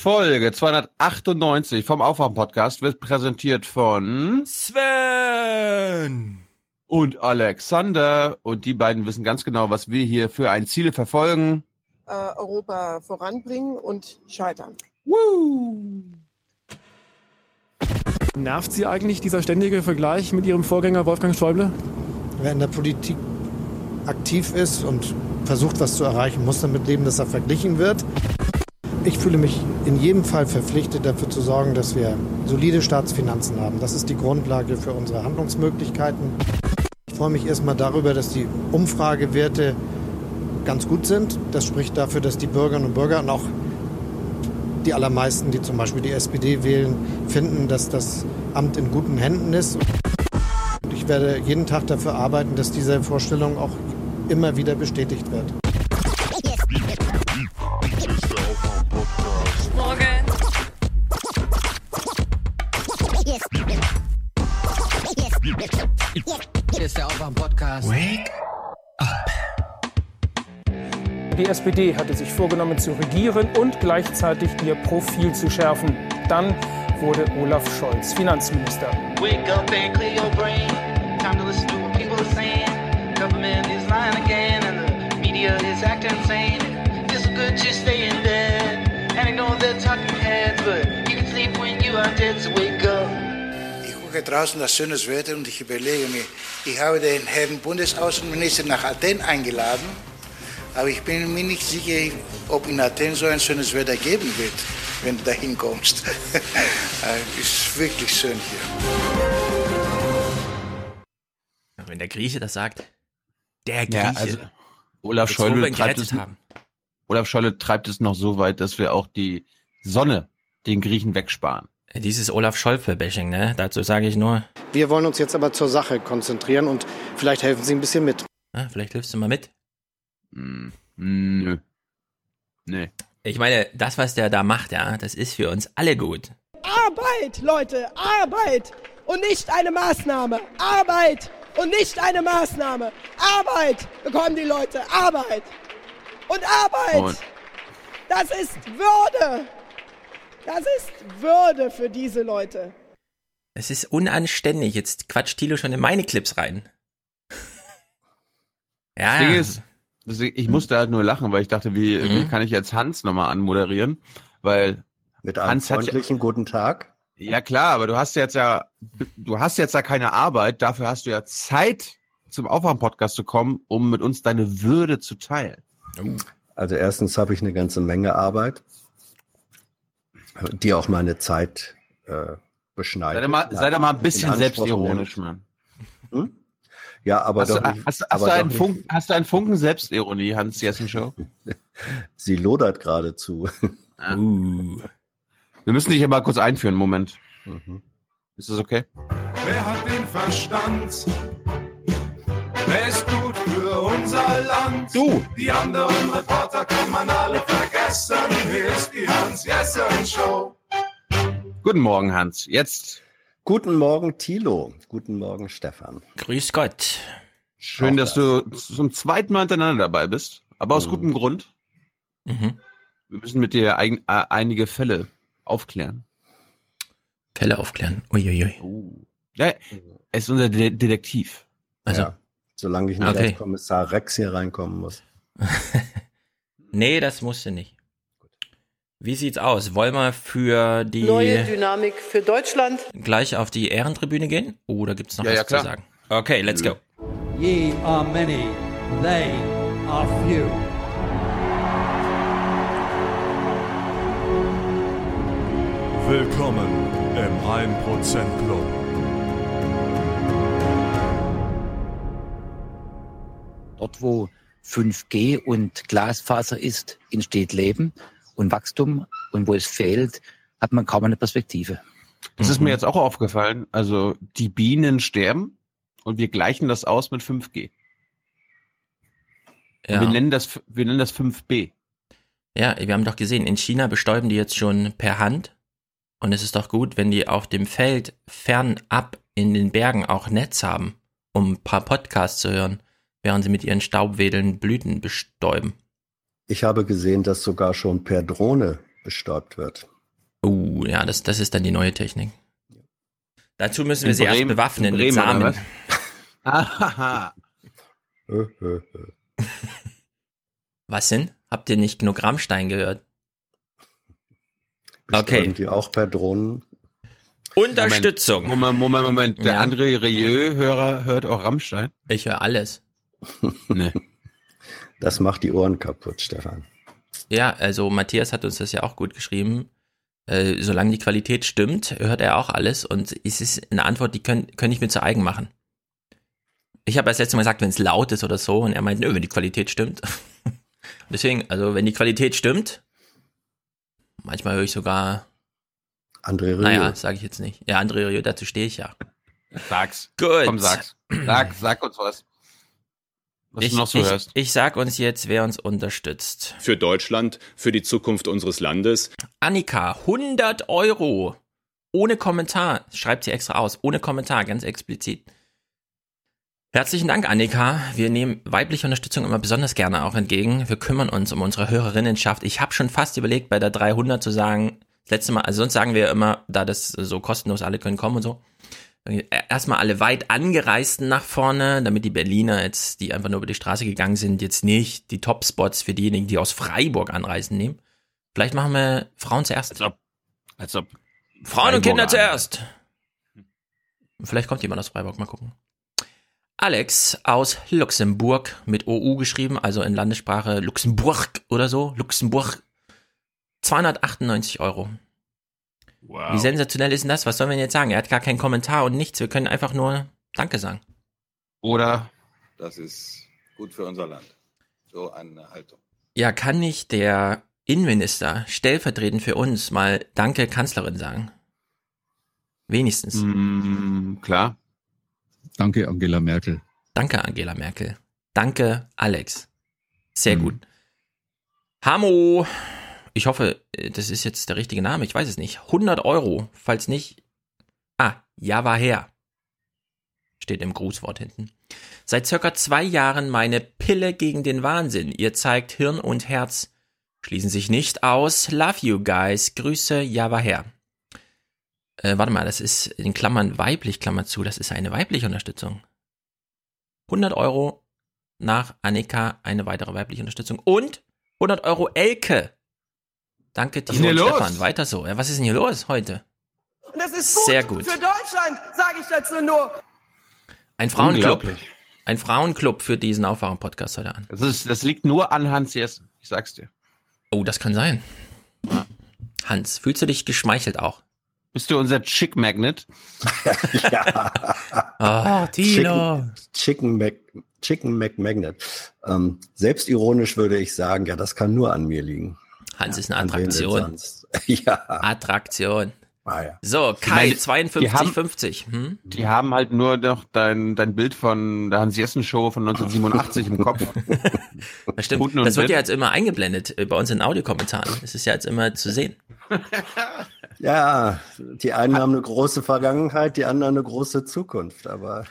Folge 298 vom Aufwärm-Podcast wird präsentiert von Sven und Alexander. Und die beiden wissen ganz genau, was wir hier für ein Ziel verfolgen. Äh, Europa voranbringen und scheitern. Woo! Nervt Sie eigentlich dieser ständige Vergleich mit Ihrem Vorgänger Wolfgang Schäuble? Wer in der Politik aktiv ist und versucht, was zu erreichen, muss damit leben, dass er verglichen wird. Ich fühle mich in jedem Fall verpflichtet, dafür zu sorgen, dass wir solide Staatsfinanzen haben. Das ist die Grundlage für unsere Handlungsmöglichkeiten. Ich freue mich erstmal darüber, dass die Umfragewerte ganz gut sind. Das spricht dafür, dass die Bürgerinnen und Bürger und auch die allermeisten, die zum Beispiel die SPD wählen, finden, dass das Amt in guten Händen ist. Und ich werde jeden Tag dafür arbeiten, dass diese Vorstellung auch immer wieder bestätigt wird. Die SPD hatte sich vorgenommen zu regieren und gleichzeitig ihr Profil zu schärfen. Dann wurde Olaf Scholz Finanzminister. Ich gucke draußen das schönes Wetter und ich überlege mir, ich habe den Herrn Bundesaußenminister nach Athen eingeladen, aber ich bin mir nicht sicher, ob in Athen so ein schönes Wetter geben wird, wenn du dahin kommst. Es ist wirklich schön hier. Wenn der Grieche das sagt, der Grieche. Ja, also Olaf Schäuble, Robin treibt es, haben. Olaf Schäuble treibt es noch so weit, dass wir auch die Sonne den Griechen wegsparen. Dieses Olaf Scholpe-Bashing, ne? Dazu sage ich nur, Wir wollen uns jetzt aber zur Sache konzentrieren und vielleicht helfen Sie ein bisschen mit. ah, vielleicht hilfst du mal mit. Hm, nö. Nee. Ich meine, das, was der da macht, ja, das ist für uns alle gut. Arbeit, Leute, Arbeit und nicht eine Maßnahme. Arbeit und nicht eine Maßnahme. Arbeit bekommen die Leute, Arbeit. Und Arbeit, Und das ist Würde. Das ist Würde für diese Leute. Es ist unanständig. Jetzt quatscht Thilo schon in meine Clips rein. ja, das Ding ja. ist, ich musste halt nur lachen, weil ich dachte, wie, wie Mhm. kann ich jetzt Hans nochmal anmoderieren? Weil, Mit einem Hans hat ja- freundlichen guten Tag. ja klar, aber du hast jetzt ja, du hast jetzt ja keine Arbeit, dafür hast du ja Zeit, zum Aufwärm-Podcast zu kommen, um mit uns deine Würde zu teilen. Also erstens habe ich eine ganze Menge Arbeit, die auch meine Zeit äh, beschneidet. Sei doch mal, sei doch mal ein bisschen selbstironisch. Mann. Ja, aber Hast, doch du, nicht, hast, hast, aber du doch einen nicht- Funken, hast du einen Funken Selbstironie, Hans Jessen Show? sie lodert geradezu. Uh. Wir müssen dich aber kurz einführen, Moment. Mhm. Ist das okay? Wer hat den Verstand? Wer ist gut für unser Land? Du! Die anderen Reporter kann man alle vergessen. Hier ist die Hans-Jessen-Show. Guten Morgen, Hans. Jetzt Guten Morgen, Thilo. Guten Morgen, Stefan. Grüß Gott. schön, Auch dass du zum zweiten Mal hintereinander dabei bist. Aber aus Mhm. gutem Grund. Mhm. Wir müssen mit dir ein, äh, einige Fälle aufklären. Fälle aufklären. Uiuiui. Ja, er ist unser De Detektiv. Also, ja, solange ich nicht Okay. als Kommissar Rex hier reinkommen muss. nee, das musste nicht. Wie sieht's aus? Wollen wir für die Neue Dynamik für Deutschland. gleich auf die Ehrentribüne gehen? Oder gibt's noch Ja, was ja, klar. zu sagen? Okay, let's go. Ye are many, they are few. Willkommen im 1% Club. Dort, wo 5G und Glasfaser ist, entsteht Leben und Wachstum. Und wo es fehlt, hat man kaum eine Perspektive. Das ist Mhm. mir jetzt auch aufgefallen. Also die Bienen sterben und wir gleichen das aus mit 5G. Ja. Wir, nennen das, wir nennen das 5B. ja, wir haben doch gesehen, in China bestäuben die jetzt schon per Hand. Und es ist doch gut, wenn die auf dem Feld fernab in den Bergen auch Netz haben, um ein paar Podcasts zu hören, während sie mit ihren Staubwedeln Blüten bestäuben. Ich habe gesehen, dass sogar schon per Drohne bestäubt wird. Uh, ja, das, das ist dann die neue Technik. Dazu müssen wir In sie erst Bremen- bewaffnen in mit Bremen, Samen. Was denn? Habt ihr nicht genug Rammstein gehört? Okay. Und die auch per Drohnen. Unterstützung. Moment, Moment, Moment. Der Ja. André Rieu-Hörer hört auch Rammstein? Ich höre alles. Nee. Das macht die Ohren kaputt, Stefan. Ja, also Matthias hat uns das ja auch gut geschrieben. Äh, solange die Qualität stimmt, hört er auch alles und es ist eine Antwort, die können, können ich mir zu eigen machen. Ich habe das letzte Mal gesagt, wenn es laut ist oder so und er meint, nö, wenn die Qualität stimmt. Deswegen, also wenn die Qualität stimmt, manchmal höre ich sogar, André Rieu. naja, sage ich jetzt nicht. Ja, André Rieu, dazu stehe ich ja. Sag's. Gut. Komm, sag's. Sag, sag uns was. Was ich, du noch so ich, hörst. ich sag uns jetzt, wer uns unterstützt. Für Deutschland, für die Zukunft unseres Landes. Annika, 100 Euro. Ohne Kommentar. Schreibt sie extra aus. Ohne Kommentar, ganz explizit. Herzlichen Dank, Annika. Wir nehmen weibliche Unterstützung immer besonders gerne auch entgegen. Wir kümmern uns um unsere Hörerinnenschaft. Ich habe schon fast überlegt, bei der 300 zu sagen, das letzte Mal, also sonst sagen wir immer, da das so kostenlos alle können kommen und so. Erstmal alle weit angereisten nach vorne, damit die Berliner jetzt, die einfach nur über die Straße gegangen sind, jetzt nicht die Top-Spots für diejenigen, die aus Freiburg anreisen, nehmen. Vielleicht machen wir Frauen zuerst. Als ob, als ob Frauen und Kinder Freiburger zuerst. Vielleicht kommt jemand aus Freiburg, mal gucken. Alex aus Luxemburg mit OU geschrieben, also in Landessprache Luxemburg oder so. Luxemburg. 298 Euro. Wow. Wie sensationell ist denn das? Was sollen wir denn jetzt sagen? Er hat gar keinen Kommentar und nichts. Wir können einfach nur Danke sagen. Oder Das ist gut für unser Land. So eine Haltung. Ja, kann nicht der Innenminister stellvertretend für uns mal Danke Kanzlerin sagen? Wenigstens. Mm, klar. Danke, Angela Merkel. Danke, Angela Merkel. Danke, Alex. Sehr gut. Hamo, ich hoffe, äh, das ist jetzt der richtige Name, ich weiß es nicht. 100 Euro, falls nicht. Ah, ja, war her. Steht im Grußwort hinten. Seit circa zwei Jahren meine Pille gegen den Wahnsinn. Ihr zeigt Hirn und Herz. Schließen sich nicht aus. Love you guys. Grüße, ja, war her. Äh, warte mal, das ist in Klammern weiblich, Klammer zu. Das ist eine weibliche Unterstützung. 100 Euro nach Annika, eine weitere weibliche Unterstützung. Und 100 Euro Elke. Danke, Was ist Timo denn und hier los? Stefan. Weiter so. Ja, was ist denn hier los heute? Und das ist gut Sehr gut. für Deutschland, sage ich dazu nur. Ein Frauenclub. Ein Frauenclub für diesen Aufwachen-Podcast heute an. Das, ist, das liegt nur an Hans Jessen. Ich sag's dir. Oh, das kann sein. Hans, fühlst du dich geschmeichelt auch? Bist du unser Chick Magnet? ja. Ah, Tilo. Chicken, Chicken, Mac, Chicken McMagnet. Ähm, selbstironisch würde ich sagen, ja, das kann nur an mir liegen. Hans ist eine Attraktion. ja. Attraktion. Ah, ja. So, Kai, Ich meine, die 52, haben- 50. Hm? Die haben halt nur noch dein, dein Bild von der Hans-Jessen-Show von 1987 im Kopf. Das stimmt. Guten und Das wird Wind. ja jetzt immer eingeblendet äh, bei uns in Audiokommentaren. Das ist ja jetzt immer zu sehen. ja, die einen haben eine große Vergangenheit, die anderen eine große Zukunft, aber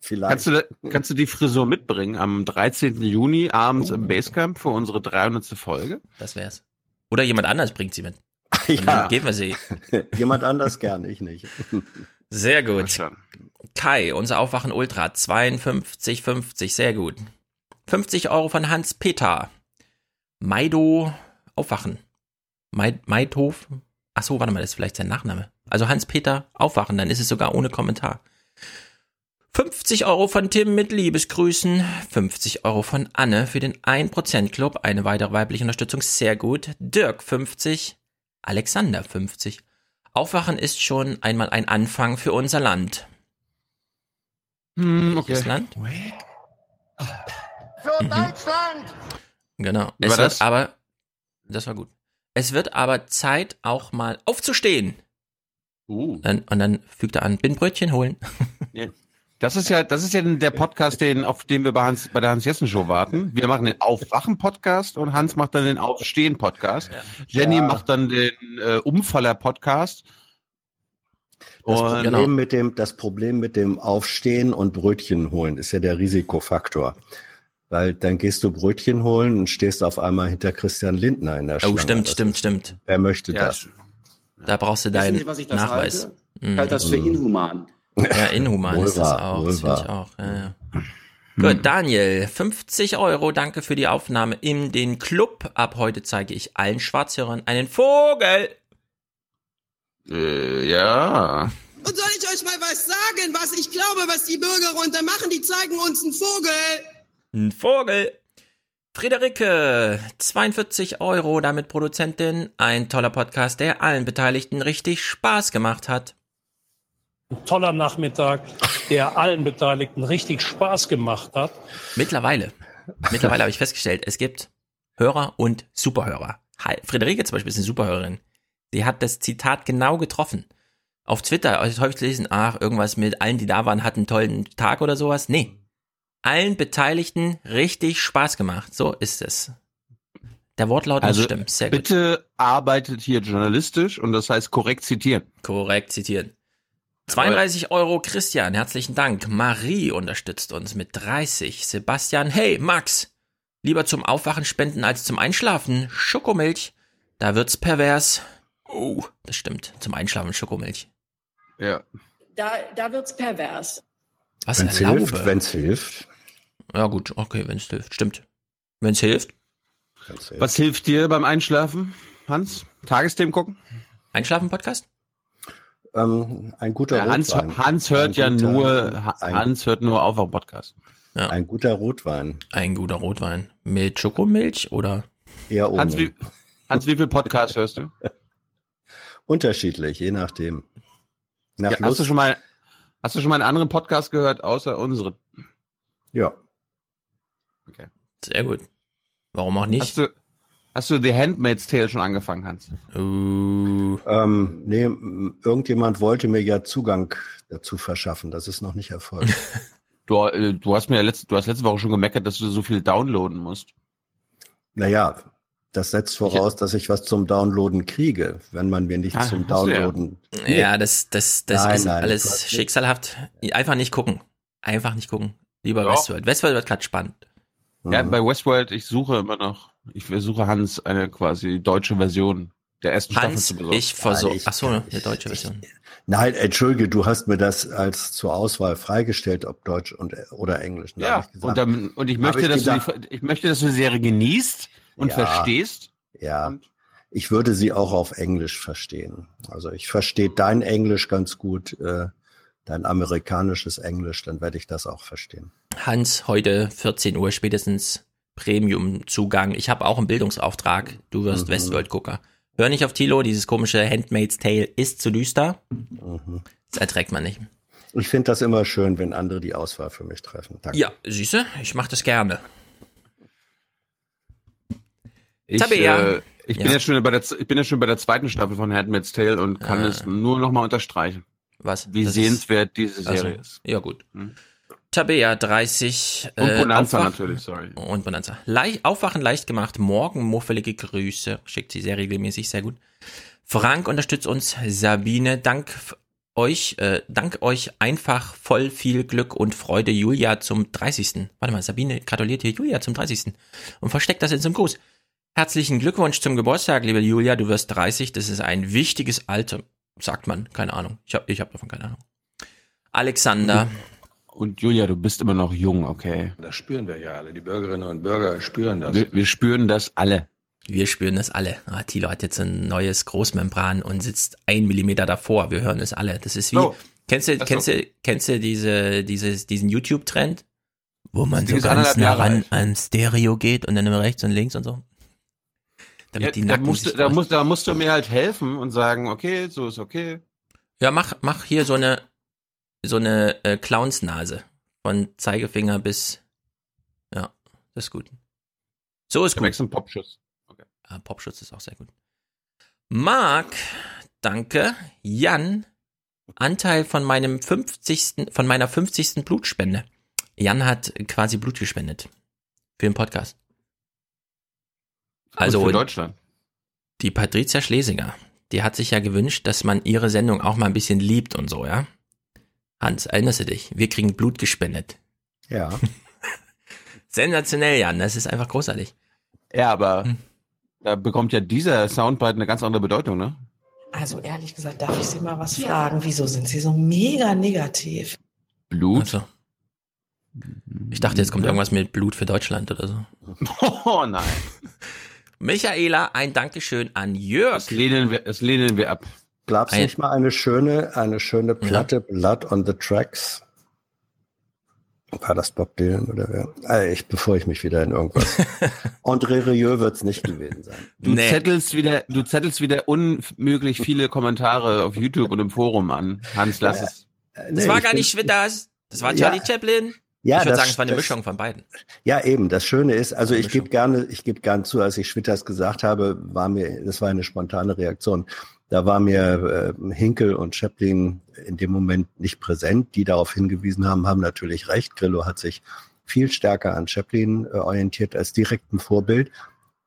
vielleicht. Kannst du, kannst du die Frisur mitbringen am 13. Juni abends im Basecamp für unsere 300. Folge? Das wär's. Oder jemand anders bringt sie mit. Und ja, dann geben wir sie. jemand anders gern, ich nicht. Sehr gut. Kai, unser Aufwachen Ultra, 52,50, sehr gut. 50 Euro von Hans Peter. Maido Aufwachen. Mai- Maidhof? Ach so, warte mal, das ist vielleicht sein Nachname. Also Hans Peter Aufwachen, dann ist es sogar ohne Kommentar. 50 Euro von Tim mit Liebesgrüßen. 50 Euro von Anne für den 1% Club. Eine weitere weibliche Unterstützung, sehr gut. Dirk 50. Alexander 50. Aufwachen ist schon einmal ein Anfang für unser Land. Hm, okay. Land? Für Mhm. Deutschland! Genau. Es war wird das? aber, das war gut. Es wird aber Zeit, auch mal aufzustehen. Uh. Dann, und dann fügt er an, bin Brötchen holen. Das ist ja, das ist ja der Podcast, den, auf den wir bei, Hans, bei der Hans-Jessen-Show warten. Wir machen den Aufwachen-Podcast und Hans macht dann den Aufstehen-Podcast. Jenny Ja. macht dann den äh, Umfaller-Podcast. Das Problem, genau. mit dem, das Problem mit dem Aufstehen und Brötchen holen ist ja der Risikofaktor. Weil dann gehst du Brötchen holen und stehst auf einmal hinter Christian Lindner in der Schlange. Oh, stimmt, Das stimmt, ist- stimmt. Wer möchte Ja, das? Da brauchst du deinen Nachweis. halte? Ich halte das für Mhm. inhuman. Ja, inhuman Wohl ist das auch. Das finde ich auch. Ja, ja. Gut, Daniel, 50 Euro, danke für die Aufnahme in den Club. Ab heute zeige ich allen Schwarzhörern einen Vogel. Äh, ja. Und soll ich euch mal was sagen, was ich glaube, was die Bürger runter machen? Die zeigen uns einen Vogel. Ein Vogel. Friederike, 42 Euro, damit Produzentin. Ein toller Podcast, der allen Beteiligten richtig Spaß gemacht hat. Ein toller Nachmittag, der allen Beteiligten richtig Spaß gemacht hat. Mittlerweile, mittlerweile habe ich festgestellt, es gibt Hörer und Superhörer. Friederike zum Beispiel ist eine Superhörerin. Sie hat das Zitat genau getroffen. Auf Twitter habe ich häufig gelesen, ach, irgendwas mit allen, die da waren, hatten einen tollen Tag oder sowas. Nee. Allen Beteiligten richtig Spaß gemacht. So ist es. Der Wortlaut Also stimmen. Sehr gut. bitte arbeitet hier journalistisch und das heißt korrekt zitieren. Korrekt zitieren. 32 Euro Christian, herzlichen Dank. Marie unterstützt uns mit 30. Sebastian, hey Max, lieber zum Aufwachen spenden als zum Einschlafen. Schokomilch, da wird's pervers. Oh, das stimmt. Zum Einschlafen Schokomilch. Ja. Da, da wird's pervers. Was Wenn's erlaube? hilft, wenn's hilft. Ja gut, okay, wenn's hilft. Stimmt. Wenn's hilft. Wenn's hilft. Was hilft dir beim Einschlafen, Hans? Tagesthemen gucken? Einschlafen-Podcast? Ähm, ein guter Ja, Hans, Rotwein. Hans hört Ein ja guter- nur, ein- Hans hört nur auf auf Podcast. Ja. Ein guter Rotwein. Ein guter Rotwein. Mit Schokomilch oder? Eher ohne. Hans, wie, Hans, wie viel Podcast hörst du? Unterschiedlich, je nachdem. Nach Ja, hast du schon mal, hast du schon mal einen anderen Podcast gehört, außer unsere? Ja. Sehr gut. Warum auch nicht? Hast du, hast du The Handmaid's Tale schon angefangen, Hans? Uh, Ähm, nee, irgendjemand wollte mir ja Zugang dazu verschaffen. Das ist noch nicht erfolgt. Du, äh, du hast mir ja letzte, du hast letzte Woche schon gemeckert, dass du so viel downloaden musst. naja, das setzt voraus, dass ich was zum Downloaden kriege. Wenn man mir nichts Ah, zum du ja. Downloaden. Ja, das, das, das Nein, ist nein, alles schicksalhaft. Einfach nicht gucken. Einfach nicht gucken. Lieber Ja. Westworld. Westworld wird gerade spannend. Ja, Mhm. bei Westworld, ich suche immer noch, ich versuche Hans eine quasi deutsche Version der ersten Staffel Hans, zu besorgen. ich versuche. ich- Ach so, eine deutsche Version. Nein, entschuldige, du hast mir das als zur Auswahl freigestellt, ob Deutsch und, oder Englisch. Ja, ich gesagt, und, dann, und ich möchte, ich dass gedacht- du die, ich möchte, dass du die Serie genießt und Ja. verstehst. ja, ich würde sie auch auf Englisch verstehen. Also ich verstehe dein Englisch ganz gut, äh, dein amerikanisches Englisch, dann werde ich das auch verstehen. Hans, heute 14 Uhr spätestens Premium-Zugang. Ich habe auch einen Bildungsauftrag. Du wirst Mhm. Westworld-Gucker. Hör nicht auf Tilo, dieses komische Handmaid's Tale ist zu düster. Mhm. Das erträgt man nicht. Ich finde das immer schön, wenn andere die Auswahl für mich treffen. Danke. Ja, süße, ich mache das gerne. Ich, Tabea. äh, ich bin Ja. ja schon bei der, ich bin ja schon bei der zweiten Staffel von Handmaid's Tale und kann Ah. es nur noch mal unterstreichen, Was? wie Das ist- sehenswert diese Also, Serie ist. Ja, gut. Hm. Tabea 30. Und Bonanza Aufwach- natürlich, sorry. Und Bonanza. Leicht, aufwachen leicht gemacht. Morgen muffelige Grüße. Schickt sie sehr regelmäßig, sehr gut. Frank unterstützt uns. Sabine, dank euch, äh, dank euch einfach voll viel Glück und Freude. Julia zum 30. Warte mal, Sabine gratuliert hier Julia zum 30. Und versteckt das in so einem Gruß. Herzlichen Glückwunsch zum Geburtstag, liebe Julia. Du wirst 30. Das ist ein wichtiges Alter. Sagt man. Keine Ahnung. Ich habe ich hab davon keine Ahnung. Alexander. Und Julia, du bist immer noch jung, okay? Das spüren wir ja alle. Die Bürgerinnen und Bürger spüren das. Wir, wir spüren das alle. Wir spüren das alle. Ah, Thilo hat jetzt ein neues Großmembran und sitzt ein Millimeter davor. Wir hören es alle. Das ist wie, So. kennst du, so. kennst du, kennst du diese, dieses, diesen YouTube-Trend? Wo man so ganz nah ran an Stereo geht und dann immer rechts und links und so. Damit Ja, die da, Nacken musst, sich du- da, musst, da musst du mir halt helfen und sagen, okay, so ist okay. Ja, mach, mach hier so eine, so eine äh, Clownsnase. Von Zeigefinger bis, ja, das ist gut. So ist Ich gut. einen Popschuss. Ah, Popschutz ist auch sehr gut. Marc, danke. Jan, Anteil von meinem 50. von meiner 50. Blutspende. Jan hat quasi Blut gespendet. Für den Podcast. Also für Deutschland. die Patricia Schlesinger, die hat sich ja gewünscht, dass man ihre Sendung auch mal ein bisschen liebt und so, ja? Hans, erinnerst du dich? Wir kriegen Blut gespendet. Ja. Sensationell, Jan. Das ist einfach großartig. Ja, aber da bekommt ja dieser Soundbite eine ganz andere Bedeutung, ne? Also ehrlich gesagt, darf ich Sie mal was fragen? Wieso sind Sie so mega negativ? Blut? Also. Ich dachte, jetzt kommt irgendwas mit Blut für Deutschland oder so. Oh nein. Michaela, ein Dankeschön an Jörg. Das lehnen wir, das lehnen wir ab. Gab's Ein- nicht mal eine schöne, eine schöne Platte, Blood on the Tracks? War das Bob Dylan oder wer? Äh, ich, bevor ich mich wieder in irgendwas. André Rieu wird's nicht gewesen sein. Du zettelst wieder, du zettelst wieder unmöglich viele Kommentare auf YouTube und im Forum an. Hans, lass Ja, es. Das Nee, war gar nicht Schwitters. Das war Ja. Charlie Chaplin. Ja, ich würde sagen, es war eine das- Mischung von beiden. Ja, eben. Das Schöne ist, also ich gebe gerne, ich gebe gern zu, als ich Schwitters gesagt habe, war mir, das war eine spontane Reaktion. Da war mir äh, Hinkel und Chaplin in dem Moment nicht präsent. Die darauf hingewiesen haben, haben natürlich recht. Grillo hat sich viel stärker an Chaplin äh, orientiert als direktem Vorbild.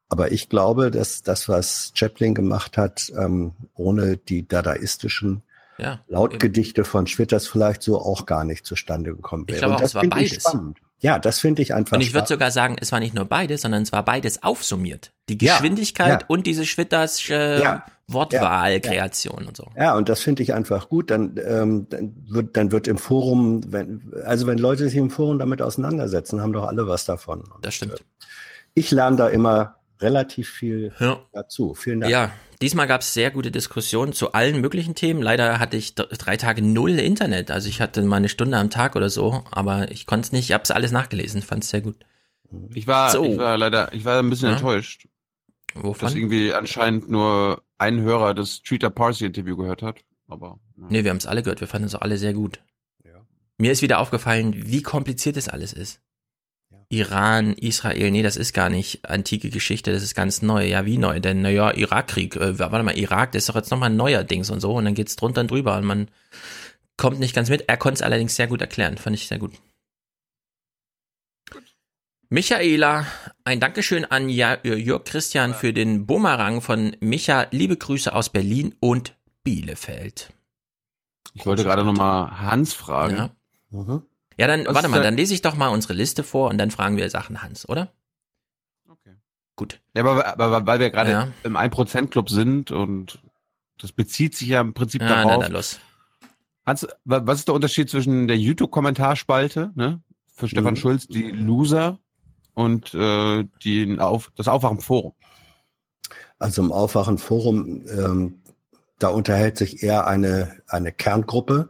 Aber ich glaube, dass das, was Chaplin gemacht hat, ähm, ohne die dadaistischen Ja. Lautgedichte von Schwitters vielleicht so auch gar nicht zustande gekommen wäre. Ich glaube Und auch, das es war beides. spannend. Ja, das finde ich einfach Und ich würde sogar sagen, es war nicht nur beides, sondern es war beides aufsummiert. Die Ja, Geschwindigkeit ja. und diese Schwittersche Ja, Wortwahlkreation und so. Ja, und das finde ich einfach gut. Dann, ähm, dann wird, dann wird im Forum, wenn, also wenn Leute sich im Forum damit auseinandersetzen, haben doch alle was davon. Und, Das stimmt. Äh, ich lerne da immer relativ viel Ja. dazu. Vielen Dank. Ja, diesmal gab es sehr gute Diskussionen zu allen möglichen Themen. Leider hatte ich drei Tage null Internet. Also ich hatte mal eine Stunde am Tag oder so, aber ich konnte es nicht. Ich habe es alles nachgelesen, fand es sehr gut. Ich war, So. ich war leider, ich war ein bisschen Ja. enttäuscht, Wovon? dass irgendwie anscheinend nur ein Hörer das Treater Parsi Interview gehört hat. Aber ja. Nee, wir haben es alle gehört. Wir fanden es auch alle sehr gut. Mir ist wieder aufgefallen, wie kompliziert das alles ist. Iran, Israel, nee, das ist gar nicht antike Geschichte, das ist ganz neu. Ja, wie neu? Denn, naja, Irakkrieg, äh, warte mal, Irak, das ist doch jetzt nochmal ein neuer Dings und so und dann geht's drunter und drüber und man kommt nicht ganz mit. Er konnte es allerdings sehr gut erklären, fand ich sehr gut. Michaela, ein Dankeschön an ja äh, Jörg Christian für den Bumerang von Micha. Liebe Grüße aus Berlin und Bielefeld. Ich wollte gerade noch mal Hans fragen. Ja. Mhm. Ja, dann, Was warte mal, da- dann lese ich doch mal unsere Liste vor und dann fragen wir Sachen Hans, oder? Okay. Gut. Ja, aber, aber weil wir gerade Ja. im 1%-Club sind und das bezieht sich ja im Prinzip Ja, na, darauf. dann los. Hans, wa- was ist der Unterschied zwischen der YouTube-Kommentarspalte, ne? Für Stefan Mhm. Schulz, die Loser und äh, die auf, das Aufwachen-Forum? Also im Aufwachen-Forum, ähm, da unterhält sich eher eine, eine Kerngruppe.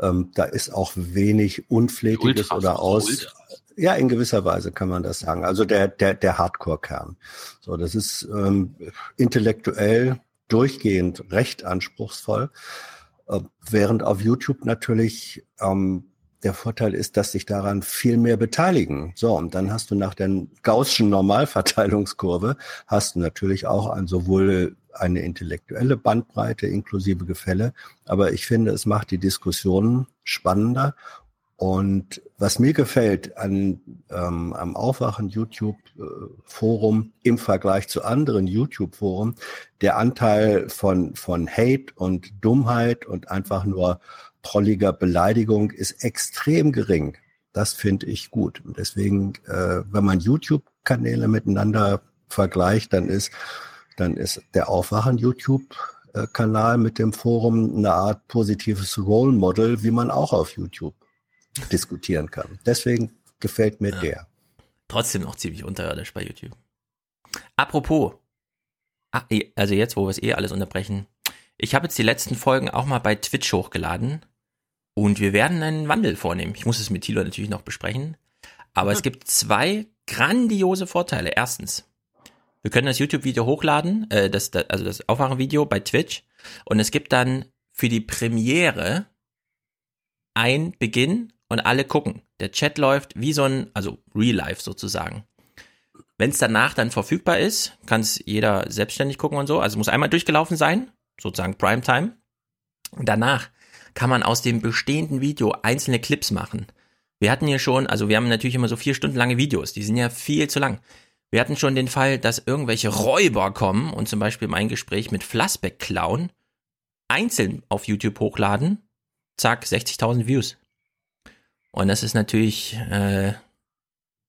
Ähm, da ist auch wenig Unflätiges oder aus. Ja, in gewisser Weise kann man das sagen. Also der, der, der Hardcore-Kern. So, das ist ähm, intellektuell durchgehend recht anspruchsvoll. Äh, während auf YouTube natürlich ähm, der Vorteil ist, dass sich daran viel mehr beteiligen. So, und dann hast du nach der Gaußschen Normalverteilungskurve, hast du natürlich auch ein, sowohl eine intellektuelle Bandbreite inklusive Gefälle, aber ich finde, es macht die Diskussionen spannender. Und was mir gefällt an, ähm, am Aufwachen YouTube-Forum im Vergleich zu anderen YouTube-Foren, der Anteil von, von Hate und Dummheit und einfach nur prolliger Beleidigung ist extrem gering. Das finde ich gut. Und deswegen, äh, wenn man YouTube-Kanäle miteinander vergleicht, dann ist, dann ist der Aufwachen YouTube-Kanal mit dem Forum eine Art positives Role Model, wie man auch auf YouTube diskutieren kann. Deswegen gefällt mir der. Trotzdem noch ziemlich unterirdisch bei YouTube. Apropos, ah, eh, also jetzt, wo wir es eh alles unterbrechen, ich habe jetzt die letzten Folgen auch mal bei Twitch hochgeladen und wir werden einen Wandel vornehmen. Ich muss es mit Thilo natürlich noch besprechen, aber es gibt zwei grandiose Vorteile. Erstens, wir können das YouTube-Video hochladen, äh, das, das, also das Aufwachen-Video bei Twitch und es gibt dann für die Premiere ein Beginn und alle gucken. Der Chat läuft wie so ein, also Real Life sozusagen. Wenn es danach dann verfügbar ist, kann es jeder selbstständig gucken und so. Also muss einmal durchgelaufen sein, sozusagen Primetime. Und danach kann man aus dem bestehenden Video einzelne Clips machen. Wir hatten hier schon, also wir haben natürlich immer so vier Stunden lange Videos, die sind ja viel zu lang. Wir hatten schon den Fall, dass irgendwelche Räuber kommen und zum Beispiel mein Gespräch mit Flassbeck klauen, einzeln auf YouTube hochladen, zack, 60.000 Views. Und das ist natürlich, äh,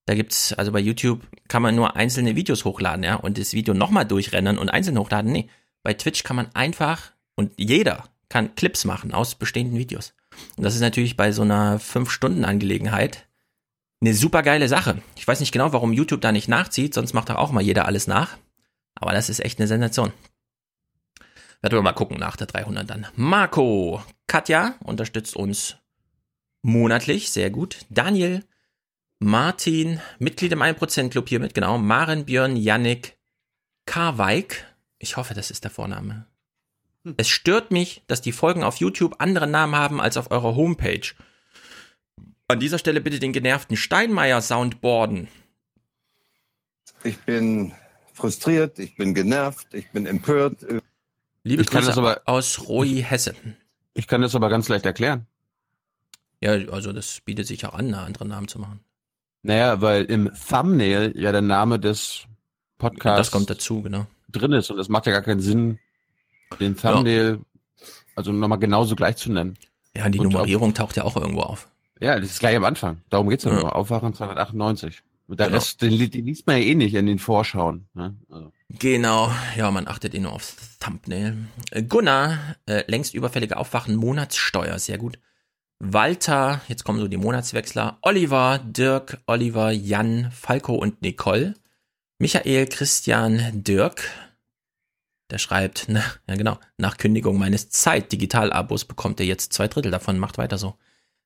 Da gibt's, also bei YouTube kann man nur einzelne Videos hochladen, ja, und das Video nochmal durchrennen und einzeln hochladen. Nee, bei Twitch kann man einfach und jeder kann Clips machen aus bestehenden Videos. Und das ist natürlich bei so einer 5-Stunden-Angelegenheit eine super geile Sache. Ich weiß nicht genau, warum YouTube da nicht nachzieht, sonst macht doch auch mal jeder alles nach. Aber das ist echt eine Sensation. Werden wir mal gucken nach der 300 dann. Marco, Katja unterstützt uns monatlich, sehr gut. Daniel, Martin, Mitglied im 1% Club hier mit, genau. Maren, Björn, Yannick, Karweik. Ich hoffe, das ist der Vorname. Es stört mich, dass die Folgen auf YouTube andere Namen haben als auf eurer Homepage. An dieser Stelle bitte den genervten Steinmeier soundboarden. Ich bin frustriert, ich bin genervt, ich bin empört. Liebe Ich kann Grüße das aber- aus Roy Hesse. Ich kann das aber ganz leicht erklären. Ja, also das bietet sich auch an, einen anderen Namen zu machen. Naja, weil im Thumbnail ja der Name des Podcasts Das kommt dazu, genau. drin ist und es macht ja gar keinen Sinn, den Thumbnail also nochmal genauso gleich zu nennen. Ja, die Und Nummerierung taucht ja auch irgendwo auf. Ja, das ist gleich am Anfang. Darum geht's ja, Ja. nur. Aufwachen 298. Und der Genau. Rest, den, den liest man ja eh nicht in den Vorschauen. Ne? Also. Genau, ja, man achtet eh nur aufs Thumbnail. Äh, Gunnar, äh, längst überfällige Aufwachen, Monatssteuer, sehr gut. Walter, jetzt kommen so die Monatswechsler. Oliver, Dirk, Oliver, Jan, Falco und Nicole. Michael, Christian, Dirk. Der schreibt, na, ja genau, nach Kündigung meines Zeit-Digital-Abos bekommt er jetzt zwei Drittel davon. Macht weiter so.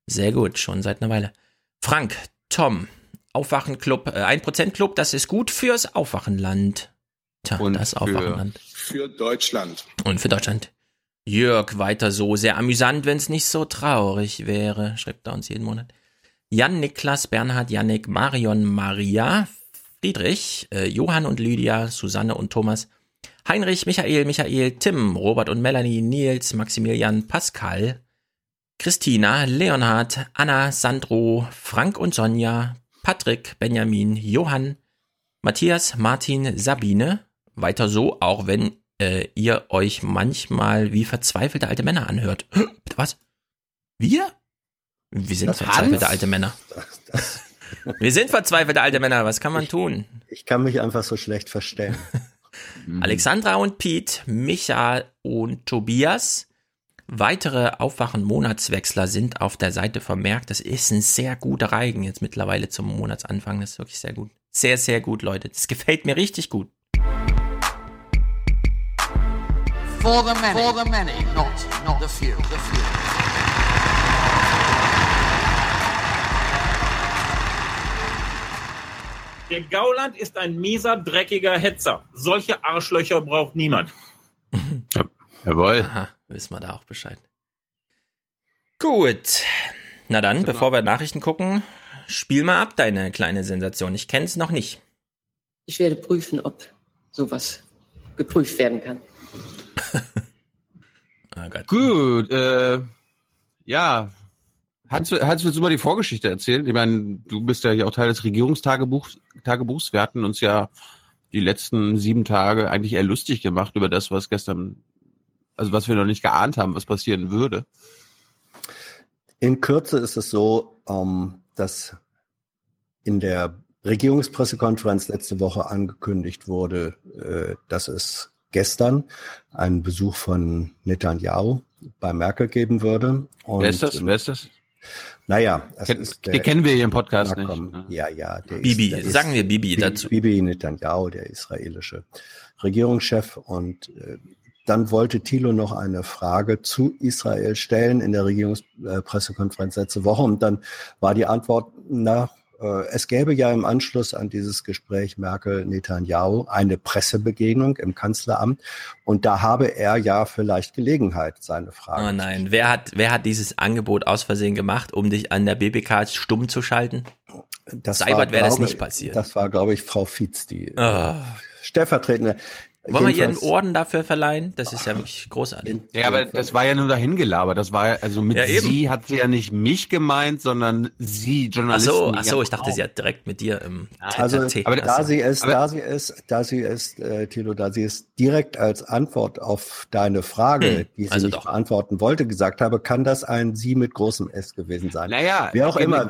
Sehr gut, schon seit einer Weile. Frank, Tom, Aufwachenclub, äh, 1% Club, das ist gut fürs Aufwachenland. Tja, Und das für- Aufwachenland. Für Deutschland. Und für Deutschland. Jörg, weiter so. Sehr amüsant, wenn es nicht so traurig wäre, schreibt er uns jeden Monat. Jan, Niklas, Bernhard, Yannick, Marion, Maria, Friedrich, äh, Johann und Lydia, Susanne und Thomas, Heinrich, Michael, Michael, Tim, Robert und Melanie, Nils, Maximilian, Pascal, Christina, Leonhard, Anna, Sandro, Frank und Sonja, Patrick, Benjamin, Johann, Matthias, Martin, Sabine. Weiter so, auch wenn äh, ihr euch manchmal wie verzweifelte alte Männer anhört. Was? Wir? Wir sind Das verzweifelte Hans? alte Männer. Wir sind verzweifelte alte Männer. Was kann man tun? Ich kann mich einfach so schlecht verstellen. Alexandra und Piet, Micha und Tobias. Weitere Aufwachen-Monatswechsler sind auf der Seite vermerkt. Das ist ein sehr guter Reigen jetzt mittlerweile zum Monatsanfang. Das ist wirklich sehr gut. Sehr, sehr gut, Leute. Das gefällt mir richtig gut. For the many, for the many, not not the few. The few. Der Gauland ist ein mieser, dreckiger Hetzer. Solche Arschlöcher braucht niemand. Jawohl. Aha, wissen wir da auch Bescheid. Gut. Na dann, bevor wir Nachrichten gucken, spiel mal ab deine kleine Sensation. Ich kenn's noch nicht. Ich werde prüfen, ob sowas geprüft werden kann. Gut, äh, ja. Hans, Hans, willst du mal die Vorgeschichte erzählen? Ich meine, du bist ja hier auch Teil des Regierungstagebuchs. Tagebuchs. Wir hatten uns ja die letzten sieben Tage eigentlich eher lustig gemacht über das, was gestern, also was wir noch nicht geahnt haben, was passieren würde. In Kürze ist es so, ähm, dass in der Regierungspressekonferenz letzte Woche angekündigt wurde, äh, dass es gestern einen Besuch von Netanyahu bei Merkel geben würde. Und, Wer ist das? Wer ist das? Naja, es Ken- ist den kennen wir hier im Podcast nicht, Nachkommen. ne? Ja, ja. Der Bibi, ist, der sagen wir Bibi Bi- dazu. Bibi Netanyahu, der israelische Regierungschef. Und äh, dann wollte Thilo noch eine Frage zu Israel stellen in der Regierungspressekonferenz letzte Woche. Und dann war die Antwort, na, äh, es gäbe ja im Anschluss an dieses Gespräch Merkel-Netanyahu eine Pressebegegnung im Kanzleramt. Und da habe er ja vielleicht Gelegenheit, seine Frage Oh nein, wer hat, wer hat dieses Angebot aus Versehen gemacht, um dich an der BBK stumm zu schalten? Das Seibert wäre das nicht passiert. Das war, glaube ich, Frau Fietz, die Ah. stellvertretende. Wollen wir ihr einen Orden dafür verleihen? Das ist ja wirklich großartig. Ja, aber das war ja nur dahin gelabert. Das war ja, also mit Ja, sie hat sie ja nicht mich gemeint, sondern sie, Ach Journalisten. so, ach so, ich dachte, sie hat direkt mit dir im Also, aber da sie es, Aber- da sie es, da sie es, äh, Thilo, da sie es direkt als Antwort auf deine Frage, Hm, die sie also nicht beantworten wollte, gesagt habe, kann das ein Sie mit großem S gewesen sein. Naja, wer auch immer.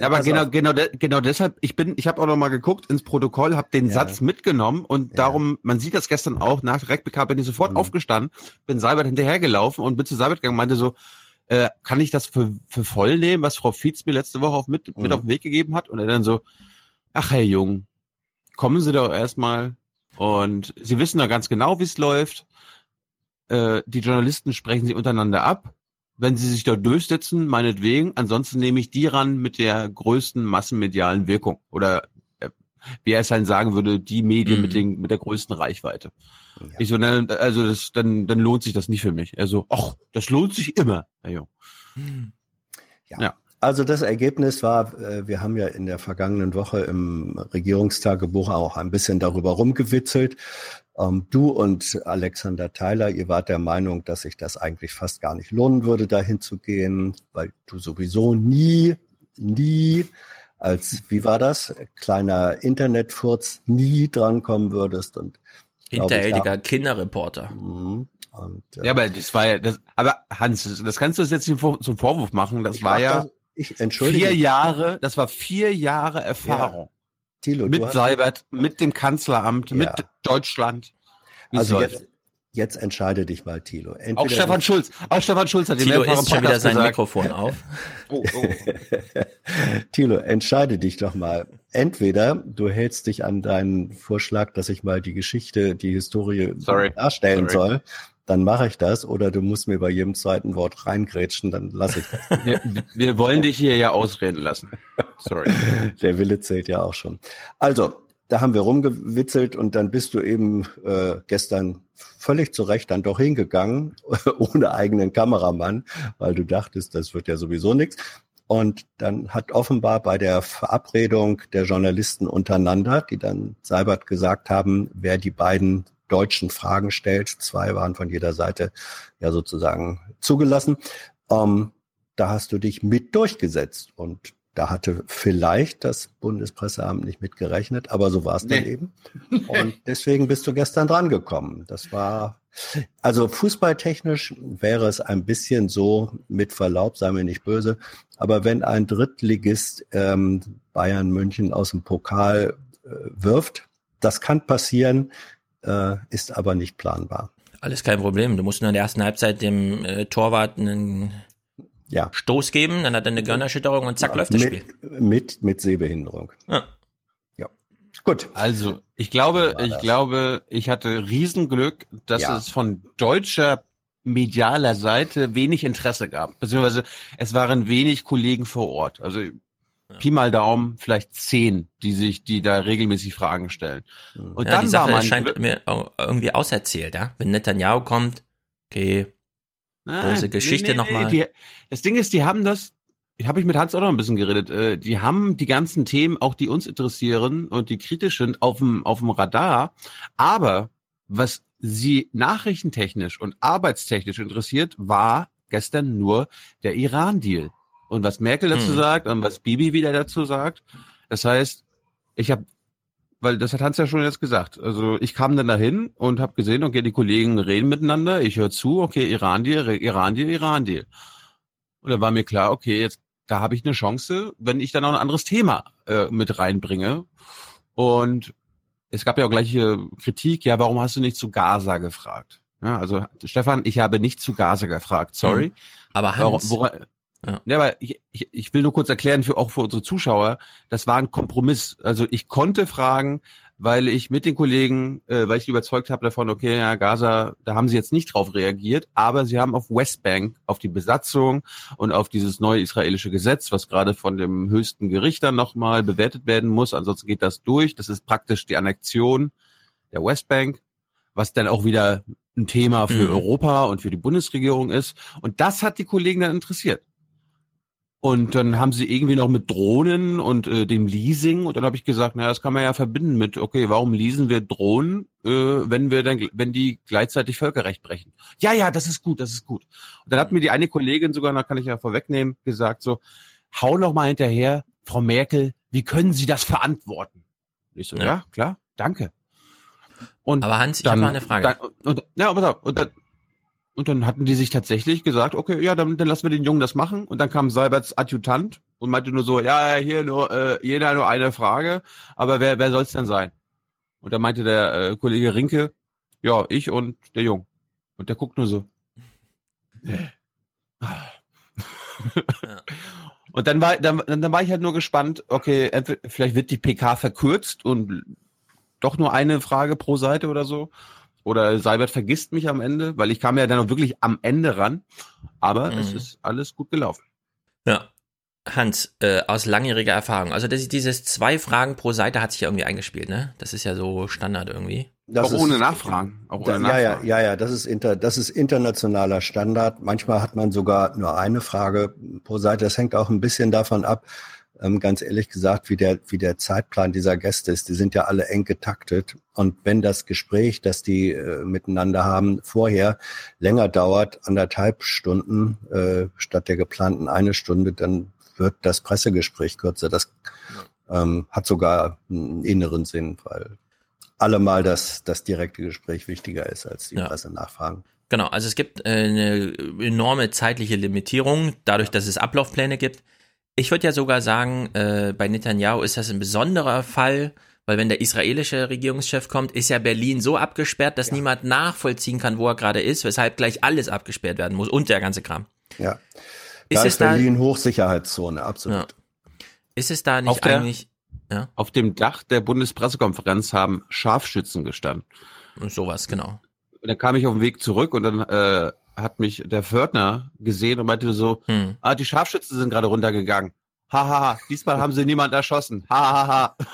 Ja, aber pass genau, auf. genau, genau deshalb, ich bin, ich habe auch noch mal geguckt ins Protokoll, habe den Ja. Satz mitgenommen und darum, man sieht das gestern auch, nach direkt bekam, bin ich sofort Mhm. aufgestanden, bin Seibert hinterhergelaufen und bin zu Seibert gegangen, meinte so, äh, kann ich das für, für voll nehmen, was Frau Fietz mir letzte Woche auf, mit, mit Mhm. auf den Weg gegeben hat? Und er dann so, ach Herr Jung, kommen Sie doch erstmal und Sie wissen doch ganz genau, wie es läuft. Äh, die Journalisten sprechen sie untereinander ab. Wenn sie sich dort durchsetzen, meinetwegen. Ansonsten nehme ich die ran mit der größten massenmedialen Wirkung. Oder äh, wie er es dann sagen würde, die Medien Mhm. mit, den, mit der größten Reichweite. Ich so, na, also das, dann, dann lohnt sich das nicht für mich. Er so, ach, das lohnt sich immer, Herr Jung. Ja. Ja. Also das Ergebnis war, äh, wir haben ja in der vergangenen Woche im Regierungstagebuch auch ein bisschen darüber rumgewitzelt. Ähm, Du und Alexander Theiler, ihr wart der Meinung, dass sich das eigentlich fast gar nicht lohnen würde, dahin zu gehen, weil du sowieso nie, nie als, wie war das, kleiner Internetfurz nie drankommen würdest. Und ich, Hinterhältiger da- Kinderreporter. Mhm. Und, äh, Ja, aber das war ja, das, aber Hans, das, kannst du jetzt nicht zum Vorwurf machen. Das war ja das- ich entschuldige. vier Jahre, das war vier Jahre Erfahrung. Thilo, mit Seibert, mit dem Kanzleramt, Ja. mit Deutschland. Wie Also soll's? jetzt, jetzt entscheide dich mal, Thilo. Entweder auch Stefan Schulz, auch Stefan Schulz hat Tilo mehrfachen ist schon wieder sein gesagt, Mikrofon auf. Oh, oh. Thilo, entscheide dich doch mal. Entweder du hältst dich an deinen Vorschlag, dass ich mal die Geschichte, die Historie Sorry. darstellen Sorry. soll, dann mache ich das, oder du musst mir bei jedem zweiten Wort reingrätschen, dann lasse ich das. wir, wir wollen dich hier ja ausreden lassen. Sorry. Der Wille zählt ja auch schon. Also, da haben wir rumgewitzelt und dann bist du eben äh, gestern völlig zu Recht dann doch hingegangen, ohne eigenen Kameramann, weil du dachtest, das wird ja sowieso nichts. Und dann hat offenbar bei der Verabredung der Journalisten untereinander, die dann Seibert gesagt haben, wer die beiden deutschen Fragen stellt, zwei waren von jeder Seite ja sozusagen zugelassen, ähm, da hast du dich mit durchgesetzt. Und da hatte vielleicht das Bundespresseamt nicht mitgerechnet, aber so war es dann Nee. eben. Und deswegen bist du gestern dran gekommen. Das war, also fußballtechnisch wäre es ein bisschen so, mit Verlaub, sei mir nicht böse, aber wenn ein Drittligist ähm, Bayern München aus dem Pokal äh, wirft, das kann passieren, äh, ist aber nicht planbar. Alles kein Problem. Du musst nur in der ersten Halbzeit dem äh, Torwart einen Ja. Stoß geben, dann hat er eine Gehirnerschütterung und zack, läuft das Spiel. mit, mit, mit Sehbehinderung. Ja. Ja. Gut. Also, ich glaube, ich das. glaube, ich hatte Riesenglück, dass Ja. es von deutscher medialer Seite wenig Interesse gab. Beziehungsweise es waren wenig Kollegen vor Ort. Also Pi mal Daumen, vielleicht zehn, die sich, die da regelmäßig Fragen stellen. Und ja, dann die Sache mein scheint mir irgendwie auserzählt, ja. Wenn Netanyahu kommt, okay, Nein, böse Geschichte nochmal. die- Das Ding ist, die haben das, habe ich mit Hans auch noch ein bisschen geredet, äh, die haben die ganzen Themen, auch die uns interessieren und die kritisch sind, auf dem, auf dem Radar. Aber was sie nachrichtentechnisch und arbeitstechnisch interessiert, war gestern nur der Iran-Deal. Und was Merkel dazu Hm. sagt und was Bibi wieder dazu sagt. Das heißt, ich habe weil das hat Hans ja schon jetzt gesagt. Also ich kam dann dahin und habe gesehen, okay, die Kollegen reden miteinander, ich höre zu, okay, Iran-Deal, Iran-Deal, Iran-Deal. Und dann war mir klar, okay, jetzt da habe ich eine Chance, wenn ich dann auch ein anderes Thema äh, mit reinbringe. Und es gab ja auch gleiche Kritik, ja, warum hast du nicht zu Gaza gefragt? Ja, also Stefan, ich habe nicht zu Gaza gefragt, sorry. Hm. Aber Hans, wora- Ja. ja, aber ich, ich, ich will nur kurz erklären, für, auch für unsere Zuschauer, das war ein Kompromiss. Also ich konnte fragen, weil ich mit den Kollegen, äh, weil ich überzeugt habe davon, okay, ja, Gaza, da haben sie jetzt nicht drauf reagiert, aber sie haben auf Westbank, auf die Besatzung und auf dieses neue israelische Gesetz, was gerade von dem höchsten Gericht dann nochmal bewertet werden muss, ansonsten geht das durch. Das ist praktisch die Annexion der Westbank, was dann auch wieder ein Thema für Mhm. Europa und für die Bundesregierung ist. Und das hat die Kollegen dann interessiert. Und dann haben sie irgendwie noch mit Drohnen und äh, dem Leasing und dann habe ich gesagt, naja, das kann man ja verbinden mit, okay, warum leasen wir Drohnen, äh, wenn wir dann, wenn die gleichzeitig Völkerrecht brechen? Ja, ja, das ist gut, das ist gut. Und dann hat mir die eine Kollegin sogar, da kann ich ja vorwegnehmen, gesagt so, hau noch mal hinterher, Frau Merkel, wie können Sie das verantworten? Ich so, ja, Ja. klar, danke. Und aber Hans, ich habe mal eine Frage. Dann, und, ja, pass auf, und dann, Und dann hatten die sich tatsächlich gesagt, okay, ja, dann, dann lassen wir den Jungen das machen. Und dann kam Seiberts Adjutant und meinte nur so, ja, hier nur, äh, jeder nur eine Frage, aber wer, wer soll es denn sein? Und da meinte der äh, Kollege Rinke, ja, ich und der Jung. Und der guckt nur so. Und dann war, dann, dann war ich halt nur gespannt, okay, entweder, vielleicht wird die PK verkürzt und doch nur eine Frage pro Seite oder so. Oder Seibert vergisst mich am Ende, weil ich kam ja dann auch wirklich am Ende ran. Aber Mhm. es ist alles gut gelaufen. Ja. Hans, äh, aus langjähriger Erfahrung. Also das, dieses zwei Fragen pro Seite hat sich ja irgendwie eingespielt, ne? Das ist ja so Standard irgendwie. Das auch ist- ohne Nachfragen. Auch ohne Da, ja, ja, Nachfragen. ja, ja, das ist, inter, das ist internationaler Standard. Manchmal hat man sogar nur eine Frage pro Seite. Das hängt auch ein bisschen davon ab, ähm, ganz ehrlich gesagt, wie der, wie der Zeitplan dieser Gäste ist. Die sind ja alle eng getaktet. Und wenn das Gespräch, das die äh, miteinander haben, vorher länger dauert, anderthalb Stunden äh, statt der geplanten eine Stunde, dann wird das Pressegespräch kürzer. Das ähm, hat sogar einen inneren Sinn, weil allemal das, das direkte Gespräch wichtiger ist als die Ja. Presse-Nachfragen. Genau, also es gibt äh, eine enorme zeitliche Limitierung, dadurch, dass es Ablaufpläne gibt. Ich würde ja sogar sagen, äh, bei Netanyahu ist das ein besonderer Fall, weil wenn der israelische Regierungschef kommt, ist ja Berlin so abgesperrt, dass niemand nachvollziehen kann, wo er gerade ist, weshalb gleich alles abgesperrt werden muss und der ganze Kram. Ja. Ist da es ist da- Berlin Hochsicherheitszone, absolut. Ist es da Auf nicht der- eigentlich ja? Auf dem Dach der Bundespressekonferenz haben Scharfschützen gestanden. sowas, genau. Und dann kam ich auf den Weg zurück und dann äh, hat mich der Fördner gesehen und meinte so, Hm. ah, die Scharfschützen sind gerade runtergegangen. Hahaha, ha, ha. diesmal haben sie niemand erschossen. Hahaha. Ha, ha.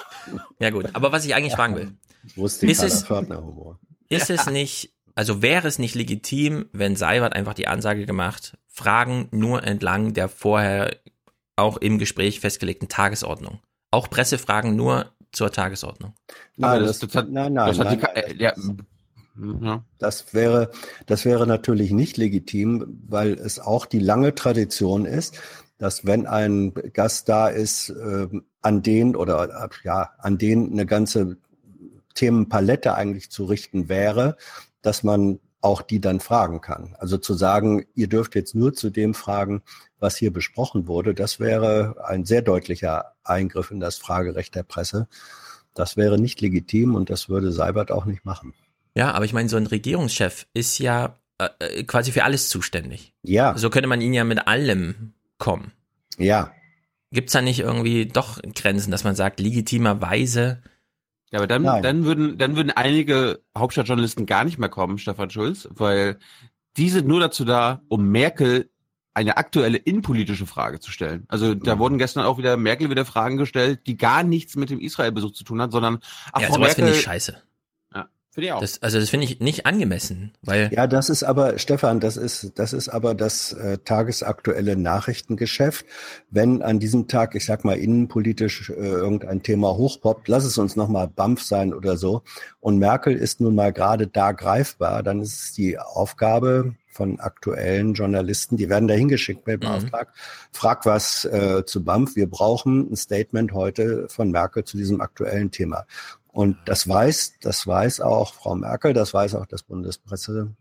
Ja gut, aber was ich eigentlich fragen will, Rustikaler Ist es- Fördner-Humor. Ist es nicht, also wäre es nicht legitim, wenn Seibert einfach die Ansage gemacht, Fragen nur entlang der vorher auch im Gespräch festgelegten Tagesordnung. Auch Pressefragen nur zur Tagesordnung. Nein, das- das, das hat- nein, nein, das hat die nein, Ka- nein, äh, ja, ja. Das wäre, das wäre natürlich nicht legitim, weil es auch die lange Tradition ist, dass wenn ein Gast da ist, ähm, an den oder äh, ja, an den eine ganze Themenpalette eigentlich zu richten wäre, dass man auch die dann fragen kann. Also zu sagen, ihr dürft jetzt nur zu dem fragen, was hier besprochen wurde, das wäre ein sehr deutlicher Eingriff in das Fragerecht der Presse. Das wäre nicht legitim und das würde Seibert auch nicht machen. Ja, aber ich meine, so ein Regierungschef ist ja äh, äh, quasi für alles zuständig. Ja. So könnte man ihn ja mit allem kommen. Ja. Gibt's da nicht irgendwie doch Grenzen, dass man sagt, legitimerweise Ja, aber dann, Nein. dann würden, dann würden einige Hauptstadtjournalisten gar nicht mehr kommen, Stefan Schulz, weil die sind nur dazu da, um Merkel eine aktuelle innenpolitische Frage zu stellen. Also da wurden gestern auch wieder Merkel wieder Fragen gestellt, die gar nichts mit dem Israel-Besuch zu tun hat, sondern ach, ja, Frau sowas finde Merkel- ich scheiße. Finde ich auch. Das, also das finde ich nicht angemessen, weil Ja, das ist aber, Stefan, das ist, das ist aber das äh, tagesaktuelle Nachrichtengeschäft. Wenn an diesem Tag, ich sag mal, innenpolitisch äh, irgendein Thema hochpoppt, lass es uns nochmal BAMF sein oder so, und Merkel ist nun mal gerade da greifbar, dann ist es die Aufgabe von aktuellen Journalisten, die werden da hingeschickt mit dem Mhm. Auftrag, frag was äh, zu BAMF, wir brauchen ein Statement heute von Merkel zu diesem aktuellen Thema. Und das weiß, das weiß auch Frau Merkel, das weiß auch das Bundespresseamt.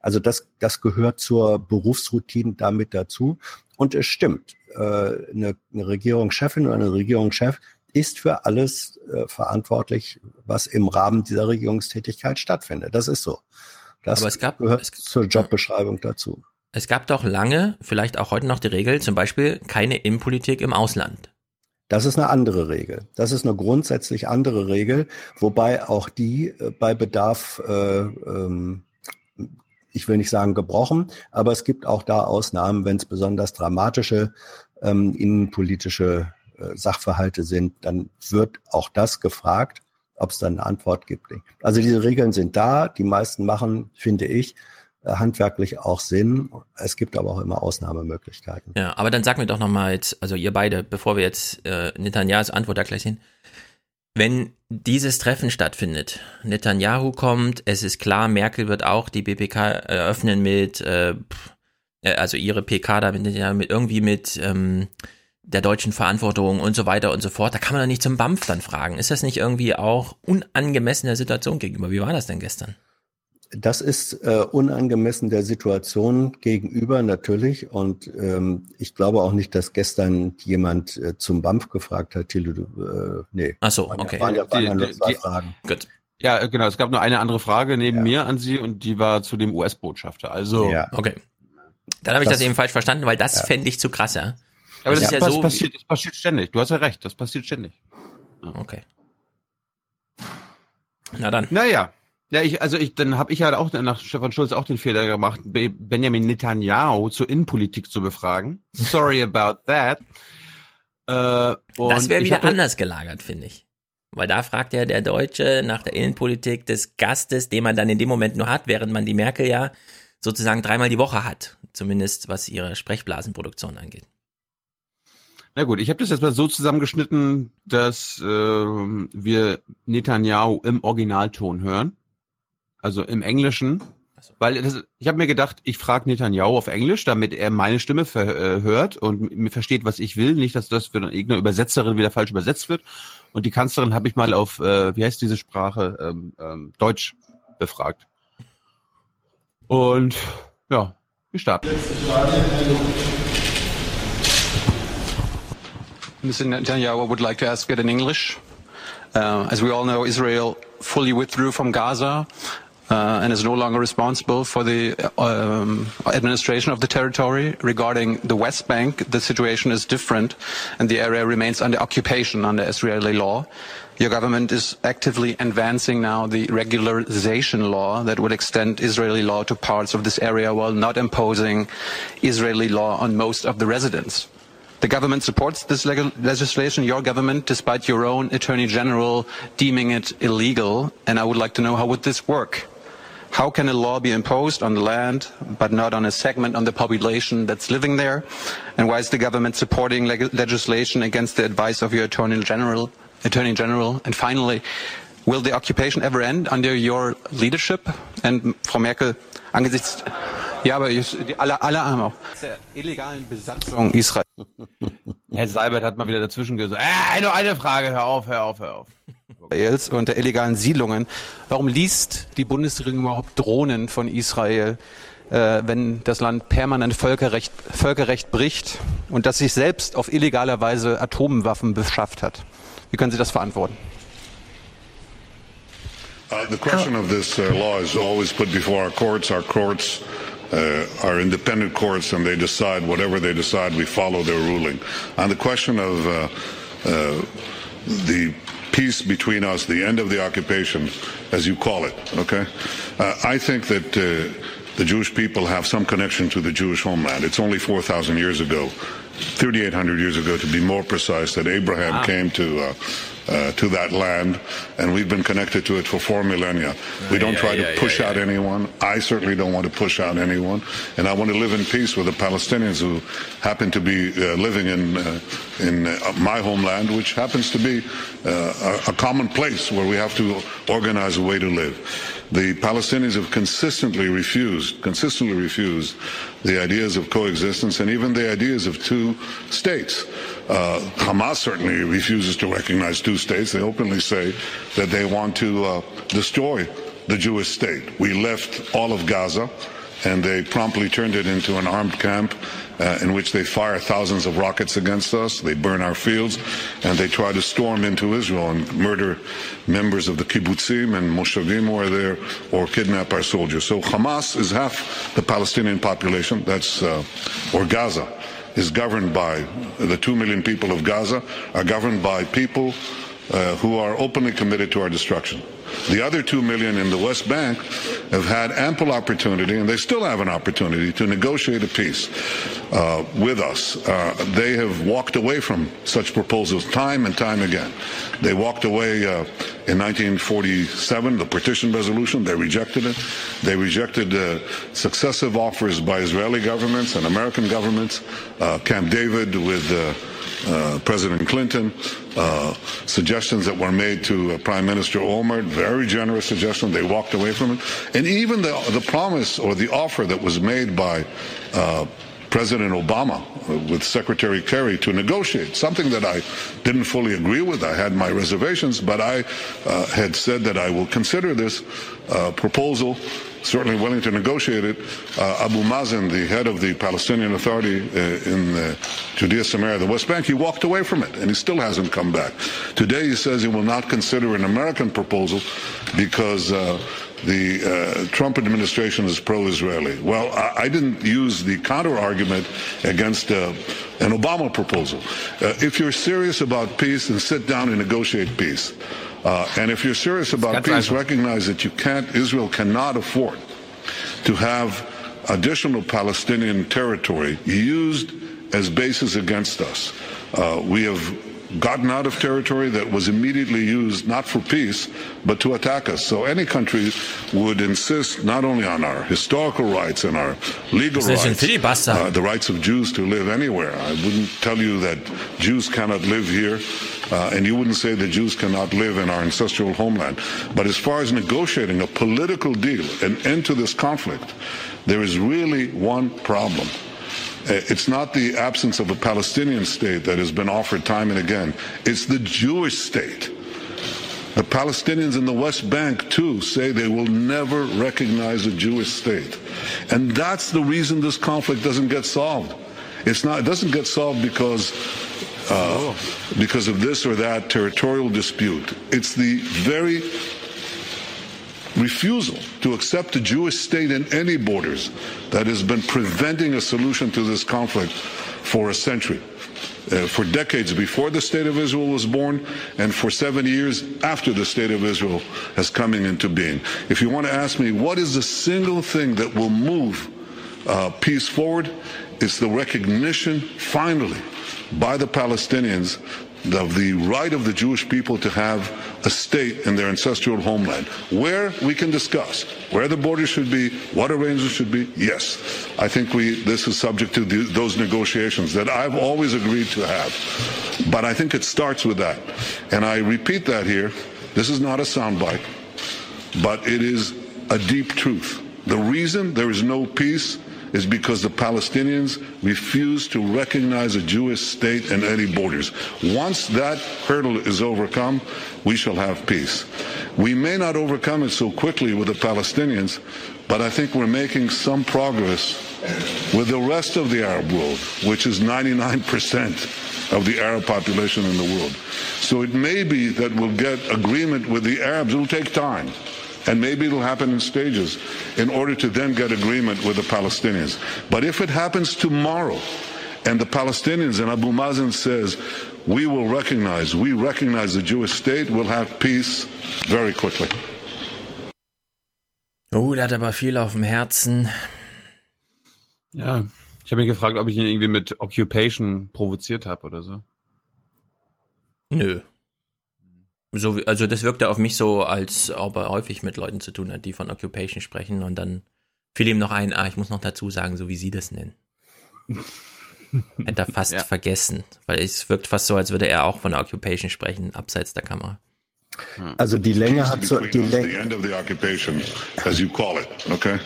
Also das, das gehört zur Berufsroutine damit dazu. Und es stimmt, äh, eine, eine Regierungschefin oder eine Regierungschef ist für alles äh, verantwortlich, was im Rahmen dieser Regierungstätigkeit stattfindet. Das ist so. Das Aber es gab- gehört es- zur Jobbeschreibung dazu. es gab doch lange, vielleicht auch heute noch die Regel, zum Beispiel keine Innenpolitik im Ausland. Das ist eine andere Regel. Das ist eine grundsätzlich andere Regel, wobei auch die äh, bei Bedarf, äh, ähm, ich will nicht sagen gebrochen, aber es gibt auch da Ausnahmen, wenn es besonders dramatische ähm, innenpolitische äh, Sachverhalte sind, dann wird auch das gefragt, ob es dann eine Antwort gibt. Also diese Regeln sind da, die meisten machen, finde ich, handwerklich auch Sinn. Es gibt aber auch immer Ausnahmemöglichkeiten. Ja, aber dann sag mir doch nochmal jetzt, also ihr beide, bevor wir jetzt äh, Netanyahus Antwort da gleich sehen, wenn dieses Treffen stattfindet, Netanyahu kommt, es ist klar, Merkel wird auch die BPK eröffnen mit, äh, äh, also ihre PK da mit, mit irgendwie mit ähm, der deutschen Verantwortung und so weiter und so fort, da kann man doch nicht zum BAMF dann fragen. Ist das nicht irgendwie auch unangemessen der Situation gegenüber? Wie war das denn gestern? Das ist äh, unangemessen der Situation gegenüber natürlich. Und ähm, ich glaube auch nicht, dass gestern jemand äh, zum BAMF gefragt hat, Thilo, du, äh, nee. Ach so, Waren ja- okay. Waren ja, waren ja nur Die- die- Fragen. Gut. Ja, genau. Es gab nur eine andere Frage neben mir an Sie und die war zu dem US-Botschafter. Also, Ja. Okay. Dann habe ich das, Das- eben falsch verstanden, weil das Ja. fände ich zu krass, ja. aber das, ist ja das, so. passiert, das passiert ständig. Du hast ja recht, das passiert ständig. Okay. Na dann. Naja. Ja, ich, also ich, dann habe ich ja auch nach Stefan Schulz auch den Fehler gemacht, Be- Benjamin Netanyahu zur Innenpolitik zu befragen. Sorry about that. Äh, und Das wäre wieder hab- anders gelagert, finde ich. Weil da fragt ja der Deutsche nach der Innenpolitik des Gastes, den man dann in dem Moment nur hat, während man die Merkel ja sozusagen dreimal die Woche hat. Zumindest was ihre Sprechblasenproduktion angeht. Na gut, ich habe das jetzt mal so zusammengeschnitten, dass ähm, wir Netanyahu im Originalton hören. Also im Englischen. Weil das, ich habe mir gedacht, ich frage Netanyahu auf Englisch, damit er meine Stimme ver, äh, hört und mir versteht, was ich will. Nicht, dass das für eine irgendeine Übersetzerin wieder falsch übersetzt wird. Und die Kanzlerin habe ich mal auf, äh, wie heißt diese Sprache, ähm, ähm, Deutsch befragt. Und ja, wir starten. Mr. Netanyahu, would like to ask it in English. Uh, as we all know, Israel fully withdrew from Gaza uh, and is no longer responsible for the um, administration of the territory. Regarding the West Bank, the situation is different, and the area remains under occupation under Israeli law. Your government is actively advancing now the regularization law that would extend Israeli law to parts of this area while not imposing Israeli law on most of the residents. The government supports this leg- legislation, your government, despite your own Attorney General deeming it illegal. And I would like to know how would this work? How can a law be imposed on the land, but not on a segment on the population that's living there? And why is the government supporting leg- legislation against the advice of your Attorney General? Attorney General? And finally, will the occupation ever end under your leadership? And Frau Merkel, angesichts, ja, aber ich, die, alle, alle haben auch. Der illegalen Besatzung Israel. Herr Seibert hat mal wieder dazwischen gesagt, äh, nur eine Frage, hör auf, hör auf, hör auf. Israels und der illegalen Siedlungen. Warum liest die Bundesregierung überhaupt Drohnen von Israel, äh, wenn das Land permanent Völkerrecht, Völkerrecht bricht und das sich selbst auf illegaler Weise Atomwaffen beschafft hat? Wie können Sie das verantworten? Uh, the question of this uh, law is always put before our courts. Our courts uh, are independent courts, and they decide whatever they decide. We follow their ruling. On the question of uh, uh, the peace between us, the end of the occupation, as you call it, okay? Uh, I think that uh, the Jewish people have some connection to the Jewish homeland. It's only 4,000 years ago, 3,800 years ago to be more precise, that Abraham Wow. came to. Uh, uh, to that land, and we've been connected to it for four millennia. We don't try to push out anyone. I certainly don't want to push out anyone, and I want to live in peace with the Palestinians who happen to be uh, living in uh, in uh, my homeland, which happens to be uh, a, a common place where we have to organize a way to live. The Palestinians have consistently refused, consistently refused the ideas of coexistence and even the ideas of two states. Uh, Hamas certainly refuses to recognize two states. They openly say that they want to uh, destroy the Jewish state. We left all of Gaza and they promptly turned it into an armed camp uh, in which they fire thousands of rockets against us, they burn our fields, and they try to storm into Israel and murder members of the kibbutzim and moshavim who are there, or kidnap our soldiers. So Hamas is half the Palestinian population, that's, uh, or Gaza, is governed by, the two million people of Gaza are governed by people uh, who are openly committed to our destruction. The other two million in the West Bank have had ample opportunity, and they still have an opportunity to negotiate a peace uh, with us. Uh, they have walked away from such proposals time and time again. They walked away uh, in 1947, the partition resolution. They rejected it. They rejected uh, successive offers by Israeli governments and American governments. Uh, Camp David with. Uh, President Clinton, uh, suggestions that were made to uh, Prime Minister Olmert, very generous suggestion. They walked away from it. And even the, the promise or the offer that was made by uh, President Obama with Secretary Kerry to negotiate, something that I didn't fully agree with. I had my reservations, but I uh, had said that I will consider this uh, proposal certainly willing to negotiate it. Uh, Abu Mazen, the head of the Palestinian Authority uh, in uh, Judea, Samaria, the West Bank, he walked away from it, and he still hasn't come back. Today, he says he will not consider an American proposal because. Uh, the uh, Trump administration is pro-Israeli. Well, I, I didn't use the counter-argument against uh, an Obama proposal. Uh, if you're serious about peace, then sit down and negotiate peace. Uh, and if you're serious about peace, recognize that you can't, Israel cannot afford to have additional Palestinian territory used as bases against us. Uh, we have gotten out of territory that was immediately used not for peace, but to attack us. So any country would insist not only on our historical rights and our legal Das ist ein rights, uh, the rights of Jews to live anywhere. I wouldn't tell you that Jews cannot live here, uh, and you wouldn't say the Jews cannot live in our ancestral homeland. But as far as negotiating a political deal, an end to this conflict, there is really one problem. Uh, It's not the absence of a Palestinian state that has been offered time and again. It's the Jewish state. The Palestinians in the West Bank, too, say they will never recognize a Jewish state. And that's the reason this conflict doesn't get solved. It's not, it doesn't get solved because, uh, because of this or that territorial dispute. It's the very refusal to accept a Jewish state in any borders that has been preventing a solution to this conflict for a century. Uh, for decades before the state of Israel was born, and for seven years after the state of Israel has coming into being. If you want to ask me what is the single thing that will move uh, peace forward, it's the recognition, finally, by the Palestinians of the right of the Jewish people to have a state in their ancestral homeland, where we can discuss where the border should be, what arrangements should be. Yes, I think we this is subject to the, those negotiations that I've always agreed to have. But I think it starts with that, and I repeat that here. This is not a soundbite, but it is a deep truth. The reason there is no peace is because the Palestinians refuse to recognize a Jewish state and any borders. Once that hurdle is overcome, we shall have peace. We may not overcome it so quickly with the Palestinians, but I think we're making some progress with the rest of the Arab world, which is 99% of the Arab population in the world. So it may be that we'll get agreement with the Arabs. It'll take time. And maybe it'll happen in stages in order to then get agreement with the Palestinians. But if it happens tomorrow and the Palestinians and Abu Mazen says, we will recognize, we recognize the Jewish state, we'll have peace very quickly. Oh, der hat aber viel auf dem Herzen. Ja, ich habe mich gefragt, ob ich ihn irgendwie mit Occupation provoziert habe oder so. Nö. So, wie- also das wirkte auf mich so, als ob er häufig mit Leuten zu tun hat, die von Occupation sprechen und dann fiel ihm noch ein, ah, ich muss noch dazu sagen, so wie sie das nennen. Hätte er fast vergessen, weil es wirkt fast so, als würde er auch von Occupation sprechen, abseits der Kamera. Also die Länge hat so, die Länge, end of the occupation, as you call it, okay?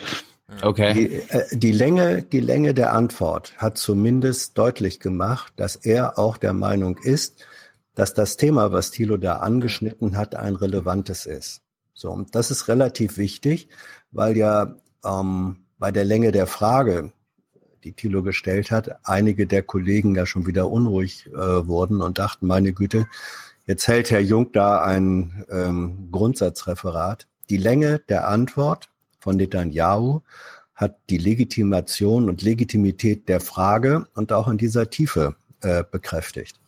Okay. Die, äh, die Länge, die Länge der Antwort hat zumindest deutlich gemacht, dass er auch der Meinung ist, dass das Thema, was Thilo da angeschnitten hat, ein relevantes ist. So, und das ist relativ wichtig, weil ja ähm, bei der Länge der Frage, die Thilo gestellt hat, einige der Kollegen ja schon wieder unruhig äh, wurden und dachten, meine Güte, jetzt hält Herr Jung da ein ähm, Grundsatzreferat. Die Länge der Antwort von Netanyahu hat die Legitimation und Legitimität der Frage und auch in dieser Tiefe äh, bekräftigt.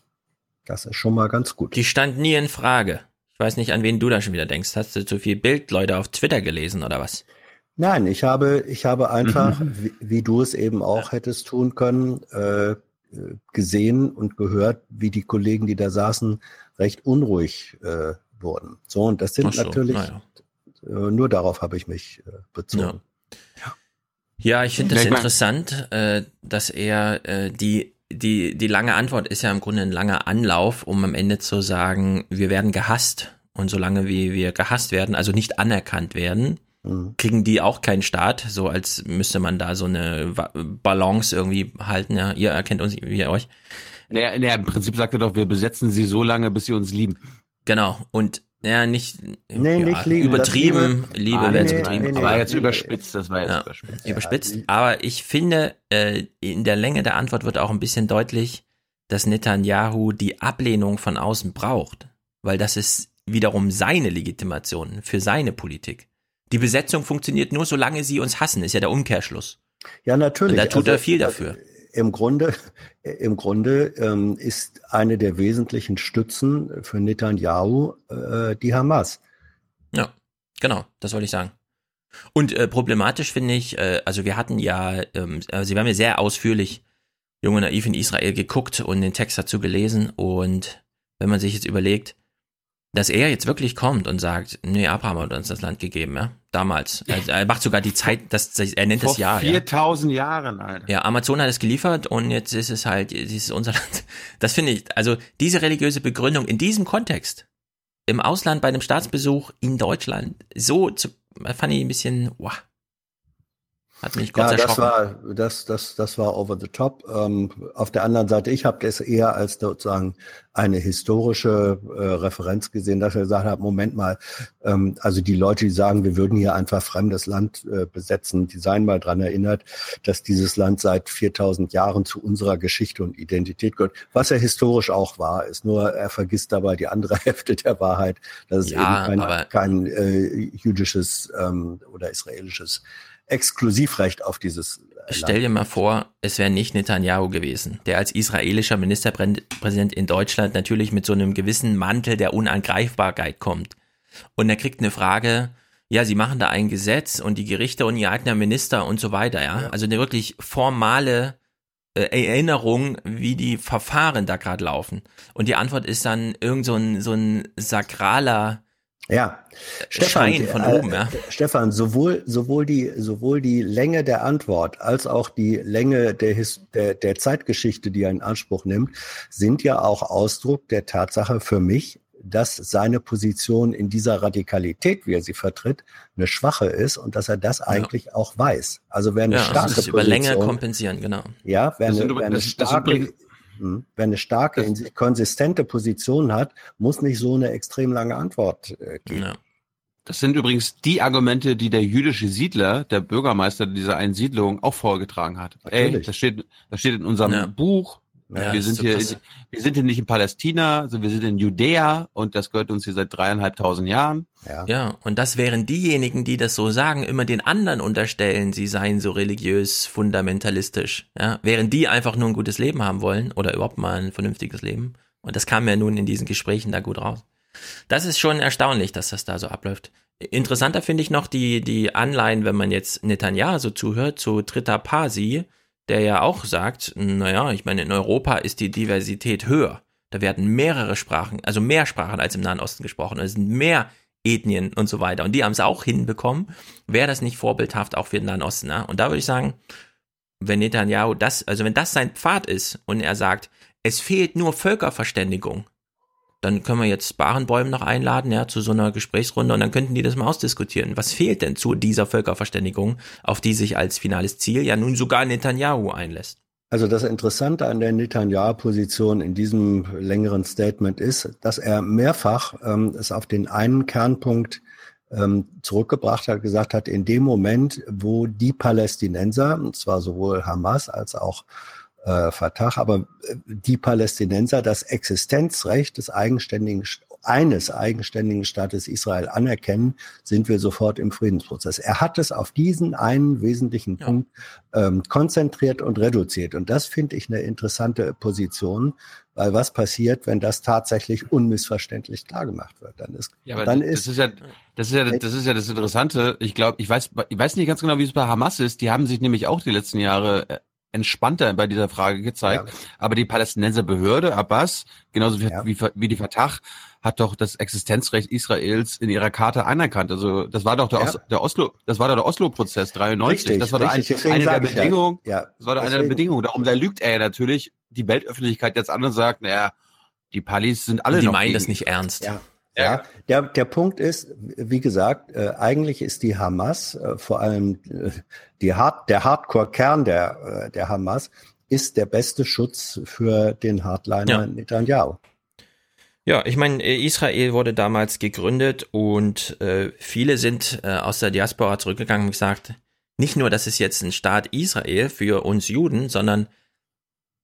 Das ist schon mal ganz gut. Die stand nie in Frage. Ich weiß nicht, an wen du da schon wieder denkst. Hast du zu viel Bildleute auf Twitter gelesen oder was? Nein, ich habe, ich habe einfach, Mhm. wie, wie du es eben auch hättest tun können, äh, gesehen und gehört, wie die Kollegen, die da saßen, recht unruhig äh, wurden. So, und das sind so, natürlich, naja. äh, nur darauf habe ich mich äh, bezogen. Ja, ich finde Ja, es ich mein- interessant, äh, dass er äh, die die die lange Antwort ist ja im Grunde ein langer Anlauf, um am Ende zu sagen, wir werden gehasst und solange wie wir gehasst werden, also nicht anerkannt werden, kriegen die auch keinen Staat, so als müsste man da so eine Balance irgendwie halten. Ja, ihr erkennt uns, wir euch. Naja, naja, im Prinzip sagt er doch, wir besetzen sie so lange, bis sie uns lieben. Genau. Und ja, nicht, Nee, ja, nicht Liebe, übertrieben, das Liebe, Ah, wäre nee, übertrieben. nee, nee, Aber jetzt nee. überspitzt, das war jetzt Ja, überspitzt. überspitzt. Aber ich finde, äh, in der Länge der Antwort wird auch ein bisschen deutlich, dass Netanyahu die Ablehnung von außen braucht, weil das ist wiederum seine Legitimation für seine Politik. Die Besetzung funktioniert nur, solange sie uns hassen, ist ja der Umkehrschluss. Ja, natürlich. Und da tut Also, er viel dafür. Im Grunde, im Grunde ähm, ist eine der wesentlichen Stützen für Netanyahu äh, die Hamas. Ja, genau, das wollte ich sagen. Und äh, problematisch finde ich, äh, also wir hatten ja, ähm, also wir haben ja sehr ausführlich Junge Naiv in Israel geguckt und den Text dazu gelesen und wenn man sich jetzt überlegt, dass er jetzt wirklich kommt und sagt, nee, Abraham hat uns das Land gegeben, ja, damals. Er, er macht sogar die Zeit, das, er nennt Vor das Jahr, ja. 4000 Jahren, Alter. Ja, Amazon hat es geliefert und jetzt ist es halt, es ist unser Land. Das finde ich, also diese religiöse Begründung in diesem Kontext, im Ausland bei einem Staatsbesuch in Deutschland, so zu, fand ich ein bisschen, wow. Hat mich kurz Ja, das war das, das, das war over the top. Ähm, auf der anderen Seite, ich habe das eher als sozusagen eine historische äh, Referenz gesehen, dass er gesagt hat, Moment mal, ähm, also die Leute, die sagen, wir würden hier einfach fremdes Land äh, besetzen, die seien mal dran erinnert, dass dieses Land seit 4000 Jahren zu unserer Geschichte und Identität gehört. Was er historisch auch war, ist nur, er vergisst dabei die andere Hälfte der Wahrheit, dass es Ja, eben kein, kein äh, jüdisches ähm, oder israelisches Exklusivrecht auf dieses äh, Stell dir mal vor, es wäre nicht Netanyahu gewesen, der als israelischer Ministerpräsident in Deutschland natürlich mit so einem gewissen Mantel der Unangreifbarkeit kommt. Und er kriegt eine Frage, ja, sie machen da ein Gesetz und die Gerichte und ihr eigener Minister und so weiter, ja. Also eine wirklich formale äh, Erinnerung, wie die Verfahren da gerade laufen. Und die Antwort ist dann irgend so ein, so ein sakraler Ja, Schein von äh, oben, ja. Stefan, sowohl, sowohl, die, sowohl die Länge der Antwort als auch die Länge der, His der, der Zeitgeschichte, die er in Anspruch nimmt, sind ja auch Ausdruck der Tatsache für mich, dass seine Position in dieser Radikalität, wie er sie vertritt, eine schwache ist und dass er das eigentlich auch weiß. Also wer eine Ja, starke das ist über Länge Position- kompensieren, genau. ja, wer Das eine, wer eine übrigens- das- das starke, wer eine starke, in sich konsistente Position hat, muss nicht so eine extrem lange Antwort äh, geben. Das sind übrigens die Argumente, die der jüdische Siedler, der Bürgermeister dieser einen Siedlung, auch vorgetragen hat. Ey, das steht, das steht in unserem Ja. Buch. Ja, wir sind so hier, krass. wir sind hier nicht in Palästina, also wir sind in Judäa und das gehört uns hier seit dreieinhalbtausend Jahren. Ja, und das wären diejenigen, die das so sagen, immer den anderen unterstellen, sie seien so religiös, fundamentalistisch. Ja, während die einfach nur ein gutes Leben haben wollen oder überhaupt mal ein vernünftiges Leben. Und das kam ja nun in diesen Gesprächen da gut raus. Das ist schon erstaunlich, dass das da so abläuft. Interessanter finde ich noch die, die Anleihen, wenn man jetzt Netanyahu so zuhört, zu Trita Pasi, der ja auch sagt, naja, ich meine, in Europa ist die Diversität höher. Da werden mehrere Sprachen, also mehr Sprachen als im Nahen Osten gesprochen. Es sind mehr Ethnien und so weiter. Und die haben es auch hinbekommen. Wäre das nicht vorbildhaft auch für den Nahen Osten? Ne? Und da würde ich sagen, wenn Netanyahu das, also wenn das sein Pfad ist und er sagt, es fehlt nur Völkerverständigung, dann können wir jetzt Barenbäume noch einladen, ja, zu so einer Gesprächsrunde und dann könnten die das mal ausdiskutieren. Was fehlt denn zu dieser Völkerverständigung, auf die sich als finales Ziel ja nun sogar Netanyahu einlässt? Also das Interessante an der Netanyahu-Position in diesem längeren Statement ist, dass er mehrfach ähm, es auf den einen Kernpunkt ähm, zurückgebracht hat, gesagt hat, in dem Moment, wo die Palästinenser, und zwar sowohl Hamas als auch äh, Fatah, aber äh, die Palästinenser das Existenzrecht des eigenständigen eines eigenständigen Staates Israel anerkennen, sind wir sofort im Friedensprozess. Er hat es auf diesen einen wesentlichen ja. Punkt ähm, konzentriert und reduziert. Und das finde ich eine interessante Position, weil was passiert, wenn das tatsächlich unmissverständlich klargemacht wird? Dann ist, ja, dann das ist, ist ja, das ist ja, das ist ja das Interessante. Ich glaube, ich weiß, ich weiß nicht ganz genau, wie es bei Hamas ist. Die haben sich nämlich auch die letzten Jahre äh, entspannter bei dieser Frage gezeigt. Ja. Aber die Palästinenserbehörde, Abbas, genauso wie, ja. wie, wie die Fatah, hat doch das Existenzrecht Israels in ihrer Charta anerkannt. Also das war doch der, ja. Os, der Oslo, das war doch der Oslo-Prozess 93. Richtig, das war doch ein, eine der Bedingungen. Ja. Das war doch eine der Bedingungen. Darum da lügt er natürlich die Weltöffentlichkeit jetzt an und sagt, naja, die Palis sind alle die noch meinen gegen. das nicht ernst. Ja. Ja, der, der Punkt ist, wie gesagt, äh, eigentlich ist die Hamas, äh, vor allem äh, die Hard, der Hardcore-Kern der, äh, der Hamas, ist der beste Schutz für den Hardliner Ja. Netanyahu. Ja, ich meine, Israel wurde damals gegründet und äh, viele sind äh, aus der Diaspora zurückgegangen und gesagt, nicht nur, das ist jetzt ein Staat Israel für uns Juden, sondern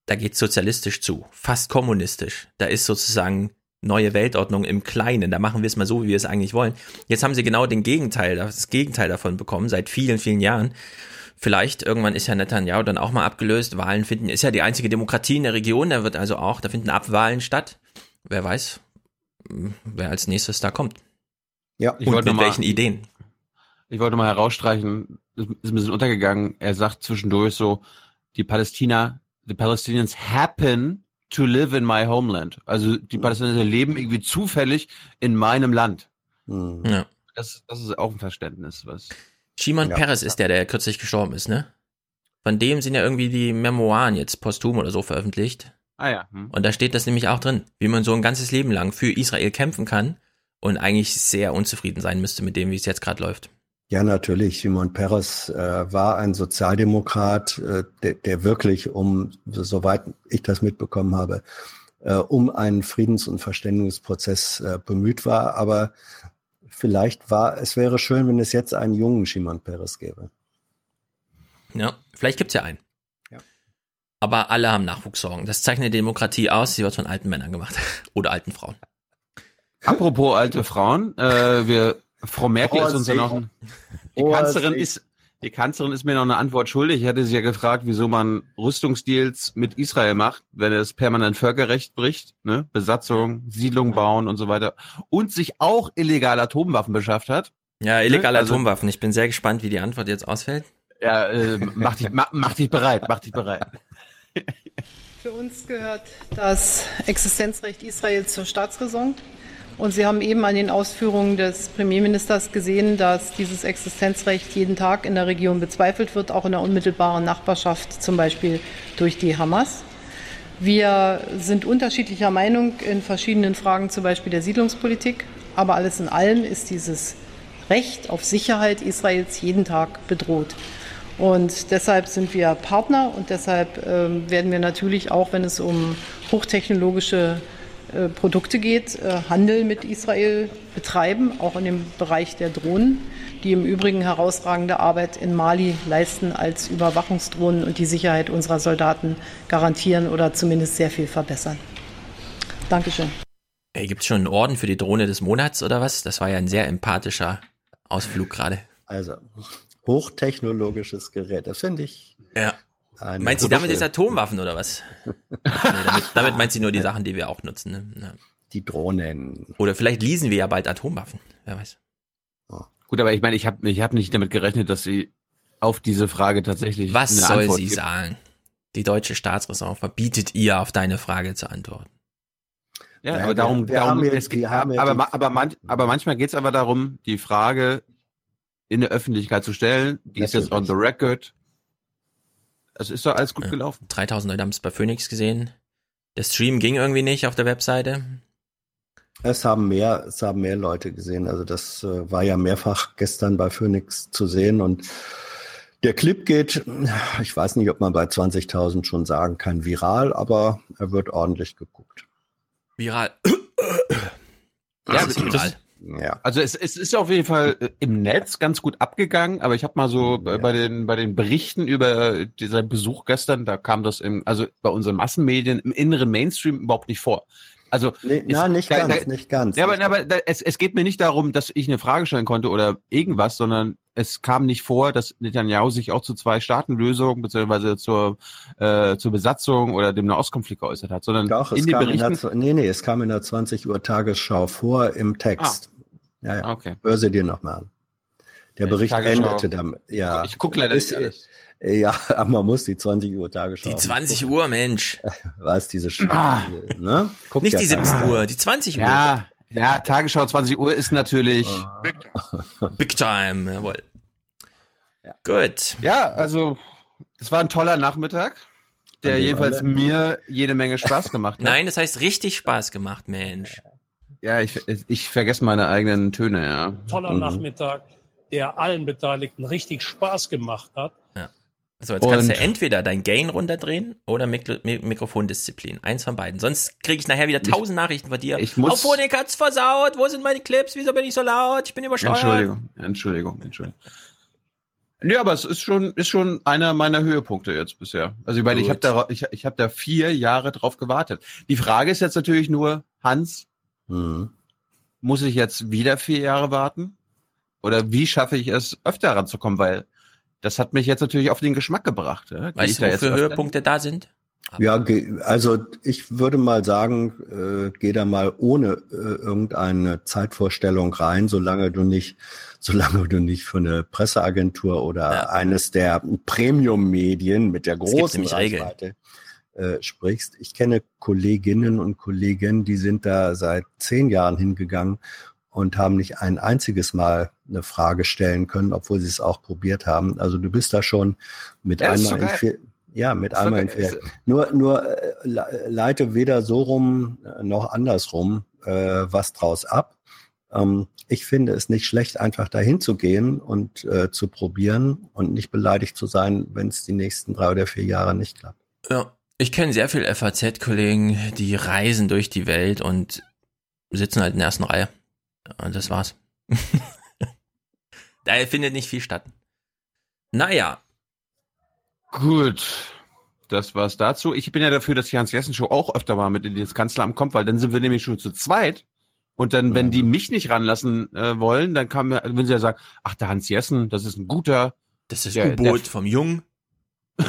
da geht sozialistisch zu, fast kommunistisch. Da ist sozusagen neue Weltordnung im Kleinen. Da machen wir es mal so, wie wir es eigentlich wollen. Jetzt haben sie genau den Gegenteil, das Gegenteil davon bekommen, seit vielen, vielen Jahren. Vielleicht irgendwann ist ja Netanyahu dann auch mal abgelöst. Wahlen finden, ist ja die einzige Demokratie in der Region. Da wird also auch, da finden Abwahlen statt. Wer weiß, wer als nächstes da kommt. Ja, Ich und wollte mit mal- welchen Ideen. Ich wollte mal herausstreichen, ist ein bisschen untergegangen. Er sagt zwischendurch so, die Palästina, the Palestinians happen to live in my homeland. Also die Palästinenser leben irgendwie zufällig in meinem Land. Hm. Ja. Das, das ist auch ein Verständnis, was. Shimon Ja. Peres ist der, der kürzlich gestorben ist, ne? Von dem sind ja irgendwie die Memoiren jetzt posthum oder so veröffentlicht. Ah ja. Hm. Und da steht das nämlich auch drin, wie man so ein ganzes Leben lang für Israel kämpfen kann und eigentlich sehr unzufrieden sein müsste mit dem, wie es jetzt gerade läuft. Ja, natürlich. Simon Peres äh, war ein Sozialdemokrat, äh, der, der wirklich, um, soweit ich das mitbekommen habe, äh, um einen Friedens- und Verständigungsprozess äh, bemüht war. Aber vielleicht war, es wäre schön, wenn es jetzt einen jungen Simon Peres gäbe. Ja, vielleicht gibt's ja einen. Ja. Aber alle haben Nachwuchssorgen. Das zeichnet die Demokratie aus, sie wird von alten Männern gemacht. Oder alten Frauen. Apropos alte Frauen, äh, wir, Frau Merkel Oh, ist uns ja noch, ein- die Oh, Kanzlerin ist, die Kanzlerin ist mir noch eine Antwort schuldig. Ich hatte sie ja gefragt, wieso man Rüstungsdeals mit Israel macht, wenn es permanent Völkerrecht bricht, ne? Besatzung, Siedlung bauen und so weiter. Und sich auch illegale Atomwaffen beschafft hat. Ja, illegale Also- Atomwaffen. Ich bin sehr gespannt, wie die Antwort jetzt ausfällt. Ja, äh, mach dich, mach, mach dich bereit, mach dich bereit. Für uns gehört das Existenzrecht Israels zur Staatsräson. Und Sie haben eben an den Ausführungen des Premierministers gesehen, dass dieses Existenzrecht jeden Tag in der Region bezweifelt wird, auch in der unmittelbaren Nachbarschaft, zum Beispiel durch die Hamas. Wir sind unterschiedlicher Meinung in verschiedenen Fragen, zum Beispiel der Siedlungspolitik. Aber alles in allem ist dieses Recht auf Sicherheit Israels jeden Tag bedroht. Und deshalb sind wir Partner und deshalb ähm, werden wir natürlich auch, wenn es um hochtechnologische äh, Produkte geht, äh, Handel mit Israel betreiben, auch in dem Bereich der Drohnen, die im Übrigen herausragende Arbeit in Mali leisten als Überwachungsdrohnen und die Sicherheit unserer Soldaten garantieren oder zumindest sehr viel verbessern. Dankeschön. Ey, gibt's schon einen Orden für die Drohne des Monats oder was? Das war ja ein sehr empathischer Ausflug gerade. Also, hochtechnologisches Gerät, das finde ich. Ja. Eine Meint sie damit jetzt Atomwaffen oder was? nee, damit, damit meint sie nur die Sachen, die wir auch nutzen. Ne? Ja. Die Drohnen. Oder vielleicht leasen wir ja bald Atomwaffen. Wer weiß. Gut, aber ich meine, ich habe ich hab nicht damit gerechnet, dass sie auf diese Frage tatsächlich Was eine soll Antwort sie gibt. sagen? Die deutsche Staatsräson verbietet ihr, auf deine Frage zu antworten. Ja, Ja, aber darum, wir darum haben ja- es geht, wir haben ja aber, ma- aber, man, aber manchmal geht es aber darum, die Frage in der Öffentlichkeit zu stellen. Die ist jetzt on the record. Es ist doch alles gut gelaufen. 3000 Leute haben es bei Phoenix gesehen. Der Stream ging irgendwie nicht auf der Webseite. Es haben mehr, es haben mehr Leute gesehen. Also das äh, war ja mehrfach gestern bei Phoenix zu sehen und der Clip geht, ich weiß nicht, ob man bei 20.000 schon sagen kann, viral, aber er wird ordentlich geguckt. Viral. Ja, Das ist viral. Ja. Also es, es ist auf jeden Fall äh, im Netz ganz gut abgegangen, aber ich habe mal so bei bei den bei den Berichten über diesen Besuch gestern, da kam das im also bei unseren Massenmedien im inneren Mainstream überhaupt nicht vor. Also Nee, es- na, nicht da- ganz, da- nicht ganz. Ja, aber, aber da, es, es geht mir nicht darum, dass ich eine Frage stellen konnte oder irgendwas, sondern es kam nicht vor, dass Netanyahu sich auch zu zwei Staatenlösungen beziehungsweise zur äh, zur Besatzung oder dem Nahostkonflikt geäußert hat, sondern Doch, es in den kam in Berichten. der, nee, nee, es kam in der 20 Uhr Tagesschau vor im Text. Ja, ja. Okay. Hör sie dir nochmal an. Der Bericht endete damit. Ja. Ich guck leider nicht alles. äh, Ja, aber man muss die 20 Uhr Tagesschau. Die 20 Uhr, Mensch. Was diese Sch Ah. ne? Guckt Nicht ja die 17 keiner. Uhr, die 20 Uhr. Ja, ja, Tagesschau 20 Uhr ist natürlich. Big Time, jawohl. Gut. Ja, also es war ein toller Nachmittag, der jedenfalls alle- mir jede Menge Spaß gemacht hat. Nein, das heißt richtig Spaß gemacht, Mensch. Ja, ich, ich vergesse meine eigenen Töne, ja. Toller Mhm. Nachmittag, der allen Beteiligten richtig Spaß gemacht hat. So, jetzt kannst Und- du entweder dein Gain runterdrehen oder Mikro Mi Mikrofondisziplin. Eins von beiden. Sonst kriege ich nachher wieder tausend Nachrichten von dir. Ich muss- Auf Phonik hat's versaut. Wo sind meine Clips? Wieso bin ich so laut? Ich bin übersteuert. Entschuldigung, Entschuldigung, Entschuldigung. Ja, aber es ist schon, ist schon einer meiner Höhepunkte jetzt bisher. Also ich meine, ich habe Gut. da, ich, ich habe da vier Jahre drauf gewartet. Die Frage ist jetzt natürlich nur, Hans, Mhm. muss ich jetzt wieder vier Jahre warten? Oder wie schaffe ich es, öfter ranzukommen? Weil das hat mich jetzt natürlich auf den Geschmack gebracht. Ja? Weißt du, da jetzt wofür Höhepunkte da sind? Ja, also ich würde mal sagen, äh, geh da mal ohne äh, irgendeine Zeitvorstellung rein, solange du nicht, solange du nicht für eine Presseagentur oder eines der Premium-Medien mit der großen nämlich Regeln. Äh, sprichst. Ich kenne Kolleginnen und Kollegen, die sind da seit zehn Jahren hingegangen und haben nicht ein einziges Mal eine Frage stellen können, obwohl sie es auch probiert haben. Also du bist da schon mit Ja, einmal in vier, ja, mit einmal in vier. Nur, nur äh, le- leite weder so rum äh, noch andersrum äh, was draus ab. Ähm, ich finde es nicht schlecht, einfach dahin zu gehen und äh, zu probieren und nicht beleidigt zu sein, wenn es die nächsten drei oder vier Jahre nicht klappt. Ja. Ich kenne sehr viele FAZ-Kollegen, die reisen durch die Welt und sitzen halt in der ersten Reihe. Und das war's. da findet nicht viel statt. Naja, Gut. Das war's dazu. Ich bin ja dafür, dass die Hans-Jessen-Show auch öfter mal mit in das Kanzleramt kommt, weil dann sind wir nämlich schon zu zweit. Und dann, wenn die mich nicht ranlassen äh, wollen, dann kann mir, wenn sie ja sagen, ach, der Hans Jessen, das ist ein guter. das ist U-Boot der- vom Jungen.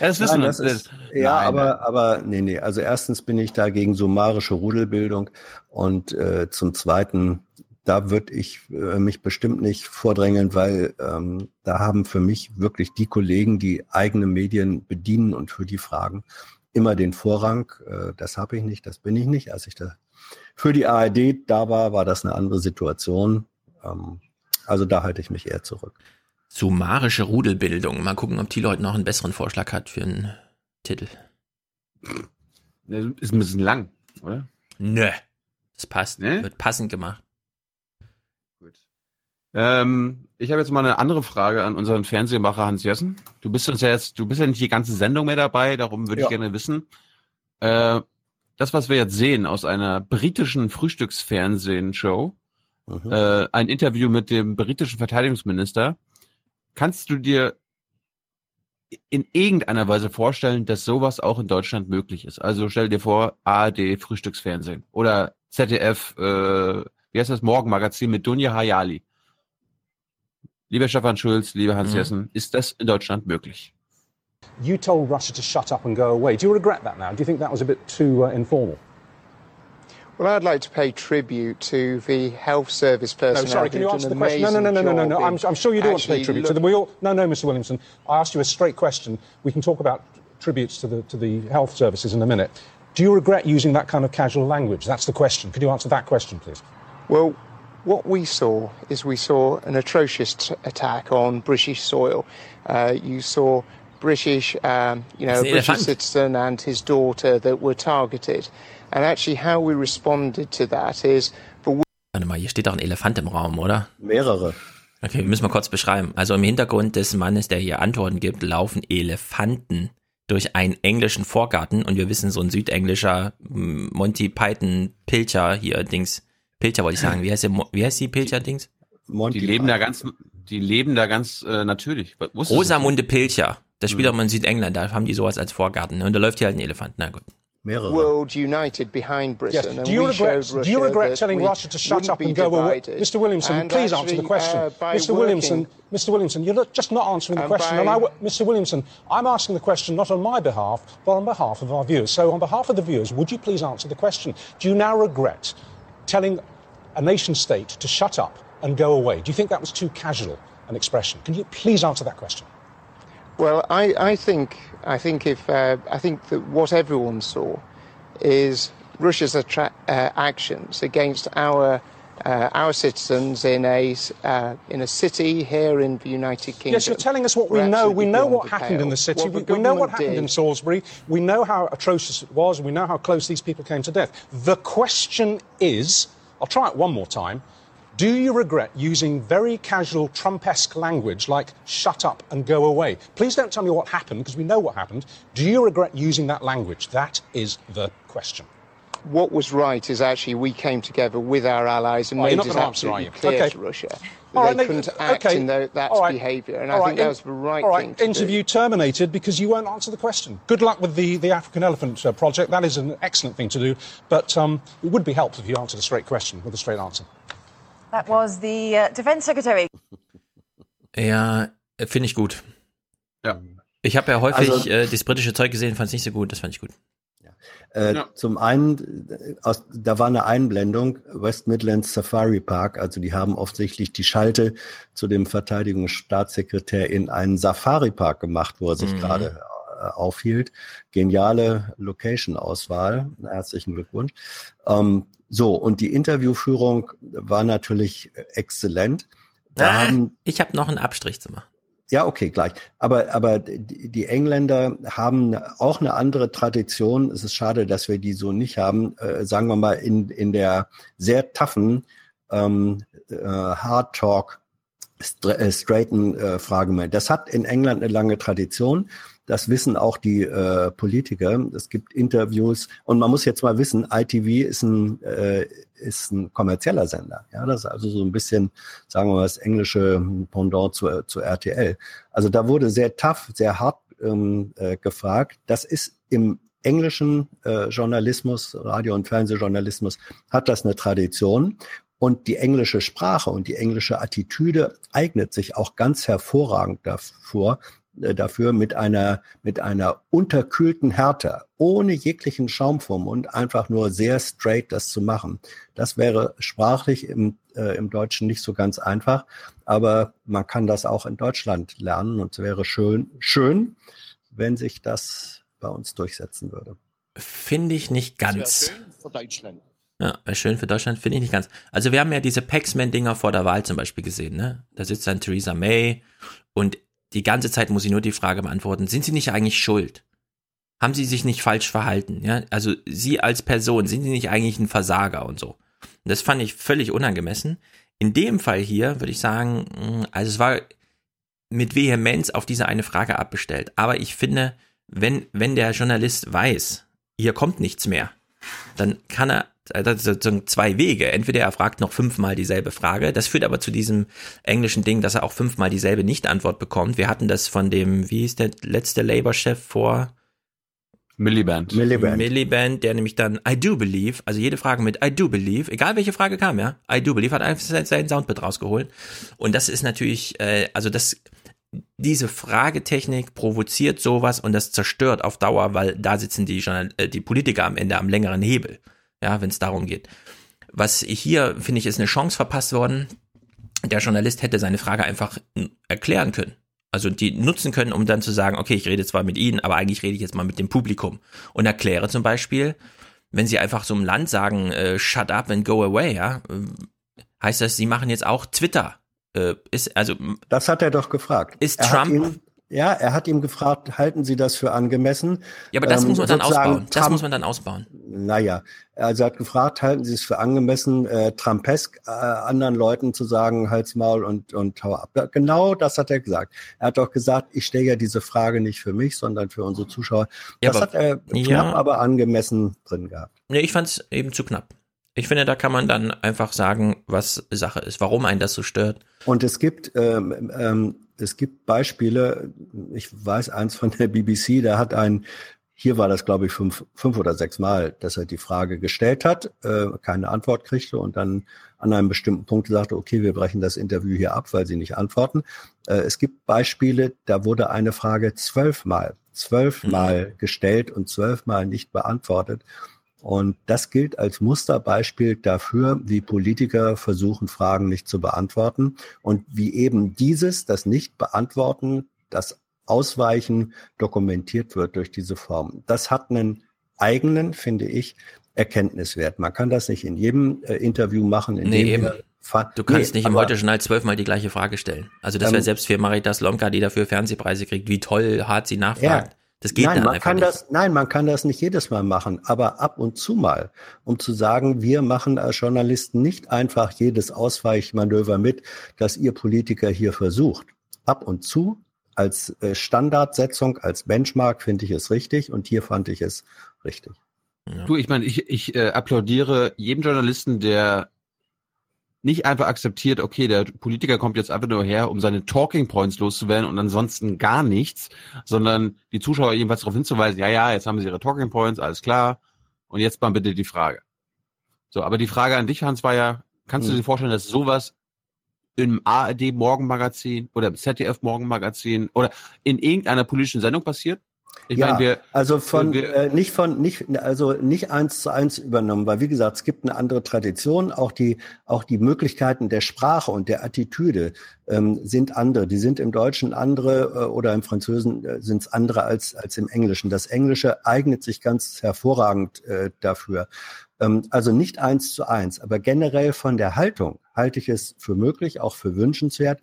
Ja, das wissen Nein, wir. das ist, ja, Nein, aber, aber nee, nee. Also erstens bin ich da gegen summarische Rudelbildung und äh, zum Zweiten, da würde ich äh, mich bestimmt nicht vordrängeln, weil ähm, da haben für mich wirklich die Kollegen, die eigene Medien bedienen und für die Fragen immer den Vorrang. Äh, das habe ich nicht, das bin ich nicht. Als ich da für die ARD da war, war das eine andere Situation. Ähm, also da halte ich mich eher zurück. Summarische Rudelbildung. Mal gucken, ob Thilo heute noch einen besseren Vorschlag hat für einen Titel. Ist ein bisschen lang, oder? Nö. Das passt. Ne? Wird passend gemacht. Ähm, ich habe jetzt mal eine andere Frage an unseren Fernsehmacher Hans Jessen. Du bist uns ja jetzt, du bist ja nicht die ganze Sendung mehr dabei, darum würde Ja. ich gerne wissen. Äh, das, was wir jetzt sehen aus einer britischen Frühstücksfernsehen-Show, Mhm. äh, ein Interview mit dem britischen Verteidigungsminister, kannst du dir in irgendeiner Weise vorstellen, dass sowas auch in Deutschland möglich ist? Also stell dir vor, ARD Frühstücksfernsehen oder ZDF, äh, wie heißt das, Morgenmagazin mit Dunja Hayali. Lieber Stefan Schulz, lieber Hans Mhm. Jessen, ist das in Deutschland möglich? You told Russia to shut up and go away. Do you regret that now? Do you think that was a bit too uh, informal? Well, I'd like to pay tribute to the health service No, personnel. sorry, can you who've answer the question? No, no, no, no, no, no, no. I'm, I'm sure you do in want to pay actually tribute to them. We all, no, no, Mr. Williamson. I asked you a straight question. We can talk about tributes to the, to the health services in a minute. Do you regret using that kind of casual language? That's the question. Could you answer that question, please? Well, what we saw is we saw an atrocious t- attack on British soil. Uh, you saw British, um, you know, a British elephant. citizen and his daughter that were targeted. And actually, how we responded to that is Warte mal, hier steht doch ein Elefant im Raum, oder? Mehrere. Okay, müssen wir kurz beschreiben. Also im Hintergrund des Mannes, der hier Antworten gibt, laufen Elefanten durch einen englischen Vorgarten und wir wissen, so ein südenglischer mm, Monty Python Pilcher hier, Dings, Pilcher wollte ich sagen. Wie heißt, der, wie heißt die Pilcher-Dings? die leben da ganz, die leben da ganz äh, natürlich. Rosamunde Pilcher. Das Hm. spielt auch mal in Südengland, da haben die sowas als Vorgarten. ne? Und da läuft hier halt ein Elefant. Na gut. Mehrere. world united behind Britain. Yes. Do you regret? Do you regret telling Russia to shut up and go away? Mr. Williamson, And please answer the question. uh, Mr. Williamson, Mr. Williamson, you're not- just not answering the And question. by- And I, Mr. Williamson, I'm asking the question not on my behalf, but on behalf of our viewers. So, on behalf of the viewers, would you please answer the question? Do you now regret telling a nation state to shut up and go away? Do you think that was too casual an expression? Can you please answer that question? Well, I, I think I think if uh, I think that what everyone saw is Russia's attra- uh, actions against our uh, our citizens in a uh, in a city here in the United Kingdom. Yes, you're telling us what we know. We know what happened in the city. What we, the we know what happened in Salisbury. We know how atrocious it was. We know how close these people came to death. The question is I'll try it one more time. Do you regret using very casual Trump-esque language like shut up and go away? Please don't tell me what happened because we know what happened. Do you regret using that language? That is the question. What was right is actually we came together with our allies and Oh, made it gonna answer, absolutely clear Okay. to Russia that All right, they couldn't act okay. in tho- that right. behaviour, and All I right, think that was the right all right, thing to interview terminated because you won't answer the question. Good luck with the, the African Elephant uh, project. That is an excellent thing to do, but um, it would be helpful if you answered a straight question with a straight answer. That was the uh, Defense Secretary. Ja, äh, finde ich gut. Ja. Ich habe ja häufig Also- äh, das britische Zeug gesehen, fand es nicht so gut, das fand ich gut. Äh, Zum einen, äh, aus, da war eine Einblendung, West Midlands Safari Park, also die haben offensichtlich die Schalte zu dem Verteidigungsstaatssekretär in einen Safari Park gemacht, wo er sich Mhm. gerade äh, aufhielt. Geniale Location-Auswahl, herzlichen Glückwunsch. Ähm, so, und die Interviewführung war natürlich exzellent. Da Ah, ich habe noch einen Abstrich zu machen. ja, okay, gleich. Aber, aber die, Engländer haben auch eine andere Tradition. Es ist schade, dass wir die so nicht haben. Äh, sagen wir mal, in, in der sehr toughen ähm, äh, Hard Talk äh, straighten äh, Frage. Das hat in England eine lange Tradition. Das wissen auch die äh, Politiker. Es gibt Interviews und man muss jetzt mal wissen, ITV ist ein, äh, ist ein kommerzieller Sender. Ja, das ist also so ein bisschen, sagen wir mal, das englische Pendant zu, zu RTL. Also da wurde sehr tough, sehr hart ähm, äh, gefragt. Das ist im englischen äh, Journalismus, Radio- und Fernsehjournalismus, hat das eine Tradition. Und die englische Sprache und die englische Attitüde eignet sich auch ganz hervorragend davor, dafür mit einer, mit einer unterkühlten Härte, ohne jeglichen Schaum vom Mund, einfach nur sehr straight das zu machen. Das wäre sprachlich im, äh, im Deutschen nicht so ganz einfach, aber man kann das auch in Deutschland lernen und es wäre schön, schön, wenn sich das bei uns durchsetzen würde. Finde ich nicht ganz. für Deutschland. Ja, schön für Deutschland, finde ich nicht ganz. Also wir haben ja diese Paxman-Dinger vor der Wahl zum Beispiel gesehen, ne? Da sitzt dann Theresa May und die ganze Zeit muss sie nur die Frage beantworten, sind sie nicht eigentlich schuld? Haben sie sich nicht falsch verhalten? Ja, also sie als Person, sind sie nicht eigentlich ein Versager und so? Und das fand ich völlig unangemessen. In dem Fall hier würde ich sagen, mh, also es war mit Vehemenz auf diese eine Frage abbestellt. Aber ich finde, wenn, wenn der Journalist weiß, hier kommt nichts mehr, dann kann er, äh, das sind sozusagen zwei Wege. Entweder er fragt noch fünfmal dieselbe Frage. Das führt aber zu diesem englischen Ding, dass er auch fünfmal dieselbe Nicht-Antwort bekommt. Wir hatten das von dem, wie ist der letzte Labour-Chef vor? Miliband. Miliband. Miliband, der nämlich dann I do believe, also jede Frage mit I do believe, egal welche Frage kam, ja, I do believe, hat einfach seinen Soundbit rausgeholt. Und das ist natürlich, äh, also das, diese Fragetechnik provoziert sowas und das zerstört auf Dauer, weil da sitzen die, Journal äh, die Politiker am Ende am längeren Hebel, ja, wenn es darum geht. Was hier, finde ich, ist eine Chance verpasst worden. Der Journalist hätte seine Frage einfach erklären können. Also die nutzen können, um dann zu sagen, okay, ich rede zwar mit Ihnen, aber eigentlich rede ich jetzt mal mit dem Publikum und erkläre zum Beispiel, wenn Sie einfach so im Land sagen, äh, shut up and go away, ja, äh, heißt das, Sie machen jetzt auch Twitter. Äh, ist also Das hat er doch gefragt. Ist Er hat Trump- Ihm, ja, er hat ihm gefragt, halten Sie das für angemessen? Ja, aber das Ähm, muss man dann ausbauen. Das Trump- muss man dann ausbauen. Naja, also er hat gefragt, halten Sie es für angemessen, äh, Trumpesk äh, anderen Leuten zu sagen, halt's Maul und, und hau ab. Genau das hat er gesagt. Er hat doch gesagt, ich stelle ja diese Frage nicht für mich, sondern für unsere Zuschauer. Ja, das aber- hat er knapp, ja. aber angemessen drin gehabt. Nee, ich fand es eben zu knapp. Ich finde, da kann man dann einfach sagen, was Sache ist, warum einen das so stört. Und es gibt, ähm, ähm, es gibt Beispiele, ich weiß eins von der BBC, da hat ein, hier war das glaube ich fünf, fünf oder sechs Mal, dass er die Frage gestellt hat, äh, keine Antwort kriegte und dann an einem bestimmten Punkt sagte, okay, wir brechen das Interview hier ab, weil sie nicht antworten. Äh, es gibt Beispiele, da wurde eine Frage zwölfmal, zwölfmal gestellt und zwölfmal nicht beantwortet. Und das gilt als Musterbeispiel dafür, wie Politiker versuchen, Fragen nicht zu beantworten und wie eben dieses, das Nicht-Beantworten, das Ausweichen dokumentiert wird durch diese Form. Das hat einen eigenen, finde ich, Erkenntniswert. Man kann das nicht in jedem äh, Interview machen. In Nee, dem eben. Du kannst Nee, nicht im Heute-Journal zwölfmal die gleiche Frage stellen. Also das wäre Ähm, selbst für Marita Slomka, die dafür Fernsehpreise kriegt, wie toll hart sie nachfragt. Das geht nein, dann man einfach kann nicht. das, nein, man kann das nicht jedes Mal machen, aber ab und zu mal, um zu sagen, wir machen als Journalisten nicht einfach jedes Ausweichmanöver mit, das ihr Politiker hier versucht. Ab und zu als äh, Standardsetzung, als Benchmark finde ich es richtig und hier fand ich es richtig. Du, ich meine, ich, ich äh, applaudiere jedem Journalisten, der nicht einfach akzeptiert, okay, der Politiker kommt jetzt einfach nur her, um seine Talking Points loszuwerden und ansonsten gar nichts, sondern die Zuschauer jedenfalls darauf hinzuweisen, ja, ja, jetzt haben sie ihre Talking Points, alles klar, und jetzt mal bitte die Frage. So, aber die Frage an dich, Hans, war ja, kannst du Hm. dir vorstellen, dass sowas im ARD Morgenmagazin oder im ZDF Morgenmagazin oder in irgendeiner politischen Sendung passiert? Ich ja, meine, wir, also von wir- äh, nicht von nicht also nicht eins zu eins übernommen, weil wie gesagt, es gibt eine andere Tradition, auch die auch die Möglichkeiten der Sprache und der Attitüde ähm, sind andere. Die sind im Deutschen andere äh, oder im Französischen äh, sind es andere als als im Englischen. Das Englische eignet sich ganz hervorragend äh, dafür. Ähm, also nicht eins zu eins, aber generell von der Haltung halte ich es für möglich, auch für wünschenswert.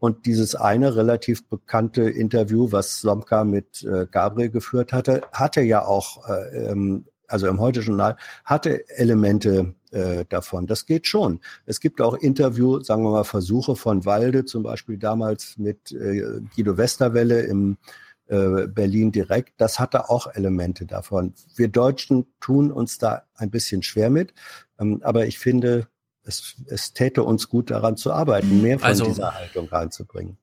Und dieses eine relativ bekannte Interview, was Slomka mit äh, Gabriel geführt hatte, hatte ja auch, äh, ähm, also im Heute-Journal, hatte Elemente äh, davon. Das geht schon. Es gibt auch Interview, sagen wir mal, Versuche von Walde, zum Beispiel damals mit äh, Guido Westerwelle im äh, Berlin direkt. Das hatte auch Elemente davon. Wir Deutschen tun uns da ein bisschen schwer mit, ähm, aber ich finde, es, es täte uns gut daran zu arbeiten, mehr von Also- dieser Haltung reinzubringen.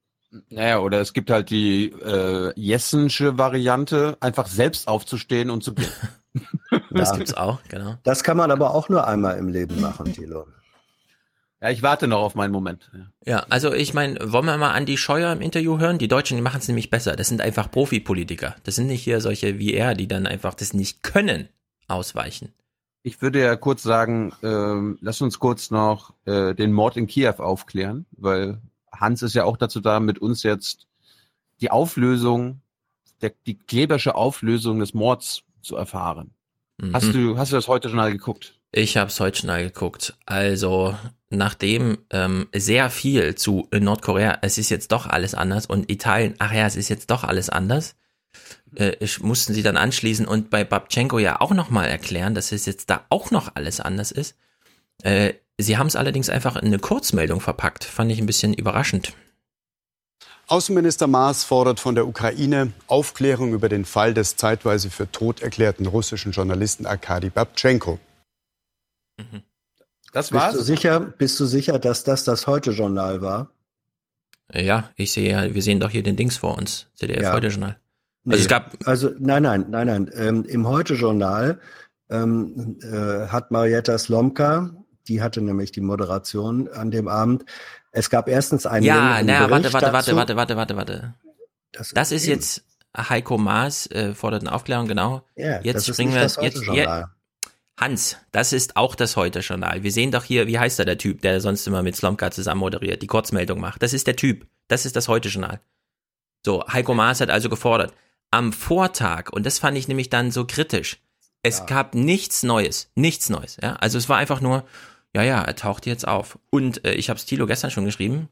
Naja, oder es gibt halt die äh, Jessensche Variante, einfach selbst aufzustehen und zu gehen. Das Ja. gibt's auch, genau. Das kann man aber auch nur einmal im Leben machen, Thilo. Ja, ich warte noch auf meinen Moment. Ja. Ja, also ich meine, wollen wir mal Andi Scheuer im Interview hören? Die Deutschen, die machen es nämlich besser. Das sind einfach Profipolitiker. Das sind nicht hier solche wie er, die dann einfach das nicht können, ausweichen. Ich würde ja kurz sagen, ähm, lass uns kurz noch äh, den Mord in Kiew aufklären, weil Hans ist ja auch dazu da, mit uns jetzt die Auflösung, der, die klebersche Auflösung des Mords zu erfahren. Hast Mhm. du, hast du das heute Journal geguckt? Ich habe es heute schnell geguckt. Also nachdem ähm, sehr viel zu Nordkorea, es ist jetzt doch alles anders und Italien, ach ja, es ist jetzt doch alles anders, äh, ich, mussten sie dann anschließen und bei Babchenko ja auch nochmal erklären, dass es jetzt da auch noch alles anders ist. Äh, sie haben es allerdings einfach in eine Kurzmeldung verpackt. Fand ich ein bisschen überraschend. Außenminister Maas fordert von der Ukraine Aufklärung über den Fall des zeitweise für tot erklärten russischen Journalisten Arkadi Babchenko. Das Bist du sicher, bist du sicher, dass das das Heute-Journal war? Ja, ich sehe ja, wir sehen doch hier den Dings vor uns, CDF Ja. heute Journal. Nee. Also es gab, Also nein, nein, nein, nein. Ähm, Im Heute-Journal ähm, äh, hat Marietta Slomka, die hatte nämlich die Moderation an dem Abend. Es gab erstens einen ja, warte, Bericht warte, warte, dazu. warte, warte, warte, warte. Das, Das ist jetzt Heiko Maas äh, fordert eine Aufklärung, genau. Ja, jetzt das ist springen nicht wir das jetzt ja, Hans, das ist auch das Heute-Journal. Wir sehen doch hier, wie heißt er, der Typ, der sonst immer mit Slomka zusammen moderiert, die Kurzmeldung macht. Das ist der Typ. Das ist das Heute-Journal. So, Heiko Maas hat also gefordert. Am Vortag, und das fand ich nämlich dann so kritisch, es gab nichts Neues, nichts Neues. Ja? Also es war einfach nur, ja, ja, er taucht jetzt auf. Und äh, ich habe es Thilo gestern schon geschrieben,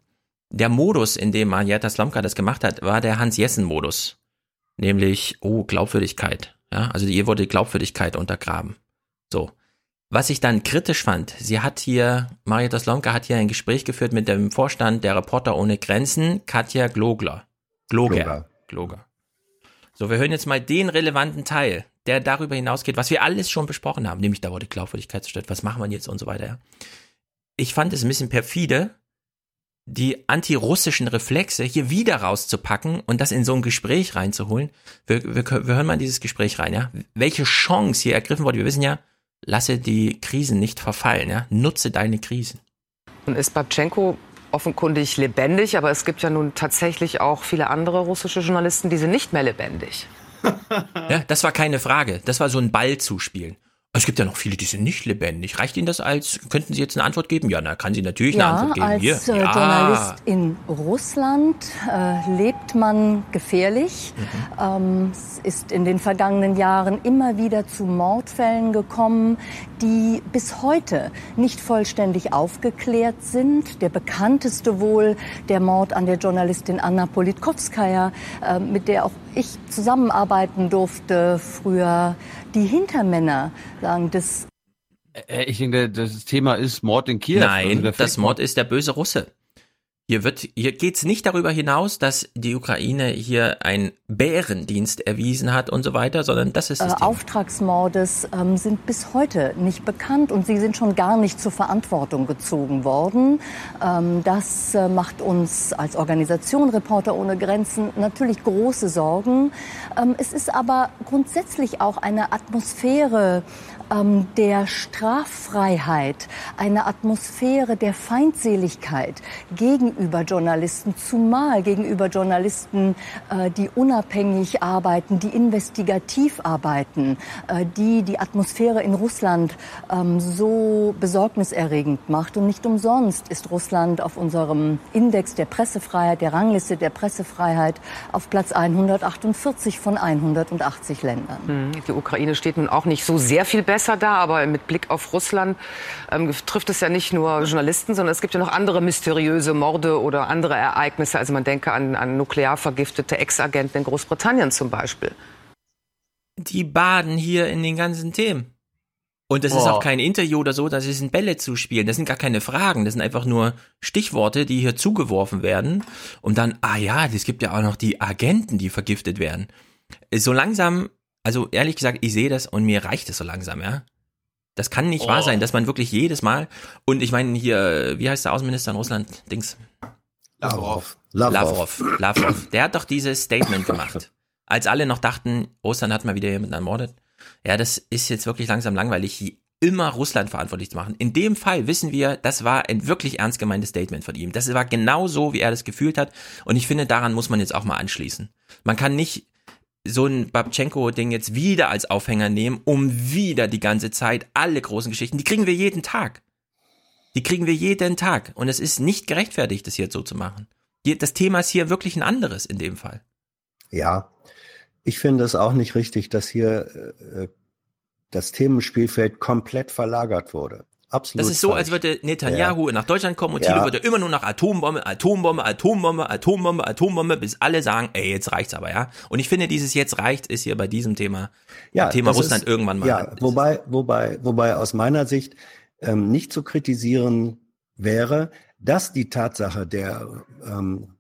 der Modus, in dem Marietta Slomka das gemacht hat, war der Hans-Jessen-Modus. Nämlich, oh, Glaubwürdigkeit. Ja, also ihr wurde die Glaubwürdigkeit untergraben. So. Was ich dann kritisch fand, sie hat hier, Marietta Slomka hat hier ein Gespräch geführt mit dem Vorstand der Reporter ohne Grenzen, Katja Glogler. Gloger. Gloger. Gloger. So, wir hören jetzt mal den relevanten Teil, der darüber hinausgeht, was wir alles schon besprochen haben, nämlich da wurde Glaubwürdigkeit zerstört, was machen wir jetzt und so weiter. Ja. Ich fand es ein bisschen perfide, die antirussischen Reflexe hier wieder rauszupacken und das in so ein Gespräch reinzuholen. Wir, wir, wir hören mal in dieses Gespräch rein, ja. Welche Chance hier ergriffen wurde. Wir wissen ja, lasse die Krisen nicht verfallen, ja. Nutze deine Krisen. Ist Babchenko offenkundig lebendig, aber es gibt ja nun tatsächlich auch viele andere russische Journalisten, die sind nicht mehr lebendig. Ja, das war keine Frage. Das war so ein Ball zuspielen. Es gibt ja noch viele, die sind nicht lebendig. Reicht Ihnen das als, könnten Sie jetzt eine Antwort geben? Ja, na, kann sie natürlich ja, eine Antwort geben. als Hier. äh, ja. Journalist in Russland äh, lebt man gefährlich. Mhm. Ähm, es ist in den vergangenen Jahren immer wieder zu Mordfällen gekommen, die bis heute nicht vollständig aufgeklärt sind. Der bekannteste wohl der Mord an der Journalistin Anna Politkovskaya, äh, mit der auch ich zusammenarbeiten durfte früher. Die Hintermänner sagen, das Äh, Ich denke, das Thema ist Mord in Kiew. Nein, Also das Mord ist der böse Russe. Hier wird, hier geht's nicht darüber hinaus, dass die Ukraine hier einen Bärendienst erwiesen hat und so weiter, sondern das ist das äh, Thema. Auftragsmordes ähm, sind bis heute nicht bekannt und sie sind schon gar nicht zur Verantwortung gezogen worden. Ähm, das äh, macht uns als Organisation Reporter ohne Grenzen natürlich große Sorgen. Ähm, es ist aber grundsätzlich auch eine Atmosphäre ähm, der Straffreiheit, eine Atmosphäre der Feindseligkeit gegenüber Journalisten, zumal gegenüber Journalisten, äh, die unabhängig arbeiten, die investigativ arbeiten, äh, die die Atmosphäre in Russland ähm, so besorgniserregend macht. Und nicht umsonst ist Russland auf unserem Index der Pressefreiheit, der Rangliste der Pressefreiheit auf Platz 148 von 180 Ländern. Hm, Die Ukraine steht nun auch nicht so sehr viel besser da, aber mit Blick auf Russland ähm, trifft es ja nicht nur Journalisten, sondern es gibt ja noch andere mysteriöse Morde oder andere Ereignisse. Also man denke an, an nuklear vergiftete Ex-Agenten in Großbritannien zum Beispiel. Die baden hier in den ganzen Themen. Und das ist Boah. auch kein Interview oder so, das sind Bälle zu spielen. Das sind gar keine Fragen. Das sind einfach nur Stichworte, die hier zugeworfen werden. Und dann, ah ja, es gibt ja auch noch die Agenten, die vergiftet werden. So langsam, also ehrlich gesagt, ich sehe das und mir reicht es so langsam, ja. Das kann nicht wahr Oh. sein, dass man wirklich jedes Mal, und ich meine hier, wie heißt der Außenminister in Russland? Dings. Lavrov. Lavrov. Lavrov. Der hat doch dieses Statement gemacht. Als alle noch dachten, Russland hat mal wieder jemanden ermordet. Ja, das ist jetzt wirklich langsam langweilig, hier immer Russland verantwortlich zu machen. In dem Fall wissen wir, das war ein wirklich ernst gemeintes Statement von ihm. Das war genau so, wie er das gefühlt hat. Und ich finde, daran muss man jetzt auch mal anschließen. Man kann nicht so ein Babchenko-Ding jetzt wieder als Aufhänger nehmen, um wieder die ganze Zeit alle großen Geschichten, die kriegen wir jeden Tag. Die kriegen wir jeden Tag. Und es ist nicht gerechtfertigt, das jetzt so zu machen. Das Thema ist hier wirklich ein anderes in dem Fall. Ja, ich finde es auch nicht richtig, dass hier äh, das Themenspielfeld komplett verlagert wurde. Absolut. Das ist so, falsch. als würde Netanyahu nach Deutschland kommen und Ja. Thilo würde immer nur nach Atombombe, Atombombe, Atombombe, Atombombe, Atombombe, bis alle sagen, ey, jetzt reicht's aber, ja. Und ich finde, dieses jetzt reicht ist hier bei diesem Thema, ja, Thema Russland ist, irgendwann mal. Ja, wobei, wobei, wobei aus meiner Sicht ähm, nicht zu kritisieren wäre, dass die Tatsache der ähm,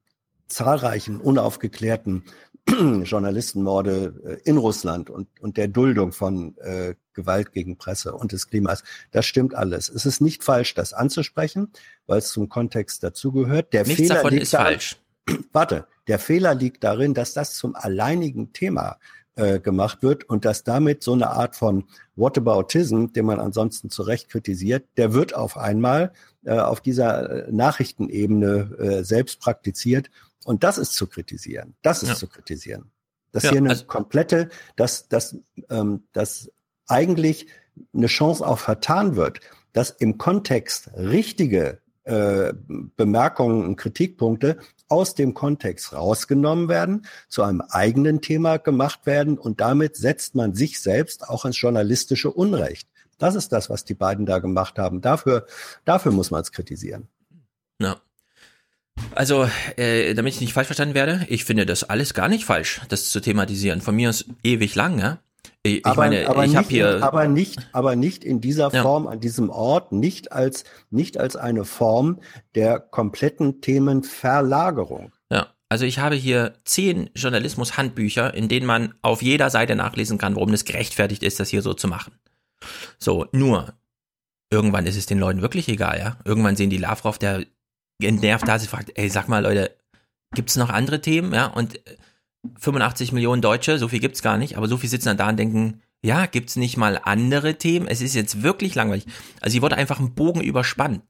zahlreichen unaufgeklärten Journalistenmorde äh, in Russland und, und der Duldung von äh, Gewalt gegen Presse und des Klimas, das stimmt alles. Es ist nicht falsch, das anzusprechen, weil es zum Kontext dazugehört. Der Nichts Fehler davon liegt ist darin- falsch. Warte, der Fehler liegt darin, dass das zum alleinigen Thema äh, gemacht wird und dass damit so eine Art von Whataboutism, den man ansonsten zu Recht kritisiert, der wird auf einmal äh, auf dieser äh, Nachrichtenebene äh, selbst praktiziert und das ist zu kritisieren. Das ist Ja. zu kritisieren. Dass Ja, hier eine also- komplette, dass, dass, ähm, dass eigentlich eine Chance auch vertan wird, dass im Kontext richtige äh, Bemerkungen und Kritikpunkte aus dem Kontext rausgenommen werden, zu einem eigenen Thema gemacht werden und damit setzt man sich selbst auch ins journalistische Unrecht. Das ist das, was die beiden da gemacht haben. Dafür, dafür muss man es kritisieren. Ja. Also, äh, damit ich nicht falsch verstanden werde, ich finde das alles gar nicht falsch, das zu thematisieren. Von mir ist ewig lang, ja. Ich, ich aber, meine, aber ich habe hier. aber nicht, aber nicht in dieser Ja. Form, an diesem Ort, nicht als, nicht als eine Form der kompletten Themenverlagerung. Ja, also ich habe hier zehn Journalismus-Handbücher, in denen man auf jeder Seite nachlesen kann, warum es gerechtfertigt ist, das hier so zu machen. So, nur, irgendwann ist es den Leuten wirklich egal, ja. Irgendwann sehen die Lavrov, der entnervt da, sie fragt, ey, sag mal, Leute, gibt's noch andere Themen, ja? Und äh, 85 Millionen Deutsche, so viel gibt's gar nicht, aber so viel sitzen dann da und denken, ja, gibt's nicht mal andere Themen? Es ist jetzt wirklich langweilig. Also hier wurde einfach ein Bogen überspannt.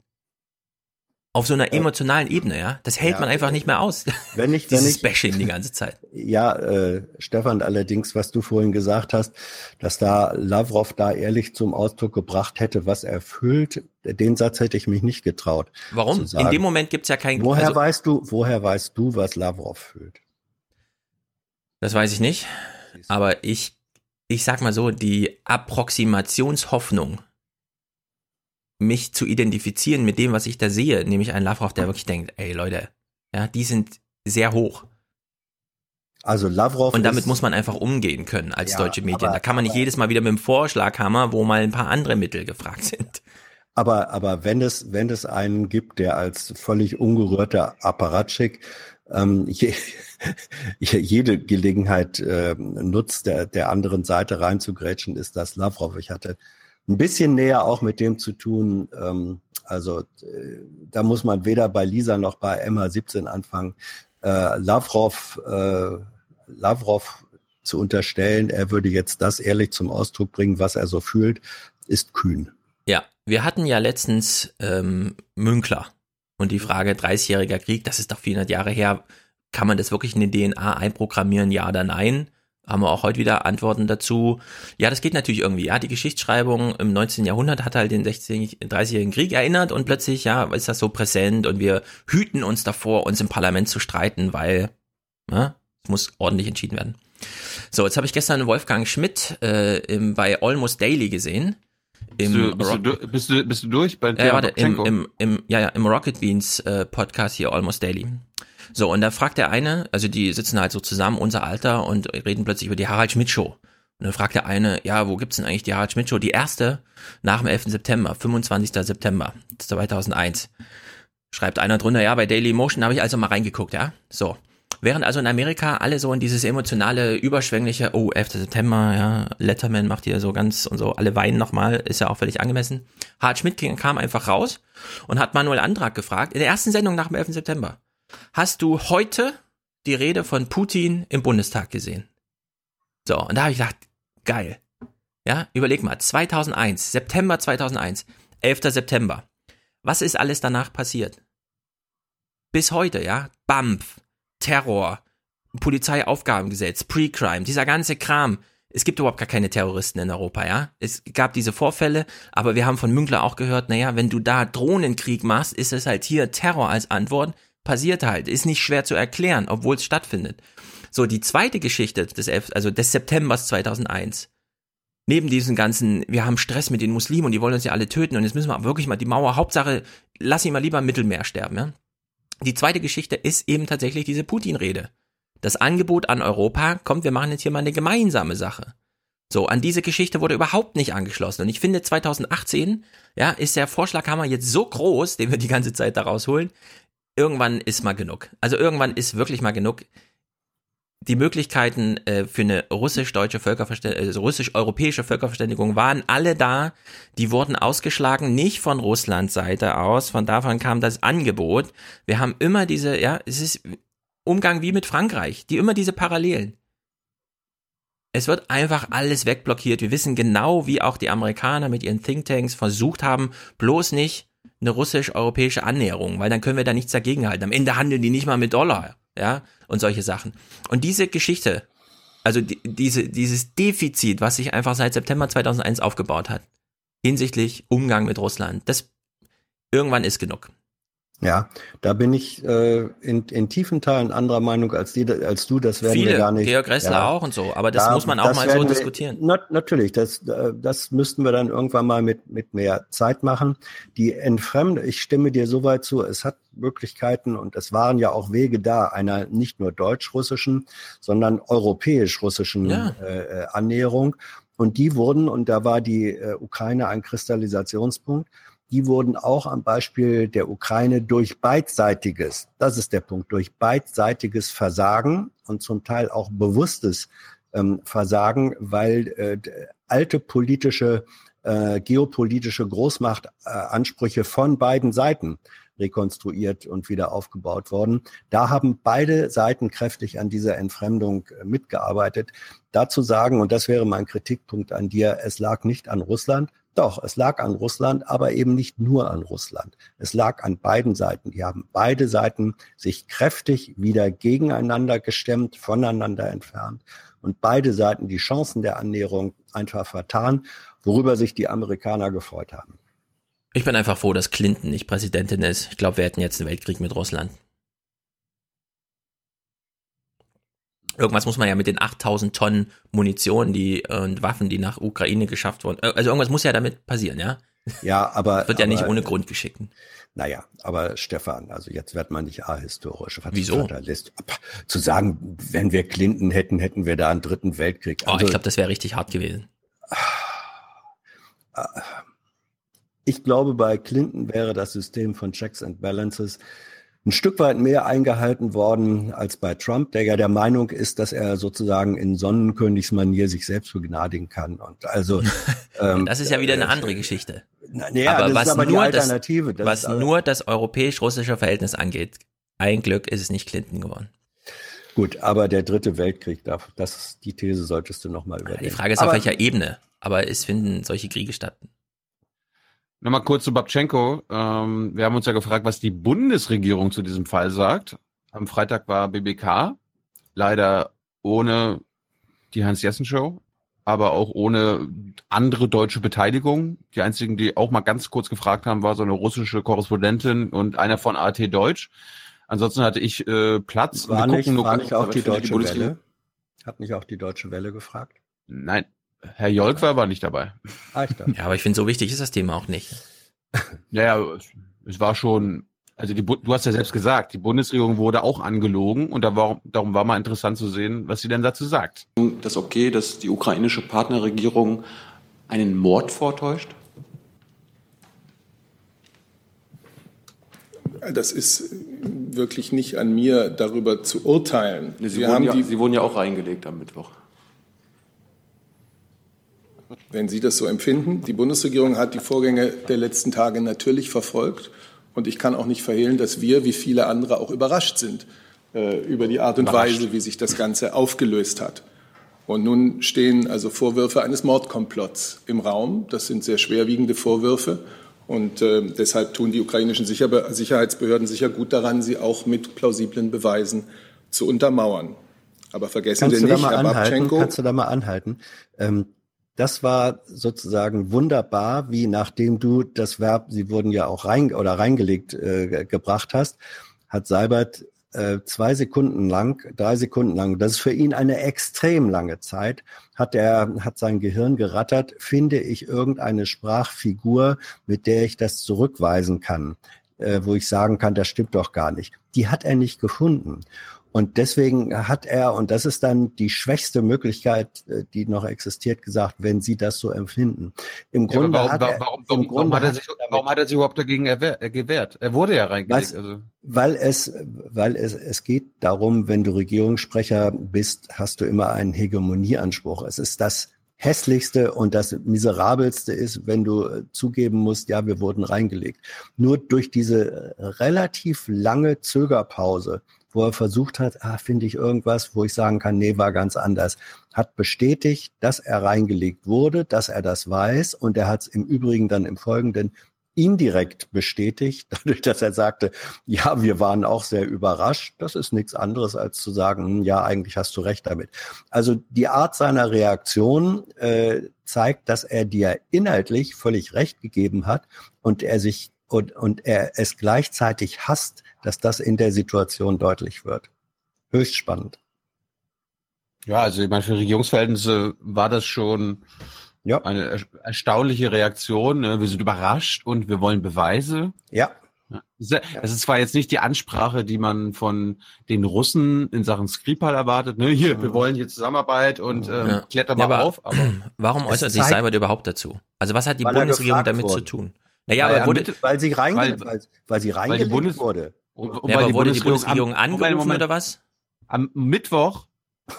Auf so einer emotionalen Ebene, ja. Das hält Ja. man einfach nicht mehr aus. Wenn ich, wenn Dieses ich, Bashing die ganze Zeit. Ja, äh, Stefan, allerdings, was du vorhin gesagt hast, dass da Lavrov da ehrlich zum Ausdruck gebracht hätte, was er fühlt, den Satz hätte ich mich nicht getraut. Warum? In dem Moment gibt's ja kein. Woher also, weißt du, woher weißt du, was Lavrov fühlt? Das weiß ich nicht. Aber ich, ich sag mal so, die Approximationshoffnung, mich zu identifizieren mit dem, was ich da sehe, nämlich ein Lavrov, der wirklich denkt, ey Leute, ja, die sind sehr hoch. Also Lavrov Und damit ist- muss man einfach umgehen können als Ja, deutsche Medien. aber- da kann man nicht jedes Mal wieder mit dem Vorschlaghammer, wo mal ein paar andere Mittel gefragt sind. Aber, aber wenn es, wenn es einen gibt, der als völlig ungerührter Apparatschik ähm, je, jede Gelegenheit äh, nutzt, der, der anderen Seite reinzugrätschen, ist das Lavrov. Ich hatte ein bisschen näher auch mit dem zu tun. Ähm, also äh, da muss man weder bei Lisa noch bei MH17 anfangen. Äh, Lavrov, äh, Lavrov zu unterstellen, er würde jetzt das ehrlich zum Ausdruck bringen, was er so fühlt, ist kühn. Ja, wir hatten ja letztens ähm, Münkler und die Frage 30-jähriger Krieg, das ist doch 400 Jahre her, kann man das wirklich in die DNA einprogrammieren, ja oder nein? Haben wir auch heute wieder Antworten dazu. Ja, das geht natürlich irgendwie. Ja, die Geschichtsschreibung im 19. Jahrhundert hat halt den 60, 30-jährigen Krieg erinnert und plötzlich, ja, ist das so präsent und wir hüten uns davor, uns im Parlament zu streiten, weil ja, es muss ordentlich entschieden werden. So, jetzt habe ich gestern Wolfgang Schmidt äh, im, bei Almost Daily gesehen. Bist du, bist, du, bist, du, bist du durch bei Ja, warte, im, im, im, ja, ja, im Rocket Beans äh, Podcast hier, Almost Daily. So, und da fragt der eine, also die sitzen halt so zusammen, unser Alter, und reden plötzlich über die Harald Schmidt Show. Und dann fragt der eine, ja, wo gibt's denn eigentlich die Harald Schmidt Show? Die erste nach dem 11. September, 25. September 2001. Schreibt einer drunter, ja, bei Daily Motion habe ich also mal reingeguckt, ja. So. Während also in Amerika alle so in dieses emotionale, überschwängliche, oh, 11. September, ja, Letterman macht hier so ganz und so, alle weinen nochmal, ist ja auch völlig angemessen. Harald Schmidt kam einfach raus und hat Manuel Antrag gefragt, in der ersten Sendung nach dem 11. September. Hast du heute die Rede von Putin im Bundestag gesehen? So, und da habe ich gedacht, geil. Ja, überleg mal, 2001, September 2001, 11. September. Was ist alles danach passiert? Bis heute, ja? BAMF, Terror, Polizeiaufgabengesetz, Pre-Crime, dieser ganze Kram. Es gibt überhaupt gar keine Terroristen in Europa, ja? Es gab diese Vorfälle, aber wir haben von Münkler auch gehört, naja, wenn du da Drohnenkrieg machst, ist es halt hier Terror als Antwort. Passiert halt, ist nicht schwer zu erklären, obwohl es stattfindet. So, die zweite Geschichte des, 11., also des Septembers 2001, neben diesen ganzen, wir haben Stress mit den Muslimen und die wollen uns ja alle töten und jetzt müssen wir wirklich mal die Mauer, Hauptsache, lass ihn mal lieber im Mittelmeer sterben, ja? Die zweite Geschichte ist eben tatsächlich diese Putin-Rede. Das Angebot an Europa, kommt, wir machen jetzt hier mal eine gemeinsame Sache. So, an diese Geschichte wurde überhaupt nicht angeschlossen. Und ich finde, 2018, ja, ist der Vorschlaghammer jetzt so groß, den wir die ganze Zeit da rausholen. Irgendwann ist mal genug. Also irgendwann ist wirklich mal genug. Die Möglichkeiten äh, für eine russisch-deutsche Völkerverständigung, also russisch-europäische Völkerverständigung waren alle da. Die wurden ausgeschlagen, nicht von Russlands Seite aus. Von davon kam das Angebot. Wir haben immer diese, ja, es ist Umgang wie mit Frankreich, die immer diese Parallelen. Es wird einfach alles wegblockiert. Wir wissen genau, wie auch die Amerikaner mit ihren Thinktanks versucht haben, bloß nicht eine russisch-europäische Annäherung, weil dann können wir da nichts dagegen halten. Am Ende handeln die nicht mal mit Dollar, ja, und solche Sachen. Und diese Geschichte, also die, diese, dieses Defizit, was sich einfach seit September 2001 aufgebaut hat, hinsichtlich Umgang mit Russland, das irgendwann ist genug. Ja, da bin ich äh, in, in tiefen Teilen anderer Meinung als, die, als du. Das werden Viele, wir gar nicht. Georg Ressler ja. auch und so, aber das Da- muss man auch mal so wir- diskutieren. Na, natürlich, das, äh, das müssten wir dann irgendwann mal mit, mit mehr Zeit machen. Die Entfremde, ich stimme dir soweit zu, es hat Möglichkeiten und es waren ja auch Wege da, einer nicht nur deutsch-russischen, sondern europäisch-russischen Ja. äh, äh, Annäherung. Und die wurden, und da war die äh, Ukraine ein Kristallisationspunkt, die wurden auch am Beispiel der Ukraine durch beidseitiges, das ist der Punkt, durch beidseitiges Versagen und zum Teil auch bewusstes ähm, Versagen, weil äh, alte politische, äh, geopolitische Großmachtansprüche von beiden Seiten rekonstruiert und wieder aufgebaut worden. Da haben beide Seiten kräftig an dieser Entfremdung äh, mitgearbeitet. Dazu sagen, und das wäre mein Kritikpunkt an dir, es lag nicht an Russland, Doch, es lag an Russland, aber eben nicht nur an Russland. Es lag an beiden Seiten. Die haben beide Seiten sich kräftig wieder gegeneinander gestemmt, voneinander entfernt und beide Seiten die Chancen der Annäherung einfach vertan, worüber sich die Amerikaner gefreut haben. Ich bin einfach froh, dass Clinton nicht Präsidentin ist. Ich glaube, wir hätten jetzt einen Weltkrieg mit Russland. Irgendwas muss man ja mit den 8000 Tonnen Munition die, und Waffen, die nach Ukraine geschafft wurden. äh, Also irgendwas muss ja damit passieren, ja? Ja, aber. Das wird ja nicht aber, ohne Grund geschickt. Naja, aber Stefan, also jetzt wird man nicht ahistorisch. Wieso? Zu sagen, wenn wir Clinton hätten, hätten wir da einen dritten Weltkrieg. Oh, Also, ich glaube, das wäre richtig hart gewesen. ich glaube, bei Clinton wäre das System von Checks and Balances ein Stück weit mehr eingehalten worden als bei Trump, der ja der Meinung ist, dass er sozusagen in Sonnenkönigsmanier sich selbst begnadigen kann. Und also ähm, Das ist ja wieder eine andere Geschichte. na, ja, aber was ist aber nur Alternative. das, Das was ist nur das europäisch-russische Verhältnis angeht, ein Glück ist es nicht Clinton geworden. Gut, aber der dritte Weltkrieg, das die These solltest du nochmal überdenken. Die Frage ist aber, auf welcher Ebene. Aber es finden solche Kriege statt. Nochmal kurz zu Babchenko. Ähm, wir haben uns ja gefragt, was die Bundesregierung zu diesem Fall sagt. Am Freitag war BBK, leider ohne die Hans-Jessen-Show, aber auch ohne andere deutsche Beteiligung. Die einzigen, die auch mal ganz kurz gefragt haben, war so eine russische Korrespondentin und einer von AT Deutsch. Ansonsten hatte ich äh, Platz. War Wir nicht, gucken nur war ganz- nicht auch die Deutsche Welle? Hat nicht auch die Deutsche Welle gefragt? Nein, Herr Jolk war aber nicht dabei. Ah, ich. Ja, aber ich finde, so wichtig ist das Thema auch nicht. Naja, es- war schon, also die, du hast ja selbst gesagt, die Bundesregierung wurde auch angelogen und da war, darum war mal interessant zu sehen, was sie denn dazu sagt. Das okay, dass die ukrainische Partnerregierung einen Mord vortäuscht? Das ist wirklich nicht an mir, darüber zu urteilen. Sie, Wir wurden haben ja, die, Sie wurden ja auch reingelegt am Mittwoch. Wenn Sie das so empfinden, die Bundesregierung hat die Vorgänge der letzten Tage natürlich verfolgt. Und ich kann auch nicht verhehlen, dass wir, wie viele andere, auch überrascht sind äh, über die Art und Überrascht. Weise, wie sich das Ganze aufgelöst hat. Und nun stehen also Vorwürfe eines Mordkomplotts im Raum. Das sind sehr schwerwiegende Vorwürfe. Und äh, deshalb tun die ukrainischen Sicher Sicherheitsbehörden sicher gut daran, sie auch mit plausiblen Beweisen zu untermauern. Aber vergessen Kannst Sie nicht, Herr anhalten? Babchenko, Kannst du da mal anhalten? Ähm, das war sozusagen wunderbar, wie nachdem du das Verb, sie wurden ja auch rein oder reingelegt äh, ge- gebracht hast, hat Seibert äh, zwei Sekunden lang, drei Sekunden lang, das ist für ihn eine extrem lange Zeit, hat er, hat sein Gehirn gerattert, finde ich irgendeine Sprachfigur, mit der ich das zurückweisen kann, äh, wo ich sagen kann, das stimmt doch gar nicht. Die hat er nicht gefunden. Und deswegen hat er, und das ist dann die schwächste Möglichkeit, äh, die noch existiert, gesagt, wenn Sie das so empfinden. Im Ja, Grunde warum, hat er, warum, warum, hat er sich, warum hat er sich überhaupt dagegen äh, gewehrt? Er wurde ja reingelegt. Also. weil es, weil es, es geht darum, wenn du Regierungssprecher bist, hast du immer einen Hegemonieanspruch. Es ist das hässlichste und das miserabelste ist, wenn du äh, zugeben musst, ja, wir wurden reingelegt. Nur durch diese relativ lange Zögerpause, wo er versucht hat, ah, finde ich irgendwas, wo ich sagen kann, nee, war ganz anders, hat bestätigt, dass er reingelegt wurde, dass er das weiß und er hat es im Übrigen dann im Folgenden indirekt bestätigt, dadurch, dass er sagte, ja, wir waren auch sehr überrascht. Das ist nichts anderes als zu sagen, hm, ja, eigentlich hast du recht damit. Also die Art seiner Reaktion äh, zeigt, dass er dir inhaltlich völlig recht gegeben hat und er sich und, und er es gleichzeitig hasst, dass das in der Situation deutlich wird. Höchst spannend. Ja, also ich meine, für Regierungsverhältnisse war das schon ja. eine er erstaunliche Reaktion. ne? Wir sind überrascht und wir wollen Beweise. Ja. Das ist- zwar jetzt nicht die Ansprache, die man von den Russen in Sachen Skripal erwartet. Ne? Hier, wir wollen hier Zusammenarbeit und ähm, Ja. klärt doch Ja, mal aber auf. Aber Warum Es äußert sich Seibert überhaupt dazu? Also was hat die er Bundesregierung damit zu wurde. tun? Naja, weil, aber wurde, weil sie reinge weil- weil, weil, sie reingelegt wurde. Und, ja, aber wurde die am- Bundesregierung Moment, angerufen Moment. oder was? Am Mittwoch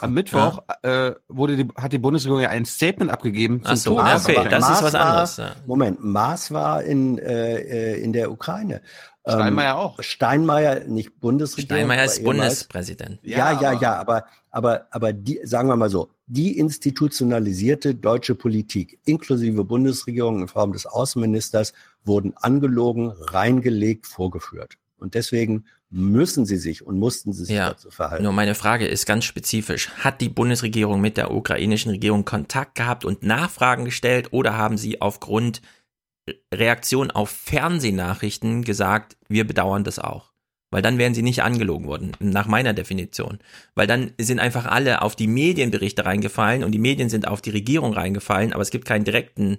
Am Mittwoch äh, wurde die, hat die Bundesregierung ja ein Statement abgegeben. Ach so, ja, okay, das ist was anderes. Ja. Moment, Maas war in, äh, in der Ukraine. Steinmeier ähm, auch. Steinmeier, nicht Bundesregierung. Steinmeier ist Bundespräsident. Ja, ja, ja, ja, aber, aber, aber die, sagen wir mal so, die institutionalisierte deutsche Politik, inklusive Bundesregierung in Form des Außenministers, wurden angelogen, reingelegt, vorgeführt. Und deswegen müssen sie sich und mussten sie sich ja, dazu verhalten. Nur meine Frage ist ganz spezifisch. Hat die Bundesregierung mit der ukrainischen Regierung Kontakt gehabt und Nachfragen gestellt oder haben sie aufgrund Reaktion auf Fernsehnachrichten gesagt, wir bedauern das auch? Weil dann wären sie nicht angelogen worden, nach meiner Definition. Weil dann sind einfach alle auf die Medienberichte reingefallen und die Medien sind auf die Regierung reingefallen, aber es gibt keinen direkten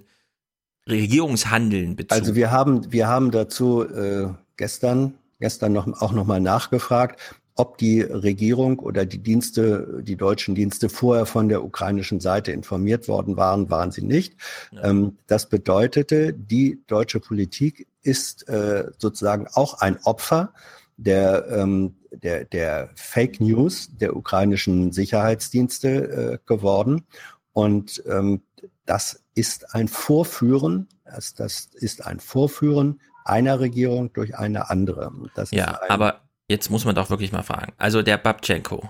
Regierungshandeln Bezug. Also wir haben, wir haben dazu äh, gestern gestern noch, auch nochmal nachgefragt, ob die Regierung oder die Dienste, die deutschen Dienste vorher von der ukrainischen Seite informiert worden waren, waren sie nicht. Ja. Ähm, das bedeutete, die deutsche Politik ist äh, sozusagen auch ein Opfer der, ähm, der, der Fake News der ukrainischen Sicherheitsdienste äh, geworden. Und ähm, das ist ein Vorführen, das, das ist ein Vorführen einer Regierung durch eine andere. Das ja, aber jetzt muss man doch wirklich mal fragen. Also der Babchenko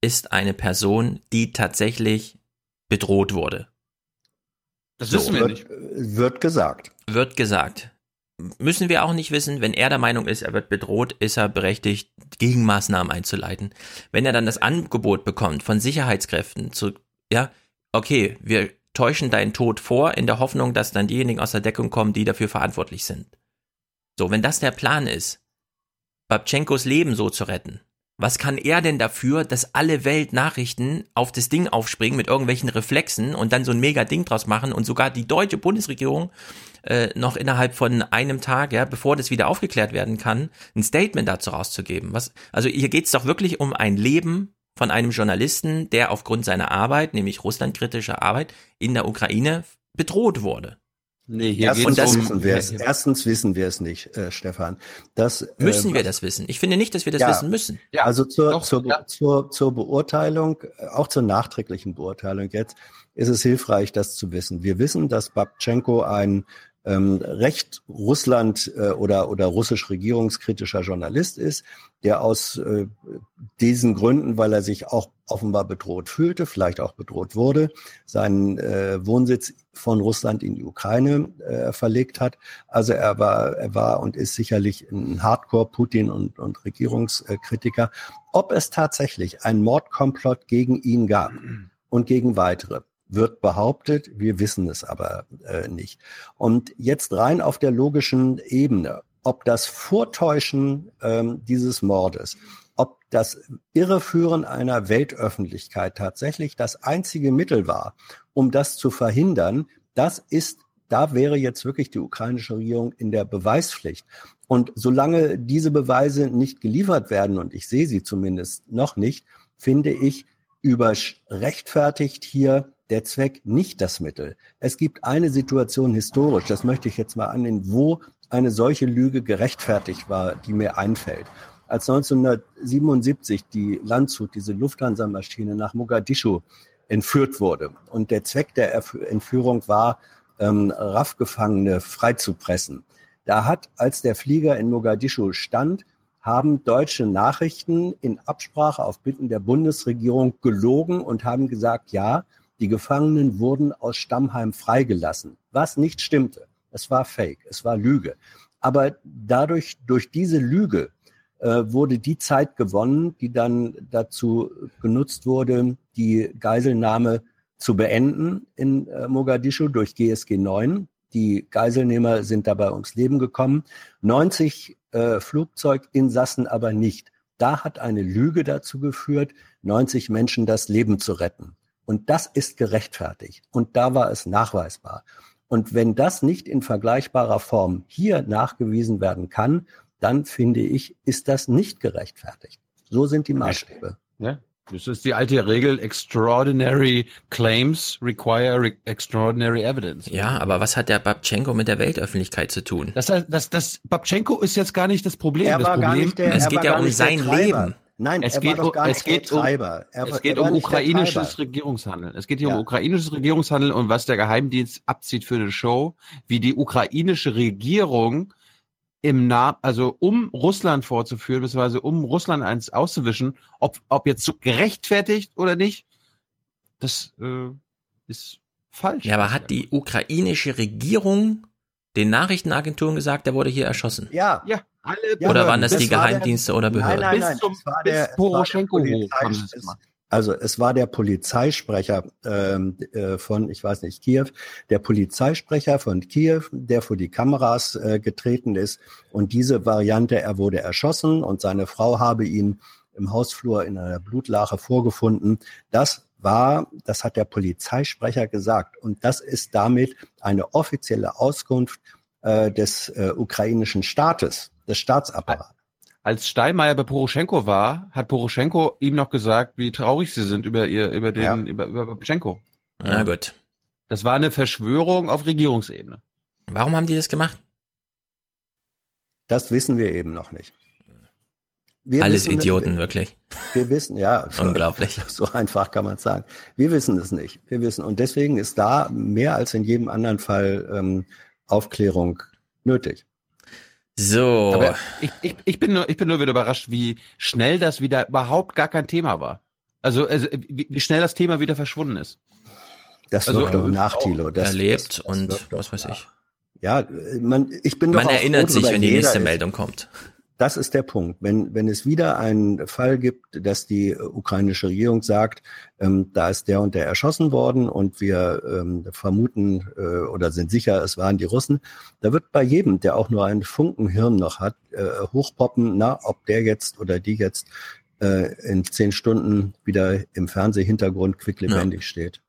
ist eine Person, die tatsächlich bedroht wurde. Das so, wissen wir wird, nicht. Wird gesagt. Wird gesagt. Müssen wir auch nicht wissen, wenn er der Meinung ist, er wird bedroht, ist er berechtigt, Gegenmaßnahmen einzuleiten. Wenn er dann das Angebot bekommt von Sicherheitskräften zu, ja, okay, wir täuschen deinen Tod vor, in der Hoffnung, dass dann diejenigen aus der Deckung kommen, die dafür verantwortlich sind. So, wenn das der Plan ist, Babchenkos Leben so zu retten, was kann er denn dafür, dass alle Weltnachrichten auf das Ding aufspringen mit irgendwelchen Reflexen und dann so ein mega Ding draus machen und sogar die deutsche Bundesregierung äh, noch innerhalb von einem Tag, ja, bevor das wieder aufgeklärt werden kann, ein Statement dazu rauszugeben. Was, also hier geht's doch wirklich um ein Leben von einem Journalisten, der aufgrund seiner Arbeit, nämlich russlandkritischer Arbeit, in der Ukraine bedroht wurde. Nee, hier Erstens, das, wissen wir es. Erstens wissen wir es nicht, äh, Stefan. Das, äh, müssen äh, wir das wissen? Ich finde nicht, dass wir das ja, wissen müssen. Ja, also zur, doch, zur, ja. zur, zur Beurteilung, äh, auch zur nachträglichen Beurteilung jetzt, ist es hilfreich, das zu wissen. Wir wissen, dass Babchenko ein ähm, recht Russland äh, oder, oder russisch regierungskritischer Journalist ist, der aus äh, diesen Gründen, weil er sich auch offenbar bedroht fühlte, vielleicht auch bedroht wurde, seinen äh, Wohnsitz von Russland in die Ukraine äh, verlegt hat. Also er war, er war und ist sicherlich ein Hardcore-Putin- und, und Regierungskritiker. Ob es tatsächlich einen Mordkomplott gegen ihn gab und gegen weitere, wird behauptet, wir wissen es aber äh, nicht. Und jetzt rein auf der logischen Ebene, ob das Vortäuschen ähm, dieses Mordes, das Irreführen einer Weltöffentlichkeit tatsächlich das einzige Mittel war, um das zu verhindern, das ist, da wäre jetzt wirklich die ukrainische Regierung in der Beweispflicht. Und solange diese Beweise nicht geliefert werden, und ich sehe sie zumindest noch nicht, finde ich, überrechtfertigt hier der Zweck nicht das Mittel. Es gibt eine Situation historisch, das möchte ich jetzt mal annehmen, wo eine solche Lüge gerechtfertigt war, die mir einfällt. Als 1977 die Landshut, diese Lufthansa-Maschine nach Mogadischu entführt wurde und der Zweck der Entführung war, ähm, RAF-Gefangene freizupressen. Da hat, als der Flieger in Mogadischu stand, haben deutsche Nachrichten in Absprache auf Bitten der Bundesregierung gelogen und haben gesagt, ja, die Gefangenen wurden aus Stammheim freigelassen, was nicht stimmte. Es war Fake, es war Lüge. Aber dadurch, durch diese Lüge, wurde die Zeit gewonnen, die dann dazu genutzt wurde, die Geiselnahme zu beenden in äh, Mogadischu durch GSG 9. Die Geiselnehmer sind dabei ums Leben gekommen. 90 äh, Flugzeuginsassen aber nicht. Da hat eine Lüge dazu geführt, 90 Menschen das Leben zu retten. Und das ist gerechtfertigt. Und da war es nachweisbar. Und wenn das nicht in vergleichbarer Form hier nachgewiesen werden kann, dann finde ich, ist das nicht gerechtfertigt. So sind die Maßstäbe. Ja. Das ist die alte Regel, extraordinary claims require re extraordinary evidence. Ja, aber was hat der Babchenko mit der Weltöffentlichkeit zu tun? Das, das, das, Babchenko ist jetzt gar nicht das Problem. Er das war Problem, gar nicht der, es geht ja um sein Leben. Nein, Es er geht, war doch um, gar es nicht der geht um, Treiber. Er, es geht um ukrainisches. Regierungshandeln. Es geht hier Ja. um ukrainisches Regierungshandeln und was der Geheimdienst abzieht für eine Show, wie die ukrainische Regierung im Namen, also um Russland vorzuführen, beziehungsweise um Russland eins auszuwischen, ob, ob jetzt so gerechtfertigt oder nicht, das äh, ist falsch. Ja, aber hat die ukrainische Regierung den Nachrichtenagenturen gesagt, der wurde hier erschossen? Ja. Ja, alle Oder waren das, das die war der- Geheimdienste oder Behörden? Nein, nein, nein. Bis zum- es war bis der, es war der Poroschenko hoch haben sie es gemacht. Also es war der Polizeisprecher ähm, äh, von, ich weiß nicht, Kiew, der Polizeisprecher von Kiew, der vor die Kameras äh, getreten ist. Und diese Variante, er wurde erschossen und seine Frau habe ihn im Hausflur in einer Blutlache vorgefunden. Das war, das hat der Polizeisprecher gesagt. Und das ist damit eine offizielle Auskunft äh, des äh, ukrainischen Staates, des Staatsapparats. Als Steinmeier bei Poroschenko war, hat Poroschenko ihm noch gesagt, wie traurig sie sind über ihr, über den, Ja. über, über Poroschenko. Na gut. Das war eine Verschwörung auf Regierungsebene. Warum haben die das gemacht? Das wissen wir eben noch nicht. Wir Alles wissen- Idioten, wirklich. Wir wissen, ja. Unglaublich. So einfach kann man es sagen. Wir wissen es nicht. Wir wissen. Und deswegen ist da mehr als in jedem anderen Fall ähm, Aufklärung nötig. So. Aber ich, ich, ich, bin nur, ich bin nur wieder überrascht, wie schnell das wieder überhaupt gar kein Thema war. Also, also wie, wie schnell das Thema wieder verschwunden ist. Das Also, wirkt doch nach, Thilo. Das, erlebt das, das und was weiß nach. ich. Ja, man, ich bin Man erinnert froh sich, wenn die nächste ist- Meldung kommt. Das ist der Punkt. Wenn, wenn es wieder einen Fall gibt, dass die ukrainische Regierung sagt, ähm, da ist der und der erschossen worden und wir ähm, vermuten äh, oder sind sicher, es waren die Russen, da wird bei jedem, der auch nur einen Funkenhirn noch hat, äh, hochpoppen, na, ob der jetzt oder die jetzt äh, in zehn Stunden wieder im Fernsehhintergrund quicklebendig steht.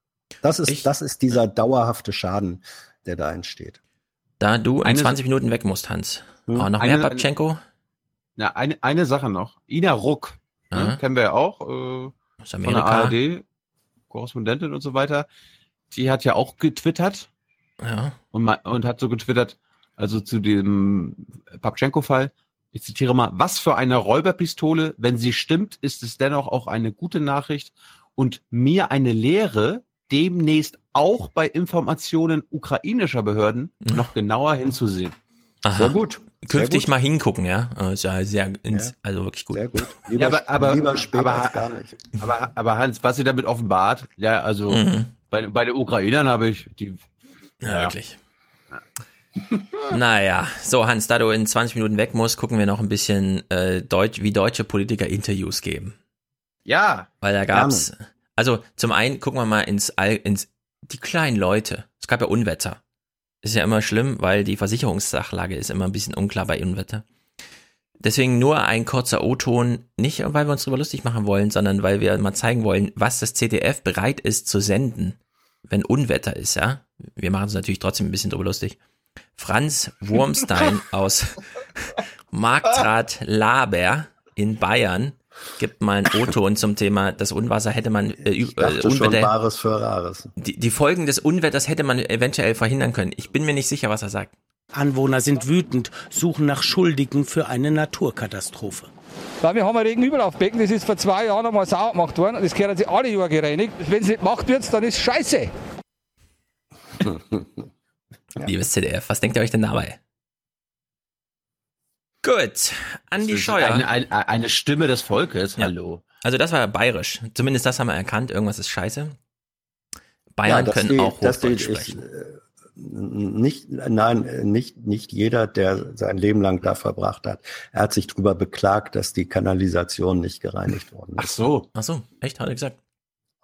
Das ist, Ich- das ist dieser dauerhafte Schaden, der da entsteht. Da du in Eine- 20 Minuten weg musst, Hans. Hm. Oh, noch Eine- mehr Babchenko? Ja, eine, eine Sache noch. Ina Ruck, ne, kennen wir ja auch, äh, Aus von der. ARD, Korrespondentin und so weiter. Die hat ja auch getwittert Ja. und, und hat so getwittert, also zu dem Papchenko-Fall, ich zitiere mal, was für eine Räuberpistole, wenn sie stimmt, ist es dennoch auch eine gute Nachricht und mir eine Lehre, demnächst auch bei Informationen ukrainischer Behörden noch genauer hinzusehen. Aha. Sehr gut. Künftig mal hingucken, ja. Äh, Ist ja sehr, ins, Ja. also wirklich gut. Sehr gut. Lieber, Ja, aber, aber, lieber spät aber, als gar nicht. aber, aber Hans, was sie damit offenbart, ja, also Mhm. bei, bei den Ukrainern habe ich die. Ja, wirklich. Naja, so Hans, da du in 20 Minuten weg musst, gucken wir noch ein bisschen, äh, Deutsch, wie deutsche Politiker Interviews geben. Ja, Weil da gab's, also zum einen gucken wir mal ins, All, ins die kleinen Leute. Es gab ja Unwetter. Ist ja immer schlimm, weil die Versicherungssachlage ist immer ein bisschen unklar bei Unwetter. Deswegen nur ein kurzer O-Ton, nicht weil wir uns drüber lustig machen wollen, sondern weil wir mal zeigen wollen, was das ZDF bereit ist zu senden, wenn Unwetter ist, ja. Wir machen uns natürlich trotzdem ein bisschen drüber lustig. Franz Wurmstein aus Marktrat Laber in Bayern gibt mal ein O-Ton zum Thema, das Unwasser hätte man äh, Ich äh, dachte schon Bares für Rares. die, die Folgen des Unwetters hätte man eventuell verhindern können. Ich bin mir nicht sicher, was er sagt. Anwohner sind wütend, suchen nach Schuldigen für eine Naturkatastrophe. Weil wir haben ein Regenüberlaufbecken, das ist vor zwei Jahren einmal sauber gemacht worden und das gehört sie alle Jahre gereinigt. Wenn es nicht gemacht wird, dann ist scheiße. Liebes ZDF, was denkt ihr euch denn dabei? Gut, Andi Scheuer. Eine, eine, eine Stimme des Volkes, hallo. Also das war bayerisch. Zumindest das haben wir erkannt. Irgendwas ist scheiße. Bayern dass können die- auch Hochdeutsch sprechen. äh, Nicht, nein, nicht, nicht jeder, der sein Leben lang da verbracht hat. Er hat sich darüber beklagt, dass die Kanalisation nicht gereinigt worden ist. Ach so. Ach so, echt, hat er gesagt.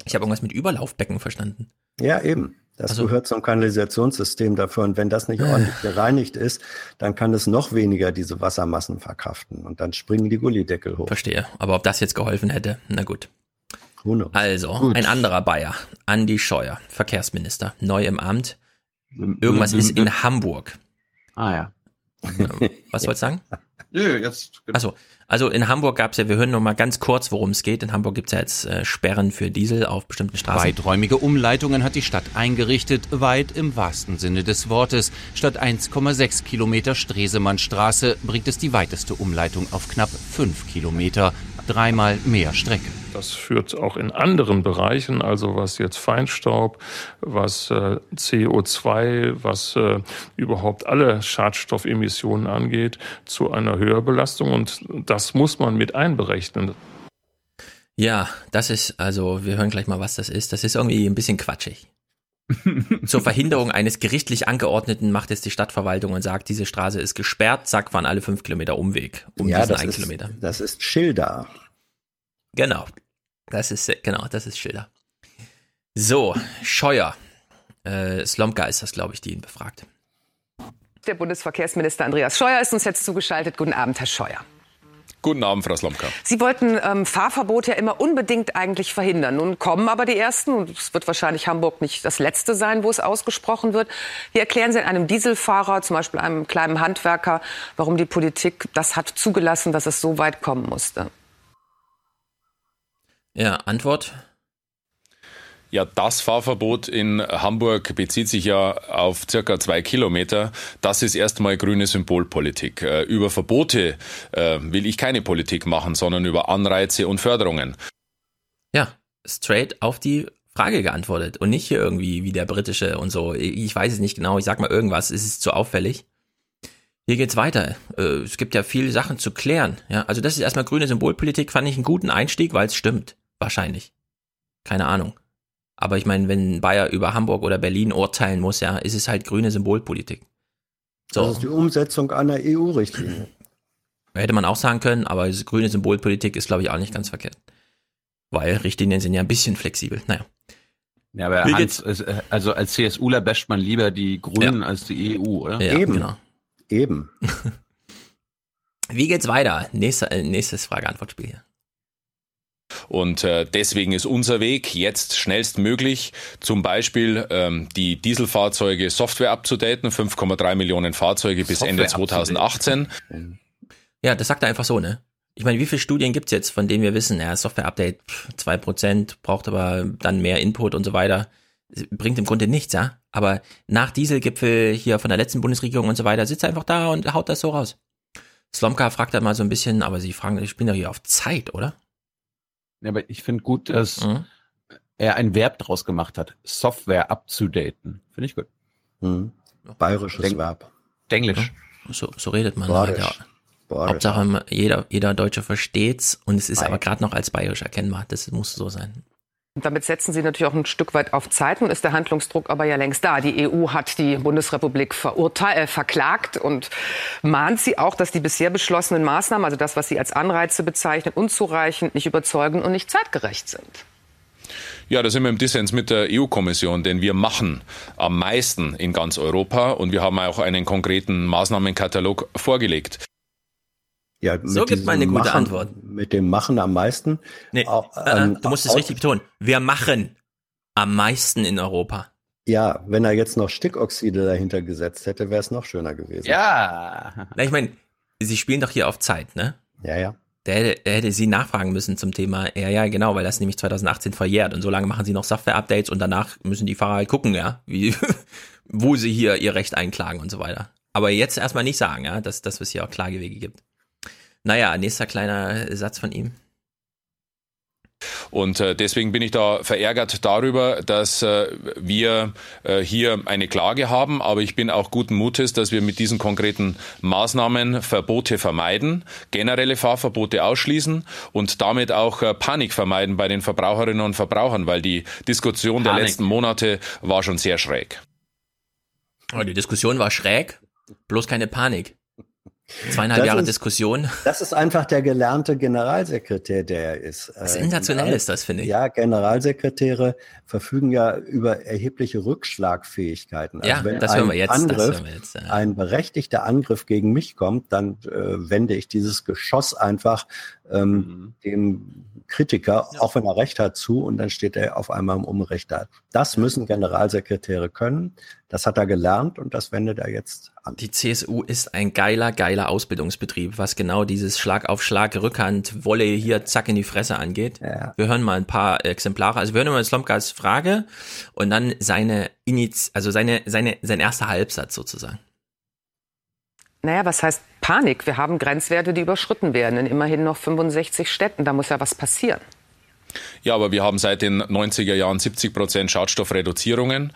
Ich habe irgendwas mit Überlaufbecken verstanden. Ja, eben. Das Also- gehört zum Kanalisationssystem dafür. Und wenn das nicht Ah. ordentlich gereinigt ist, dann kann es noch weniger diese Wassermassen verkraften. Und dann springen die Gullideckel hoch. Verstehe. Aber ob das jetzt geholfen hätte, na gut. Also, Gut. ein anderer Bayer, Andi Scheuer, Verkehrsminister, neu im Amt. Irgendwas ist in Hamburg. Ah ja. Was wolltest du sagen? Nö, jetzt. Achso, also in Hamburg gab's ja, wir hören noch mal ganz kurz, worum es geht. In Hamburg gibt's ja jetzt äh, Sperren für Diesel auf bestimmten Straßen. Weiträumige Umleitungen hat die Stadt eingerichtet, weit im wahrsten Sinne des Wortes. Statt 1,6 Kilometer Stresemannstraße bringt es die weiteste Umleitung auf knapp 5 Kilometer. dreimal mehr Strecke. Das führt auch in anderen Bereichen, also was jetzt Feinstaub, was äh, CO2, was äh, überhaupt alle Schadstoffemissionen angeht, zu einer Höherbelastung. Und das muss man mit einberechnen. Ja, das ist, also wir hören gleich mal, was das ist. Das ist irgendwie ein bisschen quatschig. Zur Verhinderung eines gerichtlich angeordneten macht es die Stadtverwaltung und sagt, diese Straße ist gesperrt, zack, waren alle fünf Kilometer Umweg um ja, diesen das einen ist, Kilometer. Das ist Schilder. Genau. Das ist, genau, das ist Schilder. So, Scheuer. Äh, Slomka ist das, glaube ich, die ihn befragt. Der Bundesverkehrsminister Andreas Scheuer ist uns jetzt zugeschaltet. Guten Abend, Herr Scheuer. Guten Abend, Frau Slomka. Sie wollten ähm, Fahrverbote ja immer unbedingt eigentlich verhindern. Nun kommen aber die ersten und es wird wahrscheinlich Hamburg nicht das letzte sein, wo es ausgesprochen wird. Wie erklären Sie einem Dieselfahrer, zum Beispiel einem kleinen Handwerker, warum die Politik das hat zugelassen, dass es so weit kommen musste? Ja, Antwort? Ja, das Fahrverbot in Hamburg bezieht sich ja auf circa zwei Kilometer. Das ist erstmal grüne Symbolpolitik. Äh, über Verbote äh, will ich keine Politik machen, sondern über Anreize und Förderungen. Ja, straight auf die Frage geantwortet und nicht hier irgendwie wie der britische und so. Ich weiß es nicht genau, ich sag mal irgendwas, es ist zu auffällig. Hier geht's weiter. Äh, Es gibt ja viele Sachen zu klären. Ja, also das ist erstmal grüne Symbolpolitik, fand ich einen guten Einstieg, weil es stimmt. Wahrscheinlich. Keine Ahnung. Aber ich meine, wenn Bayer über Hamburg oder Berlin urteilen muss, ja, ist es halt grüne Symbolpolitik. Das ist die Umsetzung einer EU-Richtlinie. Hätte man auch sagen können, aber diese grüne Symbolpolitik ist, glaube ich, auch nicht ganz verkehrt. Weil Richtlinien sind ja ein bisschen flexibel. Naja. Ja, aber Wie Hans, es- also als CSUler basht man lieber die Grünen als die EU, oder? Ja, Eben. genau. Eben. Wie geht's weiter? Nächster, äh, nächstes Frage-Antwort-Spiel hier. Und äh, deswegen ist unser Weg jetzt schnellstmöglich zum Beispiel ähm, die Dieselfahrzeuge Software abzudaten, 5,3 Millionen Fahrzeuge bis Software Ende abzudaten. 2018. Ja, das sagt er einfach so, ne? Ich meine, wie viele Studien gibt's jetzt, von denen wir wissen, ja, Software-Update, pff, 2%, braucht aber dann mehr Input und so weiter. Bringt im Grunde nichts, ja? Aber nach Dieselgipfel hier von der letzten Bundesregierung und so weiter, sitzt er einfach da und haut das so raus. Slomka fragt dann mal so ein bisschen, aber sie fragen, ich bin doch hier auf Zeit, oder? Ja, aber ich finde gut, dass Mhm. er ein Verb draus gemacht hat, Software abzudaten. Finde ich gut. Hm. Bayerisches Denk- Verb. Denglisch. So, so redet man Badisch. halt, ja. Badisch. Hauptsache, jeder, jeder Deutsche versteht's und es ist Ei. aber gerade noch als bayerisch erkennbar. Das muss so sein. Damit setzen Sie natürlich auch ein Stück weit auf Zeit. Nun ist der Handlungsdruck aber ja längst da. Die EU hat die Bundesrepublik äh, verklagt und mahnt sie auch, dass die bisher beschlossenen Maßnahmen, also das, was Sie als Anreize bezeichnen, unzureichend, nicht überzeugend und nicht zeitgerecht sind. Ja, da sind wir im Dissens mit der EU-Kommission, denn wir machen am meisten in ganz Europa und wir haben auch einen konkreten Maßnahmenkatalog vorgelegt. Ja, So gibt man eine gute Machen, Antwort. Mit dem Machen am meisten. Nee, Au- äh, ähm, du musst es au- richtig betonen. Wir machen am meisten in Europa. Ja, wenn er jetzt noch Stickoxide dahinter gesetzt hätte, wäre es noch schöner gewesen. Ja. Na, ich meine, sie spielen doch hier auf Zeit, ne? Ja, ja. Der hätte, der hätte sie nachfragen müssen zum Thema, ja, ja, genau, weil das nämlich 2018 verjährt und so lange machen sie noch Software-Updates und danach müssen die Fahrer halt gucken, ja, wie, wo sie hier ihr Recht einklagen und so weiter. Aber jetzt erstmal nicht sagen, ja, dass, dass es hier auch Klagewege gibt. Naja, nächster kleiner Satz von ihm. Und äh, deswegen bin ich da verärgert darüber, dass äh, wir äh, hier eine Klage haben. Aber ich bin auch guten Mutes, dass wir mit diesen konkreten Maßnahmen Verbote vermeiden, generelle Fahrverbote ausschließen und damit auch äh, Panik vermeiden bei den Verbraucherinnen und Verbrauchern, weil die Diskussion der Panik. letzten Monate war schon sehr schräg. Oh, die Diskussion war schräg, bloß keine Panik. Zweieinhalb Das Jahre ist- Diskussion. Das ist einfach der gelernte Generalsekretär, der er ist. Was Äh, sensationell ist das, finde ich. Ja, Generalsekretäre verfügen ja über erhebliche Rückschlagfähigkeiten. Also Ja, wenn das ein hören wir jetzt, das Angriff, hören wir jetzt, ja. ein berechtigter Angriff gegen mich kommt, dann äh, wende ich dieses Geschoss einfach ähm, Mhm. dem Kritiker, auch wenn er recht hat, zu und dann steht er auf einmal im Unrecht da. Das müssen Generalsekretäre können. Das hat er gelernt und das wendet er jetzt an. Die CSU ist ein geiler, geiler Ausbildungsbetrieb, was genau dieses Schlag auf Schlag, Rückhand, Wolle hier zack in die Fresse angeht. Wir hören mal ein paar Exemplare. Also wir hören mal Slomkas Frage und dann seine Iniz, also seine, seine, sein erster Halbsatz sozusagen. Naja, was heißt Panik. Wir haben Grenzwerte, die überschritten werden in immerhin noch 65 Städten. Da muss ja was passieren. Ja, aber wir haben seit den 90er Jahren 70 Prozent Schadstoffreduzierungen.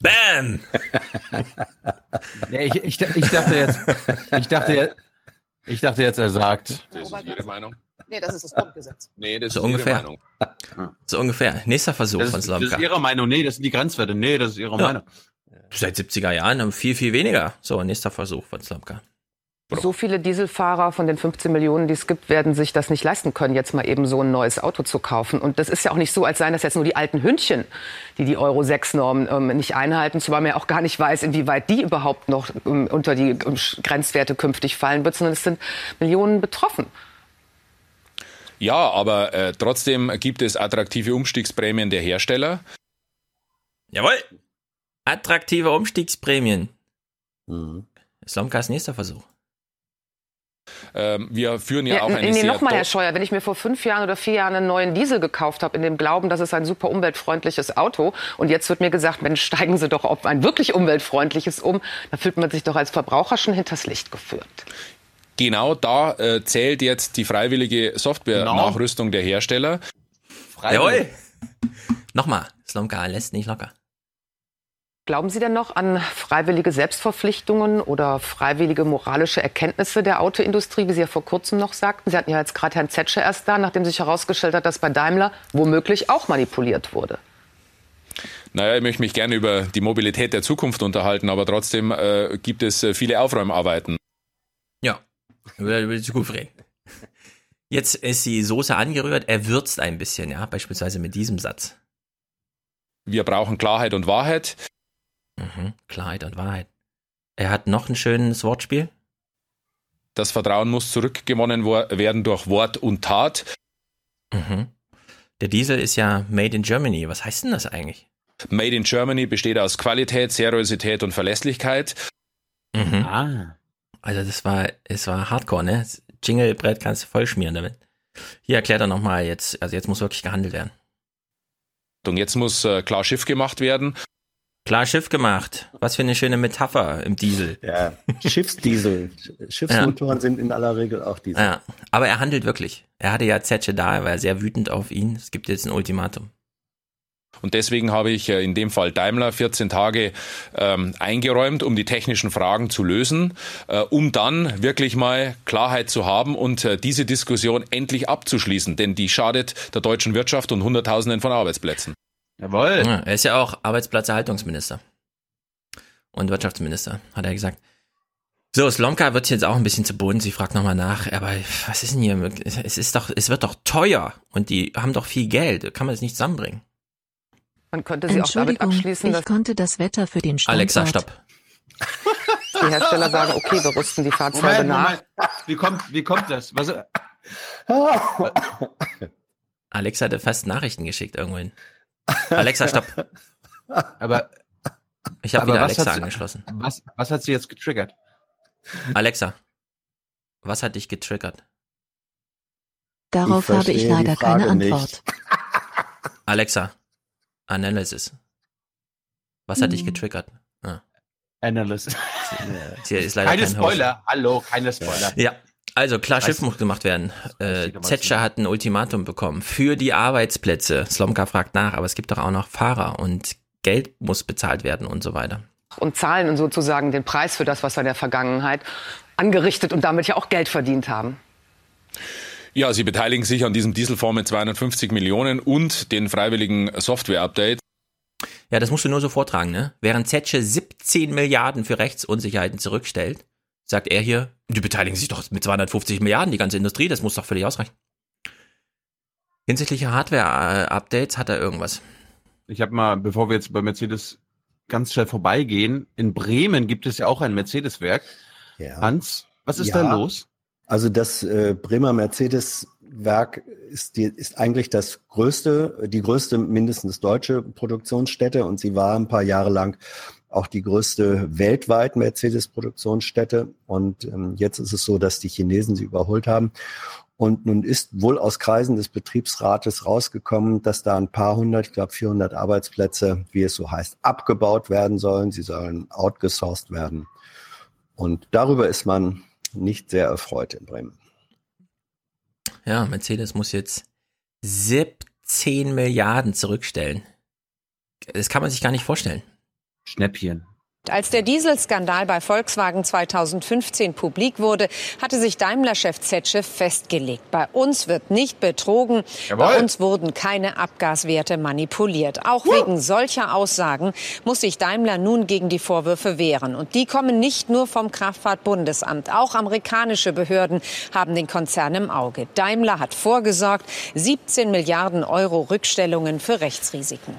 Bam! ja, ich, ich, ich, dachte jetzt, ich dachte ich dachte jetzt, er sagt. Das ist Ihre Meinung. Nee, das ist das Grundgesetz. Nee, das so ist ungefähr. Ihre Meinung. So ungefähr. Nächster Versuch Das von ist, das Slomka. ist Ihre Meinung. Nee, das sind die Grenzwerte. Nee, das ist Ihre Ja. Meinung. Seit 70er Jahren haben viel, viel weniger. So, nächster Versuch von Slomka. So viele Dieselfahrer von den 15 Millionen, die es gibt, werden sich das nicht leisten können, jetzt mal eben so ein neues Auto zu kaufen. Und das ist ja auch nicht so, als seien das jetzt nur die alten Hündchen, die die Euro-6-Norm ähm, nicht einhalten, zumal man ja auch gar nicht weiß, inwieweit die überhaupt noch ähm, unter die ähm, Grenzwerte künftig fallen wird, sondern es sind Millionen betroffen. Ja, aber äh, trotzdem gibt es attraktive Umstiegsprämien der Hersteller. Jawohl! Attraktive Umstiegsprämien. Slomkas nächster Versuch. Ähm, wir führen ja, auch eine nee, nochmal, Herr Scheuer, wenn ich mir vor fünf Jahren oder vier Jahren einen neuen Diesel gekauft habe, in dem Glauben, das ist ein super umweltfreundliches Auto, und jetzt wird mir gesagt, Mensch, steigen Sie doch auf ein wirklich umweltfreundliches um, da fühlt man sich doch als Verbraucher schon hinters Licht geführt. Genau da äh, zählt jetzt die freiwillige Software-Nachrüstung der Hersteller. Jawohl! Nochmal, Slomka lässt nicht locker. Glauben Sie denn noch an freiwillige Selbstverpflichtungen oder freiwillige moralische Erkenntnisse der Autoindustrie, wie Sie ja vor kurzem noch sagten? Sie hatten ja jetzt gerade Herrn Zetsche erst da, nachdem sich herausgestellt hat, dass bei Daimler womöglich auch manipuliert wurde. Naja, ich möchte mich gerne über die Mobilität der Zukunft unterhalten, aber trotzdem äh, gibt es äh, viele Aufräumarbeiten. Ja, über, über die Zukunft reden. Jetzt ist die Soße angerührt, er würzt ein bisschen, ja, beispielsweise mit diesem Satz. Wir brauchen Klarheit und Wahrheit. Mhm, Klarheit und Wahrheit. Er hat noch ein schönes Wortspiel. Das Vertrauen muss zurückgewonnen wo- werden durch Wort und Tat. Mhm. Der Diesel ist ja made in Germany. Was heißt denn das eigentlich? Made in Germany besteht aus Qualität, Seriosität und Verlässlichkeit. Mhm. Ah. Also das war, es war Hardcore, ne? Das Jinglebrett kannst du voll schmieren damit. Hier erklärt er nochmal jetzt, also jetzt muss wirklich gehandelt werden. Und jetzt muss äh, klar Schiff gemacht werden. Klar Schiff gemacht. Was für eine schöne Metapher im Diesel. Ja, Schiffsdiesel. Schiffsmotoren sind in aller Regel auch Diesel. Ja, aber er handelt wirklich. Er hatte ja Zetsche da, er war sehr wütend auf ihn. Es gibt jetzt ein Ultimatum. Und deswegen habe ich äh, in dem Fall Daimler 14 Tage ähm, eingeräumt, um die technischen Fragen zu lösen, äh, um dann wirklich mal Klarheit zu haben und äh, diese Diskussion endlich abzuschließen, denn die schadet der deutschen Wirtschaft und Hunderttausenden von Arbeitsplätzen. Jawohl. Ja, er ist ja auch Arbeitsplatzerhaltungsminister. Und Wirtschaftsminister, hat er gesagt. So, Slomka wird jetzt auch ein bisschen zu Boden. Sie fragt nochmal nach, aber was ist denn hier? Es ist doch, es wird doch teuer. Und die haben doch viel Geld. Kann man das nicht zusammenbringen? Man könnte sie auch damit Entschuldigung, abschließen, dass ich konnte das Wetter für den Standort. Alexa, stopp. die Hersteller sagen, okay, wir rüsten die Fahrzeuge Moment, nach. Moment. Wie kommt, wie kommt das? Was, Alexa hatte fast Nachrichten geschickt irgendwohin. Alexa, stopp. aber Ich habe wieder was Alexa angeschlossen. Was, was hat sie jetzt getriggert? Alexa, was hat dich getriggert? Darauf Ich habe ich leider keine Frage nicht. Antwort. Alexa, Analysis. Was hat dich Hm. getriggert? Ah, Analyst. hier ist leider Keine kein Host. Spoiler. Hallo, keine Spoiler. Ja, also klar, Schiff muss gemacht werden. Äh, Zetscher hat ein Ultimatum bekommen für die Arbeitsplätze. Slomka fragt nach, aber es gibt doch auch noch Fahrer und Geld muss bezahlt werden und so weiter. und zahlen sozusagen den Preis für das, was wir in der Vergangenheit angerichtet und damit ja auch Geld verdient haben. Ja, sie beteiligen sich an diesem Dieselfonds mit 250 Millionen und den freiwilligen Software-Updates. Ja, das musst du nur so vortragen, ne? Während Zetsche 17 Milliarden für Rechtsunsicherheiten zurückstellt, sagt er hier, die beteiligen sich doch mit 250 Milliarden, die ganze Industrie, das muss doch völlig ausreichen. Hinsichtlich Hardware-Updates hat er irgendwas. Ich habe mal, bevor wir jetzt bei Mercedes ganz schnell vorbeigehen, in Bremen gibt es ja auch ein Mercedes-Werk. Ja. Hans, was ist Ja. da los? Also das äh, Bremer Mercedes-Werk ist, die, ist eigentlich das größte, die größte mindestens deutsche Produktionsstätte und sie war ein paar Jahre lang auch die größte weltweit Mercedes-Produktionsstätte. Und ähm, jetzt ist es so, dass die Chinesen sie überholt haben. Und nun ist wohl aus Kreisen des Betriebsrates rausgekommen, dass da ein paar hundert, ich glaube 400 Arbeitsplätze, wie es so heißt, abgebaut werden sollen. Sie sollen outgesourced werden. Und darüber ist man nicht sehr erfreut in Bremen. Ja, Mercedes muss jetzt 17 Milliarden zurückstellen. Das kann man sich gar nicht vorstellen. Schnäppchen. Als der Dieselskandal bei Volkswagen 2015 publik wurde, hatte sich Daimler-Chef Zetsche festgelegt. Bei uns wird nicht betrogen. Jawohl. Bei uns wurden keine Abgaswerte manipuliert. Auch wegen solcher Aussagen muss sich Daimler nun gegen die Vorwürfe wehren. Und die kommen nicht nur vom Kraftfahrtbundesamt. Auch amerikanische Behörden haben den Konzern im Auge. Daimler hat vorgesorgt. 17 Milliarden Euro Rückstellungen für Rechtsrisiken.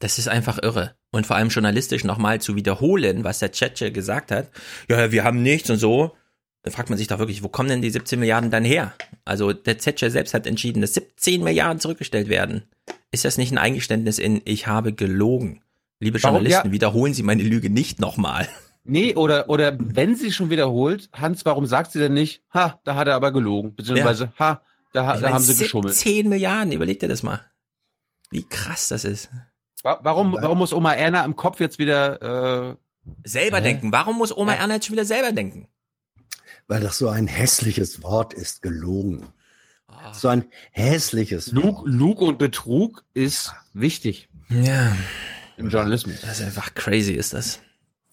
Das ist einfach irre. Und vor allem journalistisch nochmal zu wiederholen, was der Tschetsche gesagt hat. Ja, wir haben nichts und so. Da fragt man sich doch wirklich, wo kommen denn die 17 Milliarden dann her? Also der Zetsche selbst hat entschieden, dass 17 Milliarden zurückgestellt werden. Ist das nicht ein Eingeständnis in, ich habe gelogen? Liebe Warum? Journalisten, Ja. wiederholen Sie meine Lüge nicht nochmal. Nee, oder, oder wenn sie schon wiederholt, Hans, warum sagt sie denn nicht, ha, da hat er aber gelogen, beziehungsweise, ha, da, ha- Ich da meine, haben sie geschummelt. 17 Milliarden, überleg dir das mal. Wie krass das ist. Wa- Warum, warum muss Oma Erna im Kopf jetzt wieder, äh, Selber Hä? denken. Warum muss Oma Erna jetzt schon wieder selber denken? Weil das so ein hässliches Wort ist, gelogen. So ein hässliches Lug, Lug und Betrug ist wichtig Ja, im Journalismus. das ist einfach crazy, ist das.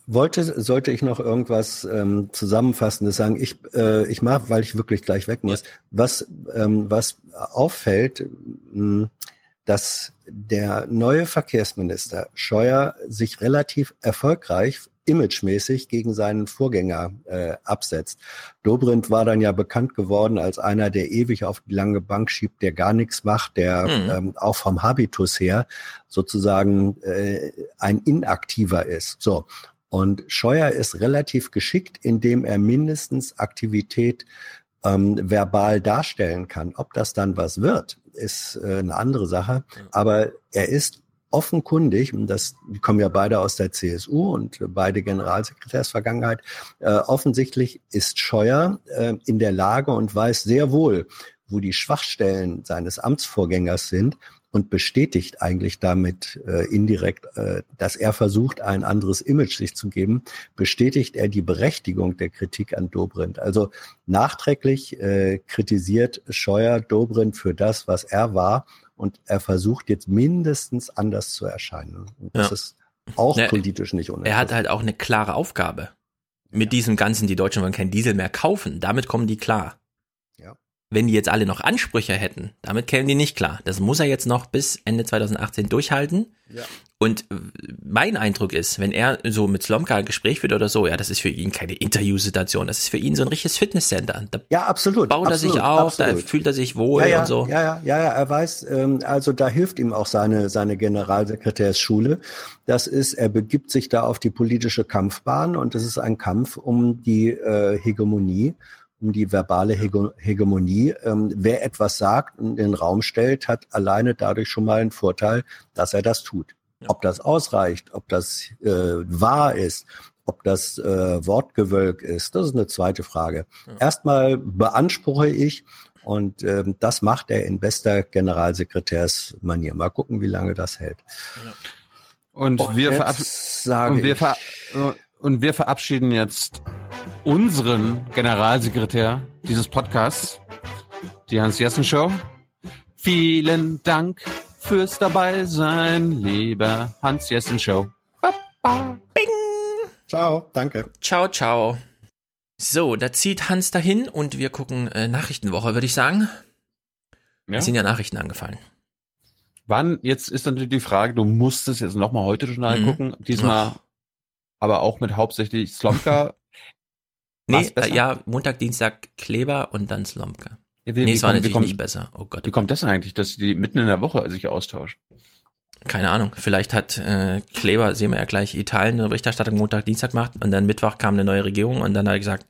Wollte, sollte ich noch irgendwas ähm, Zusammenfassendes sagen? Ich, äh, ich mag, weil ich wirklich gleich weg muss, was, ähm, was auffällt, mh, dass der neue Verkehrsminister Scheuer sich relativ erfolgreich imagemäßig gegen seinen Vorgänger äh, absetzt. Dobrindt war dann ja bekannt geworden als einer, der ewig auf die lange Bank schiebt, der gar nichts macht, der Mhm. ähm, auch vom Habitus her sozusagen äh, ein Inaktiver ist. So. Und Scheuer ist relativ geschickt, indem er mindestens Aktivität ähm, verbal darstellen kann. Ob das dann was wird, ist äh, eine andere Sache. Aber er ist offenkundig, und das, die kommen ja beide aus der CSU und beide Generalsekretärsvergangenheit, äh, offensichtlich ist Scheuer äh, in der Lage und weiß sehr wohl, wo die Schwachstellen seines Amtsvorgängers sind und bestätigt eigentlich damit äh, indirekt, äh, dass er versucht, ein anderes Image sich zu geben, bestätigt er die Berechtigung der Kritik an Dobrindt. Also nachträglich äh, kritisiert Scheuer Dobrindt für das, was er war und er versucht jetzt mindestens anders zu erscheinen. Und das Ja. ist auch Ja, politisch nicht uninteressant. Er hat halt auch eine klare Aufgabe. Mit diesem Ganzen, die Deutschen wollen kein Diesel mehr kaufen. Damit kommen die klar. Wenn die jetzt alle noch Ansprüche hätten, damit kämen die nicht klar. Das muss er jetzt noch bis Ende 2018 durchhalten. Ja. Und äh, mein Eindruck ist, wenn er so mit Slomka ein Gespräch führt oder so, ja, das ist für ihn keine Interviewsituation. Das ist für ihn so ein richtiges Fitnesscenter. Da Ja, absolut. baut er absolut, sich auf, da absolut. fühlt er sich wohl ja, ja, und so. Ja, ja, ja, ja, er weiß, ähm, also da hilft ihm auch seine, seine Generalsekretärsschule. Das ist, er begibt sich da auf die politische Kampfbahn und es ist ein Kampf um die äh, Hegemonie, um die verbale Hege Hegemonie. Ähm, wer etwas sagt und in den Raum stellt, hat alleine dadurch schon mal einen Vorteil, dass er das tut. Ob das ausreicht, ob das äh, wahr ist, ob das äh, Wortgewölk ist, das ist eine zweite Frage. Erstmal beanspruche ich, und ähm, das macht er in bester Generalsekretärsmanier. Mal gucken, wie lange das hält. Und Und wir, verab und, wir ver und wir verabschieden jetzt unseren Generalsekretär dieses Podcasts, die Hans-Jessen-Show. Vielen Dank fürs Dabeisein, lieber Hans-Jessen-Show. Ciao, danke. Ciao, ciao. So, da zieht Hans dahin und wir gucken äh, Nachrichtenwoche, würde ich sagen. Ja. Es sind ja Nachrichten angefallen. Wann, jetzt ist natürlich die Frage, du musst es jetzt nochmal heute schon Mhm. gucken, diesmal Ach. Aber auch mit hauptsächlich Slomka. Nee, äh, ja, Montag, Dienstag Kleber und dann Slomka. Ja, wie- nee, es war natürlich kommt- nicht besser. Oh Gott. Wie kommt das eigentlich, dass die mitten in der Woche sich austauschen? Keine Ahnung. Vielleicht hat äh, Kleber, sehen wir ja gleich, Italien eine Berichterstattung Montag, Dienstag gemacht und dann Mittwoch kam eine neue Regierung und dann hat er gesagt,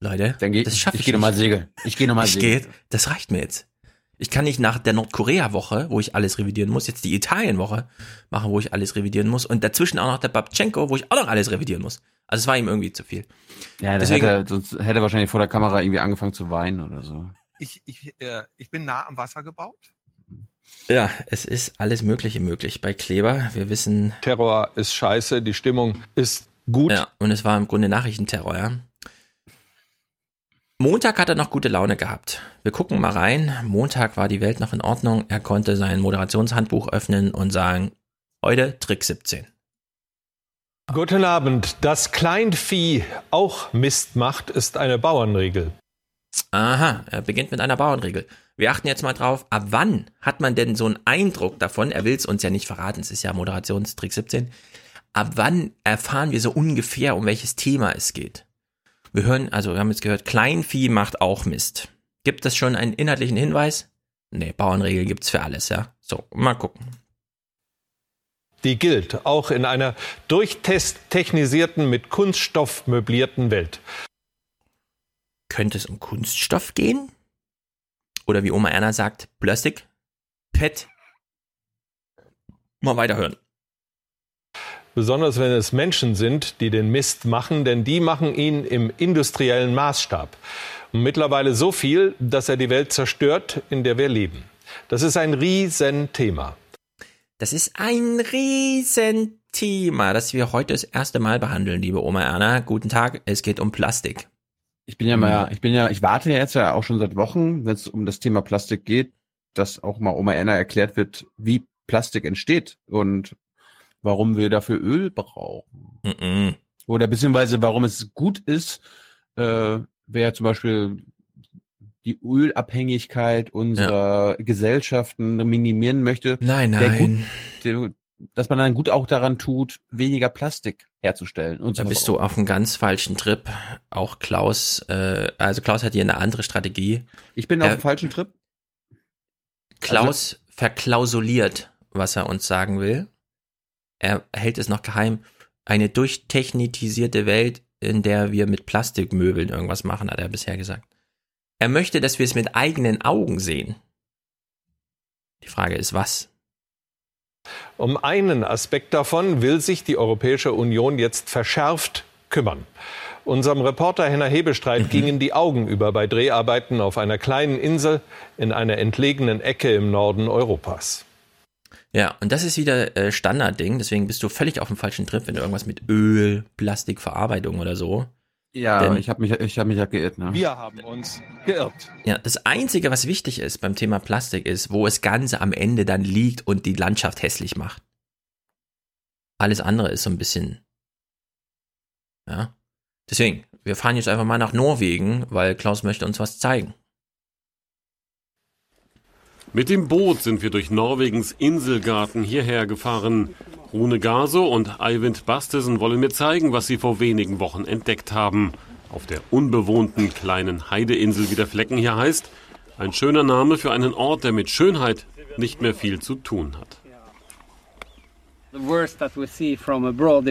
Leute, Dann geh, das schaffe ich, ich gehe nochmal segeln. Ich gehe nochmal segeln. gehe, das reicht mir jetzt. Ich kann nicht nach der Nordkorea-Woche, wo ich alles revidieren muss, jetzt die Italien-Woche machen, wo ich alles revidieren muss und dazwischen auch noch der Babchenko, wo ich auch noch alles revidieren muss. Also es war ihm irgendwie zu viel. Ja, das Deswegen- hätte, sonst hätte er wahrscheinlich vor der Kamera irgendwie angefangen zu weinen oder so. Ich, ich, äh, ich bin nah am Wasser gebaut. Ja, es ist alles Mögliche möglich bei Kleber. Wir wissen. Terror ist scheiße, die Stimmung ist gut. Ja, und es war im Grunde Nachrichtenterror, ja. Montag hat er noch gute Laune gehabt. Wir gucken mal rein. Montag war die Welt noch in Ordnung. Er konnte sein Moderationshandbuch öffnen und sagen, heute Trick 17. Guten Abend. Dass Kleinvieh auch Mist macht, ist eine Bauernregel. Aha, er beginnt mit einer Bauernregel. Wir achten jetzt mal drauf, ab wann hat man denn so einen Eindruck davon, er will es uns ja nicht verraten, es ist ja Moderationstrick 17, ab wann erfahren wir so ungefähr, um welches Thema es geht? Wir hören, also wir haben jetzt gehört, Kleinvieh macht auch Mist. Gibt es schon einen inhaltlichen Hinweis? Nee, Bauernregel gibt's für alles, ja. So, mal gucken. Die gilt auch in einer durchtechnisierten, mit Kunststoff möblierten Welt. Könnte es um Kunststoff gehen? Oder wie Oma Erna sagt, Plastik? Pet? Mal weiterhören. Besonders wenn es Menschen sind, die den Mist machen, denn die machen ihn im industriellen Maßstab. Und mittlerweile so viel, dass er die Welt zerstört, in der wir leben. Das ist ein Riesenthema. Das ist ein Riesenthema, das wir heute das erste Mal behandeln, liebe Oma Erna. Guten Tag, es geht um Plastik. Ich bin ja mal, ich bin ja, ich warte ja jetzt ja auch schon seit Wochen, wenn es um das Thema Plastik geht, dass auch mal Oma Erna erklärt wird, wie Plastik entsteht und warum wir dafür Öl brauchen. Mm -mm. Oder beziehungsweise warum es gut ist, äh, wer zum Beispiel die Ölabhängigkeit unserer ja. Gesellschaften minimieren möchte. Nein, nein. Gut, der, dass man dann gut auch daran tut, weniger Plastik herzustellen. Und da bist du auf einem ganz falschen Trip. Auch Klaus, äh, also Klaus hat hier eine andere Strategie. Ich bin auf dem falschen Trip. Klaus also, verklausuliert, was er uns sagen will er hält es noch geheim, eine durchtechnitisierte Welt, in der wir mit Plastikmöbeln irgendwas machen, hat er bisher gesagt. Er möchte, dass wir es mit eigenen Augen sehen. Die Frage ist, was? Um einen Aspekt davon will sich die Europäische Union jetzt verschärft kümmern. Unserem Reporter Henner Hebestreit mhm. gingen die Augen über bei Dreharbeiten auf einer kleinen Insel in einer entlegenen Ecke im Norden Europas. Ja, und das ist wieder äh, Standardding, deswegen bist du völlig auf dem falschen Trip, wenn du irgendwas mit Öl, Plastikverarbeitung oder so. Ja, Denn, ich habe mich, ich hab mich ja geirrt. Ne? Wir haben uns geirrt. Ja, das Einzige, was wichtig ist beim Thema Plastik, ist, wo es Ganze am Ende dann liegt und die Landschaft hässlich macht. Alles andere ist so ein bisschen. Ja. Deswegen, wir fahren jetzt einfach mal nach Norwegen, weil Klaus möchte uns was zeigen. Mit dem Boot sind wir durch Norwegens Inselgarten hierher gefahren. Rune Gaso und Eivind Bastesen wollen mir zeigen, was sie vor wenigen Wochen entdeckt haben. Auf der unbewohnten kleinen Heideinsel, wie der Flecken hier heißt. Ein schöner Name für einen Ort, der mit Schönheit nicht mehr viel zu tun hat.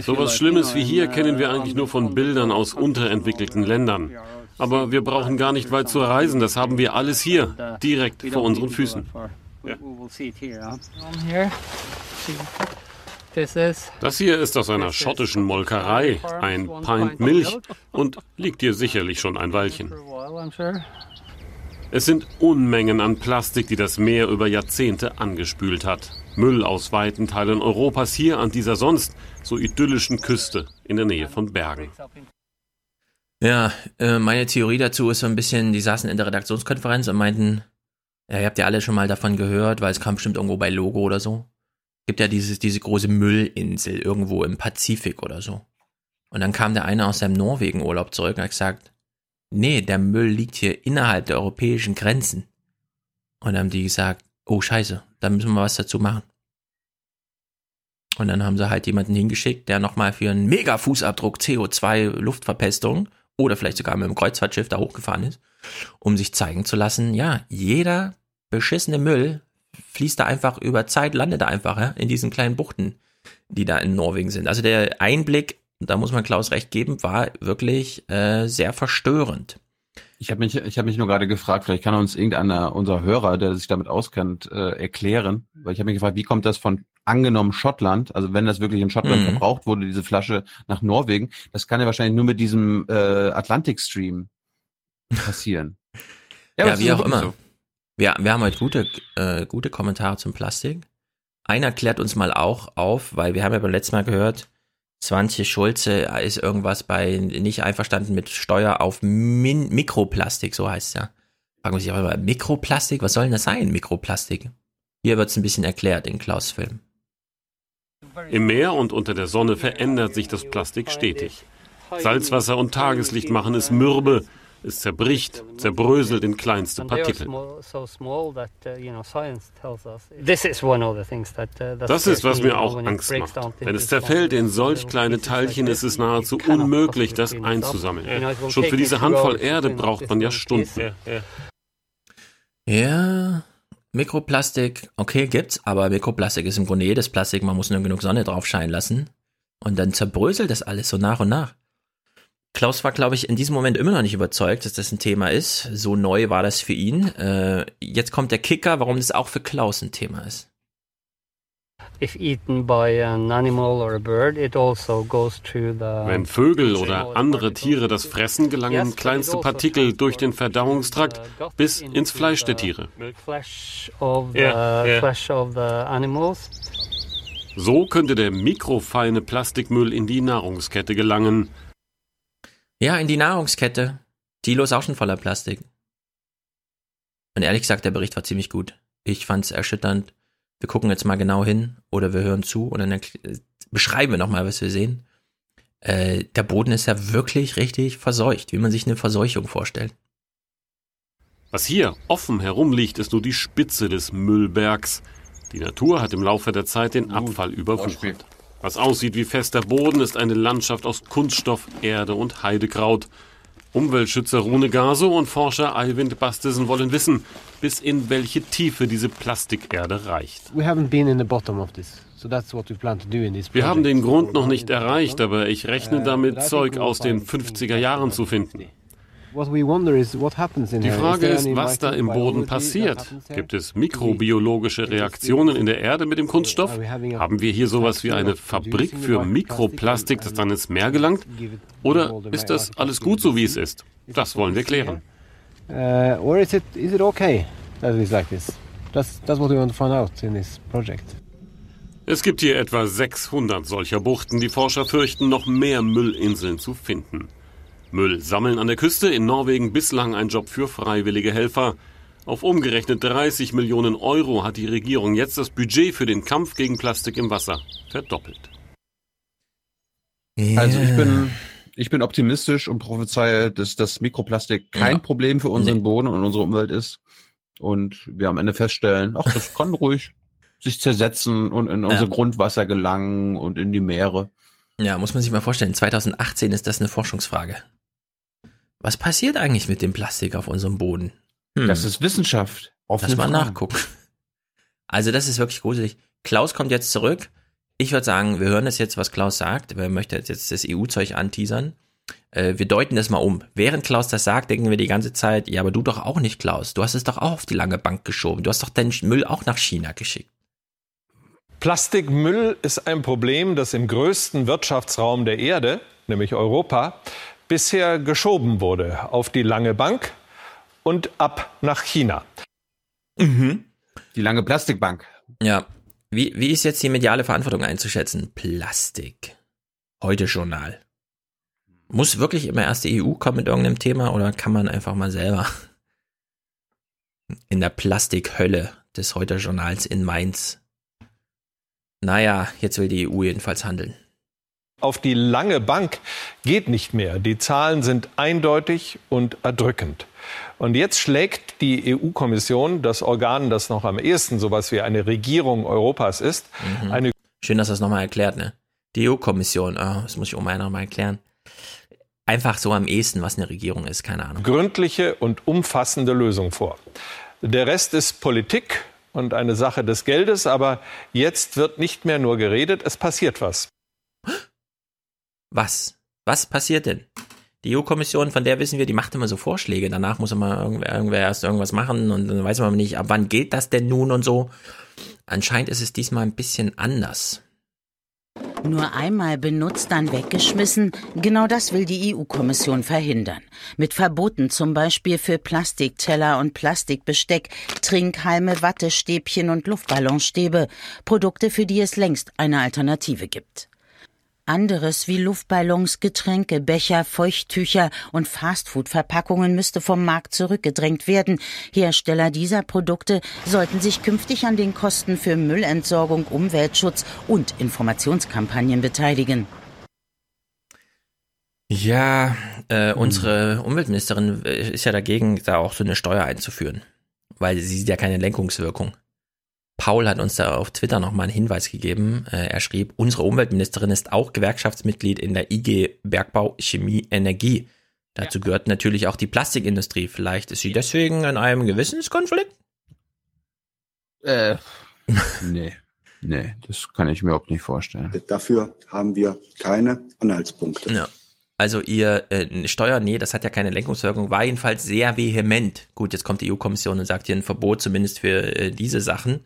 So was Schlimmes wie hier kennen wir eigentlich nur von Bildern aus unterentwickelten Ländern. Aber wir brauchen gar nicht weit zu reisen, das haben wir alles hier, direkt vor unseren Füßen. Ja. Das hier ist aus einer schottischen Molkerei, ein Pint Milch und liegt hier sicherlich schon ein Weilchen. Es sind Unmengen an Plastik, die das Meer über Jahrzehnte angespült hat. Müll aus weiten Teilen Europas hier an dieser sonst so idyllischen Küste in der Nähe von Bergen. Ja, äh, meine Theorie dazu ist so ein bisschen, die saßen in der Redaktionskonferenz und meinten, ja, ihr habt ja alle schon mal davon gehört, weil es kam bestimmt irgendwo bei Logo oder so. Gibt ja dieses, diese große Müllinsel irgendwo im Pazifik oder so. Und dann kam der eine aus seinem Norwegen-Urlaub zurück und hat gesagt, nee, der Müll liegt hier innerhalb der europäischen Grenzen. Und dann haben die gesagt, oh scheiße, da müssen wir was dazu machen. Und dann haben sie halt jemanden hingeschickt, der nochmal für einen Mega-Fußabdruck CO2 Luftverpestung oder vielleicht sogar mit dem Kreuzfahrtschiff da hochgefahren ist, um sich zeigen zu lassen, ja, jeder beschissene Müll fließt da einfach über Zeit, landet da einfach ja, in diesen kleinen Buchten, die da in Norwegen sind. Also der Einblick, da muss man Klaus recht geben, war wirklich äh, sehr verstörend. Ich habe mich, ich habe mich nur gerade gefragt, vielleicht kann uns irgendeiner unserer Hörer, der sich damit auskennt, äh, erklären, weil ich habe mich gefragt, wie kommt das von angenommen Schottland, also wenn das wirklich in Schottland mhm. verbraucht wurde, diese Flasche nach Norwegen, das kann ja wahrscheinlich nur mit diesem äh, Atlantic Stream passieren. ja, ja wie auch immer. So. Wir, wir haben heute gute, äh, gute Kommentare zum Plastik. Einer klärt uns mal auch auf, weil wir haben ja beim letzten Mal gehört, Swantje Schulze ist irgendwas bei nicht einverstanden mit Steuer auf Min Mikroplastik, so heißt es ja. Fragen wir sich aber, Mikroplastik, was soll denn das sein, Mikroplastik? Hier wird es ein bisschen erklärt in Klaus Film. Im Meer und unter der Sonne verändert sich das Plastik stetig. Salzwasser und Tageslicht machen es mürbe, es zerbricht, zerbröselt in kleinste Partikel. Das ist, was mir auch Angst macht. Wenn es zerfällt in solch kleine Teilchen, ist es nahezu unmöglich, das einzusammeln. Schon für diese Handvoll Erde braucht man ja Stunden. Ja, Mikroplastik, okay, gibt's, aber Mikroplastik ist im Grunde jedes Plastik, man muss nur genug Sonne drauf scheinen lassen. Und dann zerbröselt das alles so nach und nach. Klaus war, glaube ich, in diesem Moment immer noch nicht überzeugt, dass das ein Thema ist. So neu war das für ihn. Äh, jetzt kommt der Kicker, warum das auch für Klaus ein Thema ist. Also Wenn Vögel oder andere Tiere das fressen, gelangen kleinste Partikel durch den Verdauungstrakt bis ins Fleisch der Tiere. So könnte der mikrofeine Plastikmüll in die Nahrungskette gelangen. Ja, in die Nahrungskette. Dilo ist auch schon voller Plastik. Und ehrlich gesagt, der Bericht war ziemlich gut. Ich fand es erschütternd. Wir gucken jetzt mal genau hin oder wir hören zu und dann beschreiben wir nochmal, was wir sehen. Äh, der Boden ist ja wirklich richtig verseucht, wie man sich eine Verseuchung vorstellt. Was hier offen herumliegt, ist nur die Spitze des Müllbergs. Die Natur hat im Laufe der Zeit den Abfall überwuchert. Was aussieht wie fester Boden, ist eine Landschaft aus Kunststoff, Erde und Heidekraut. Umweltschützer Rune Gaso und Forscher Eivind Bastesen wollen wissen, bis in welche Tiefe diese Plastikerde reicht. Wir haben den Grund noch nicht erreicht, aber ich rechne uh, damit, Zeug aus den 50er Jahren zu finden. Die Frage ist, was da im Boden passiert. Gibt es mikrobiologische Reaktionen in der Erde mit dem Kunststoff? Haben wir hier sowas wie eine Fabrik für Mikroplastik, das dann ins Meer gelangt? Oder ist das alles gut so, wie es ist? Das wollen wir klären. Es gibt hier etwa 600 solcher Buchten. Die Forscher fürchten, noch mehr Müllinseln zu finden. Müll sammeln an der Küste in Norwegen bislang ein Job für freiwillige Helfer. Auf umgerechnet 30 Millionen Euro hat die Regierung jetzt das Budget für den Kampf gegen Plastik im Wasser verdoppelt. Yeah. Also ich bin, ich bin optimistisch und prophezeie, dass das Mikroplastik kein ja. Problem für unseren nee. Boden und unsere Umwelt ist. Und wir am Ende feststellen, ach, das kann ruhig sich zersetzen und in unser ja. Grundwasser gelangen und in die Meere. Ja, muss man sich mal vorstellen. 2018 ist das eine Forschungsfrage. Was passiert eigentlich mit dem Plastik auf unserem Boden? Hm. Das ist Wissenschaft. Lass mal nachgucken. Also das ist wirklich gruselig. Klaus kommt jetzt zurück. Ich würde sagen, wir hören das jetzt, was Klaus sagt. Er möchte jetzt das EU-Zeug anteasern. Äh, wir deuten das mal um. Während Klaus das sagt, denken wir die ganze Zeit, ja, aber du doch auch nicht, Klaus. Du hast es doch auch auf die lange Bank geschoben. Du hast doch deinen Müll auch nach China geschickt. Plastikmüll ist ein Problem, das im größten Wirtschaftsraum der Erde, nämlich Europa, bisher geschoben wurde auf die lange Bank und ab nach China. Mhm. Die lange Plastikbank. Ja. Wie, wie ist jetzt die mediale Verantwortung einzuschätzen? Plastik. Heute Journal. Muss wirklich immer erst die EU kommen mit irgendeinem Thema oder kann man einfach mal selber in der Plastikhölle des Heute Journals in Mainz? Naja, jetzt will die EU jedenfalls handeln auf die lange Bank geht nicht mehr. Die Zahlen sind eindeutig und erdrückend. Und jetzt schlägt die EU-Kommission, das Organ, das noch am ehesten sowas wie eine Regierung Europas ist, mhm. eine Schön, dass das nochmal erklärt, ne? Die EU-Kommission, oh, das muss ich um einer mal erklären. Einfach so am ehesten, was eine Regierung ist, keine Ahnung. Gründliche und umfassende Lösung vor. Der Rest ist Politik und eine Sache des Geldes, aber jetzt wird nicht mehr nur geredet, es passiert was. Was? Was passiert denn? Die EU-Kommission, von der wissen wir, die macht immer so Vorschläge. Danach muss immer irgendwer, irgendwer erst irgendwas machen und dann weiß man nicht, ab wann gilt das denn nun und so. Anscheinend ist es diesmal ein bisschen anders. Nur einmal benutzt, dann weggeschmissen, genau das will die EU-Kommission verhindern. Mit Verboten zum Beispiel für Plastikteller und Plastikbesteck, Trinkhalme, Wattestäbchen und Luftballonstäbe, Produkte, für die es längst eine Alternative gibt. Anderes wie Luftballons, Getränke, Becher, Feuchttücher und Fastfood-Verpackungen müsste vom Markt zurückgedrängt werden. Hersteller dieser Produkte sollten sich künftig an den Kosten für Müllentsorgung, Umweltschutz und Informationskampagnen beteiligen. Ja, äh, unsere Umweltministerin äh, ist ja dagegen, da auch so eine Steuer einzuführen, weil sie sieht ja keine Lenkungswirkung. Paul hat uns da auf Twitter nochmal einen Hinweis gegeben. Äh, er schrieb, unsere Umweltministerin ist auch Gewerkschaftsmitglied in der IG Bergbau, Chemie, Energie. Dazu gehört natürlich auch die Plastikindustrie. Vielleicht ist sie deswegen in einem Gewissenskonflikt? Äh, nee. Nee, das kann ich mir überhaupt nicht vorstellen. Dafür haben wir keine Anhaltspunkte. Ja. Also ihr äh, Steuer, nee, das hat ja keine Lenkungswirkung, war jedenfalls sehr vehement. Gut, jetzt kommt die EU-Kommission und sagt hier ein Verbot zumindest für äh, diese Sachen.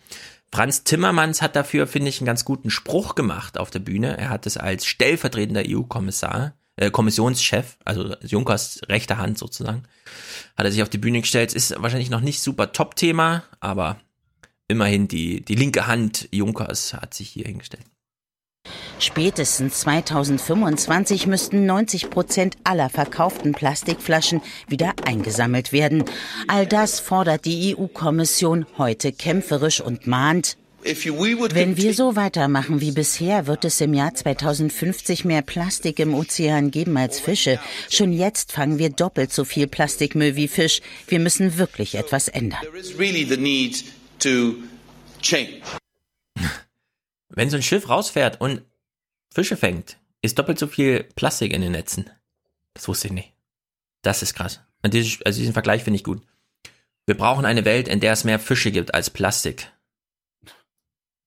Franz Timmermans hat dafür, finde ich, einen ganz guten Spruch gemacht auf der Bühne. Er hat es als stellvertretender EU-Kommissar, äh, Kommissionschef, also Junkers rechte Hand sozusagen, hat er sich auf die Bühne gestellt. Ist wahrscheinlich noch nicht super Top-Thema, aber immerhin die, die linke Hand Junkers hat sich hier hingestellt. Spätestens 2025 müssten 90 Prozent aller verkauften Plastikflaschen wieder eingesammelt werden. All das fordert die EU-Kommission heute kämpferisch und mahnt. Wenn wir so weitermachen wie bisher, wird es im Jahr 2050 mehr Plastik im Ozean geben als Fische. Schon jetzt fangen wir doppelt so viel Plastikmüll wie Fisch. Wir müssen wirklich etwas ändern. Wenn so ein Schiff rausfährt und Fische fängt, ist doppelt so viel Plastik in den Netzen. Das wusste ich nicht. Das ist krass. Und dieses, also diesen Vergleich finde ich gut. Wir brauchen eine Welt, in der es mehr Fische gibt als Plastik.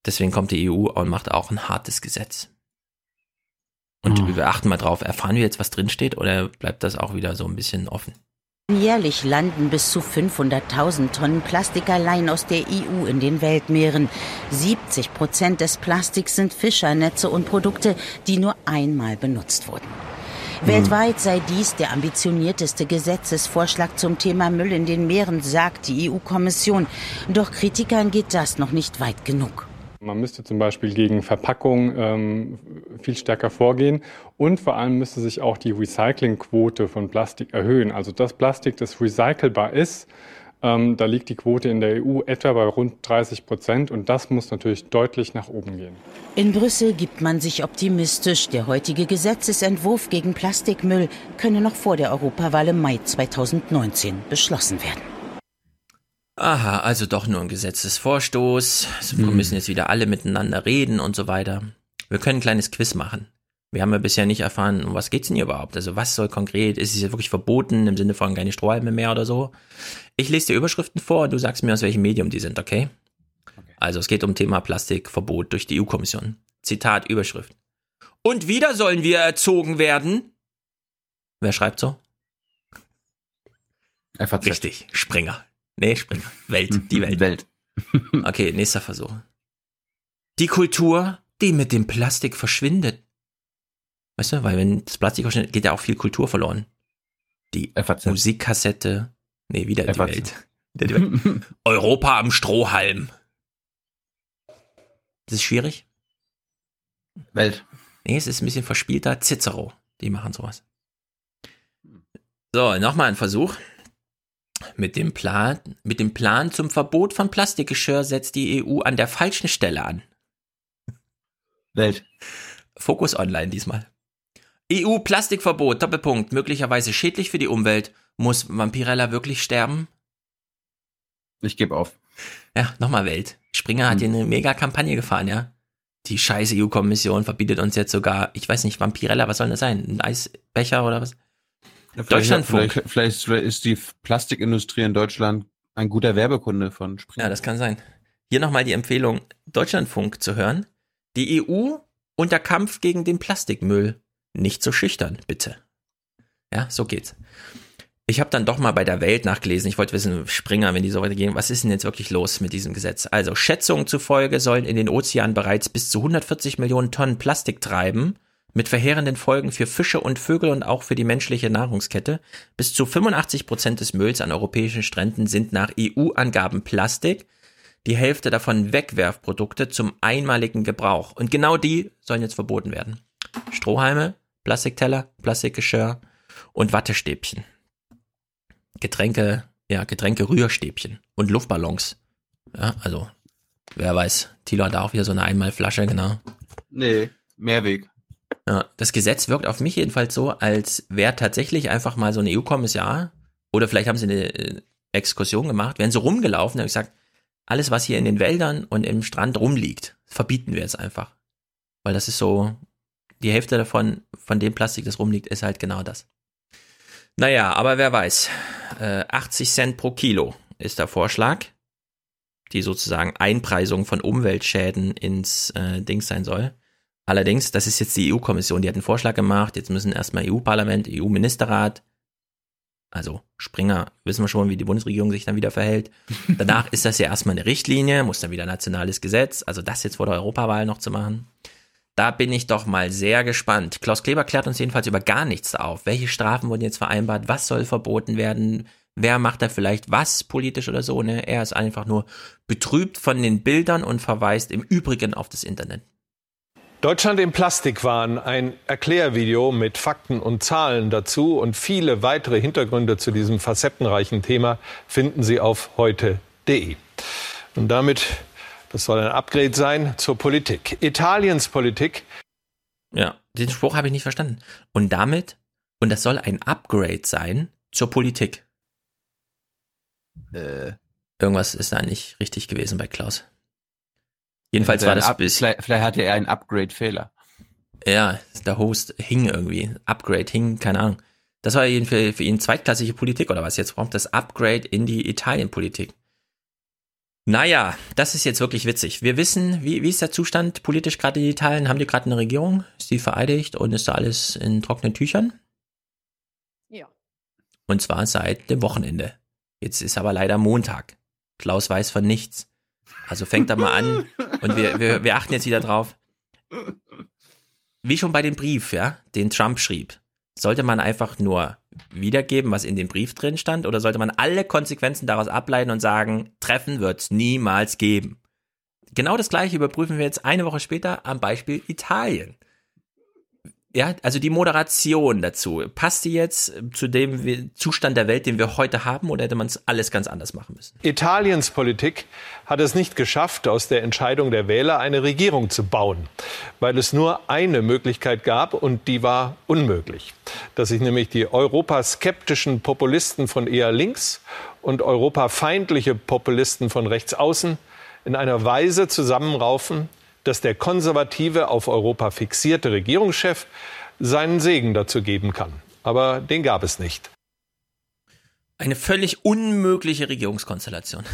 Deswegen kommt die EU und macht auch ein hartes Gesetz. Und oh. wir achten mal drauf, erfahren wir jetzt, was drinsteht, oder bleibt das auch wieder so ein bisschen offen? Jährlich landen bis zu 500.000 Tonnen Plastik allein aus der EU in den Weltmeeren. 70 Prozent des Plastiks sind Fischernetze und Produkte, die nur einmal benutzt wurden. Hm. Weltweit sei dies der ambitionierteste Gesetzesvorschlag zum Thema Müll in den Meeren, sagt die EU-Kommission. Doch Kritikern geht das noch nicht weit genug. Man müsste zum Beispiel gegen Verpackung ähm, viel stärker vorgehen und vor allem müsste sich auch die Recyclingquote von Plastik erhöhen. Also das Plastik, das recycelbar ist, ähm, da liegt die Quote in der EU etwa bei rund 30 Prozent und das muss natürlich deutlich nach oben gehen. In Brüssel gibt man sich optimistisch. Der heutige Gesetzesentwurf gegen Plastikmüll könne noch vor der Europawahl im Mai 2019 beschlossen werden. Aha, also doch nur ein Gesetzesvorstoß. Also wir hm. müssen jetzt wieder alle miteinander reden und so weiter. Wir können ein kleines Quiz machen. Wir haben ja bisher nicht erfahren, um was geht's denn hier überhaupt? Also was soll konkret? Ist es jetzt wirklich verboten im Sinne von keine Strohhalme mehr oder so? Ich lese dir Überschriften vor und du sagst mir, aus welchem Medium die sind, okay? okay. Also es geht um Thema Plastikverbot durch die EU-Kommission. Zitat Überschrift. Und wieder sollen wir erzogen werden? Wer schreibt so? FAZ. Richtig, Springer. Nee, Springer. Welt, die Welt. Welt. okay, nächster Versuch. Die Kultur, die mit dem Plastik verschwindet. Weißt du, weil wenn das Plastik verschwindet, geht ja auch viel Kultur verloren. Die FAZ. Musikkassette. Nee, wieder die Welt. Wieder die Welt. Europa am Strohhalm. Das ist schwierig. Welt. Nee, es ist ein bisschen verspielter. Cicero. Die machen sowas. So, nochmal ein Versuch. Mit dem, Plan, mit dem Plan zum Verbot von Plastikgeschirr setzt die EU an der falschen Stelle an. Welt. Fokus Online diesmal. EU-Plastikverbot, Doppelpunkt, möglicherweise schädlich für die Umwelt. Muss Vampirella wirklich sterben? Ich gebe auf. Ja, nochmal Welt. Springer hm. hat hier eine mega Kampagne gefahren, ja. Die scheiße EU-Kommission verbietet uns jetzt sogar, ich weiß nicht, Vampirella, was soll das sein? Ein Eisbecher oder was? Ja, Deutschlandfunk. Vielleicht, vielleicht, ist die Plastikindustrie in Deutschland ein guter Werbekunde von Springer. Ja, das kann sein. Hier nochmal die Empfehlung, Deutschlandfunk zu hören. Die EU und der Kampf gegen den Plastikmüll. Nicht so schüchtern, bitte. Ja, so geht's. Ich habe dann doch mal bei der Welt nachgelesen. Ich wollte wissen, Springer, wenn die so weitergehen, was ist denn jetzt wirklich los mit diesem Gesetz? Also, Schätzungen zufolge sollen in den Ozeanen bereits bis zu 140 Millionen Tonnen Plastik treiben mit verheerenden Folgen für Fische und Vögel und auch für die menschliche Nahrungskette. Bis zu 85 Prozent des Mülls an europäischen Stränden sind nach EU-Angaben Plastik, die Hälfte davon Wegwerfprodukte zum einmaligen Gebrauch. Und genau die sollen jetzt verboten werden. Strohhalme, Plastikteller, Plastikgeschirr und Wattestäbchen. Getränke, ja, Getränke Rührstäbchen und Luftballons. Ja, also, wer weiß, Thilo hat da auch wieder so eine Einmalflasche, genau. Nee, Mehrweg. Ja, das Gesetz wirkt auf mich jedenfalls so, als wäre tatsächlich einfach mal so ein EU-Kommissar oder vielleicht haben sie eine äh, Exkursion gemacht, wären so rumgelaufen und gesagt, alles, was hier in den Wäldern und im Strand rumliegt, verbieten wir jetzt einfach. Weil das ist so, die Hälfte davon, von dem Plastik, das rumliegt, ist halt genau das. Naja, aber wer weiß. Äh, 80 Cent pro Kilo ist der Vorschlag, die sozusagen Einpreisung von Umweltschäden ins äh, Ding sein soll. Allerdings, das ist jetzt die EU-Kommission, die hat einen Vorschlag gemacht, jetzt müssen erstmal EU-Parlament, EU-Ministerrat, also Springer, wissen wir schon, wie die Bundesregierung sich dann wieder verhält. Danach ist das ja erstmal eine Richtlinie, muss dann wieder nationales Gesetz, also das jetzt vor der Europawahl noch zu machen. Da bin ich doch mal sehr gespannt. Klaus Kleber klärt uns jedenfalls über gar nichts auf. Welche Strafen wurden jetzt vereinbart? Was soll verboten werden? Wer macht da vielleicht was politisch oder so? Ne? Er ist einfach nur betrübt von den Bildern und verweist im Übrigen auf das Internet. Deutschland im Plastikwahn, ein Erklärvideo mit Fakten und Zahlen dazu und viele weitere Hintergründe zu diesem facettenreichen Thema finden Sie auf heute.de. Und damit, das soll ein Upgrade sein zur Politik. Italiens Politik. Ja, den Spruch habe ich nicht verstanden. Und damit, und das soll ein Upgrade sein zur Politik. Äh. Irgendwas ist da nicht richtig gewesen bei Klaus. Jedenfalls war das Up bis. Vielleicht, vielleicht hatte er einen Upgrade-Fehler. Ja, der Host hing irgendwie. Upgrade hing, keine Ahnung. Das war jedenfalls für ihn zweitklassige Politik oder was? Jetzt braucht das Upgrade in die Italien-Politik. Naja, das ist jetzt wirklich witzig. Wir wissen, wie, wie ist der Zustand politisch gerade in Italien? Haben die gerade eine Regierung? Ist die vereidigt und ist da alles in trockenen Tüchern? Ja. Und zwar seit dem Wochenende. Jetzt ist aber leider Montag. Klaus weiß von nichts. Also fängt da mal an und wir, wir, wir achten jetzt wieder drauf. Wie schon bei dem Brief, ja, den Trump schrieb, sollte man einfach nur wiedergeben, was in dem Brief drin stand, oder sollte man alle Konsequenzen daraus ableiten und sagen, Treffen wird es niemals geben? Genau das gleiche überprüfen wir jetzt eine Woche später am Beispiel Italien ja, also die Moderation dazu, passt die jetzt zu dem Zustand der Welt, den wir heute haben, oder hätte man es alles ganz anders machen müssen? Italiens Politik hat es nicht geschafft, aus der Entscheidung der Wähler eine Regierung zu bauen, weil es nur eine Möglichkeit gab und die war unmöglich. Dass sich nämlich die europaskeptischen Populisten von eher links und europafeindliche Populisten von rechts außen in einer Weise zusammenraufen, dass der konservative, auf Europa fixierte Regierungschef seinen Segen dazu geben kann. Aber den gab es nicht. Eine völlig unmögliche Regierungskonstellation.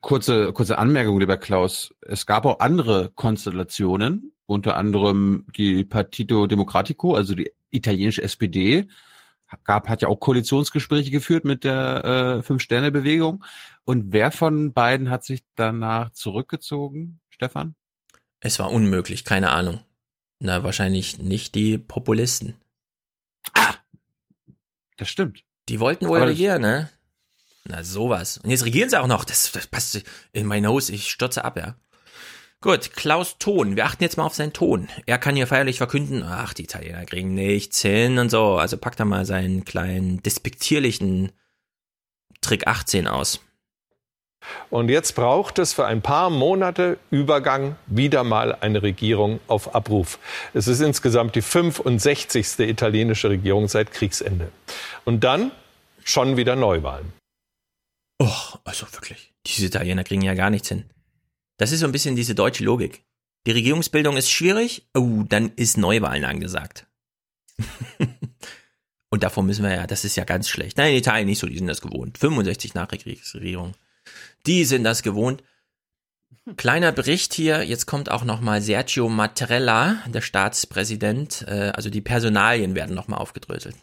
Kurze, kurze Anmerkung, lieber Klaus. Es gab auch andere Konstellationen, unter anderem die Partito Democratico, also die italienische SPD, gab, hat ja auch Koalitionsgespräche geführt mit der äh, Fünf-Sterne-Bewegung. Und wer von beiden hat sich danach zurückgezogen, Stefan? Es war unmöglich, keine Ahnung. Na, wahrscheinlich nicht die Populisten. Ah! Das stimmt. Die wollten wohl regieren, ne? Na, sowas. Und jetzt regieren sie auch noch. Das, das passt in mein Nose. Ich stürze ab, ja. Gut, Klaus Ton. Wir achten jetzt mal auf seinen Ton. Er kann hier feierlich verkünden, ach, die Italiener kriegen nichts hin und so. Also packt er mal seinen kleinen despektierlichen Trick 18 aus. Und jetzt braucht es für ein paar Monate Übergang wieder mal eine Regierung auf Abruf. Es ist insgesamt die 65. italienische Regierung seit Kriegsende. Und dann schon wieder Neuwahlen. Oh, also wirklich. Diese Italiener kriegen ja gar nichts hin. Das ist so ein bisschen diese deutsche Logik. Die Regierungsbildung ist schwierig, oh, dann ist Neuwahlen angesagt. Und davor müssen wir ja, das ist ja ganz schlecht. Nein, in Italien nicht so, die sind das gewohnt. 65 Nachkriegsregierung. Die sind das gewohnt. Kleiner Bericht hier, jetzt kommt auch nochmal Sergio Mattarella, der Staatspräsident, äh, also die Personalien werden nochmal aufgedröselt.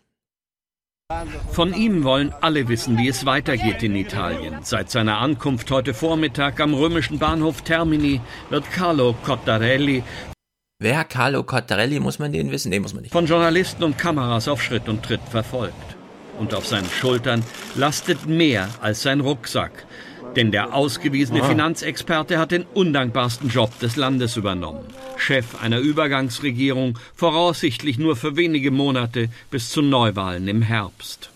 Von ihm wollen alle wissen, wie es weitergeht in Italien. Seit seiner Ankunft heute Vormittag am römischen Bahnhof Termini wird Carlo Cottarelli Wer Carlo Cottarelli, muss man den wissen? Den muss man nicht. Von Journalisten und Kameras auf Schritt und Tritt verfolgt. Und auf seinen Schultern lastet mehr als sein Rucksack. Denn der ausgewiesene Finanzexperte hat den undankbarsten Job des Landes übernommen. Chef einer Übergangsregierung, voraussichtlich nur für wenige Monate bis zu Neuwahlen im Herbst.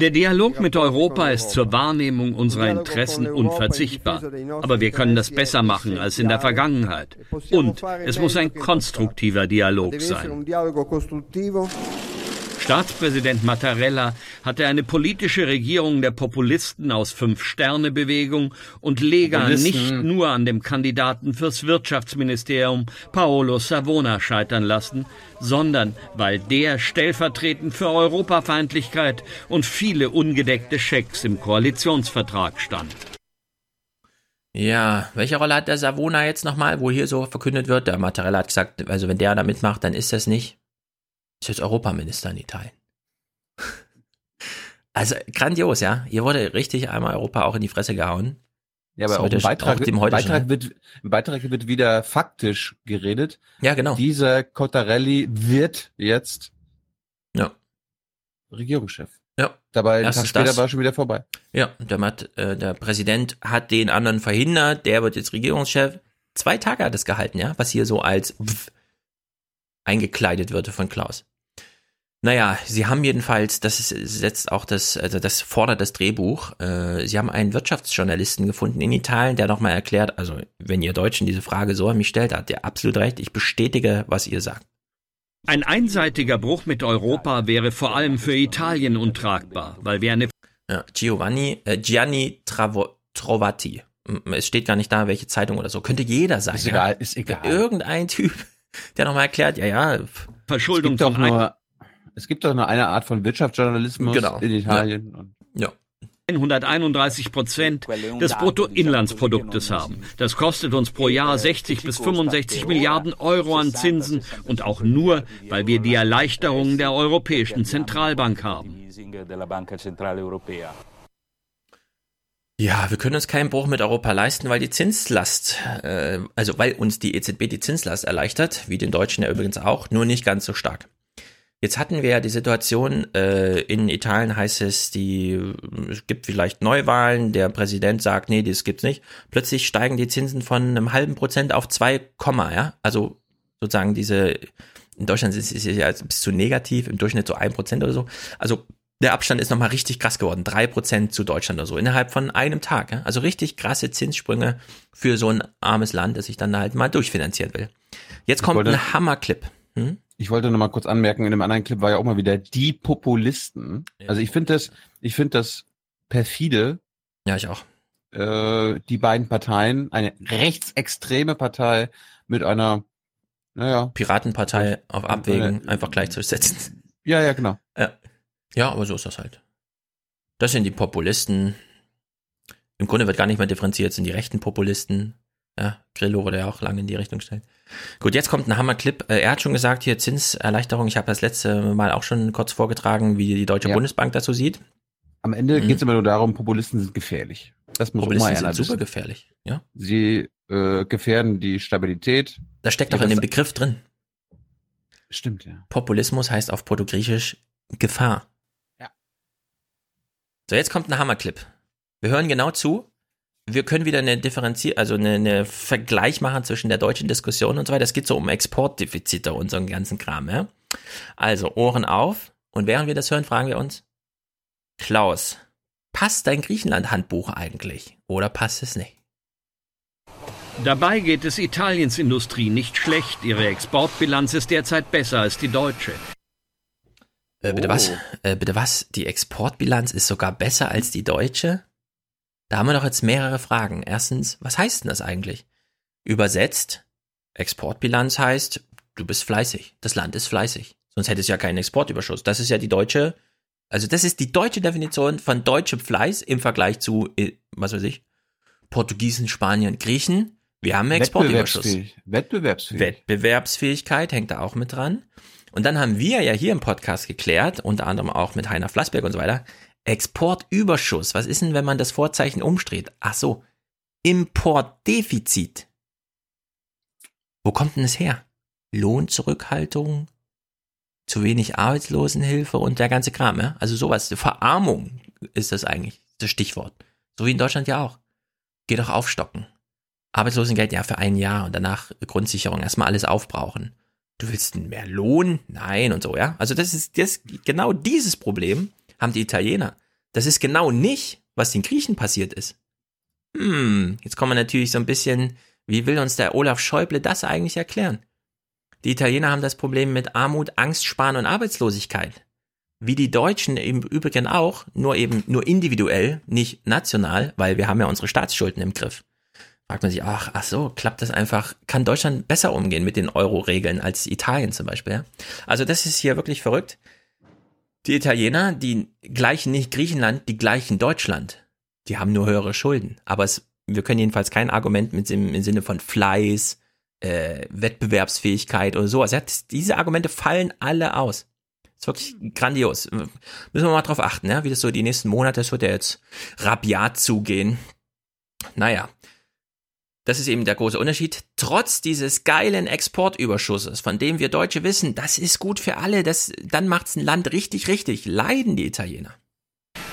Der Dialog mit Europa ist zur Wahrnehmung unserer Interessen unverzichtbar. Aber wir können das besser machen als in der Vergangenheit. Und es muss ein konstruktiver Dialog sein. Staatspräsident Mattarella hatte eine politische Regierung der Populisten aus Fünf-Sterne-Bewegung und Lega nicht nur an dem Kandidaten fürs Wirtschaftsministerium Paolo Savona scheitern lassen, sondern weil der stellvertretend für Europafeindlichkeit und viele ungedeckte Schecks im Koalitionsvertrag stand. Ja, welche Rolle hat der Savona jetzt nochmal, wo hier so verkündet wird? Der Mattarella hat gesagt, also wenn der da mitmacht, dann ist das nicht. Ist jetzt Europaminister in Italien. Also grandios, ja. Hier wurde richtig einmal Europa auch in die Fresse gehauen. Ja, aber auch im Beitrag, im, Beitrag wird, im Beitrag wird wieder faktisch geredet. Ja, genau. Dieser Cottarelli wird jetzt ja. Regierungschef. Ja. Dabei ein Tag später das. war schon wieder vorbei. Ja, der, hat, äh, der Präsident hat den anderen verhindert, der wird jetzt Regierungschef. Zwei Tage hat es gehalten, ja, was hier so als pff, eingekleidet wird von Klaus. Naja, sie haben jedenfalls, das setzt auch das, also das fordert das Drehbuch, äh, sie haben einen Wirtschaftsjournalisten gefunden in Italien, der nochmal erklärt, also wenn ihr Deutschen diese Frage so an mich stellt, hat der absolut recht, ich bestätige, was ihr sagt. Ein einseitiger Bruch mit Europa wäre vor allem für Italien untragbar, weil wir eine... Ja, Giovanni, äh, Gianni Travo, Trovati, es steht gar nicht da, welche Zeitung oder so, könnte jeder sein. Ist egal, ist egal. Irgendein Typ, der nochmal erklärt, ja, ja, Verschuldung doch nur es gibt doch nur eine Art von Wirtschaftsjournalismus genau. in Italien. Ja. ja. 131 Prozent des Bruttoinlandsproduktes haben. Das kostet uns pro Jahr 60 bis 65 Milliarden Euro an Zinsen und auch nur, weil wir die Erleichterungen der Europäischen Zentralbank haben. Ja, wir können uns keinen Bruch mit Europa leisten, weil die Zinslast, äh, also weil uns die EZB die Zinslast erleichtert, wie den Deutschen ja übrigens auch, nur nicht ganz so stark. Jetzt hatten wir ja die Situation, äh, in Italien heißt es, die, es gibt vielleicht Neuwahlen, der Präsident sagt, nee, das gibt's nicht. Plötzlich steigen die Zinsen von einem halben Prozent auf zwei Komma, ja. Also sozusagen diese, in Deutschland ist es ja bis zu negativ, im Durchschnitt so ein Prozent oder so. Also der Abstand ist nochmal richtig krass geworden. Drei Prozent zu Deutschland oder so, innerhalb von einem Tag. Ja? Also richtig krasse Zinssprünge für so ein armes Land, das sich dann halt mal durchfinanzieren will. Jetzt kommt ein Hammerclip. Hm? Ich wollte noch mal kurz anmerken, in dem anderen Clip war ja auch mal wieder die Populisten. Ja. Also ich finde das, ich finde das perfide. Ja, ich auch. Äh, die beiden Parteien, eine rechtsextreme Partei mit einer, naja. Piratenpartei auf Abwägen eine, einfach gleichzusetzen. Ja, ja, genau. Ja. ja, aber so ist das halt. Das sind die Populisten. Im Grunde wird gar nicht mehr differenziert, sind die rechten Populisten. Ja, Grillo wurde ja auch lange in die Richtung gestellt. Gut, jetzt kommt ein Hammerclip. Äh, er hat schon gesagt, hier Zinserleichterung. Ich habe das letzte Mal auch schon kurz vorgetragen, wie die Deutsche ja. Bundesbank dazu sieht. Am Ende mhm. geht es immer nur darum, Populisten sind gefährlich. Das muss Populisten sind super gefährlich. Ja. Sie äh, gefährden die Stabilität. Das steckt doch in dem Begriff drin. Stimmt, ja. Populismus heißt auf Portugiesisch Gefahr. Ja. So, jetzt kommt ein Hammerclip. Wir hören genau zu wir können wieder eine Differenzier, also eine, eine Vergleich machen zwischen der deutschen Diskussion und so weiter. Es geht so um Exportdefizite und so einen ganzen Kram, ja. Also Ohren auf und während wir das hören, fragen wir uns, Klaus, passt dein Griechenland-Handbuch eigentlich oder passt es nicht? Dabei geht es Italiens Industrie nicht schlecht. Ihre Exportbilanz ist derzeit besser als die deutsche. Äh, bitte oh. was? Äh, bitte was? Die Exportbilanz ist sogar besser als die deutsche? Da haben wir doch jetzt mehrere Fragen. Erstens, was heißt denn das eigentlich? Übersetzt, Exportbilanz heißt, du bist fleißig. Das Land ist fleißig. Sonst hätte es ja keinen Exportüberschuss. Das ist ja die deutsche, also das ist die deutsche Definition von deutschem Fleiß im Vergleich zu, äh, was weiß ich, Portugiesen, Spaniern, Griechen. Wir haben Exportüberschuss. Wettbewerbsfähig. Wettbewerbsfähig. Wettbewerbsfähigkeit hängt da auch mit dran. Und dann haben wir ja hier im Podcast geklärt, unter anderem auch mit Heiner Flassberg und so weiter, Exportüberschuss. Was ist denn, wenn man das Vorzeichen umstreht? Ach so, Importdefizit. Wo kommt denn es her? Lohnzurückhaltung, zu wenig Arbeitslosenhilfe und der ganze Kram, ja? Also sowas, Verarmung ist das eigentlich, das Stichwort. So wie in Deutschland ja auch. Geh doch aufstocken. Arbeitslosengeld ja für ein Jahr und danach Grundsicherung, erstmal alles aufbrauchen. Du willst mehr Lohn? Nein und so, ja. Also das ist das, genau dieses Problem haben die Italiener. Das ist genau nicht, was den Griechen passiert ist. Hm, jetzt kommen wir natürlich so ein bisschen, wie will uns der Olaf Schäuble das eigentlich erklären? Die Italiener haben das Problem mit Armut, Angst, Sparen und Arbeitslosigkeit. Wie die Deutschen im Übrigen auch, nur eben nur individuell, nicht national, weil wir haben ja unsere Staatsschulden im Griff. Fragt man sich, ach, ach so, klappt das einfach, kann Deutschland besser umgehen mit den Euro-Regeln als Italien zum Beispiel? Ja? Also das ist hier wirklich verrückt. Die Italiener, die gleichen nicht Griechenland, die gleichen Deutschland. Die haben nur höhere Schulden. Aber es, wir können jedenfalls kein Argument mit dem, im Sinne von Fleiß, äh, Wettbewerbsfähigkeit oder sowas. Ja, diese Argumente fallen alle aus. Ist wirklich grandios. Müssen wir mal drauf achten, ja, wie das so die nächsten Monate, das wird ja jetzt rabiat zugehen. Naja. Das ist eben der große Unterschied. Trotz dieses geilen Exportüberschusses, von dem wir Deutsche wissen, das ist gut für alle, das, dann macht's ein Land richtig, richtig, leiden die Italiener.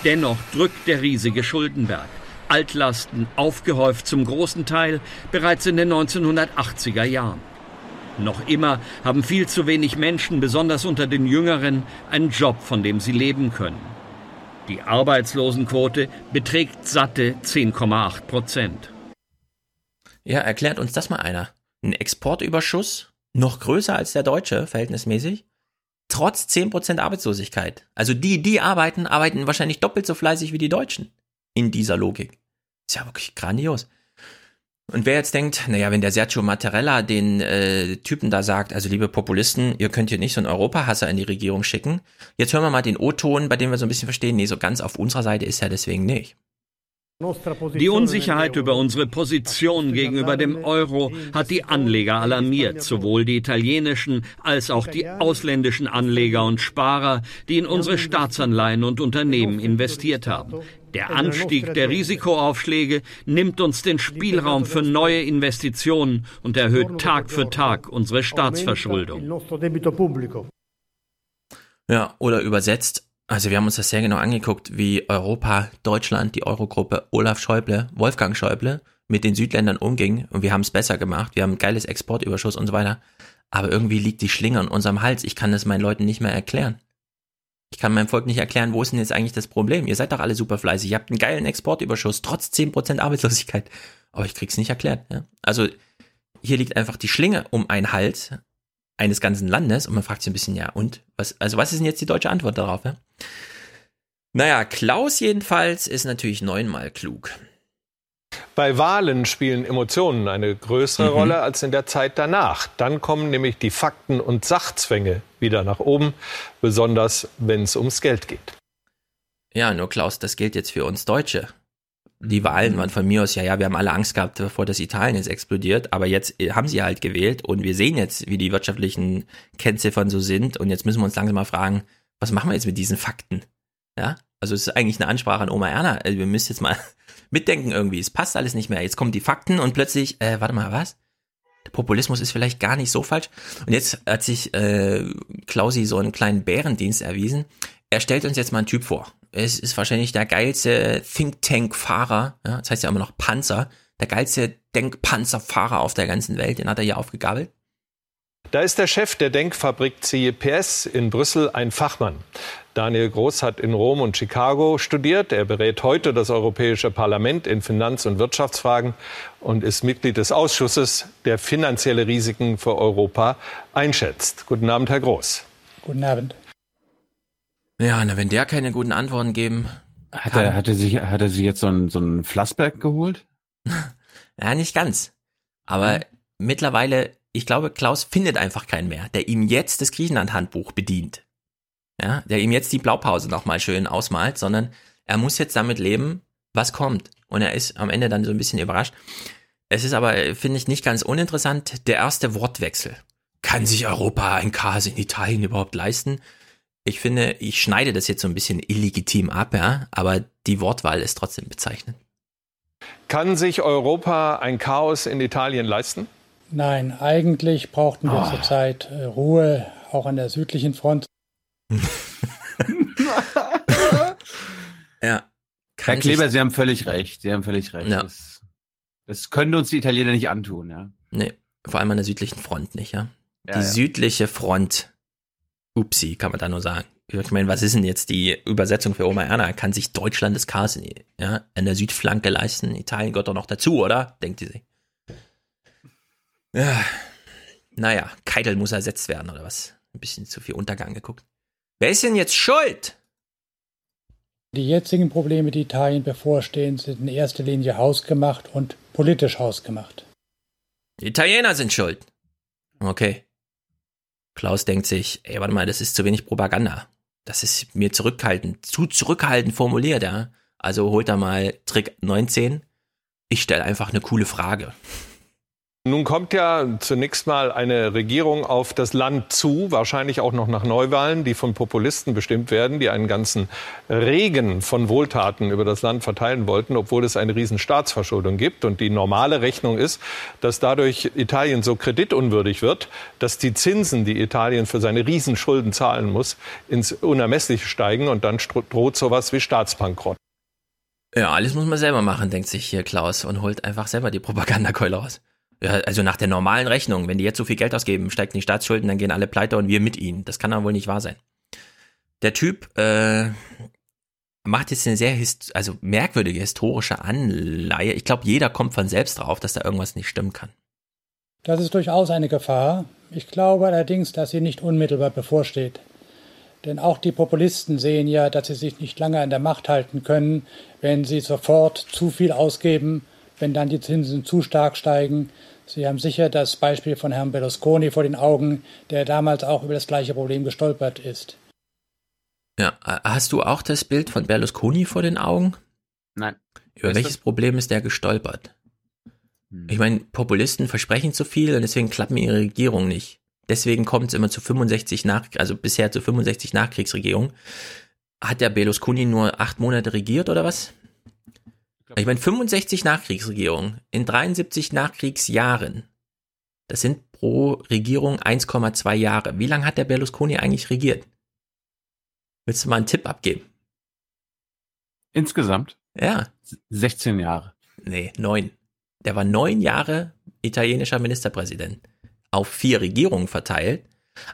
Dennoch drückt der riesige Schuldenberg. Altlasten aufgehäuft zum großen Teil bereits in den 1980er Jahren. Noch immer haben viel zu wenig Menschen, besonders unter den Jüngeren, einen Job, von dem sie leben können. Die Arbeitslosenquote beträgt satte 10,8 Prozent. Ja, erklärt uns das mal einer. Ein Exportüberschuss, noch größer als der deutsche, verhältnismäßig, trotz 10% Arbeitslosigkeit. Also die, die arbeiten, arbeiten wahrscheinlich doppelt so fleißig wie die Deutschen in dieser Logik. Ist ja wirklich grandios. Und wer jetzt denkt, naja, wenn der Sergio Mattarella den äh, Typen da sagt, also liebe Populisten, ihr könnt hier nicht so einen Europahasser in die Regierung schicken, jetzt hören wir mal den O-Ton, bei dem wir so ein bisschen verstehen, nee, so ganz auf unserer Seite ist er deswegen nicht. Die Unsicherheit über unsere Position gegenüber dem Euro hat die Anleger alarmiert, sowohl die italienischen als auch die ausländischen Anleger und Sparer, die in unsere Staatsanleihen und Unternehmen investiert haben. Der Anstieg der Risikoaufschläge nimmt uns den Spielraum für neue Investitionen und erhöht Tag für Tag unsere Staatsverschuldung. Ja, oder übersetzt, also wir haben uns das sehr genau angeguckt, wie Europa, Deutschland, die Eurogruppe, Olaf Schäuble, Wolfgang Schäuble mit den Südländern umging und wir haben es besser gemacht. Wir haben ein geiles Exportüberschuss und so weiter. Aber irgendwie liegt die Schlinge an unserem Hals. Ich kann das meinen Leuten nicht mehr erklären. Ich kann meinem Volk nicht erklären, wo ist denn jetzt eigentlich das Problem? Ihr seid doch alle super fleißig. Ihr habt einen geilen Exportüberschuss, trotz 10% Arbeitslosigkeit. Aber ich krieg's nicht erklärt. Ja? Also hier liegt einfach die Schlinge um einen Hals eines ganzen Landes und man fragt sich ein bisschen, ja, und? Was, also was ist denn jetzt die deutsche Antwort darauf? Ja? Naja, Klaus jedenfalls ist natürlich neunmal klug. Bei Wahlen spielen Emotionen eine größere mhm. Rolle als in der Zeit danach. Dann kommen nämlich die Fakten und Sachzwänge wieder nach oben, besonders wenn es ums Geld geht. Ja, nur Klaus, das gilt jetzt für uns Deutsche. Die Wahlen waren von mir aus, ja, ja, wir haben alle Angst gehabt, bevor das Italien jetzt explodiert, aber jetzt äh, haben sie halt gewählt und wir sehen jetzt, wie die wirtschaftlichen Kennziffern so sind und jetzt müssen wir uns langsam mal fragen, was machen wir jetzt mit diesen Fakten? Ja, also es ist eigentlich eine Ansprache an Oma Erna. Also wir müssen jetzt mal mitdenken irgendwie. Es passt alles nicht mehr. Jetzt kommen die Fakten und plötzlich, äh, warte mal, was? Der Populismus ist vielleicht gar nicht so falsch. Und jetzt hat sich äh, Klausi so einen kleinen Bärendienst erwiesen. Er stellt uns jetzt mal einen Typ vor. Es ist wahrscheinlich der geilste Think Tank-Fahrer, ja, das heißt ja immer noch Panzer, der geilste Denkpanzerfahrer auf der ganzen Welt, den hat er hier aufgegabelt. Da ist der Chef der Denkfabrik CEPS in Brüssel ein Fachmann. Daniel Groß hat in Rom und Chicago studiert. Er berät heute das Europäische Parlament in Finanz- und Wirtschaftsfragen und ist Mitglied des Ausschusses, der finanzielle Risiken für Europa einschätzt. Guten Abend, Herr Groß. Guten Abend. Ja, na, wenn der keine guten Antworten geben. Hat er, hat er sich, hat er sich jetzt so ein, so ein Flassberg geholt? ja, nicht ganz. Aber mhm. mittlerweile, ich glaube, Klaus findet einfach keinen mehr, der ihm jetzt das Griechenland-Handbuch bedient ja, der ihm jetzt die Blaupause nochmal schön ausmalt, sondern er muss jetzt damit leben, was kommt. Und er ist am Ende dann so ein bisschen überrascht. Es ist aber, finde ich, nicht ganz uninteressant, der erste Wortwechsel. Kann sich Europa ein Chaos in Italien überhaupt leisten? Ich finde, ich schneide das jetzt so ein bisschen illegitim ab, ja, aber die Wortwahl ist trotzdem bezeichnend. Kann sich Europa ein Chaos in Italien leisten? Nein, eigentlich brauchten wir oh. zurzeit äh, Ruhe, auch an der südlichen Front. ja, Herr Kleber, Sie haben völlig recht. Sie haben völlig recht. Ja. Das, das können uns die Italiener nicht antun, ja. Nee, vor allem an der südlichen Front nicht, ja. Ja, die ja. südliche Front. Upsi, kann man da nur sagen. Ich meine, was ist denn jetzt die Übersetzung für Oma Erna? Kann sich Deutschland das Chaos in, ja, an der Südflanke leisten? Italien gehört doch noch dazu, oder? Denkt sie sich. Ja. Naja, Keitel muss ersetzt werden, oder was? Ein bisschen zu viel Untergang geguckt. Wer ist denn jetzt schuld? Die jetzigen Probleme, die Italien bevorstehen, sind in erster Linie hausgemacht und politisch hausgemacht. Die Italiener sind schuld. Okay. Klaus denkt sich, ey, warte mal, das ist zu wenig Propaganda. Das ist mir zurückhaltend, zu zurückhaltend formuliert, ja. Also holt er mal Trick 19. Ich stelle einfach eine coole Frage. Nun kommt ja zunächst mal eine Regierung auf das Land zu, wahrscheinlich auch noch nach Neuwahlen, die von Populisten bestimmt werden, die einen ganzen Regen von Wohltaten über das Land verteilen wollten, obwohl es eine riesen Staatsverschuldung gibt. Und die normale Rechnung ist, dass dadurch Italien so kreditunwürdig wird, dass die Zinsen, die Italien für seine Riesenschulden zahlen muss, ins Unermessliche steigen und dann droht sowas wie Staatsbankrott. Ja, alles muss man selber machen, denkt sich hier Klaus und holt einfach selber die Propagandakeule raus. Ja, also nach der normalen Rechnung, wenn die jetzt so viel Geld ausgeben, steigt die Staatsschulden, dann gehen alle pleite und wir mit ihnen. Das kann doch wohl nicht wahr sein. Der Typ äh, macht jetzt eine sehr also merkwürdige historische Anleihe. Ich glaube, jeder kommt von selbst drauf, dass da irgendwas nicht stimmen kann. Das ist durchaus eine Gefahr. Ich glaube allerdings, dass sie nicht unmittelbar bevorsteht. Denn auch die Populisten sehen ja, dass sie sich nicht lange an der Macht halten können, wenn sie sofort zu viel ausgeben, wenn dann die Zinsen zu stark steigen. Sie haben sicher das Beispiel von Herrn Berlusconi vor den Augen, der damals auch über das gleiche Problem gestolpert ist. Ja, hast du auch das Bild von Berlusconi vor den Augen? Nein. Über welches das? Problem ist der gestolpert? Hm. Ich meine, Populisten versprechen zu viel und deswegen klappen ihre Regierung nicht. Deswegen kommt es immer zu 65 nach, also bisher zu 65 Nachkriegsregierungen. Hat der Berlusconi nur acht Monate regiert oder was? Ich meine, 65 Nachkriegsregierungen in 73 Nachkriegsjahren. Das sind pro Regierung 1,2 Jahre. Wie lange hat der Berlusconi eigentlich regiert? Willst du mal einen Tipp abgeben? Insgesamt? Ja. 16 Jahre. Nee, neun. Der war neun Jahre italienischer Ministerpräsident. Auf vier Regierungen verteilt.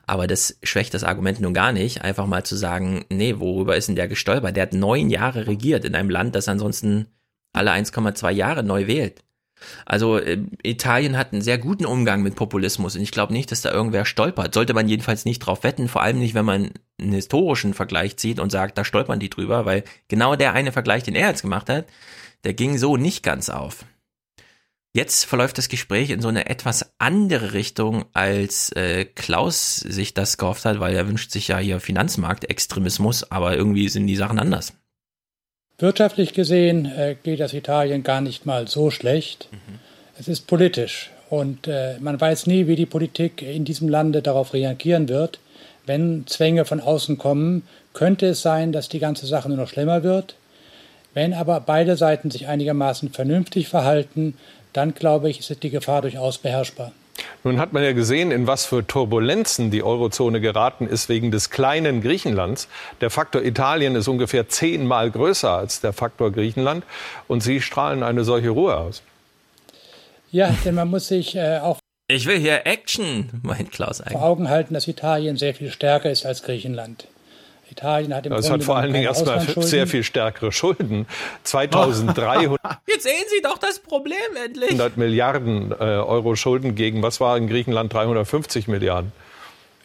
Aber das schwächt das Argument nun gar nicht, einfach mal zu sagen, nee, worüber ist denn der gestolpert? Der hat neun Jahre regiert in einem Land, das ansonsten alle 1,2 Jahre neu wählt. Also äh, Italien hat einen sehr guten Umgang mit Populismus und ich glaube nicht, dass da irgendwer stolpert. Sollte man jedenfalls nicht drauf wetten, vor allem nicht, wenn man einen historischen Vergleich zieht und sagt, da stolpern die drüber, weil genau der eine Vergleich, den er jetzt gemacht hat, der ging so nicht ganz auf. Jetzt verläuft das Gespräch in so eine etwas andere Richtung, als äh, Klaus sich das gehofft hat, weil er wünscht sich ja hier Finanzmarktextremismus, aber irgendwie sind die Sachen anders. Wirtschaftlich gesehen äh, geht das Italien gar nicht mal so schlecht. Mhm. Es ist politisch und äh, man weiß nie, wie die Politik in diesem Lande darauf reagieren wird. Wenn Zwänge von außen kommen, könnte es sein, dass die ganze Sache nur noch schlimmer wird. Wenn aber beide Seiten sich einigermaßen vernünftig verhalten, dann glaube ich, ist die Gefahr durchaus beherrschbar. Nun hat man ja gesehen, in was für Turbulenzen die Eurozone geraten ist wegen des kleinen Griechenlands. Der Faktor Italien ist ungefähr zehnmal größer als der Faktor Griechenland. Und Sie strahlen eine solche Ruhe aus. Ja, denn man muss sich äh, auch ich will hier Action, meint Klaus eigentlich. vor Augen halten, dass Italien sehr viel stärker ist als Griechenland. Italien hat im Es Grunde hat vor allen Dingen erstmal sehr viel stärkere Schulden. 2300 Jetzt sehen Sie doch das Problem endlich. Milliarden äh, Euro Schulden gegen, was war in Griechenland, 350 Milliarden.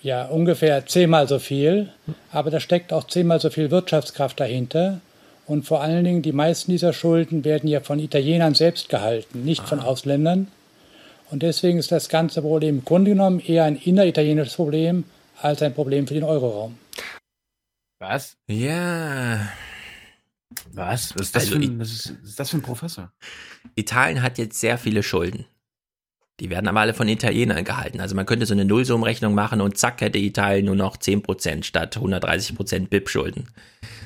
Ja, ungefähr zehnmal so viel. Aber da steckt auch zehnmal so viel Wirtschaftskraft dahinter. Und vor allen Dingen, die meisten dieser Schulden werden ja von Italienern selbst gehalten, nicht von Ausländern. Und deswegen ist das ganze Problem im Grunde genommen eher ein inneritalienisches Problem als ein Problem für den Euroraum. Was? Ja. Was? Was ist das, Also für, ein, was ist, ist das für ein Professor? Italien hat jetzt sehr viele Schulden. Die werden aber alle von Italienern gehalten. Also man könnte so eine Nullsummenrechnung machen und zack hätte Italien nur noch 10% statt 130% BIP-Schulden.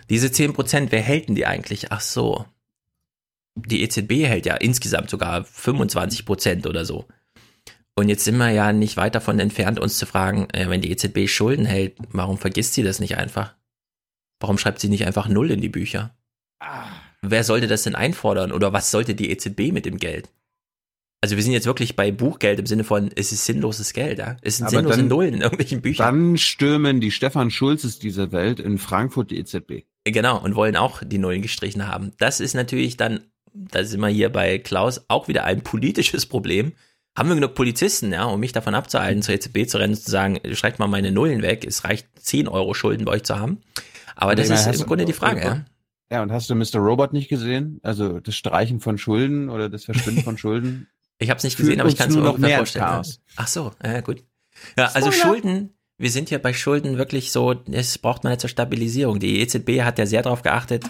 Diese 10%, wer hält denn die eigentlich? Ach so. Die EZB hält ja insgesamt sogar 25% oder so. Und jetzt sind wir ja nicht weit davon entfernt, uns zu fragen, äh, wenn die EZB Schulden hält, warum vergisst sie das nicht einfach? Warum schreibt sie nicht einfach Null in die Bücher? wer sollte das denn einfordern oder was sollte die EZB mit dem Geld? Also wir sind jetzt wirklich bei Buchgeld im Sinne von, es ist sinnloses Geld, ja? Es sind Aber sinnlose dann- Nullen in irgendwelchen Büchern. Dann stürmen die Stefan Schulzes dieser Welt in Frankfurt die EZB. Genau, und wollen auch die Nullen gestrichen haben. Das ist natürlich dann, da sind wir hier bei Klaus, auch wieder ein politisches Problem. Haben wir genug Polizisten, ja, um mich davon abzuhalten, zur EZB zu rennen und zu sagen, streicht mal meine Nullen weg, es reicht 10 Euro Schulden bei euch zu haben. Aber das ist im Grunde die Frage, ja. Ja, und hast du Mr. Robot nicht gesehen? Also das Streichen von Schulden oder das Verschwinden von Schulden? Ich habe es nicht gesehen, aber ich kann es mir noch mehr vorstellen. Chaos. Ach so, ja gut. Ja, also Spoiler. Schulden, wir sind ja bei Schulden wirklich so, es braucht man ja zur Stabilisierung. Die EZB hat ja sehr darauf geachtet,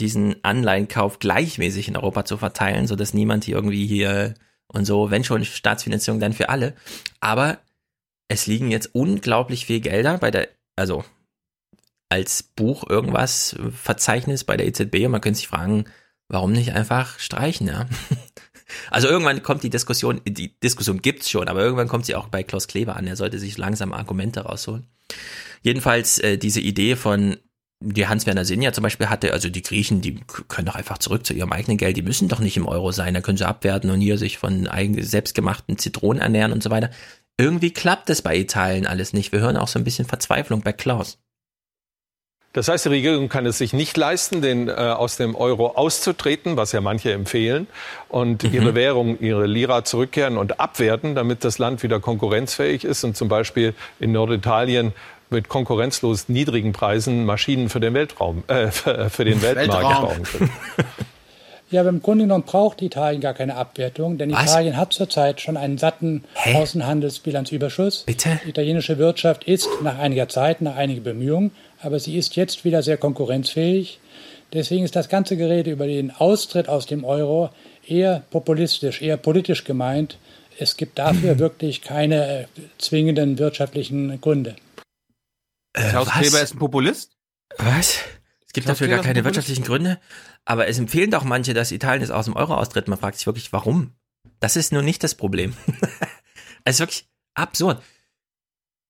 diesen Anleihenkauf gleichmäßig in Europa zu verteilen, so dass niemand hier irgendwie hier und so, wenn schon Staatsfinanzierung, dann für alle. Aber es liegen jetzt unglaublich viel Gelder bei der, also als Buch irgendwas Verzeichnis bei der EZB und man könnte sich fragen, warum nicht einfach streichen, ja? Also irgendwann kommt die Diskussion, die Diskussion gibt's schon, aber irgendwann kommt sie auch bei Klaus Kleber an. Er sollte sich langsam Argumente rausholen. Jedenfalls äh, diese Idee von die Hans-Werner Sinn ja zum Beispiel hatte, also die Griechen, die können doch einfach zurück zu ihrem eigenen Geld, die müssen doch nicht im Euro sein, da können sie abwerten und hier sich von eigen, selbstgemachten Zitronen ernähren und so weiter. Irgendwie klappt es bei Italien alles nicht. Wir hören auch so ein bisschen Verzweiflung bei Klaus. Das heißt, die Regierung kann es sich nicht leisten, den, äh, aus dem Euro auszutreten, was ja manche empfehlen, und ihre Währung, ihre Lira zurückkehren und abwerten, damit das Land wieder konkurrenzfähig ist und zum Beispiel in Norditalien mit konkurrenzlos niedrigen Preisen Maschinen für den Weltraum, äh, für, den Weltmarkt Weltraum. bauen können. Ja, aber im Grunde genommen braucht Italien gar keine Abwertung, denn Was? Italien hat zurzeit schon einen satten Außenhandelsbilanzüberschuss. Bitte? Die italienische Wirtschaft ist nach einiger Zeit, nach einigen Bemühungen, aber sie ist jetzt wieder sehr konkurrenzfähig. Deswegen ist das ganze Gerede über den Austritt aus dem Euro eher populistisch, eher politisch gemeint. Es gibt dafür wirklich keine äh, zwingenden wirtschaftlichen Gründe. Klaus was? Kleber ist ein Populist? Was? Es gibt Klaus dafür Kleber gar keine wirtschaftlichen Gründe. Aber es empfehlen doch manche, dass Italien jetzt aus dem Euro austritt. Man fragt sich wirklich, warum? Das ist nur nicht das Problem. es ist wirklich absurd.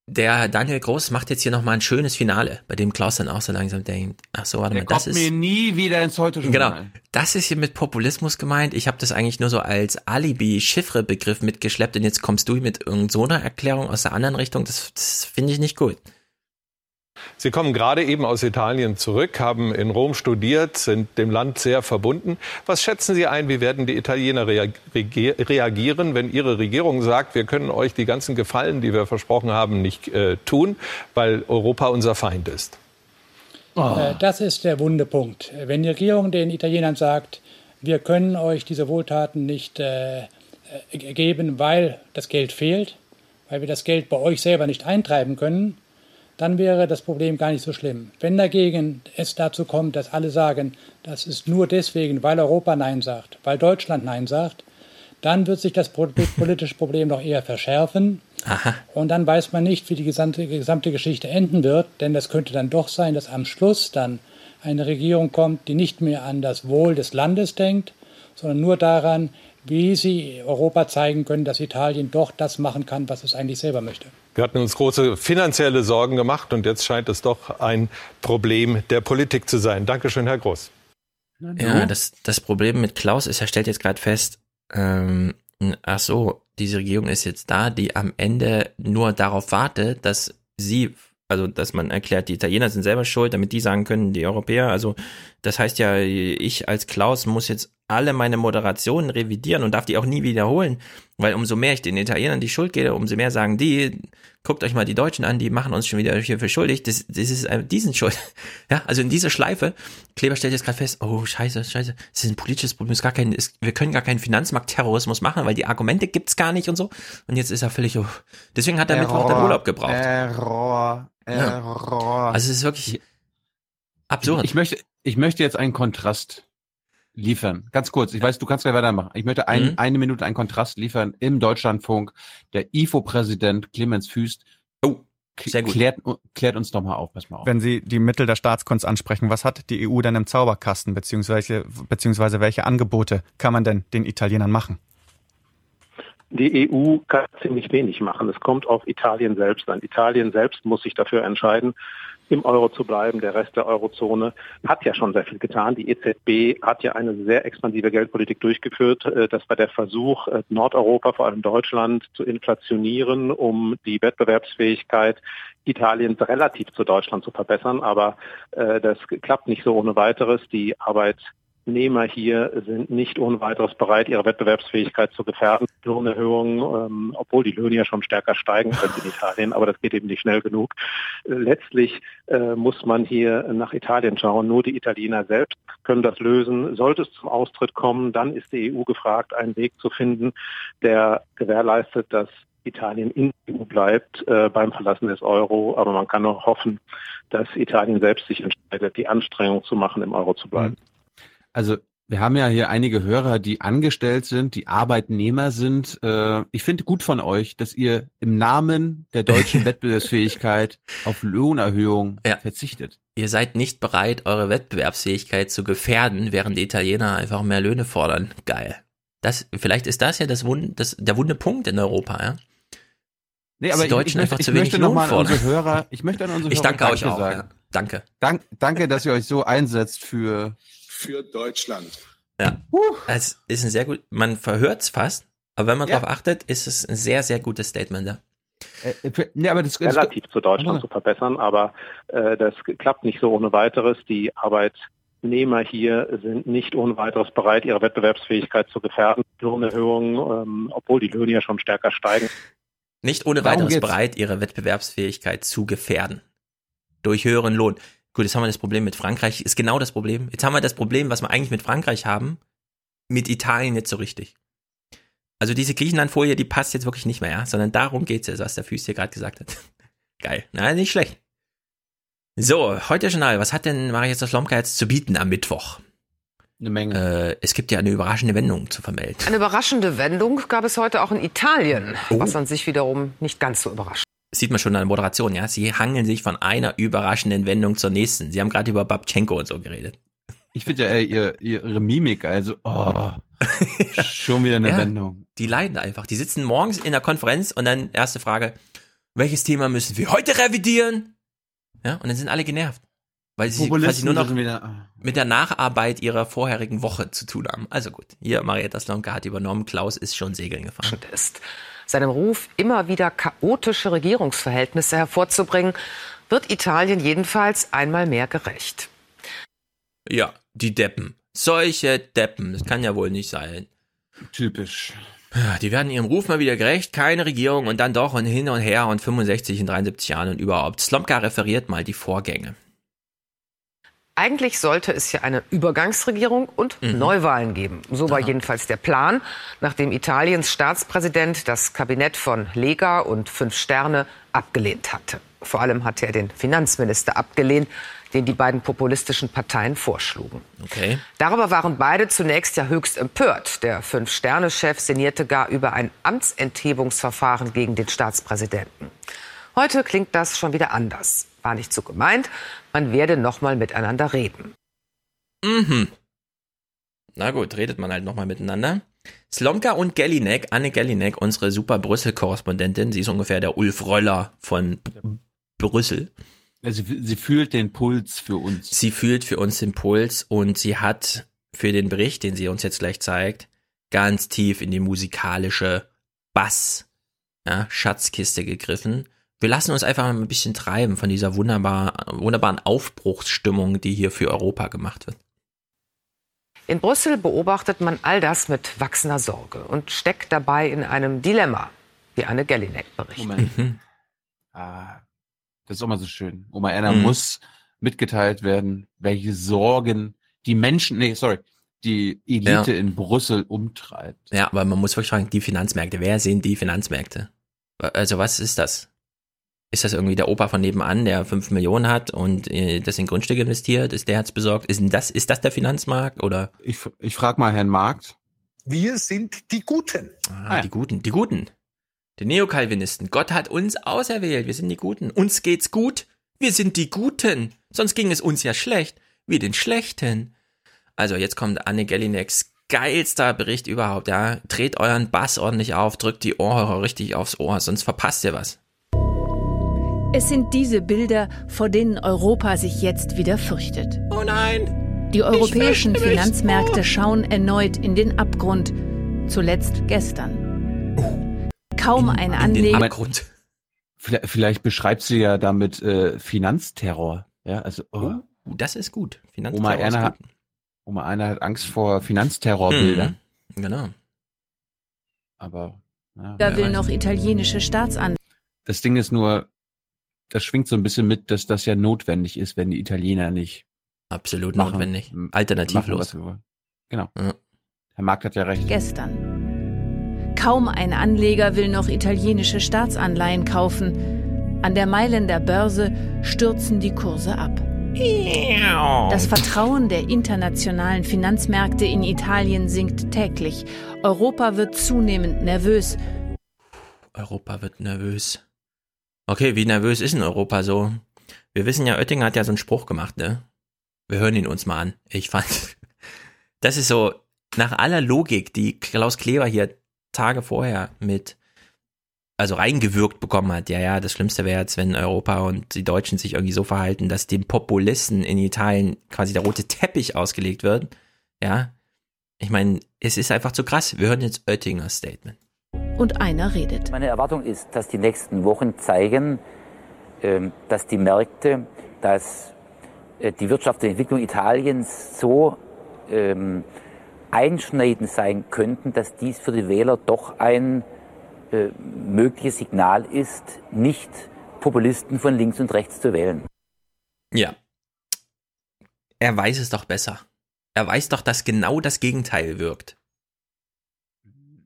Der Daniel Groß macht jetzt hier nochmal ein schönes Finale, bei dem Klaus dann auch so langsam denkt, ach so, warte Der mal, das kommt ist... mir nie wieder ins heute Genau, das ist hier mit Populismus gemeint. Ich habe das eigentlich nur so als Alibi-Chiffre-Begriff mitgeschleppt und jetzt kommst du mit irgendeiner so einer Erklärung aus der anderen Richtung. Das, das finde ich nicht gut. Sie kommen gerade eben aus Italien zurück, haben in Rom studiert, sind dem Land sehr verbunden. Was schätzen Sie ein, wie werden die Italiener reagieren, wenn ihre Regierung sagt, wir können euch die ganzen Gefallen, die wir versprochen haben, nicht äh, tun, weil Europa unser Feind ist? Äh, Das ist der wunde Punkt. Wenn die Regierung den Italienern sagt, wir können euch diese Wohltaten nicht äh, äh, geben, weil das Geld fehlt, weil wir das Geld bei euch selber nicht eintreiben können, dann wäre das Problem gar nicht so schlimm. Wenn dagegen es dazu kommt, dass alle sagen, das ist nur deswegen, weil Europa Nein sagt, weil Deutschland Nein sagt, dann wird sich das politische Problem noch eher verschärfen. Aha. Und dann weiß man nicht, wie die gesamte, gesamte Geschichte enden wird, denn das könnte dann doch sein, dass am Schluss dann eine Regierung kommt, die nicht mehr an das Wohl des Landes denkt, sondern nur daran, wie sie Europa zeigen können, dass Italien doch das machen kann, was es eigentlich selber möchte. Wir hatten uns große finanzielle Sorgen gemacht und jetzt scheint es doch ein Problem der Politik zu sein. Dankeschön, Herr Groß. Ja, das, das Problem mit Klaus ist, er stellt jetzt gerade fest, ähm, ach so, diese Regierung ist jetzt da, die am Ende nur darauf wartet, dass sie, also dass man erklärt, die Italiener sind selber schuld, damit die sagen können, die Europäer, also das heißt ja, ich als Klaus muss jetzt alle meine Moderationen revidieren und darf die auch nie wiederholen, weil umso mehr ich den Italienern die Schuld gebe, umso mehr sagen die, guckt euch mal die Deutschen an, die machen uns schon wieder hier für schuldig, das, das ist äh, diesen Schuld. Ja, also in dieser Schleife, Kleber stellt jetzt gerade fest, oh scheiße, scheiße, es ist ein politisches Problem, es ist gar kein, es, wir können gar keinen Finanzmarktterrorismus machen, weil die Argumente gibt's gar nicht und so. Und jetzt ist er völlig, oh, deswegen hat er Mittwoch den Urlaub gebraucht. Error, Ja. Error. Also es ist wirklich absurd. Ich möchte, ich möchte jetzt einen Kontrast liefern. Ganz kurz, ich weiß, du kannst gleich weitermachen. Ich möchte ein, Mhm. eine Minute einen Kontrast liefern im Deutschlandfunk. Der IFO-Präsident Clemens Füst oh, sehr gut. Klärt, klärt uns doch mal auf. Pass mal auf. Wenn Sie die Mittel der Staatskunst ansprechen, was hat die EU denn im Zauberkasten, beziehungsweise, beziehungsweise welche Angebote kann man denn den Italienern machen? Die EU kann ziemlich wenig machen. Es kommt auf Italien selbst an. Italien selbst muss sich dafür entscheiden, im Euro zu bleiben. Der Rest der Eurozone hat ja schon sehr viel getan. Die EZB hat ja eine sehr expansive Geldpolitik durchgeführt. Äh, das war der Versuch, äh, Nordeuropa, vor allem Deutschland, zu inflationieren, um die Wettbewerbsfähigkeit Italiens relativ zu Deutschland zu verbessern. Aber äh, das klappt nicht so ohne weiteres. Die Arbeit Arbeitnehmer hier sind nicht ohne weiteres bereit, ihre Wettbewerbsfähigkeit zu gefährden. Lohnerhöhungen, ähm, obwohl die Löhne ja schon stärker steigen können in Italien, aber das geht eben nicht schnell genug. Äh, letztlich äh, muss man hier nach Italien schauen. Nur die Italiener selbst können das lösen. Sollte es zum Austritt kommen, dann ist die EU gefragt, einen Weg zu finden, der gewährleistet, dass Italien in der EU bleibt äh, beim Verlassen des Euro. Aber man kann auch hoffen, dass Italien selbst sich entscheidet, die Anstrengung zu machen, im Euro zu bleiben. Also wir haben ja hier einige Hörer, die angestellt sind, die Arbeitnehmer sind. Äh, ich finde gut von euch, dass ihr im Namen der deutschen Wettbewerbsfähigkeit auf Lohnerhöhung ja. verzichtet. Ihr seid nicht bereit, eure Wettbewerbsfähigkeit zu gefährden, während die Italiener einfach mehr Löhne fordern. Geil. Das, vielleicht ist das ja das Wund, das, der wunde Punkt in Europa, ja. Nee, aber die Deutschen ich, ich, einfach zu wenig Lohn fordern. Unsere Hörer, ich möchte an unsere ich Hörer danke euch auch. Ja. Danke. Dank, danke, dass ihr euch so einsetzt für für Deutschland. Ja, es ist ein sehr gut, man verhört es fast, aber wenn man ja. darauf achtet, ist es ein sehr, sehr gutes Statement da. Äh, äh aber das, relativ zu Deutschland zu verbessern, aber äh, das klappt nicht so ohne weiteres. Die Arbeitnehmer hier sind nicht ohne weiteres bereit, ihre Wettbewerbsfähigkeit zu gefährden. Lohnerhöhungen, ähm, obwohl die Löhne ja schon stärker steigen. Nicht ohne weiteres bereit, ihre Wettbewerbsfähigkeit zu gefährden. Durch höheren Lohn. Gut, jetzt haben wir das Problem mit Frankreich, ist genau das Problem. Jetzt haben wir das Problem, was wir eigentlich mit Frankreich haben, mit Italien nicht so richtig. Also diese Griechenland-Folie, die passt jetzt wirklich nicht mehr, ja, sondern darum geht's jetzt, was der Füß hier gerade gesagt hat. Geil, na, nicht schlecht. So, heute Journal, was hat denn Marius Slomka jetzt zu bieten am Mittwoch? Eine Menge. Äh, es gibt ja eine überraschende Wendung zu vermelden. Eine überraschende Wendung gab es heute auch in Italien, oh. was an sich wiederum nicht ganz so überrascht sieht man schon an der Moderation, ja. Sie hangeln sich von einer überraschenden Wendung zur nächsten. Sie haben gerade über Babchenko und so geredet. Ich finde ja ey, ihr, ihre Mimik, also, oh, schon wieder eine ja, Wendung. Die leiden einfach. Die sitzen morgens in der Konferenz und dann erste Frage, welches Thema müssen wir heute revidieren? Ja, und dann sind alle genervt. Weil sie quasi nur noch ah. mit der Nacharbeit ihrer vorherigen Woche zu tun haben. Also gut, hier Marietta Slomka hat übernommen, Klaus ist schon segeln gefahren. Ist seinem Ruf, immer wieder chaotische Regierungsverhältnisse hervorzubringen, wird Italien jedenfalls einmal mehr gerecht. Ja, die Deppen. Solche Deppen. Das kann ja wohl nicht sein. Typisch. Die werden ihrem Ruf mal wieder gerecht, keine Regierung und dann doch und hin und her und 65 in 73 Jahren und überhaupt. Slomka referiert mal die Vorgänge. Eigentlich sollte es hier eine Übergangsregierung und mhm. Neuwahlen geben. So war Aha. jedenfalls der Plan, nachdem Italiens Staatspräsident das Kabinett von Lega und Fünf Sterne abgelehnt hatte. Vor allem hatte er den Finanzminister abgelehnt, den die beiden populistischen Parteien vorschlugen. Okay. Darüber waren beide zunächst ja höchst empört. Der Fünf-Sterne-Chef sinnierte gar über ein Amtsenthebungsverfahren gegen den Staatspräsidenten. Heute klingt das schon wieder anders. War nicht so gemeint. Man werde nochmal miteinander reden. Mhm. Na gut, redet man halt nochmal miteinander. Slomka und Gellinek, Anne Gellinek, unsere super Brüssel-Korrespondentin, sie ist ungefähr der Ulf Röller von Brüssel. Also sie fühlt den Puls für uns. Sie fühlt für uns den Puls und sie hat für den Bericht, den sie uns jetzt gleich zeigt, ganz tief in die musikalische Bass ja, Schatzkiste gegriffen wir lassen uns einfach ein bisschen treiben von dieser wunderbar, wunderbaren Aufbruchsstimmung, die hier für Europa gemacht wird. In Brüssel beobachtet man all das mit wachsender Sorge und steckt dabei in einem Dilemma, wie Anne Gellinek berichtet. Moment. Mhm. Ah, das ist mal so schön. Oma Erna mhm. muss mitgeteilt werden, welche Sorgen die Menschen, nee, sorry, die Elite ja. in Brüssel umtreibt. Ja, aber man muss wirklich fragen, die Finanzmärkte, wer sind die Finanzmärkte? Also was ist das? Ist das irgendwie der Opa von nebenan, der fünf Millionen hat und äh, das in Grundstücke investiert? Ist der hat's besorgt? Ist das, ist das der Finanzmarkt oder? Ich, ich frage mal Herrn Markt. Wir sind die Guten. Ah, ah ja. die Guten, die Guten. Die Neokalvinisten. Gott hat uns auserwählt. Wir sind die Guten. Uns geht's gut. Wir sind die Guten. Sonst ging es uns ja schlecht. Wir den Schlechten. Also jetzt kommt Anne Gellineks geilster Bericht überhaupt, ja. Dreht euren Bass ordentlich auf, drückt die Ohrhörer richtig aufs Ohr, sonst verpasst ihr was. Es sind diese Bilder, vor denen Europa sich jetzt wieder fürchtet. Oh nein! Die europäischen Finanzmärkte schauen erneut in den Abgrund. Zuletzt gestern. Kaum ein Anleger. Vielleicht, vielleicht beschreibt sie ja damit äh, Finanzterror. Ja, also oh. oh das ist gut. Finanzterror Oma Erna, hat, Oma Erna hat Angst vor Finanzterrorbildern. Hm, genau. Aber ja, da will noch italienische Staatsanwälte. Das Ding ist nur, das schwingt so ein bisschen mit, dass das ja notwendig ist, wenn die Italiener nicht. Absolut machen, notwendig. Alternativlos. Machen, genau. Ja. Herr Markt hat ja recht. Gestern. Kaum ein Anleger will noch italienische Staatsanleihen kaufen. An der Mailänder Börse stürzen die Kurse ab. Das Vertrauen der internationalen Finanzmärkte in Italien sinkt täglich. Europa wird zunehmend nervös. Europa wird nervös. Okay, wie nervös ist in Europa so? Wir wissen ja, Oettinger hat ja so einen Spruch gemacht, ne? Wir hören ihn uns mal an. Ich fand, das ist so, nach aller Logik, die Klaus Kleber hier Tage vorher mit, also reingewirkt bekommen hat, ja, ja, das Schlimmste wäre jetzt, wenn Europa und die Deutschen sich irgendwie so verhalten, dass dem Populisten in Italien quasi der rote Teppich ausgelegt wird, ja. Ich meine, es ist einfach zu krass. Wir hören jetzt Oettingers Statement und einer redet. Meine Erwartung ist, dass die nächsten Wochen zeigen, ähm, dass die Märkte, dass äh, die wirtschaftliche Entwicklung Italiens so ähm, einschneidend sein könnten, dass dies für die Wähler doch ein äh, mögliches Signal ist, nicht Populisten von links und rechts zu wählen. Ja. Er weiß es doch besser. Er weiß doch, dass genau das Gegenteil wirkt.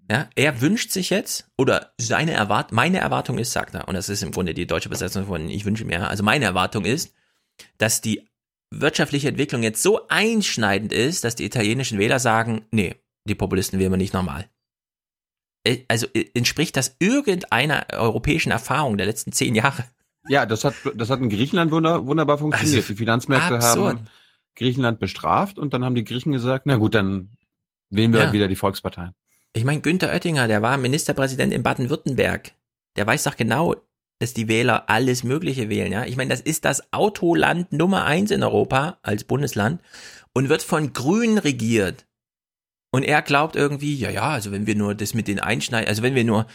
Ja, er wünscht sich jetzt, oder seine Erwart meine Erwartung ist, sagt er, und das ist im Grunde die deutsche Besetzung von ich wünsche mir, also meine Erwartung ist, dass die wirtschaftliche Entwicklung jetzt so einschneidend ist, dass die italienischen Wähler sagen, nee, die Populisten wählen wir nicht normal. Äh, also äh, entspricht das irgendeiner europäischen Erfahrung der letzten zehn Jahre? Ja, das hat, das hat in Griechenland wunder, wunderbar funktioniert. Also, die Finanzmärkte absurd. haben Griechenland bestraft und dann haben die Griechen gesagt, na gut, dann wählen wir ja. wieder die Volkspartei. Ich meine, Günther Oettinger, der war Ministerpräsident in Baden-Württemberg. Der weiß doch genau, dass die Wähler alles Mögliche wählen, ja. Ich meine, das ist das Autoland Nummer eins in Europa als Bundesland und wird von Grünen regiert. Und er glaubt irgendwie, ja, ja, also wenn wir nur das mit den Einschneiden, also wenn wir nur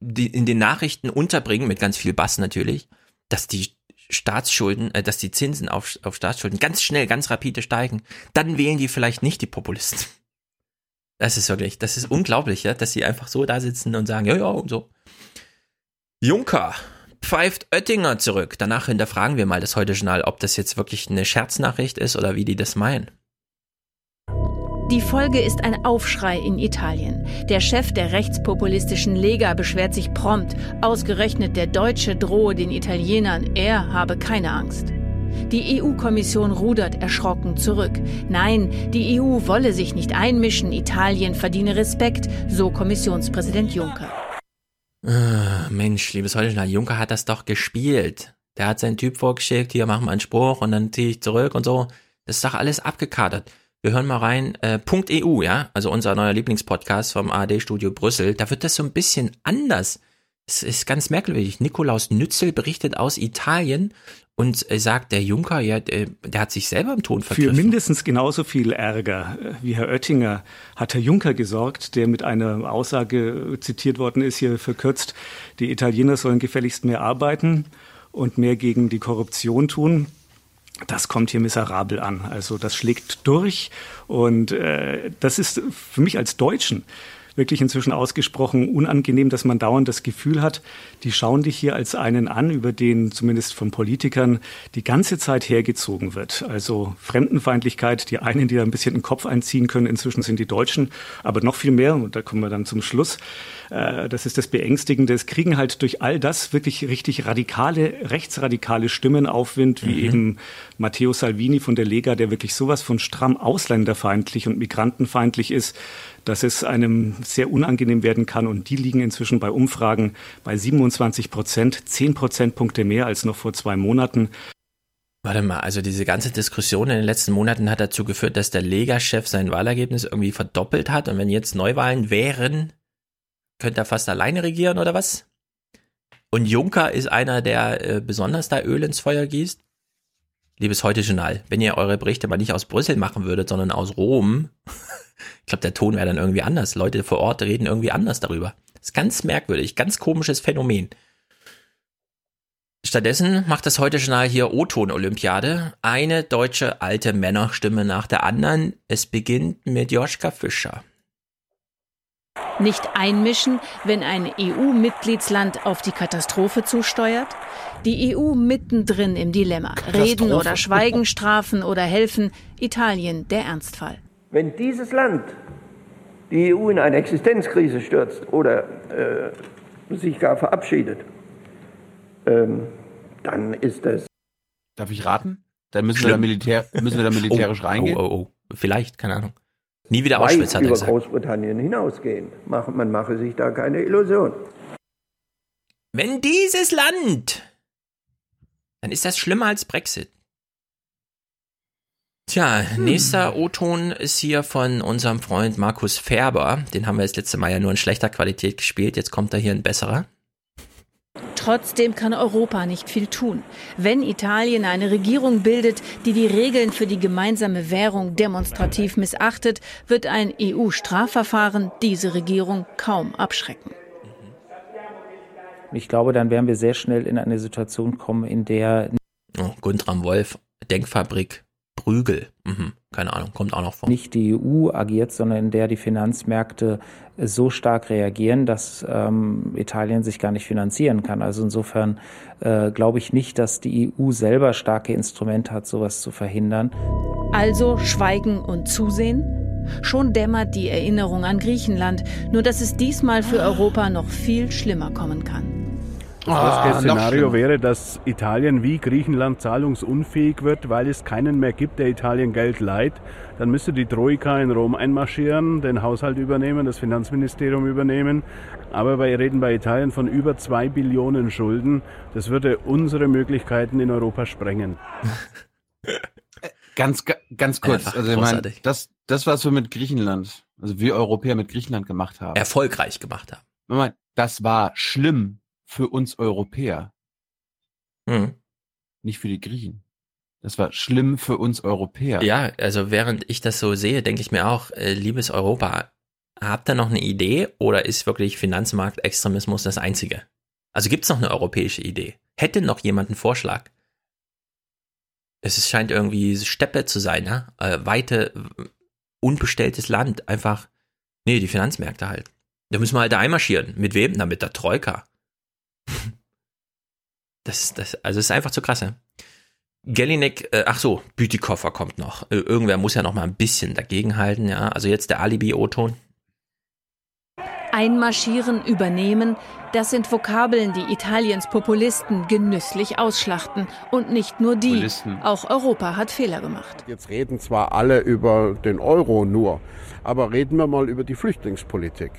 die, in den Nachrichten unterbringen, mit ganz viel Bass natürlich, dass die Staatsschulden, äh, dass die Zinsen auf, auf Staatsschulden ganz schnell, ganz rapide steigen, dann wählen die vielleicht nicht die Populisten. Das ist wirklich, das ist unglaublich, ja, dass sie einfach so da sitzen und sagen, ja, ja, und so. Juncker pfeift Oettinger zurück. Danach hinterfragen wir mal das Heute-Journal, ob das jetzt wirklich eine Scherznachricht ist oder wie die das meinen. Die Folge ist ein Aufschrei in Italien. Der Chef der rechtspopulistischen Lega beschwert sich prompt. Ausgerechnet der Deutsche drohe den Italienern, er habe keine Angst. Die EU-Kommission rudert erschrocken zurück. Nein, die EU wolle sich nicht einmischen, Italien verdiene Respekt, so Kommissionspräsident Juncker. Ah, Mensch, liebes Holländer, Juncker hat das doch gespielt. Der hat seinen Typ vorgeschickt, hier machen wir einen Spruch und dann ziehe ich zurück und so. Das ist doch alles abgekadert. Wir hören mal rein, äh, .eu, ja, also unser neuer Lieblingspodcast vom ARD-Studio Brüssel. Da wird das so ein bisschen anders. Es ist ganz merkwürdig. Nikolaus Nützel berichtet aus Italien und sagt, der Juncker, ja, der, der, hat sich selber im Ton vergriffen. Für mindestens genauso viel Ärger äh, wie Herr Oettinger hat Herr Juncker gesorgt, der mit einer Aussage zitiert worden ist, hier verkürzt, die Italiener sollen gefälligst mehr arbeiten und mehr gegen die Korruption tun. Das kommt hier miserabel an. Also das schlägt durch und äh, das ist für mich als Deutschen wirklich inzwischen ausgesprochen unangenehm, dass man dauernd das Gefühl hat, die schauen dich hier als einen an, über den zumindest von Politikern die ganze Zeit hergezogen wird. Also Fremdenfeindlichkeit, die einen, die da ein bisschen den Kopf einziehen können, inzwischen sind die Deutschen, aber noch viel mehr, und da kommen wir dann zum Schluss, äh, das ist das Beängstigende, es kriegen halt durch all das wirklich richtig radikale, rechtsradikale Stimmen Aufwind, wie mhm. eben Matteo Salvini von der Lega, der wirklich sowas von stramm ausländerfeindlich und migrantenfeindlich ist, dass es einem sehr unangenehm werden kann. Und die liegen inzwischen bei Umfragen bei 27 Prozent, 10 Prozentpunkte mehr als noch vor zwei Monaten. Warte mal, also diese ganze Diskussion in den letzten Monaten hat dazu geführt, dass der Lega-Chef sein Wahlergebnis irgendwie verdoppelt hat. Und wenn jetzt Neuwahlen wären, könnte er fast alleine regieren oder was? Und Juncker ist einer, der äh, besonders da Öl ins Feuer gießt. Liebes Heute-Journal, wenn ihr eure Berichte mal nicht aus Brüssel machen würdet, sondern aus Rom, ich glaube, der Ton wäre dann irgendwie anders. Leute vor Ort reden irgendwie anders darüber. Das ist ganz merkwürdig, ganz komisches Phänomen. Stattdessen macht das Heute-Journal hier O-Ton-Olympiade. Eine deutsche alte Männerstimme nach der anderen. Es beginnt mit Joschka Fischer. Nicht einmischen, wenn ein EU-Mitgliedsland auf die Katastrophe zusteuert? Die EU mittendrin im Dilemma. Reden oder schweigen, strafen oder helfen. Italien der Ernstfall. Wenn dieses Land die EU in eine Existenzkrise stürzt oder äh, sich gar verabschiedet, ähm, dann ist das. Darf ich raten? Dann müssen wir da, Militär, müssen wir da militärisch oh, reingehen. Oh, oh, oh. Vielleicht, keine Ahnung. Nie wieder Auschwitz, hat er über gesagt. Großbritannien hinausgehen. Man mache sich da keine Illusion. Wenn dieses Land, dann ist das schlimmer als Brexit. Tja, nächster O-Ton ist hier von unserem Freund Markus Färber. Den haben wir das letzte Mal ja nur in schlechter Qualität gespielt. Jetzt kommt da hier ein besserer. Trotzdem kann Europa nicht viel tun. Wenn Italien eine Regierung bildet, die die Regeln für die gemeinsame Währung demonstrativ missachtet, wird ein EU-Strafverfahren diese Regierung kaum abschrecken. Ich glaube, dann werden wir sehr schnell in eine Situation kommen, in der. Oh, Guntram Wolf, Denkfabrik, Brügel. Mhm, keine Ahnung, kommt auch noch vor. Nicht die EU agiert, sondern in der die Finanzmärkte so stark reagieren, dass ähm, Italien sich gar nicht finanzieren kann. Also insofern äh, glaube ich nicht, dass die EU selber starke Instrumente hat, sowas zu verhindern. Also schweigen und zusehen? Schon dämmert die Erinnerung an Griechenland, nur dass es diesmal für Europa noch viel schlimmer kommen kann. Das Worst-Case-Szenario wäre, dass Italien wie Griechenland zahlungsunfähig wird, weil es keinen mehr gibt, der Italien Geld leiht. Dann müsste die Troika in Rom einmarschieren, den Haushalt übernehmen, das Finanzministerium übernehmen. Aber wir reden bei Italien von über zwei Billionen Schulden. Das würde unsere Möglichkeiten in Europa sprengen. Ganz, ganz kurz. Einfach also ich meine, das, das, was wir mit Griechenland, also wir Europäer mit Griechenland gemacht haben. Erfolgreich gemacht haben. Das war schlimm für uns Europäer. Mhm. Nicht für die Griechen. Das war schlimm für uns Europäer. Ja, also während ich das so sehe, denke ich mir auch, äh, liebes Europa, habt ihr noch eine Idee oder ist wirklich Finanzmarktextremismus das einzige? Also gibt es noch eine europäische Idee? Hätte noch jemand einen Vorschlag? Es scheint irgendwie Steppe zu sein, ne? Äh, weite, unbestelltes Land. Einfach, nee, die Finanzmärkte halt. Da müssen wir halt da einmarschieren. Mit wem? Na, mit der Troika. Das, das, also es ist einfach zu krass, ja. Gellinek, äh, ach so, Bütikofer kommt noch. Äh, irgendwer muss ja noch mal ein bisschen dagegenhalten, ja. Also jetzt der Alibi-O-Ton. Einmarschieren, übernehmen, das sind Vokabeln, die Italiens Populisten genüsslich ausschlachten. Und nicht nur die. Populisten. Auch Europa hat Fehler gemacht. Jetzt reden zwar alle über den Euro nur, aber reden wir mal über die Flüchtlingspolitik.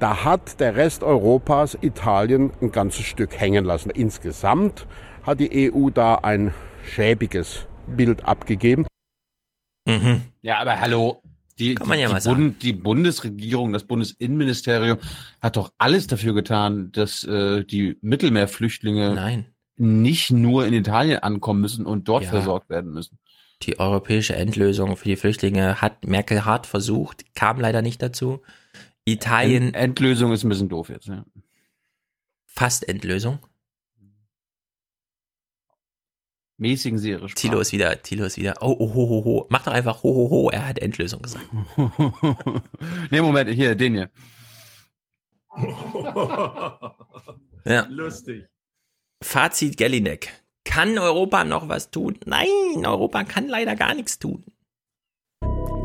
Da hat der Rest Europas Italien ein ganzes Stück hängen lassen. Insgesamt hat die EU da ein schäbiges Bild abgegeben. Ja, aber hallo. Die, Kann man ja die, mal Bund, die Bundesregierung, das Bundesinnenministerium hat doch alles dafür getan, dass äh, die Mittelmeerflüchtlinge Nein. nicht nur in Italien ankommen müssen und dort Ja. versorgt werden müssen. Die europäische Endlösung für die Flüchtlinge hat Merkel hart versucht, kam leider nicht dazu. Italien. End Endlösung ist ein bisschen doof jetzt. Ja. Fast Endlösung. Mäßigen sie ihre Sprache. Tilo ist wieder, Tilo ist wieder, oh, oh, ho, ho, ho. Mach doch einfach ho, ho, ho. Er hat Endlösung gesagt. nee, Moment, hier, den hier. Ja. Lustig. Fazit Gellinek. Kann Europa noch was tun? Nein, Europa kann leider gar nichts tun.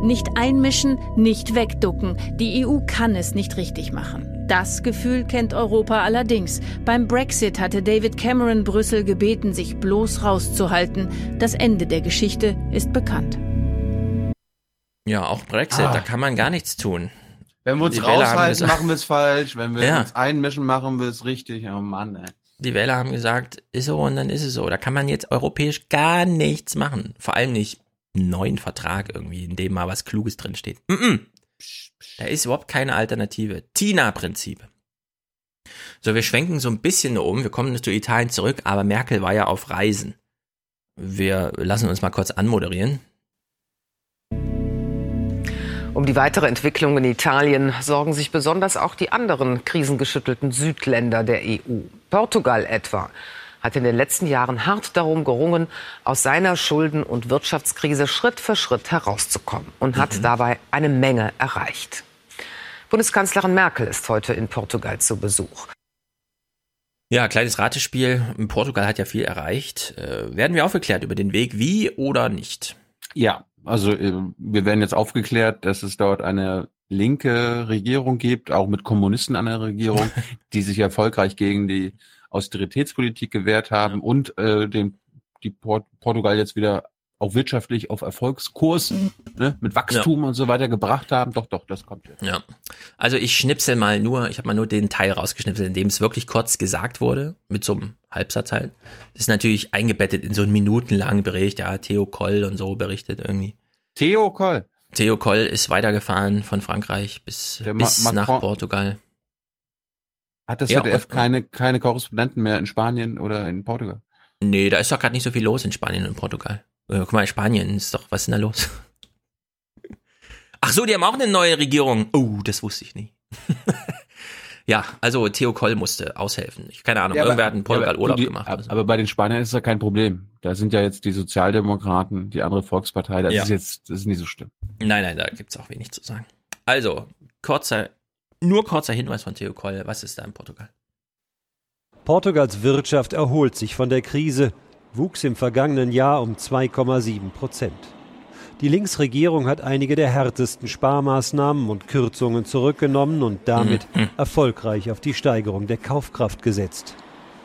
Nicht einmischen, nicht wegducken. Die EU kann es nicht richtig machen. Das Gefühl kennt Europa allerdings. Beim Brexit hatte David Cameron Brüssel gebeten, sich bloß rauszuhalten. Das Ende der Geschichte ist bekannt. Ja, auch Brexit, Ah. da kann man gar nichts tun. Wenn wir uns Die raushalten, machen wir es falsch. Wenn wir Ja. uns einmischen, machen wir es richtig. Oh Mann, ey. Die Wähler haben gesagt, ist so und dann ist es so. Da kann man jetzt europäisch gar nichts machen. Vor allem nicht neuen Vertrag irgendwie, in dem mal was Kluges drin steht. Mm -mm. Da ist überhaupt keine Alternative. Tina-Prinzip. So, wir schwenken so ein bisschen um. Wir kommen zu Italien zurück, aber Merkel war ja auf Reisen. Wir lassen uns mal kurz anmoderieren. Um die weitere Entwicklung in Italien sorgen sich besonders auch die anderen krisengeschüttelten Südländer der EU. Portugal etwa hat in den letzten Jahren hart darum gerungen, aus seiner Schulden- und Wirtschaftskrise Schritt für Schritt herauszukommen und hat mhm. dabei eine Menge erreicht. Bundeskanzlerin Merkel ist heute in Portugal zu Besuch. Ja, kleines Ratespiel. Portugal hat ja viel erreicht. Äh, werden wir aufgeklärt über den Weg, wie oder nicht? Ja, also äh, wir werden jetzt aufgeklärt, dass es dort eine linke Regierung gibt, auch mit Kommunisten an der Regierung, die sich erfolgreich gegen die Austeritätspolitik gewährt haben ja. und äh, den die Port Portugal jetzt wieder auch wirtschaftlich auf Erfolgskurs ne, mit Wachstum ja. und so weiter gebracht haben. Doch, doch, das kommt jetzt. Ja. Also ich schnipsel mal nur, ich habe mal nur den Teil rausgeschnipselt, in dem es wirklich kurz gesagt wurde, mit so einem Halbsatz halt. Das ist natürlich eingebettet in so einen minutenlangen Bericht, ja, Theo Koll und so berichtet irgendwie. Theo Koll? Theo Koll ist weitergefahren von Frankreich bis, bis nach Portugal. Hat das ZDF keine, keine Korrespondenten mehr in Spanien oder in Portugal? Nee, da ist doch gerade nicht so viel los in Spanien und Portugal. Äh, guck mal, Spanien ist doch, was ist denn da los? Ach so, die haben auch eine neue Regierung. Oh, das wusste ich nicht. ja, also Theo Koll musste aushelfen. Ich, keine Ahnung, ja, irgendwer hat in Portugal ja, Urlaub die, gemacht. Aber, so. aber bei den Spaniern ist es ja kein Problem. Da sind ja jetzt die Sozialdemokraten, die andere Volkspartei. Das ja. ist jetzt, das ist nicht so schlimm. Nein, nein, da gibt's auch wenig zu sagen. Also, kurzer, nur kurzer Hinweis von Theo Koll. Was ist da in Portugal? Portugals Wirtschaft erholt sich von der Krise wuchs im vergangenen Jahr um 2,7 Prozent. Die Linksregierung hat einige der härtesten Sparmaßnahmen und Kürzungen zurückgenommen und damit mhm. erfolgreich auf die Steigerung der Kaufkraft gesetzt,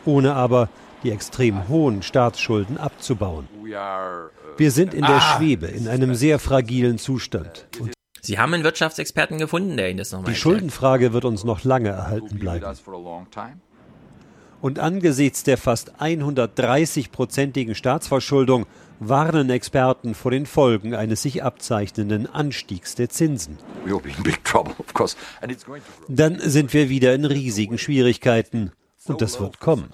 ohne aber die extrem hohen Staatsschulden abzubauen. Wir sind in der ah. Schwebe, in einem sehr fragilen Zustand. Und Sie haben einen Wirtschaftsexperten gefunden, der Ihnen das nochmal Die Schuldenfrage wird uns noch lange erhalten bleiben. Und angesichts der fast 130-prozentigen Staatsverschuldung warnen Experten vor den Folgen eines sich abzeichnenden Anstiegs der Zinsen. Dann sind wir wieder in riesigen Schwierigkeiten. Und das wird kommen.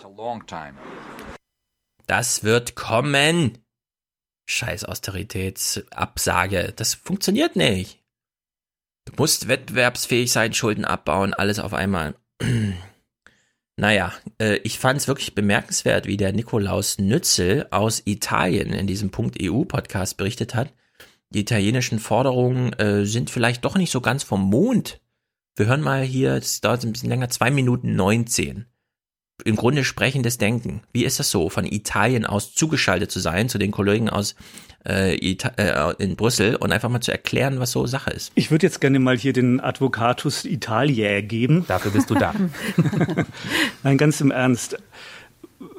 Das wird kommen. Scheiß Austeritätsabsage. Das funktioniert nicht. Du musst wettbewerbsfähig sein, Schulden abbauen, alles auf einmal. Naja, äh, ich fand es wirklich bemerkenswert, wie der Nikolaus Nützel aus Italien in diesem Punkt EU-Podcast berichtet hat. Die italienischen Forderungen äh, sind vielleicht doch nicht so ganz vom Mond. Wir hören mal hier, es dauert ein bisschen länger, zwei Minuten 19 im Grunde sprechendes Denken. Wie ist das so, von Italien aus zugeschaltet zu sein, zu den Kollegen aus äh, äh, in Brüssel und einfach mal zu erklären, was so Sache ist? Ich würde jetzt gerne mal hier den Advocatus Italiae geben. Dafür bist du da. Nein, ganz im Ernst.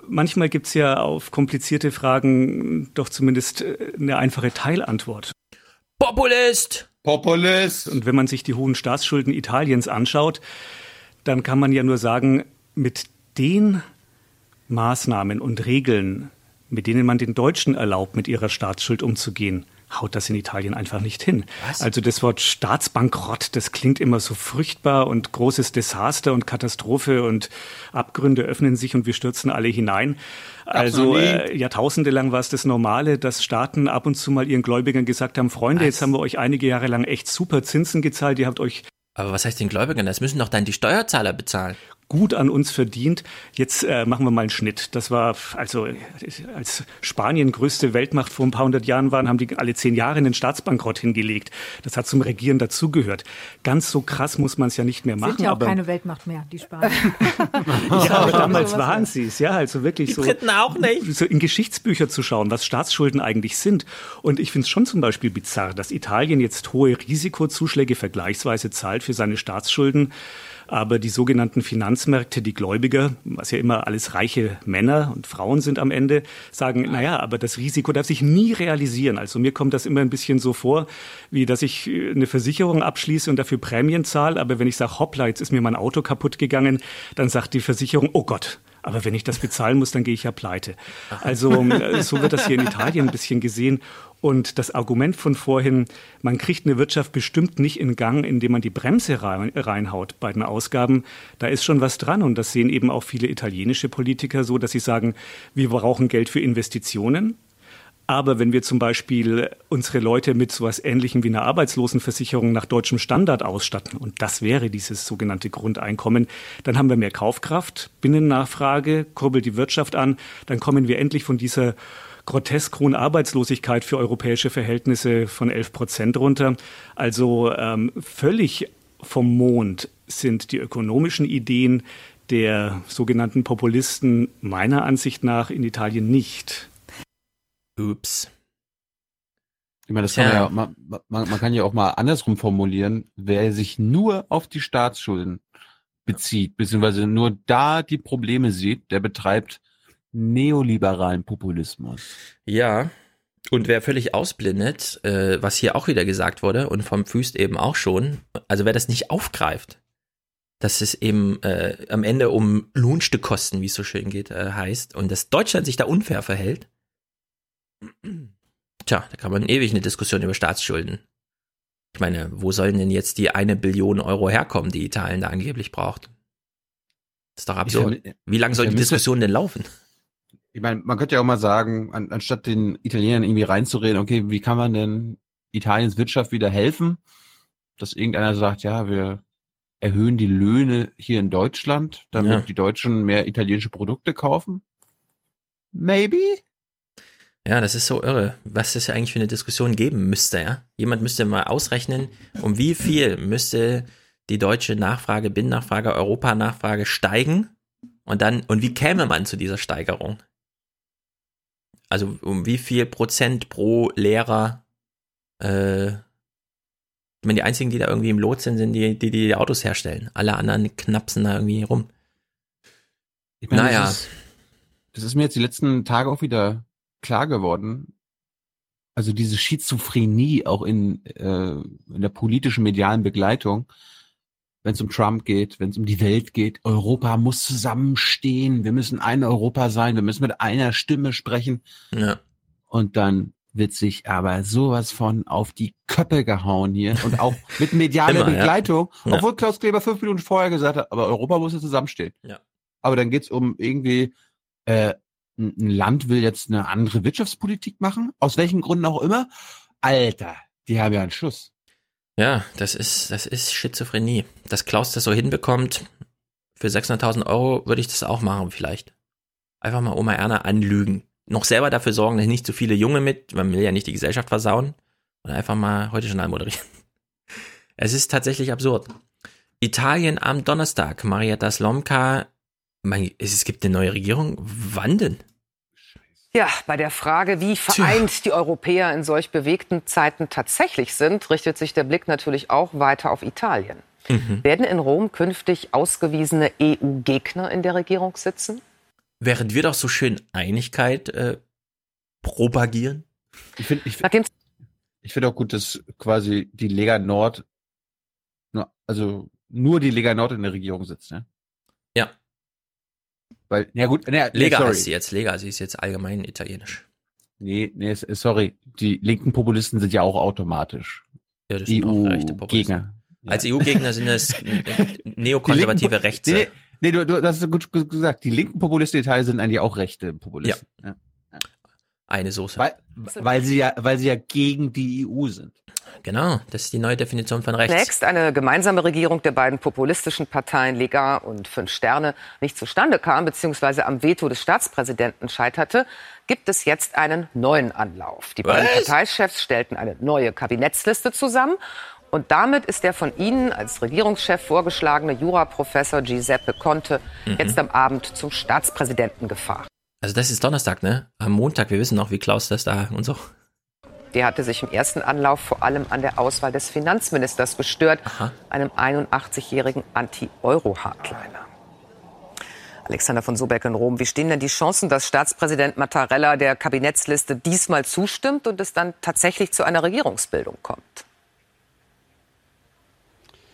Manchmal gibt es ja auf komplizierte Fragen doch zumindest äh, eine einfache Teilantwort. Populist! Populist! Und wenn man sich die hohen Staatsschulden Italiens anschaut, dann kann man ja nur sagen, mit den Maßnahmen und Regeln, mit denen man den Deutschen erlaubt, mit ihrer Staatsschuld umzugehen, haut das in Italien einfach nicht hin. Was? Also das Wort Staatsbankrott, das klingt immer so furchtbar und großes Desaster und Katastrophe und Abgründe öffnen sich und wir stürzen alle hinein. Also äh, Jahrtausende lang war es das Normale, dass Staaten ab und zu mal ihren Gläubigern gesagt haben, Freunde, Was? jetzt haben wir euch einige Jahre lang echt super Zinsen gezahlt, ihr habt euch aber was heißt den Gläubigern? Das müssen doch dann die Steuerzahler bezahlen gut an uns verdient. Jetzt äh, machen wir mal einen Schnitt. Das war, also als Spanien größte Weltmacht vor ein paar hundert Jahren waren, haben die alle zehn Jahre einen Staatsbankrott hingelegt. Das hat zum Regieren dazugehört. Ganz so krass muss man es ja nicht mehr machen. Sind ja auch aber, keine Weltmacht mehr, die Spanier. ja, aber damals waren sie es. Ja, also wirklich die so. Briten auch nicht. So in Geschichtsbücher zu schauen, was Staatsschulden eigentlich sind. Und ich finde es schon zum Beispiel bizarr, dass Italien jetzt hohe Risikozuschläge vergleichsweise zahlt für seine Staatsschulden. Aber die sogenannten Finanzmärkte, die Gläubiger, was ja immer alles reiche Männer und Frauen sind am Ende, sagen, naja, aber das Risiko darf sich nie realisieren. Also mir kommt das immer ein bisschen so vor, wie dass ich äh, eine Versicherung abschließe und dafür Prämien zahle. Aber wenn ich sage, hoppla, jetzt ist mir mein Auto kaputt gegangen, dann sagt die Versicherung, oh Gott, Aber wenn ich das bezahlen muss, dann gehe ich ja pleite. Also äh, so wird das hier in Italien ein bisschen gesehen. Und das Argument von vorhin, man kriegt eine Wirtschaft bestimmt nicht in Gang, indem man die Bremse reinhaut bei den Ausgaben, da ist schon was dran. Und das sehen eben auch viele italienische Politiker so, dass sie sagen, wir brauchen Geld für Investitionen. Aber wenn wir zum Beispiel unsere Leute mit so etwas Ähnlichem wie einer Arbeitslosenversicherung nach deutschem Standard ausstatten, und das wäre dieses sogenannte Grundeinkommen, dann haben wir mehr Kaufkraft, Binnennachfrage, kurbelt die Wirtschaft an, dann kommen wir endlich von dieser grotesk hohen Arbeitslosigkeit für europäische Verhältnisse von 11 Prozent runter. Also ähm, völlig vom Mond sind die ökonomischen Ideen der sogenannten Populisten meiner Ansicht nach in Italien nicht. Ups. Ich meine, das kann ja. man ja, man, man kann ja auch mal andersrum formulieren, wer sich nur auf die Staatsschulden bezieht, beziehungsweise nur da die Probleme sieht, der betreibt neoliberalen Populismus. Ja, und wer völlig ausblindet, äh, was hier auch wieder gesagt wurde und vom Füßt eben auch schon, also wer das nicht aufgreift, dass es eben äh, am Ende um Lohnstückkosten, wie es so schön geht, äh, heißt und dass Deutschland sich da unfair verhält, Tja, da kann man ewig eine Diskussion über Staatsschulden. Ich meine, wo sollen denn jetzt die eine Billion Euro herkommen, die Italien da angeblich braucht? Das ist doch absurd. Wie lange soll die Diskussion denn laufen? Ich meine, man könnte ja auch mal sagen, an, anstatt den Italienern irgendwie reinzureden, okay, wie kann man denn Italiens Wirtschaft wieder helfen? Dass irgendeiner sagt, ja, wir erhöhen die Löhne hier in Deutschland, damit ja. die Deutschen mehr italienische Produkte kaufen? Maybe? Ja, das ist so irre, was es eigentlich für eine Diskussion geben müsste, ja. Jemand müsste mal ausrechnen, um wie viel müsste die deutsche Nachfrage, Binnennachfrage, Europanachfrage steigen und dann, und wie käme man zu dieser Steigerung? Also um wie viel Prozent pro Lehrer, äh, ich meine, die einzigen, die da irgendwie im Lot sind, sind die, die die Autos herstellen. Alle anderen knapsen da irgendwie rum. Ich meine, naja. Das ist, das ist mir jetzt die letzten Tage auch wieder klar geworden. Also diese Schizophrenie auch in, äh, in der politischen medialen Begleitung, wenn es um Trump geht, wenn es um die Welt geht. Europa muss zusammenstehen. Wir müssen ein Europa sein. Wir müssen mit einer Stimme sprechen. Ja. Und dann wird sich aber sowas von auf die Köppe gehauen hier und auch mit medialer Immer, Begleitung, ja. obwohl Klaus Kleber fünf Minuten vorher gesagt hat, aber Europa muss ja zusammenstehen. Ja. Aber dann geht's um irgendwie äh, ein Land will jetzt eine andere Wirtschaftspolitik machen, aus welchen Gründen auch immer. Alter, die haben ja einen Schuss. Ja, das ist, das ist Schizophrenie. Dass Klaus das so hinbekommt, für 600.000 Euro würde ich das auch machen vielleicht. Einfach mal Oma Erna anlügen. Noch selber dafür sorgen, dass nicht zu viele Junge mit, man will ja nicht die Gesellschaft versauen. Und einfach mal heute schon moderieren. Es ist tatsächlich absurd. Italien am Donnerstag. Marietta Slomka es gibt eine neue Regierung. Wann denn? Ja, bei der Frage, wie vereint Tja. die Europäer in solch bewegten Zeiten tatsächlich sind, richtet sich der Blick natürlich auch weiter auf Italien. Mhm. Werden in Rom künftig ausgewiesene EU-Gegner in der Regierung sitzen? Während wir doch so schön Einigkeit äh, propagieren? Ich finde ich, ich find auch gut, dass quasi die Lega Nord, also nur die Lega Nord in der Regierung sitzt. Ne? Ja. Weil, ja gut, ne, Lega sorry. heißt sie jetzt, Lega, sie ist jetzt allgemein italienisch. Nee, nee, sorry, die linken Populisten sind ja auch automatisch. Ja, das sind EU rechte Gegner. Ja. Als EU-Gegner sind es neokonservative Rechte. Nee, nee du, du das ist gut gesagt. Die linken Populisten in Italien sind eigentlich auch rechte Populisten. Ja. ja. Eine Soße. Weil, weil sie ja, weil sie ja gegen die EU sind. Genau, das ist die neue Definition von rechts. Nächst eine gemeinsame Regierung der beiden populistischen Parteien Lega und Fünf Sterne nicht zustande kam, beziehungsweise am Veto des Staatspräsidenten scheiterte, gibt es jetzt einen neuen Anlauf. Die beiden Was? Parteichefs stellten eine neue Kabinettsliste zusammen und damit ist der von Ihnen als Regierungschef vorgeschlagene Juraprofessor Giuseppe Conte mhm. jetzt am Abend zum Staatspräsidenten gefahren. Also das ist Donnerstag, ne? Am Montag, wir wissen noch, wie Klaus das da und so. Der hatte sich im ersten Anlauf vor allem an der Auswahl des Finanzministers gestört, Aha. einem 81-jährigen Anti-Euro-Hardliner. Alexander von Sobeck in Rom, wie stehen denn die Chancen, dass Staatspräsident Mattarella der Kabinettsliste diesmal zustimmt und es dann tatsächlich zu einer Regierungsbildung kommt?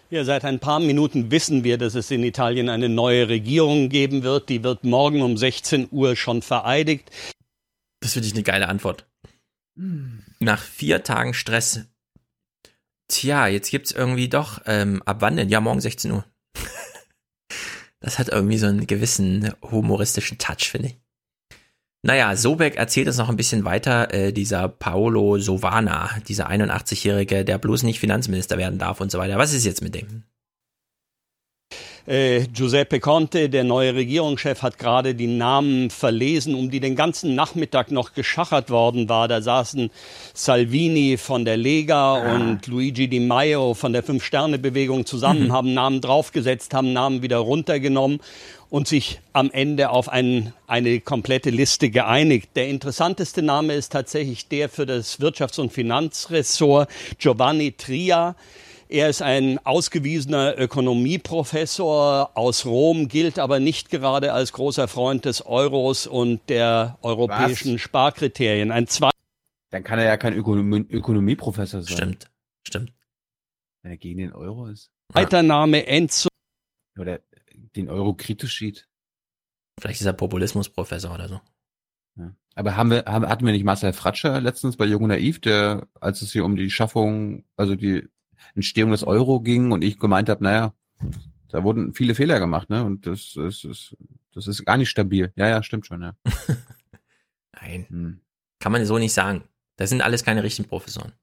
Ja, seit ein paar Minuten wissen wir, dass es in Italien eine neue Regierung geben wird. Die wird morgen um 16 Uhr schon vereidigt. Das finde ich eine geile Antwort. Nach vier Tagen Stress. Tja, jetzt gibt's irgendwie doch, ähm, ab wann denn? Ja, morgen 16 Uhr. das hat irgendwie so einen gewissen humoristischen Touch, finde ich. Naja, Sobeck erzählt es noch ein bisschen weiter, äh, dieser Paolo Sovana, dieser 81-Jährige, der bloß nicht Finanzminister werden darf und so weiter. Was ist jetzt mit dem? Äh, Giuseppe Conte, der neue Regierungschef, hat gerade die Namen verlesen, um die den ganzen Nachmittag noch geschachert worden war. Da saßen Salvini von der Lega ah. und Luigi Di Maio von der Fünf-Sterne-Bewegung zusammen, mhm. haben Namen draufgesetzt, haben Namen wieder runtergenommen und sich am Ende auf ein, eine komplette Liste geeinigt. Der interessanteste Name ist tatsächlich der für das Wirtschafts- und Finanzressort Giovanni Tria. Er ist ein ausgewiesener Ökonomieprofessor aus Rom, gilt aber nicht gerade als großer Freund des Euros und der europäischen Was? Sparkriterien. Ein zwei Dann kann er ja kein Ökonomie Ökonomieprofessor sein. Stimmt, stimmt. Wenn er gegen den Euro ist. Weiter Name Enzo. Oder den Euro kritisch sieht. Vielleicht ist er Populismusprofessor oder so. Ja. Aber haben wir, haben, hatten wir nicht Marcel Fratscher letztens bei Jung und Naiv, der, als es hier um die Schaffung, also die Entstehung des Euro ging und ich gemeint habe, naja, da wurden viele Fehler gemacht, ne? Und das, das, das, das ist gar nicht stabil. Ja, ja, stimmt schon, ja. Nein. Hm. Kann man so nicht sagen. Das sind alles keine richtigen Professoren.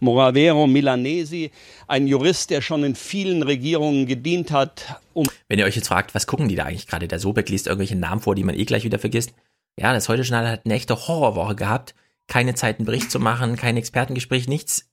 Moravero Milanesi, ein Jurist, der schon in vielen Regierungen gedient hat. Um Wenn ihr euch jetzt fragt, was gucken die da eigentlich gerade? Der Sobeck liest irgendwelche Namen vor, die man eh gleich wieder vergisst. Ja, das heute Journal hat eine echte Horrorwoche gehabt. Keine Zeit, einen Bericht zu machen, kein Expertengespräch, nichts.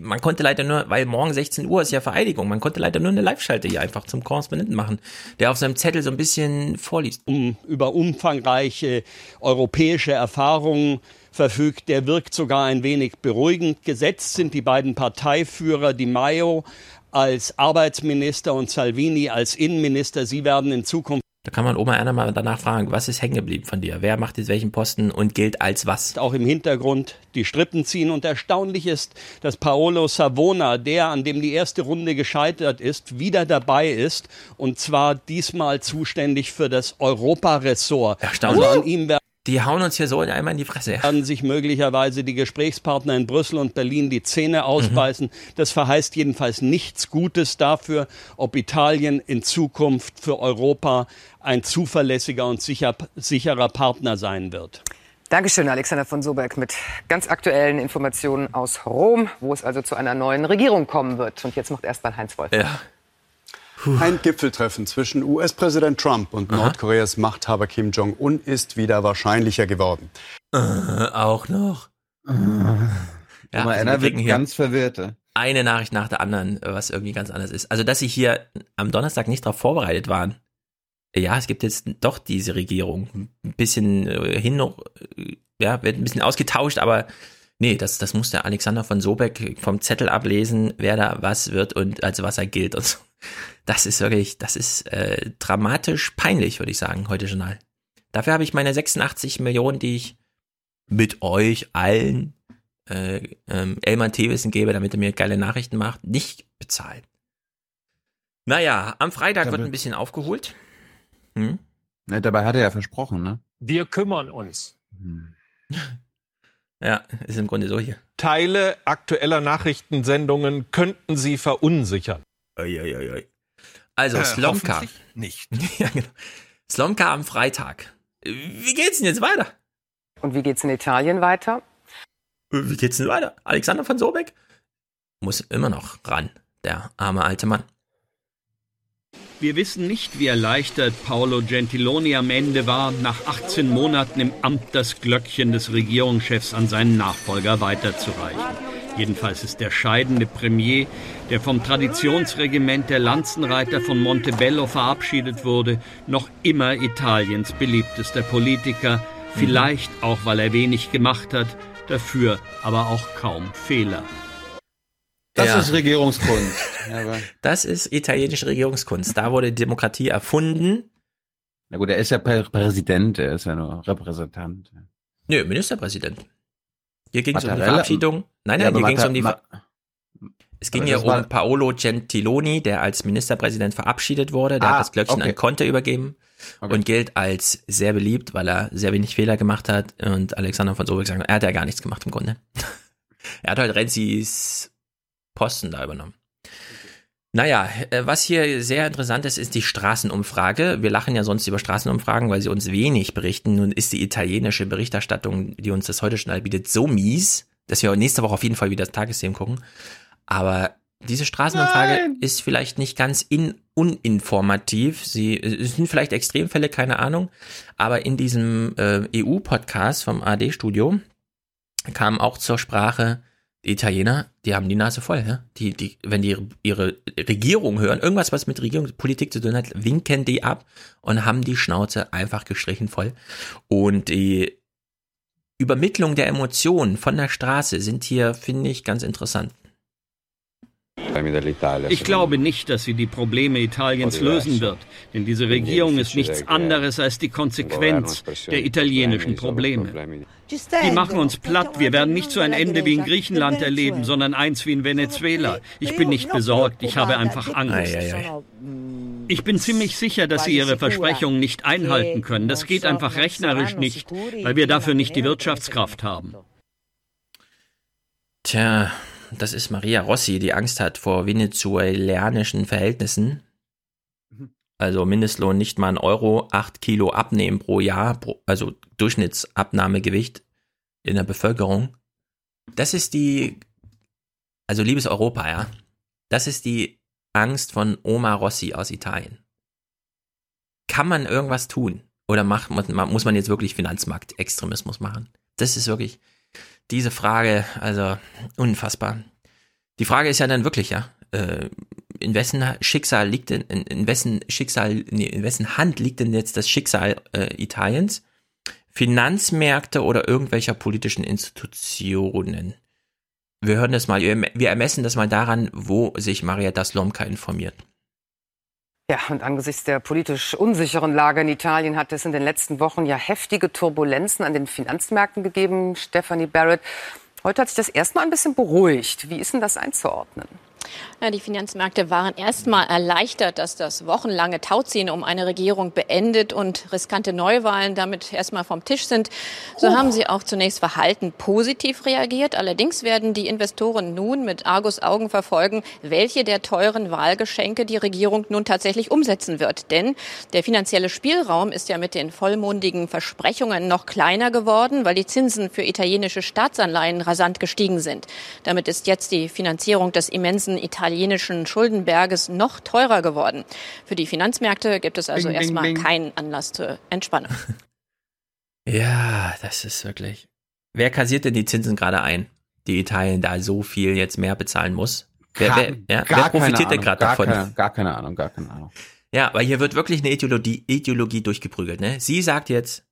Man konnte leider nur, weil morgen 16 Uhr ist ja Vereidigung, man konnte leider nur eine Live-Schalte hier einfach zum Korrespondenten machen, der auf seinem Zettel so ein bisschen vorliest. Um, über umfangreiche europäische Erfahrungen verfügt. Der wirkt sogar ein wenig beruhigend. Gesetzt sind die beiden Parteiführer Di Maio als Arbeitsminister und Salvini als Innenminister. Sie werden in Zukunft da kann man Oma Erna mal danach fragen, was ist hängen geblieben von dir? Wer macht jetzt welchen Posten und gilt als was? Auch im Hintergrund die Strippen ziehen. Und erstaunlich ist, dass Paolo Savona, der, an dem die erste Runde gescheitert ist, wieder dabei ist. Und zwar diesmal zuständig für das Europaressort. Erstaunlich. Also an ihm die hauen uns hier so einmal in die Fresse. Werden sich möglicherweise die Gesprächspartner in Brüssel und Berlin die Zähne ausbeißen. Mhm. Das verheißt jedenfalls nichts Gutes dafür, ob Italien in Zukunft für Europa ein zuverlässiger und sicher, sicherer Partner sein wird. Dankeschön, Alexander von Soberg, mit ganz aktuellen Informationen aus Rom, wo es also zu einer neuen Regierung kommen wird. Und jetzt macht erstmal Heinz Wolf. Ja. Ein Gipfeltreffen zwischen US-Präsident Trump und Aha. Nordkoreas Machthaber Kim Jong-un ist wieder wahrscheinlicher geworden. Äh, auch noch. Äh. Ja, also einer wird ganz verwirrt. Eine Nachricht nach der anderen, was irgendwie ganz anders ist. Also, dass sie hier am Donnerstag nicht darauf vorbereitet waren. Ja, es gibt jetzt doch diese Regierung. Ein bisschen äh, hin noch, äh, ja, wird ein bisschen ausgetauscht, aber nee, das, das muss der Alexander von Sobeck vom Zettel ablesen, wer da was wird und als was er gilt und so. Das ist wirklich, das ist äh, dramatisch peinlich, würde ich sagen, heute Journal. Dafür habe ich meine 86 Millionen, die ich mit euch allen äh, ähm, Elmar Thewissen gebe, damit er mir geile Nachrichten macht, nicht bezahlt. Naja, am Freitag wird ein bisschen aufgeholt. Hm? Ja, dabei hat er ja versprochen, ne? Wir kümmern uns. Hm. Ja, ist im Grunde so hier. Teile aktueller Nachrichtensendungen könnten sie verunsichern. Oi, oi, oi. Also, äh, Slomka. Nicht. ja, genau. Slomka am Freitag. Wie geht's denn jetzt weiter? Und wie geht's in Italien weiter? Wie geht's denn weiter? Alexander von Sobeck muss immer noch ran, der arme alte Mann. Wir wissen nicht, wie erleichtert Paolo Gentiloni am Ende war, nach 18 Monaten im Amt das Glöckchen des Regierungschefs an seinen Nachfolger weiterzureichen. Jedenfalls ist der scheidende Premier, der vom Traditionsregiment der Lanzenreiter von Montebello verabschiedet wurde, noch immer Italiens beliebtester Politiker, vielleicht auch, weil er wenig gemacht hat, dafür aber auch kaum Fehler. Das ja. ist Regierungskunst. das ist italienische Regierungskunst. Da wurde Demokratie erfunden. Na gut, er ist ja Präsident, er ist ja nur Repräsentant. Nö, Ministerpräsident. Hier ging es um die Verabschiedung. Nein, nein, ja, hier ging es um die. Ver Es ging hier um Paolo Gentiloni, der als Ministerpräsident verabschiedet wurde. Der ah, hat das Glöckchen okay. an Conte übergeben okay. und gilt als sehr beliebt, weil er sehr wenig Fehler gemacht hat. Und Alexander von Sobeck sagt, er hat ja gar nichts gemacht im Grunde. er hat halt Renzis Posten da übernommen. Naja, äh, was hier sehr interessant ist, ist die Straßenumfrage. Wir lachen ja sonst über Straßenumfragen, weil sie uns wenig berichten. Nun ist die italienische Berichterstattung, die uns das heute schon bietet, so mies, dass wir nächste Woche auf jeden Fall wieder das Tagesthemen gucken. Aber diese Straßenumfrage Nein. ist vielleicht nicht ganz in, uninformativ. Sie es sind vielleicht Extremfälle, keine Ahnung. Aber in diesem äh, EU-Podcast vom AD-Studio kam auch zur Sprache, die Italiener, die haben die Nase voll, ja. Die, die, wenn die ihre Regierung hören, irgendwas, was mit Regierungspolitik zu tun hat, winken die ab und haben die Schnauze einfach gestrichen voll. Und die Übermittlung der Emotionen von der Straße sind hier, finde ich, ganz interessant. Ich glaube nicht, dass sie die Probleme Italiens lösen wird, denn diese Regierung ist nichts anderes als die Konsequenz der italienischen Probleme. Die machen uns platt. Wir werden nicht so ein Ende wie in Griechenland erleben, sondern eins wie in Venezuela. Ich bin nicht besorgt, ich habe einfach Angst. Ich bin ziemlich sicher, dass sie ihre Versprechungen nicht einhalten können. Das geht einfach rechnerisch nicht, weil wir dafür nicht die Wirtschaftskraft haben. Tja, das ist Maria Rossi, die Angst hat vor venezuelanischen Verhältnissen. Mhm. Also Mindestlohn nicht mal ein Euro, acht Kilo abnehmen pro Jahr, also Durchschnittsabnahmegewicht in der Bevölkerung. Das ist die, also liebes Europa, ja. Das ist die Angst von Oma Rossi aus Italien. Kann man irgendwas tun? Oder macht, muss man jetzt wirklich Finanzmarktextremismus machen? Das ist wirklich, diese Frage, also unfassbar. Die Frage ist ja dann wirklich, ja, äh, in wessen Schicksal liegt denn, in, in wessen Schicksal, nee, in wessen Hand liegt denn jetzt das Schicksal äh, Italiens? Finanzmärkte oder irgendwelcher politischen Institutionen? Wir hören das mal, wir ermessen das mal daran, wo sich Marietta Slomka informiert. Ja, und angesichts der politisch unsicheren Lage in Italien hat es in den letzten Wochen ja heftige Turbulenzen an den Finanzmärkten gegeben. Stephanie Barrett, heute hat sich das erstmal ein bisschen beruhigt. Wie ist denn das einzuordnen? Ja, die Finanzmärkte waren erstmal erleichtert, dass das wochenlange Tauziehen um eine Regierung beendet und riskante Neuwahlen damit erstmal vom Tisch sind. So haben sie auch zunächst verhalten positiv reagiert. Allerdings werden die Investoren nun mit Argus Augen verfolgen, welche der teuren Wahlgeschenke die Regierung nun tatsächlich umsetzen wird. Denn der finanzielle Spielraum ist ja mit den vollmundigen Versprechungen noch kleiner geworden, weil die Zinsen für italienische Staatsanleihen rasant gestiegen sind. Damit ist jetzt die Finanzierung des immensen italienischen Schuldenberges noch teurer geworden. Für die Finanzmärkte gibt es also bing, erstmal bing, bing. keinen Anlass zur Entspannung. Ja, das ist wirklich. Wer kassiert denn die Zinsen gerade ein, die Italien da so viel jetzt mehr bezahlen muss? Wer, wer, ja, wer profitiert denn gerade davon? Keine, gar keine Ahnung, gar keine Ahnung. Ja, weil hier wird wirklich eine Ideologie, Ideologie durchgeprügelt. Ne? Sie sagt jetzt,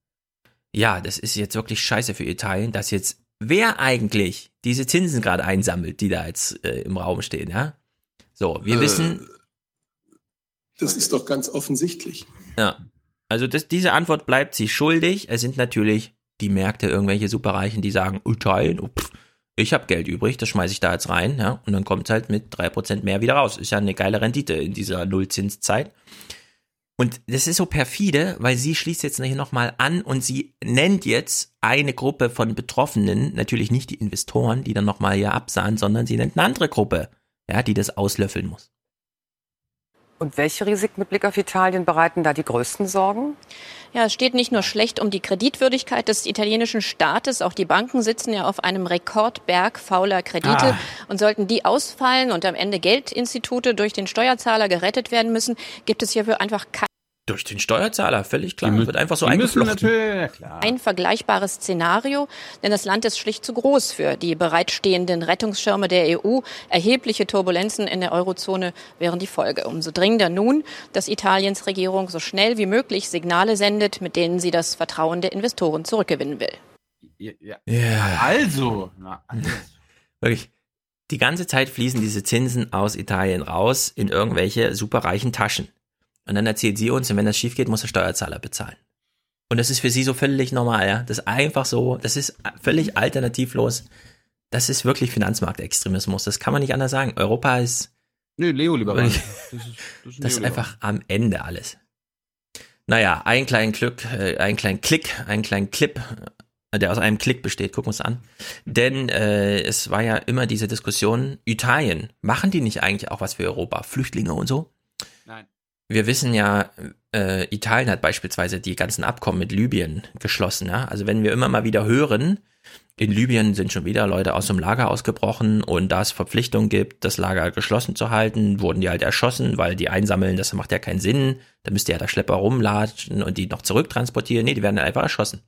ja, das ist jetzt wirklich scheiße für Italien, dass jetzt wer eigentlich diese Zinsen gerade einsammelt, die da jetzt äh, im Raum stehen, ja? So, wir äh, wissen. Das ist doch ganz offensichtlich. Ja. Also das, diese Antwort bleibt sie schuldig. Es sind natürlich die Märkte irgendwelche Superreichen, die sagen, oh, pff, ich habe Geld übrig, das schmeiße ich da jetzt rein, ja, und dann kommt es halt mit drei Prozent mehr wieder raus. Ist ja eine geile Rendite in dieser Nullzinszeit. Und das ist so perfide, weil sie schließt jetzt hier nochmal an und sie nennt jetzt eine Gruppe von Betroffenen, natürlich nicht die Investoren, die dann nochmal hier absahen, sondern sie nennt eine andere Gruppe, ja, die das auslöffeln muss. Und welche Risiken mit Blick auf Italien bereiten da die größten Sorgen? Ja, es steht nicht nur schlecht um die Kreditwürdigkeit des italienischen Staates, auch die Banken sitzen ja auf einem Rekordberg fauler Kredite ah. und sollten die ausfallen und am Ende Geldinstitute durch den Steuerzahler gerettet werden müssen, gibt es hierfür einfach keine durch den Steuerzahler, völlig klar. Die wird einfach so eingeflochten. Ein vergleichbares Szenario, denn das Land ist schlicht zu groß für die bereitstehenden Rettungsschirme der EU. Erhebliche Turbulenzen in der Eurozone wären die Folge. Umso dringender nun, dass Italiens Regierung so schnell wie möglich Signale sendet, mit denen sie das Vertrauen der Investoren zurückgewinnen will. Ja. ja. Also. Na, also. Wirklich. Die ganze Zeit fließen diese Zinsen aus Italien raus in irgendwelche superreichen Taschen. Und dann erzählt sie uns, und wenn das schief geht, muss der Steuerzahler bezahlen. Und das ist für sie so völlig normal, ja. Das ist einfach so, das ist völlig alternativlos. das ist wirklich Finanzmarktextremismus. Das kann man nicht anders sagen. Europa ist. Nö, Leo-Liberal. Das ist, das ist, das ist einfach am Ende alles. Naja, ein kleinen Glück, äh, ein kleinen Klick, ein kleinen Clip, äh, der aus einem Klick besteht, gucken wir uns an. Denn äh, es war ja immer diese Diskussion, Italien, machen die nicht eigentlich auch was für Europa? Flüchtlinge und so? Nein. Wir wissen ja, äh, Italien hat beispielsweise die ganzen Abkommen mit Libyen geschlossen. Ja? Also wenn wir immer mal wieder hören, in Libyen sind schon wieder Leute aus dem Lager ausgebrochen und da es Verpflichtung gibt, das Lager geschlossen zu halten, wurden die halt erschossen, weil die einsammeln, das macht ja keinen Sinn. Da müsste ja der Schlepper rumlatschen und die noch zurücktransportieren. Nee, die werden einfach erschossen.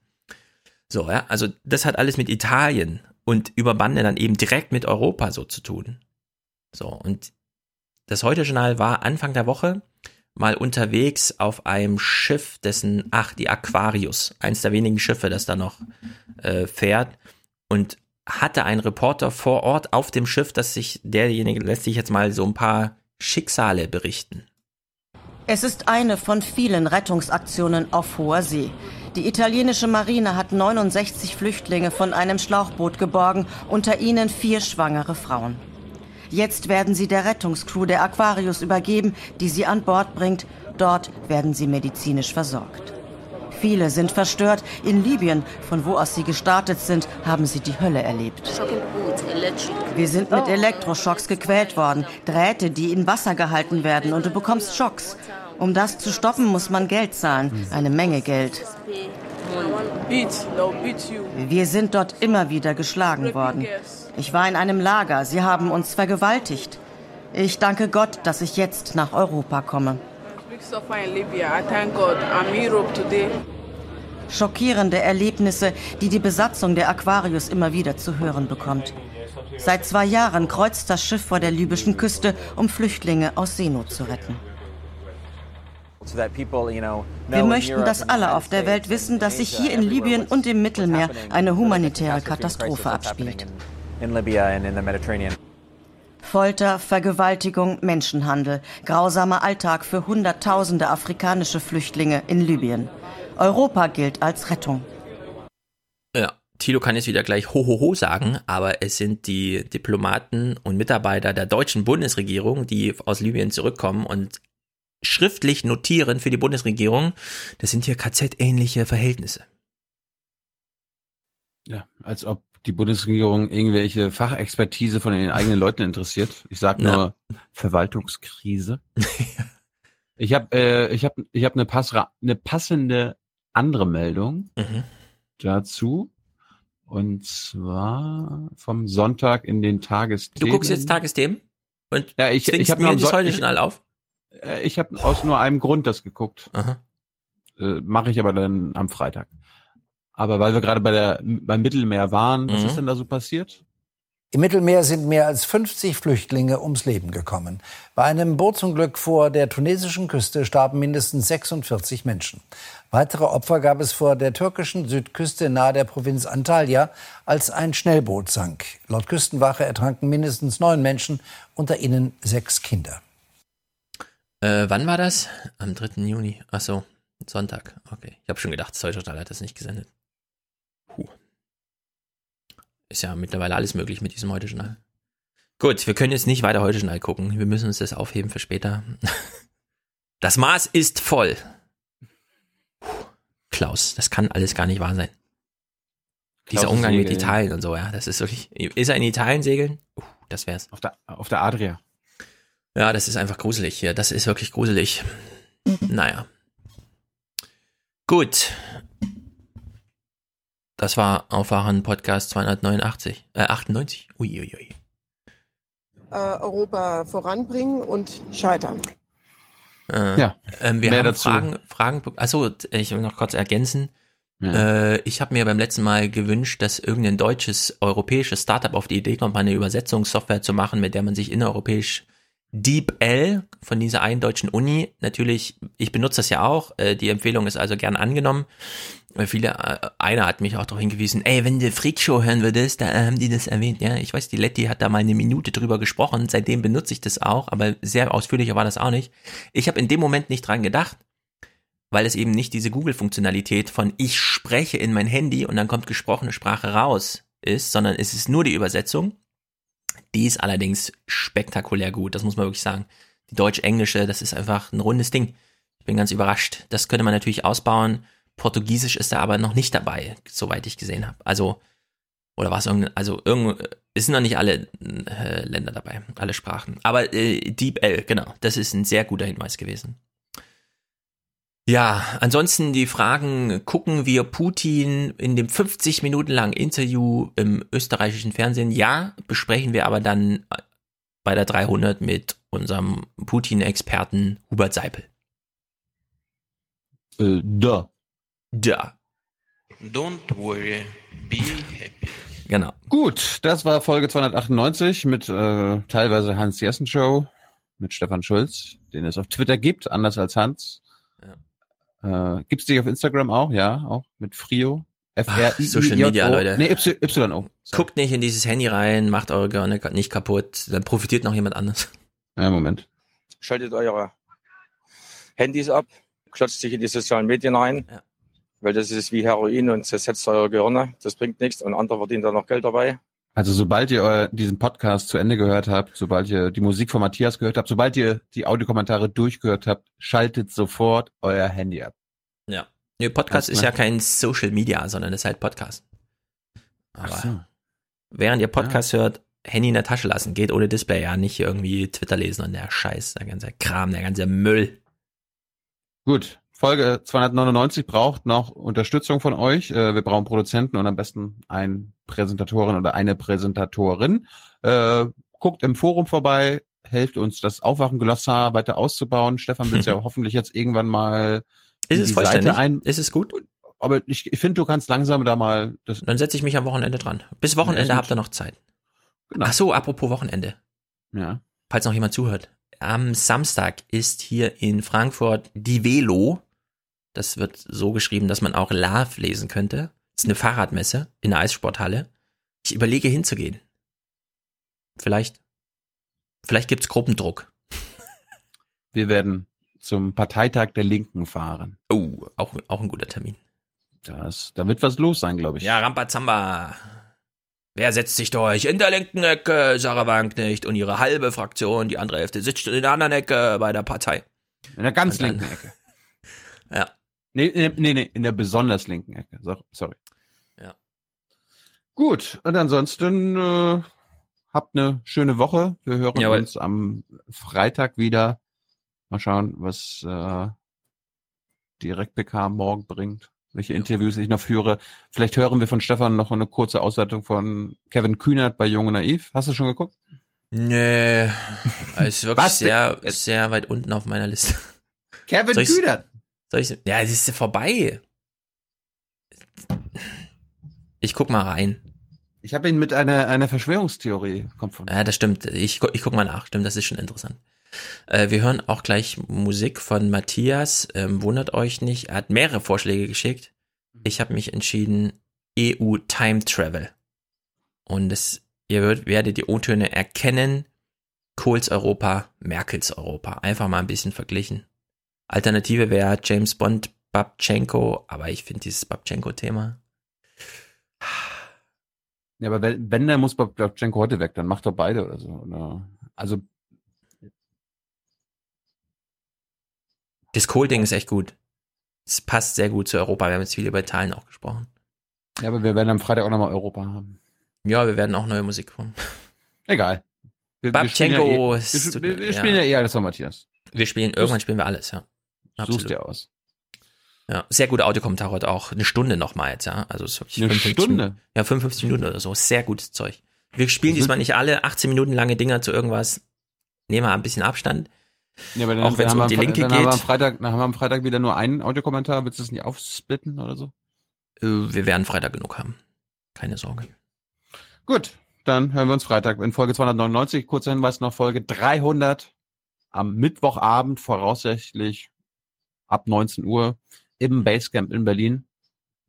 So, ja, also das hat alles mit Italien und über Bande dann eben direkt mit Europa so zu tun. So, und das Heute-Journal war Anfang der Woche mal unterwegs auf einem Schiff, dessen, ach, die Aquarius, eins der wenigen Schiffe, das da noch äh, fährt und hatte einen Reporter vor Ort auf dem Schiff, dass sich derjenige lässt sich jetzt mal so ein paar Schicksale berichten. Es ist eine von vielen Rettungsaktionen auf hoher See. Die italienische Marine hat 69 Flüchtlinge von einem Schlauchboot geborgen, unter ihnen vier schwangere Frauen. Jetzt werden sie der Rettungscrew der Aquarius übergeben, die sie an Bord bringt. Dort werden sie medizinisch versorgt. Viele sind verstört. In Libyen, von wo aus sie gestartet sind, haben sie die Hölle erlebt. Wir sind mit Elektroschocks gequält worden. Drähte, die in Wasser gehalten werden und du bekommst Schocks. Um das zu stoppen, muss man Geld zahlen. Eine Menge Geld. Wir sind dort immer wieder geschlagen worden. Ich war in einem Lager. Sie haben uns vergewaltigt. Ich danke Gott, dass ich jetzt nach Europa komme. Schockierende Erlebnisse, die die Besatzung der Aquarius immer wieder zu hören bekommt. Seit zwei Jahren kreuzt das Schiff vor der libyschen Küste, um Flüchtlinge aus Seenot zu retten. Wir möchten, dass alle auf der Welt wissen, dass sich hier in Libyen und im Mittelmeer eine humanitäre Katastrophe abspielt. Folter, Vergewaltigung, Menschenhandel. Grausamer Alltag für Hunderttausende afrikanische Flüchtlinge in Libyen. Europa gilt als Rettung. Ja, Tilo kann jetzt wieder gleich Hohoho sagen, aber es sind die Diplomaten und Mitarbeiter der deutschen Bundesregierung, die aus Libyen zurückkommen und schriftlich notieren für die Bundesregierung, das sind hier KZ-ähnliche Verhältnisse. Ja, als ob die Bundesregierung irgendwelche Fachexpertise von den eigenen Leuten interessiert. Ich sage nur ja. Verwaltungskrise. ich habe äh, ich habe ich habe eine, eine passende andere Meldung mhm. dazu. Und zwar vom Sonntag in den Tagesthemen. Du guckst jetzt Tagesthemen? Und ja, ich, ich habe mir das heute Journal auf? Äh, ich habe aus nur einem Grund das geguckt. Aha. Äh, Mache ich aber dann am Freitag. Aber weil wir gerade bei der beim Mittelmeer waren, was mhm. ist denn da so passiert? Im Mittelmeer sind mehr als 50 Flüchtlinge ums Leben gekommen. Bei einem Bootsunglück vor der tunesischen Küste starben mindestens 46 Menschen. Weitere Opfer gab es vor der türkischen Südküste nahe der Provinz Antalya, als ein Schnellboot sank. Laut Küstenwache ertranken mindestens neun Menschen, unter ihnen sechs Kinder. Äh, wann war das? Am 3. Juni. Ach so, Sonntag. Okay. Ich habe schon gedacht, Deutscher hat das nicht gesendet. Puh. Ist ja mittlerweile alles möglich mit diesem Heute-Journal. Gut, wir können jetzt nicht weiter Heute-Journal gucken. Wir müssen uns das aufheben für später. Das Maß ist voll. Klaus, das kann alles gar nicht wahr sein. Klaus Dieser Umgang mit Italien und so, ja, das ist wirklich. Ist er in Italien segeln? Uh, das wär's. Auf der, auf der Adria. Ja, das ist einfach gruselig hier. Das ist wirklich gruselig. Naja. Gut. Das war Aufwachen Podcast 289, äh 98. Uiuiui. Ui. Äh, Europa voranbringen und scheitern. Äh, ja. Ähm, wir haben dazu. Fragen, Fragen. Achso, ich will noch kurz ergänzen. Ja. Äh, ich habe mir beim letzten Mal gewünscht, dass irgendein deutsches, europäisches Startup auf die Idee kommt, mal eine Übersetzungssoftware zu machen, mit der man sich innereuropäisch DeepL von dieser einen deutschen Uni. Natürlich, ich benutze das ja auch. Äh, die Empfehlung ist also gern angenommen. Viele, äh, einer hat mich auch darauf hingewiesen, ey, wenn du Freakshow hören würdest, da haben die das erwähnt. Ja, ich weiß, die Letty hat da mal eine Minute drüber gesprochen. Seitdem benutze ich das auch, aber sehr ausführlicher war das auch nicht. Ich habe in dem Moment nicht dran gedacht, weil es eben nicht diese Google-Funktionalität von ich spreche in mein Handy und dann kommt gesprochene Sprache raus ist, sondern es ist nur die Übersetzung. Die ist allerdings spektakulär gut, das muss man wirklich sagen. Die deutsch-englische, das ist einfach ein rundes Ding. Ich bin ganz überrascht. Das könnte man natürlich ausbauen. Portugiesisch ist da aber noch nicht dabei, soweit ich gesehen habe. Also, oder was irgendein, also irgendwo, es sind noch nicht alle äh, Länder dabei, alle Sprachen. Aber äh, Deep L, genau, das ist ein sehr guter Hinweis gewesen. Ja, ansonsten die Fragen, gucken wir Putin in dem 50 Minuten langen Interview im österreichischen Fernsehen? Ja, besprechen wir aber dann bei der 300 mit unserem Putin-Experten Hubert Seipel. Äh, da. Da. Don't worry, be happy. Genau. Gut, das war Folge 298 mit äh, teilweise Hans Jessen Show mit Stefan Schulz, den es auf Twitter gibt, anders als Hans. Ja. Äh, gibt's dich auf Instagram auch? Ja, auch mit Frio. F -R -I -I Social Media, Leute. Nee, y. Guckt nicht in dieses Handy rein, macht eure Gehirne nicht kaputt, dann profitiert noch jemand anderes. Ja, Moment. Schaltet eure Handys ab, klotzt sich in die sozialen Medien rein, ja. Weil das ist wie Heroin und zersetzt eure Gehirne. Das bringt nichts und andere verdienen da noch Geld dabei. Also sobald ihr euer, diesen Podcast zu Ende gehört habt, sobald ihr die Musik von Matthias gehört habt, sobald ihr die Audiokommentare durchgehört habt, schaltet sofort euer Handy ab. Ja. Nee, Podcast ist ja kein Social Media, sondern ist halt Podcast. Aber so. während ihr Podcast ja. hört, Handy in der Tasche lassen, geht ohne Display, ja, nicht irgendwie Twitter lesen und der Scheiß, der ganze Kram, der ganze Müll. Gut, Folge 299 braucht noch Unterstützung von euch. Äh, wir brauchen Produzenten und am besten ein Präsentatorin oder eine Präsentatorin. Äh, guckt im Forum vorbei, helft uns, das Aufwachen-Glossar weiter auszubauen. Stefan will es ja hoffentlich jetzt irgendwann mal ist es vollständig? Ein ist es gut? Aber ich, ich finde, du kannst langsam da mal. Das Dann setze ich mich am Wochenende dran. Bis Wochenende habt ihr noch Zeit. Genau. Ach so, apropos Wochenende. Ja. Falls noch jemand zuhört. Am Samstag ist hier in Frankfurt die Velo. Das wird so geschrieben, dass man auch Love lesen könnte. Das ist eine Fahrradmesse in der Eissporthalle. Ich überlege hinzugehen. Vielleicht. Vielleicht gibt's Gruppendruck. Wir werden zum Parteitag der Linken fahren. Oh, auch, auch ein guter Termin. Das, da wird was los sein, glaube ich. Ja, Rampazamba. Wer setzt sich durch? In der linken Ecke Sarah Wagenknecht und ihre halbe Fraktion, die andere Hälfte sitzt in der anderen Ecke bei der Partei. In der ganz linken Ecke. ja. Nee, nee, nee, in der besonders linken Ecke. Sorry. Ja. Gut, und ansonsten äh, habt eine schöne Woche. Wir hören Jawohl. uns am Freitag wieder. Mal schauen, was äh, direkt PK morgen bringt, welche Interviews ich noch führe. Vielleicht hören wir von Stefan noch eine kurze Auswertung von Kevin Kühnert bei Jung und Naiv. Hast du schon geguckt? Nee, ist wirklich sehr, sehr weit unten auf meiner Liste. Kevin Kühnert? Soll ich, ja, es ist vorbei. Ich guck mal rein. Ich habe ihn mit einer, einer Verschwörungstheorie konfrontiert. Ja, das stimmt. Ich, ich guck mal nach. Stimmt, das ist schon interessant. Äh, wir hören auch gleich Musik von Matthias. Ähm, wundert euch nicht, er hat mehrere Vorschläge geschickt. Ich habe mich entschieden, EU Time Travel. Und es, ihr wird, werdet die O-Töne erkennen. Kohls Europa, Merkels Europa. Einfach mal ein bisschen verglichen. Alternative wäre James Bond Babchenko, aber ich finde dieses Babchenko-Thema. Ja, aber wenn, wenn der muss Babchenko heute weg, dann macht doch beide oder so. Oder? Also Das Kohl-Ding ist echt gut. Es passt sehr gut zu Europa. Wir haben jetzt viel über Italien auch gesprochen. Ja, aber wir werden am Freitag auch nochmal Europa haben. Ja, wir werden auch neue Musik haben. Egal. Wir, Babchenko wir spielen, ja, eh, wir, wir spielen ja. ja eh alles von Matthias. Wir spielen, irgendwann spielen wir alles, ja. Absolut. Suchst dir aus. Ja, sehr gute Audiokommentare heute auch. Eine Stunde nochmal jetzt, ja. Also ist wirklich Eine 55 Stunde? Minuten, ja, 55 Minuten oder so. Sehr gutes Zeug. Wir spielen diesmal nicht alle 18 Minuten lange Dinger zu irgendwas. Nehmen wir ein bisschen Abstand. Ja, aber dann, auch wenn es um die Linke dann geht. Haben wir am Freitag, dann haben wir am Freitag wieder nur einen Audiokommentar. Willst du das nicht aufsplitten oder so? Äh, wir werden Freitag genug haben. Keine Sorge. Gut, dann hören wir uns Freitag in Folge 299. Kurzer Hinweis noch Folge 300 am Mittwochabend voraussichtlich ab 19 Uhr im Basecamp in Berlin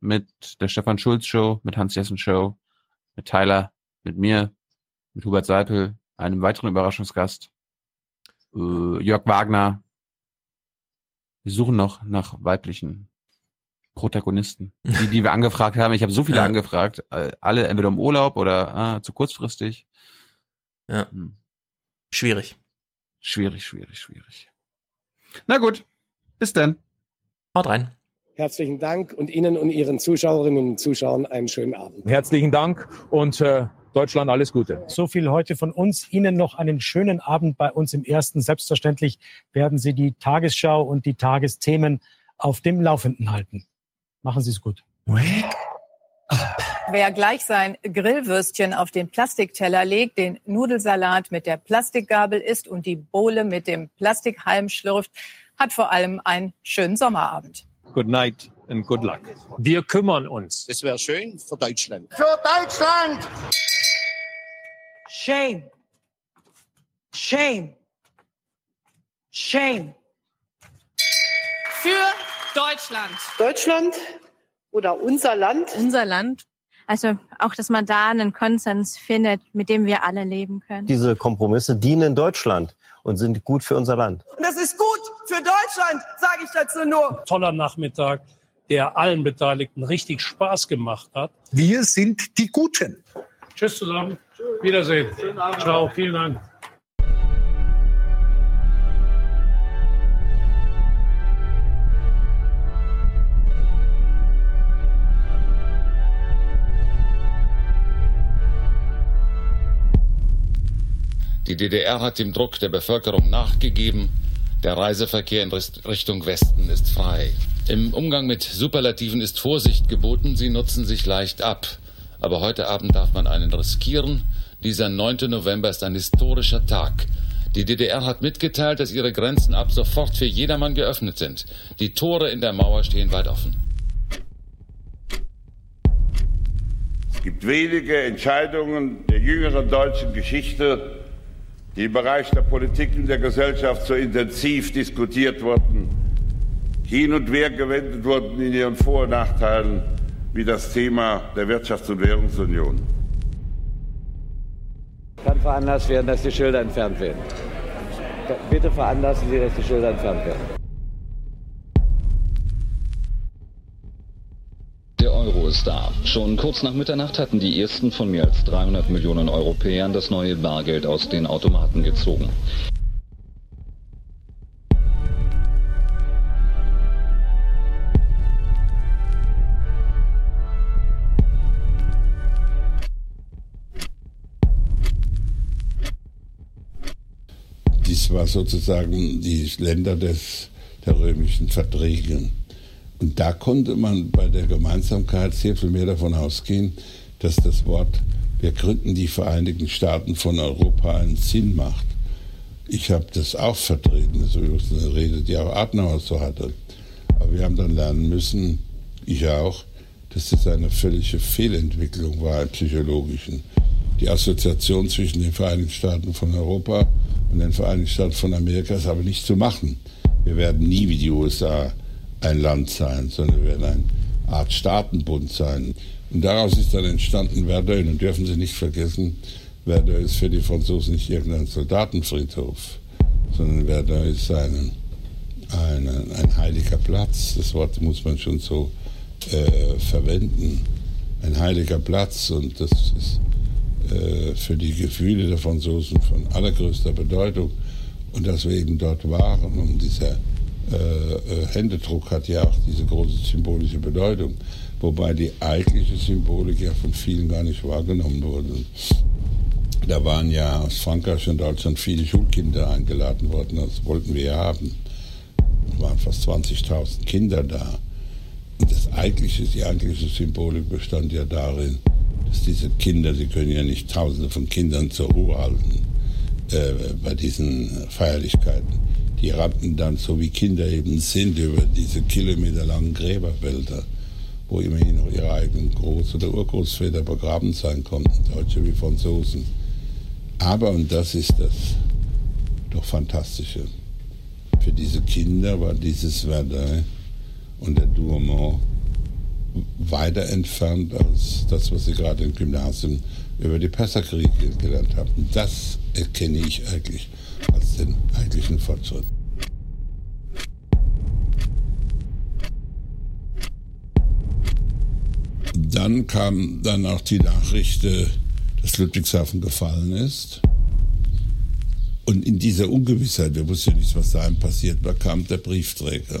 mit der Stefan Schulz Show, mit Hans Jessen Show, mit Tyler, mit mir, mit Hubert Seipel, einem weiteren Überraschungsgast äh, Jörg Wagner. Wir suchen noch nach weiblichen Protagonisten, die, die wir angefragt haben. Ich habe so viele ja. angefragt, äh, alle entweder im Urlaub oder ah, zu kurzfristig. Ja. Hm. Schwierig. Schwierig, schwierig, schwierig. Na gut, bis dann. Haut rein. Herzlichen Dank und Ihnen und Ihren Zuschauerinnen und Zuschauern einen schönen Abend. Herzlichen Dank und äh, Deutschland alles Gute. So viel heute von uns. Ihnen noch einen schönen Abend bei uns im Ersten. Selbstverständlich werden Sie die Tagesschau und die Tagesthemen auf dem Laufenden halten. Machen Sie es gut. Wer gleich sein Grillwürstchen auf den Plastikteller legt, den Nudelsalat mit der Plastikgabel isst und die Bohle mit dem Plastikhalm schlürft, hat vor allem einen schönen Sommerabend. Good night and good luck. Wir kümmern uns. Das wäre schön für Deutschland. Für Deutschland! Shame. Shame. Shame. Für Deutschland. Deutschland oder unser Land? Unser Land. Also auch, dass man da einen Konsens findet, mit dem wir alle leben können. Diese Kompromisse dienen Deutschland und sind gut für unser Land. Das ist gut für Deutschland, sage ich dazu nur. Toller Nachmittag, der allen Beteiligten richtig Spaß gemacht hat. Wir sind die Guten. Tschüss zusammen. Wiedersehen. Ciao, vielen Dank. Die DDR hat dem Druck der Bevölkerung nachgegeben. Der Reiseverkehr in Richtung Westen ist frei. Im Umgang mit Superlativen ist Vorsicht geboten, sie nutzen sich leicht ab. Aber heute Abend darf man einen riskieren. Dieser 9. November ist ein historischer Tag. Die DDR hat mitgeteilt, dass ihre Grenzen ab sofort für jedermann geöffnet sind. Die Tore in der Mauer stehen weit offen. Es gibt wenige Entscheidungen der jüngeren deutschen Geschichte, die im Bereich der Politik und der Gesellschaft so intensiv diskutiert wurden, hin und her gewendet wurden in ihren Vor- und Nachteilen wie das Thema der Wirtschafts- und Währungsunion. Kann veranlasst werden, dass die Schilder entfernt werden. Bitte veranlassen Sie, dass die Schilder entfernt werden. Da. Schon kurz nach Mitternacht hatten die ersten von mehr als 300 Millionen Europäern das neue Bargeld aus den Automaten gezogen. Dies war sozusagen die Länder des, der römischen Verträge. Und da konnte man bei der Gemeinsamkeit sehr viel mehr davon ausgehen, dass das Wort, wir gründen die Vereinigten Staaten von Europa, einen Sinn macht. Ich habe das auch vertreten, das ist eine Rede, die auch Adenauer so hatte. Aber wir haben dann lernen müssen, ich auch, dass das eine völlige Fehlentwicklung war im Psychologischen. Die Assoziation zwischen den Vereinigten Staaten von Europa und den Vereinigten Staaten von Amerika ist aber nicht zu machen. Wir werden nie wie die USA ein Land sein, sondern wir werden eine Art Staatenbund sein. Und daraus ist dann entstanden Verdun. Und dürfen Sie nicht vergessen, Verdun ist für die Franzosen nicht irgendein Soldatenfriedhof, sondern Verdun ist ein, ein, ein heiliger Platz. Das Wort muss man schon so äh, verwenden. Ein heiliger Platz. Und das ist äh, für die Gefühle der Franzosen von allergrößter Bedeutung. Und dass wir eben dort waren, um dieser äh, äh, Händedruck hat ja auch diese große symbolische Bedeutung, wobei die eigentliche Symbolik ja von vielen gar nicht wahrgenommen wurde. Da waren ja aus Frankreich und Deutschland viele Schulkinder eingeladen worden, das wollten wir ja haben. Es waren fast 20.000 Kinder da. Und das eigentliche, die eigentliche Symbolik bestand ja darin, dass diese Kinder, sie können ja nicht Tausende von Kindern zur Ruhe halten äh, bei diesen Feierlichkeiten die rannten dann, so wie Kinder eben sind, über diese kilometerlangen Gräberwälder, wo immerhin noch ihre eigenen Groß- oder Urgroßväter begraben sein konnten, Deutsche wie Franzosen. Aber, und das ist das doch Fantastische, für diese Kinder war dieses Verdun und der Douaumont weiter entfernt als das, was sie gerade im Gymnasium über die Perserkriege gelernt haben. Das erkenne ich eigentlich als den eigentlichen Fortschritt. Dann kam dann auch die Nachricht, äh, dass Ludwigshafen gefallen ist. Und in dieser Ungewissheit, wir wussten ja nicht, was da passiert war, kam der Briefträger.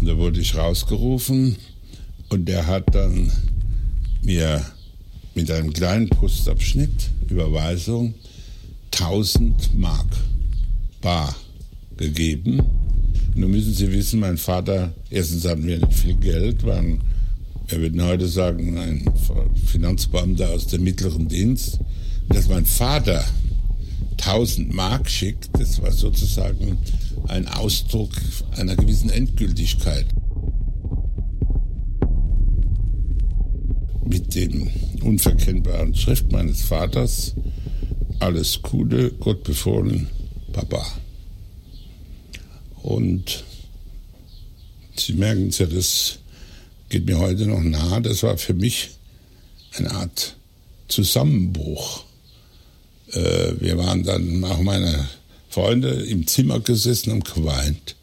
Und da wurde ich rausgerufen und der hat dann mir mit einem kleinen Postabschnitt, Überweisung, 1000 Mark bar gegeben. Nun müssen Sie wissen, mein Vater, erstens hatten wir nicht viel Geld, waren, wir würden heute sagen, ein Finanzbeamter aus dem mittleren Dienst. Dass mein Vater 1000 Mark schickt, das war sozusagen ein Ausdruck einer gewissen Endgültigkeit. Mit dem unverkennbaren Schrift meines Vaters, alles Gute, Gott befohlen, Papa. Und Sie merken es ja, das geht mir heute noch nah. Das war für mich eine Art Zusammenbruch. Äh, wir waren dann auch meine Freunde im Zimmer gesessen und geweint.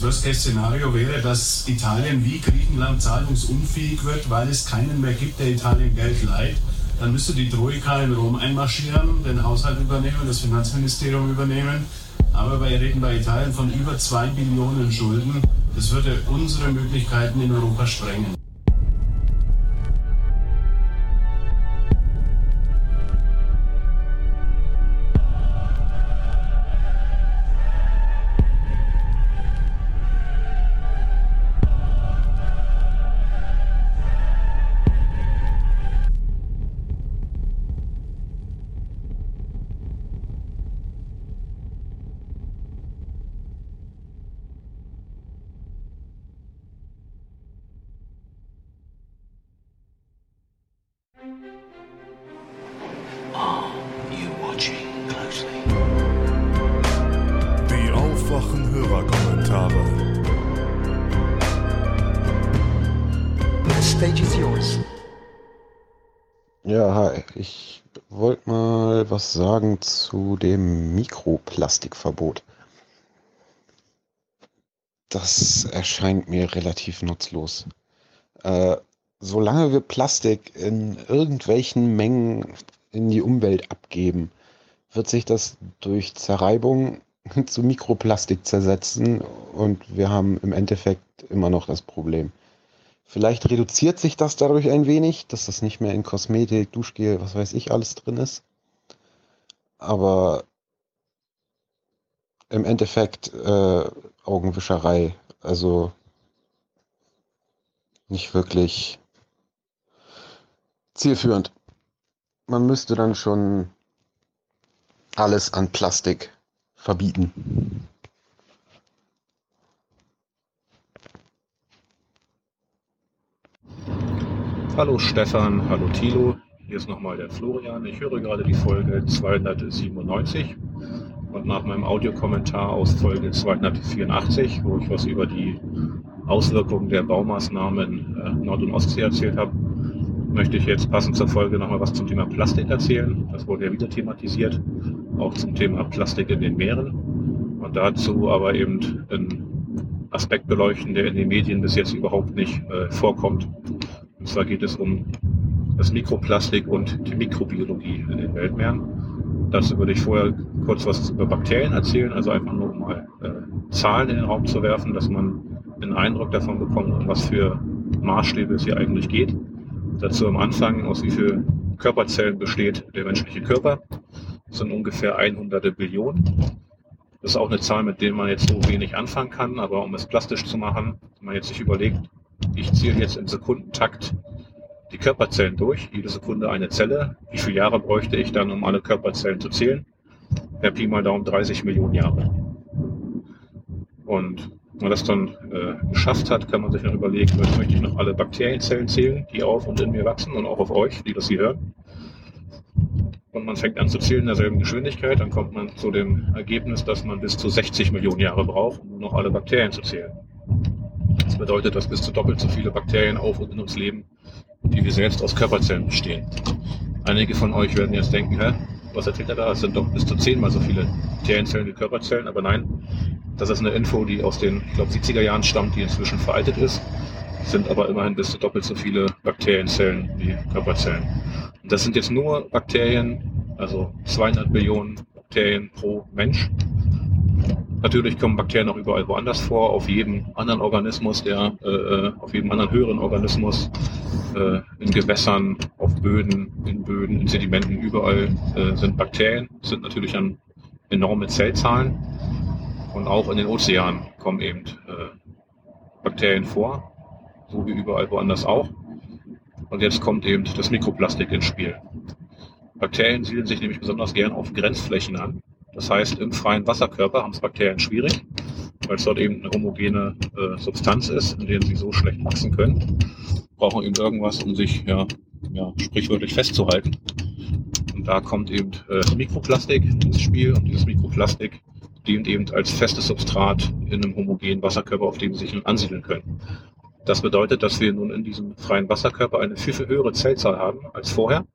Das Worst-Case-Szenario wäre, dass Italien wie Griechenland zahlungsunfähig wird, weil es keinen mehr gibt, der Italien Geld leiht. Dann müsste die Troika in Rom einmarschieren, den Haushalt übernehmen, das Finanzministerium übernehmen. Aber wir reden bei Italien von über zwei Billionen Schulden. Das würde unsere Möglichkeiten in Europa sprengen. Sagen zu dem Mikroplastikverbot. Das erscheint mir relativ nutzlos. Äh, solange wir Plastik in irgendwelchen Mengen in die Umwelt abgeben, wird sich das durch Zerreibung zu Mikroplastik zersetzen und wir haben im Endeffekt immer noch das Problem. Vielleicht reduziert sich das dadurch ein wenig, dass das nicht mehr in Kosmetik, Duschgel, was weiß ich, alles drin ist. Aber im Endeffekt äh, Augenwischerei. Also nicht wirklich zielführend. Man müsste dann schon alles an Plastik verbieten. Hallo Stefan, hallo Thilo, hier ist nochmal der Florian. Ich höre gerade die Folge 297 und nach meinem Audiokommentar aus Folge 284, wo ich was über die Auswirkungen der Baumaßnahmen äh, Nord- und Ostsee erzählt habe, möchte ich jetzt passend zur Folge nochmal was zum Thema Plastik erzählen. Das wurde ja wieder thematisiert, auch zum Thema Plastik in den Meeren und dazu aber eben einen Aspekt beleuchten, der in den Medien bis jetzt überhaupt nicht äh, vorkommt. Und zwar geht es um das Mikroplastik und die Mikrobiologie in den Weltmeeren. Dazu würde ich vorher kurz was über Bakterien erzählen, also einfach nur mal äh, Zahlen in den Raum zu werfen, dass man einen Eindruck davon bekommt, um was für Maßstäbe es hier eigentlich geht. Dazu am Anfang, aus wie viel Körperzellen besteht der menschliche Körper. Das sind ungefähr 100 Billionen. Das ist auch eine Zahl, mit der man jetzt so wenig anfangen kann, aber um es plastisch zu machen, wenn man jetzt sich überlegt, ich zähle jetzt im Sekundentakt die Körperzellen durch, jede Sekunde eine Zelle. Wie viele Jahre bräuchte ich dann, um alle Körperzellen zu zählen? Per Pi mal Daumen 30 Millionen Jahre. Und wenn man das dann äh, geschafft hat, kann man sich noch überlegen, möchte ich noch alle Bakterienzellen zählen, die auf und in mir wachsen und auch auf euch, die das hier hören. Und man fängt an zu zählen in derselben Geschwindigkeit, dann kommt man zu dem Ergebnis, dass man bis zu 60 Millionen Jahre braucht, um noch alle Bakterien zu zählen. Das bedeutet, dass bis zu doppelt so viele Bakterien auf und in uns leben, die wir selbst aus Körperzellen bestehen. Einige von euch werden jetzt denken, hä? was erzählt er da? Es sind doch bis zu zehnmal so viele Bakterienzellen wie Körperzellen, aber nein, das ist eine Info, die aus den, ich glaube, 70er Jahren stammt, die inzwischen veraltet ist, Es sind aber immerhin bis zu doppelt so viele Bakterienzellen wie Körperzellen. Und das sind jetzt nur Bakterien, also 200 Billionen Bakterien pro Mensch. Natürlich kommen Bakterien auch überall woanders vor, auf jedem anderen Organismus, der, äh, äh, auf jedem anderen höheren Organismus, äh, in Gewässern, auf Böden, in Böden, in Sedimenten, überall äh, sind Bakterien, sind natürlich dann enorme Zellzahlen. Und auch in den Ozeanen kommen eben äh, Bakterien vor, so wie überall woanders auch. Und jetzt kommt eben das Mikroplastik ins Spiel. Bakterien siedeln sich nämlich besonders gern auf Grenzflächen an. Das heißt, im freien Wasserkörper haben es Bakterien schwierig, weil es dort eben eine homogene äh, Substanz ist, in der sie so schlecht wachsen können. Brauchen eben irgendwas, um sich ja, ja sprichwörtlich festzuhalten. Und da kommt eben äh, Mikroplastik ins Spiel und dieses Mikroplastik dient eben als festes Substrat in einem homogenen Wasserkörper, auf dem sie sich ansiedeln können. Das bedeutet, dass wir nun in diesem freien Wasserkörper eine viel, viel höhere Zellzahl haben als vorher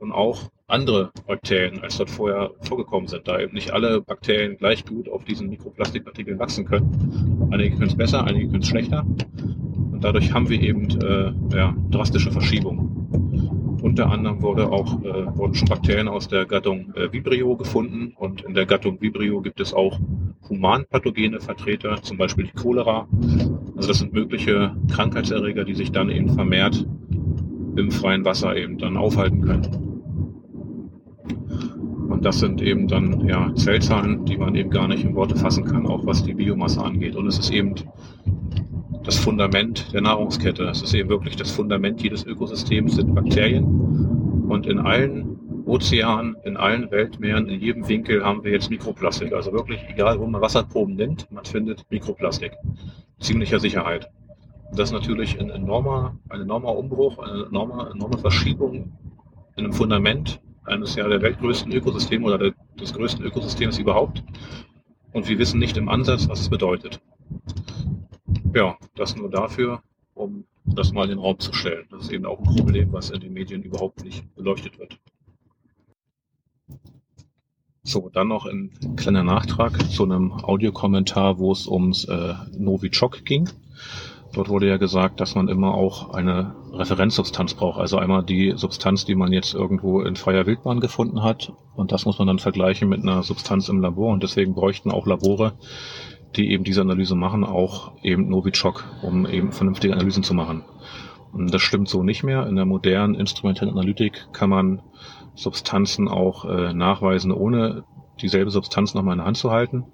und auch andere Bakterien, als dort vorher vorgekommen sind, da eben nicht alle Bakterien gleich gut auf diesen Mikroplastikpartikeln wachsen können. Einige können es besser, einige können es schlechter. Und dadurch haben wir eben äh, ja, drastische Verschiebungen. Unter anderem wurde auch, äh, wurden schon Bakterien aus der Gattung äh, Vibrio gefunden und in der Gattung Vibrio gibt es auch humanpathogene Vertreter, zum Beispiel die Cholera. Also das sind mögliche Krankheitserreger, die sich dann eben vermehrt im freien Wasser eben dann aufhalten können. Und das sind eben dann ja Zellzahlen, die man eben gar nicht in Worte fassen kann, auch was die Biomasse angeht. Und es ist eben das Fundament der Nahrungskette. Es ist eben wirklich das Fundament jedes Ökosystems sind Bakterien. Und in allen Ozeanen, in allen Weltmeeren, in jedem Winkel haben wir jetzt Mikroplastik. Also wirklich, egal wo man Wasserproben nimmt, man findet Mikroplastik. Ziemlicher Sicherheit. Das ist natürlich ein enormer, ein enormer Umbruch, eine enorme, enorme Verschiebung in einem Fundament eines ja der weltgrößten Ökosysteme oder der, des größten Ökosystems überhaupt. Und wir wissen nicht im Ansatz, was es bedeutet. Ja, das nur dafür, um das mal in den Raum zu stellen. Das ist eben auch ein Problem, was in den Medien überhaupt nicht beleuchtet wird. So, dann noch ein kleiner Nachtrag zu einem Audiokommentar, wo es ums äh, Novichok ging. Dort wurde ja gesagt, dass man immer auch eine Referenzsubstanz braucht. Also einmal die Substanz, die man jetzt irgendwo in freier Wildbahn gefunden hat. Und das muss man dann vergleichen mit einer Substanz im Labor. Und deswegen bräuchten auch Labore, die eben diese Analyse machen, auch eben Novichok, um eben vernünftige Analysen zu machen. Und das stimmt so nicht mehr. In der modernen instrumentellen Analytik kann man Substanzen auch äh, nachweisen, ohne dieselbe Substanz nochmal in der Hand zu halten.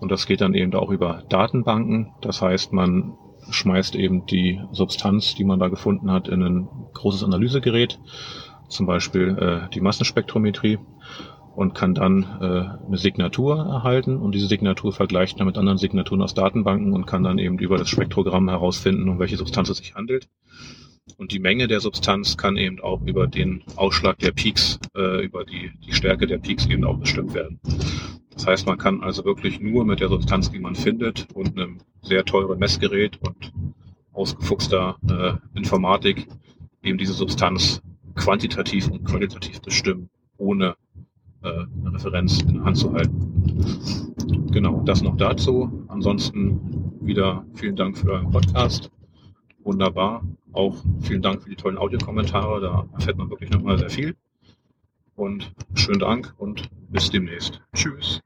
Und das geht dann eben auch über Datenbanken. Das heißt, man schmeißt eben die Substanz, die man da gefunden hat, in ein großes Analysegerät, zum Beispiel äh, die Massenspektrometrie, und kann dann äh, eine Signatur erhalten und diese Signatur vergleicht dann mit anderen Signaturen aus Datenbanken und kann dann eben über das Spektrogramm herausfinden, um welche Substanz es sich handelt. Und die Menge der Substanz kann eben auch über den Ausschlag der Peaks, äh, über die, die Stärke der Peaks eben auch bestimmt werden. Das heißt, man kann also wirklich nur mit der Substanz, die man findet und einem sehr teuren Messgerät und ausgefuchster äh, Informatik eben diese Substanz quantitativ und qualitativ bestimmen, ohne äh, eine Referenz in der Hand zu halten. Genau, das noch dazu. Ansonsten wieder vielen Dank für euren Podcast. Wunderbar. Auch vielen Dank für die tollen Audiokommentare. Da erfährt man wirklich nochmal sehr viel. Und schönen Dank und bis demnächst. Tschüss.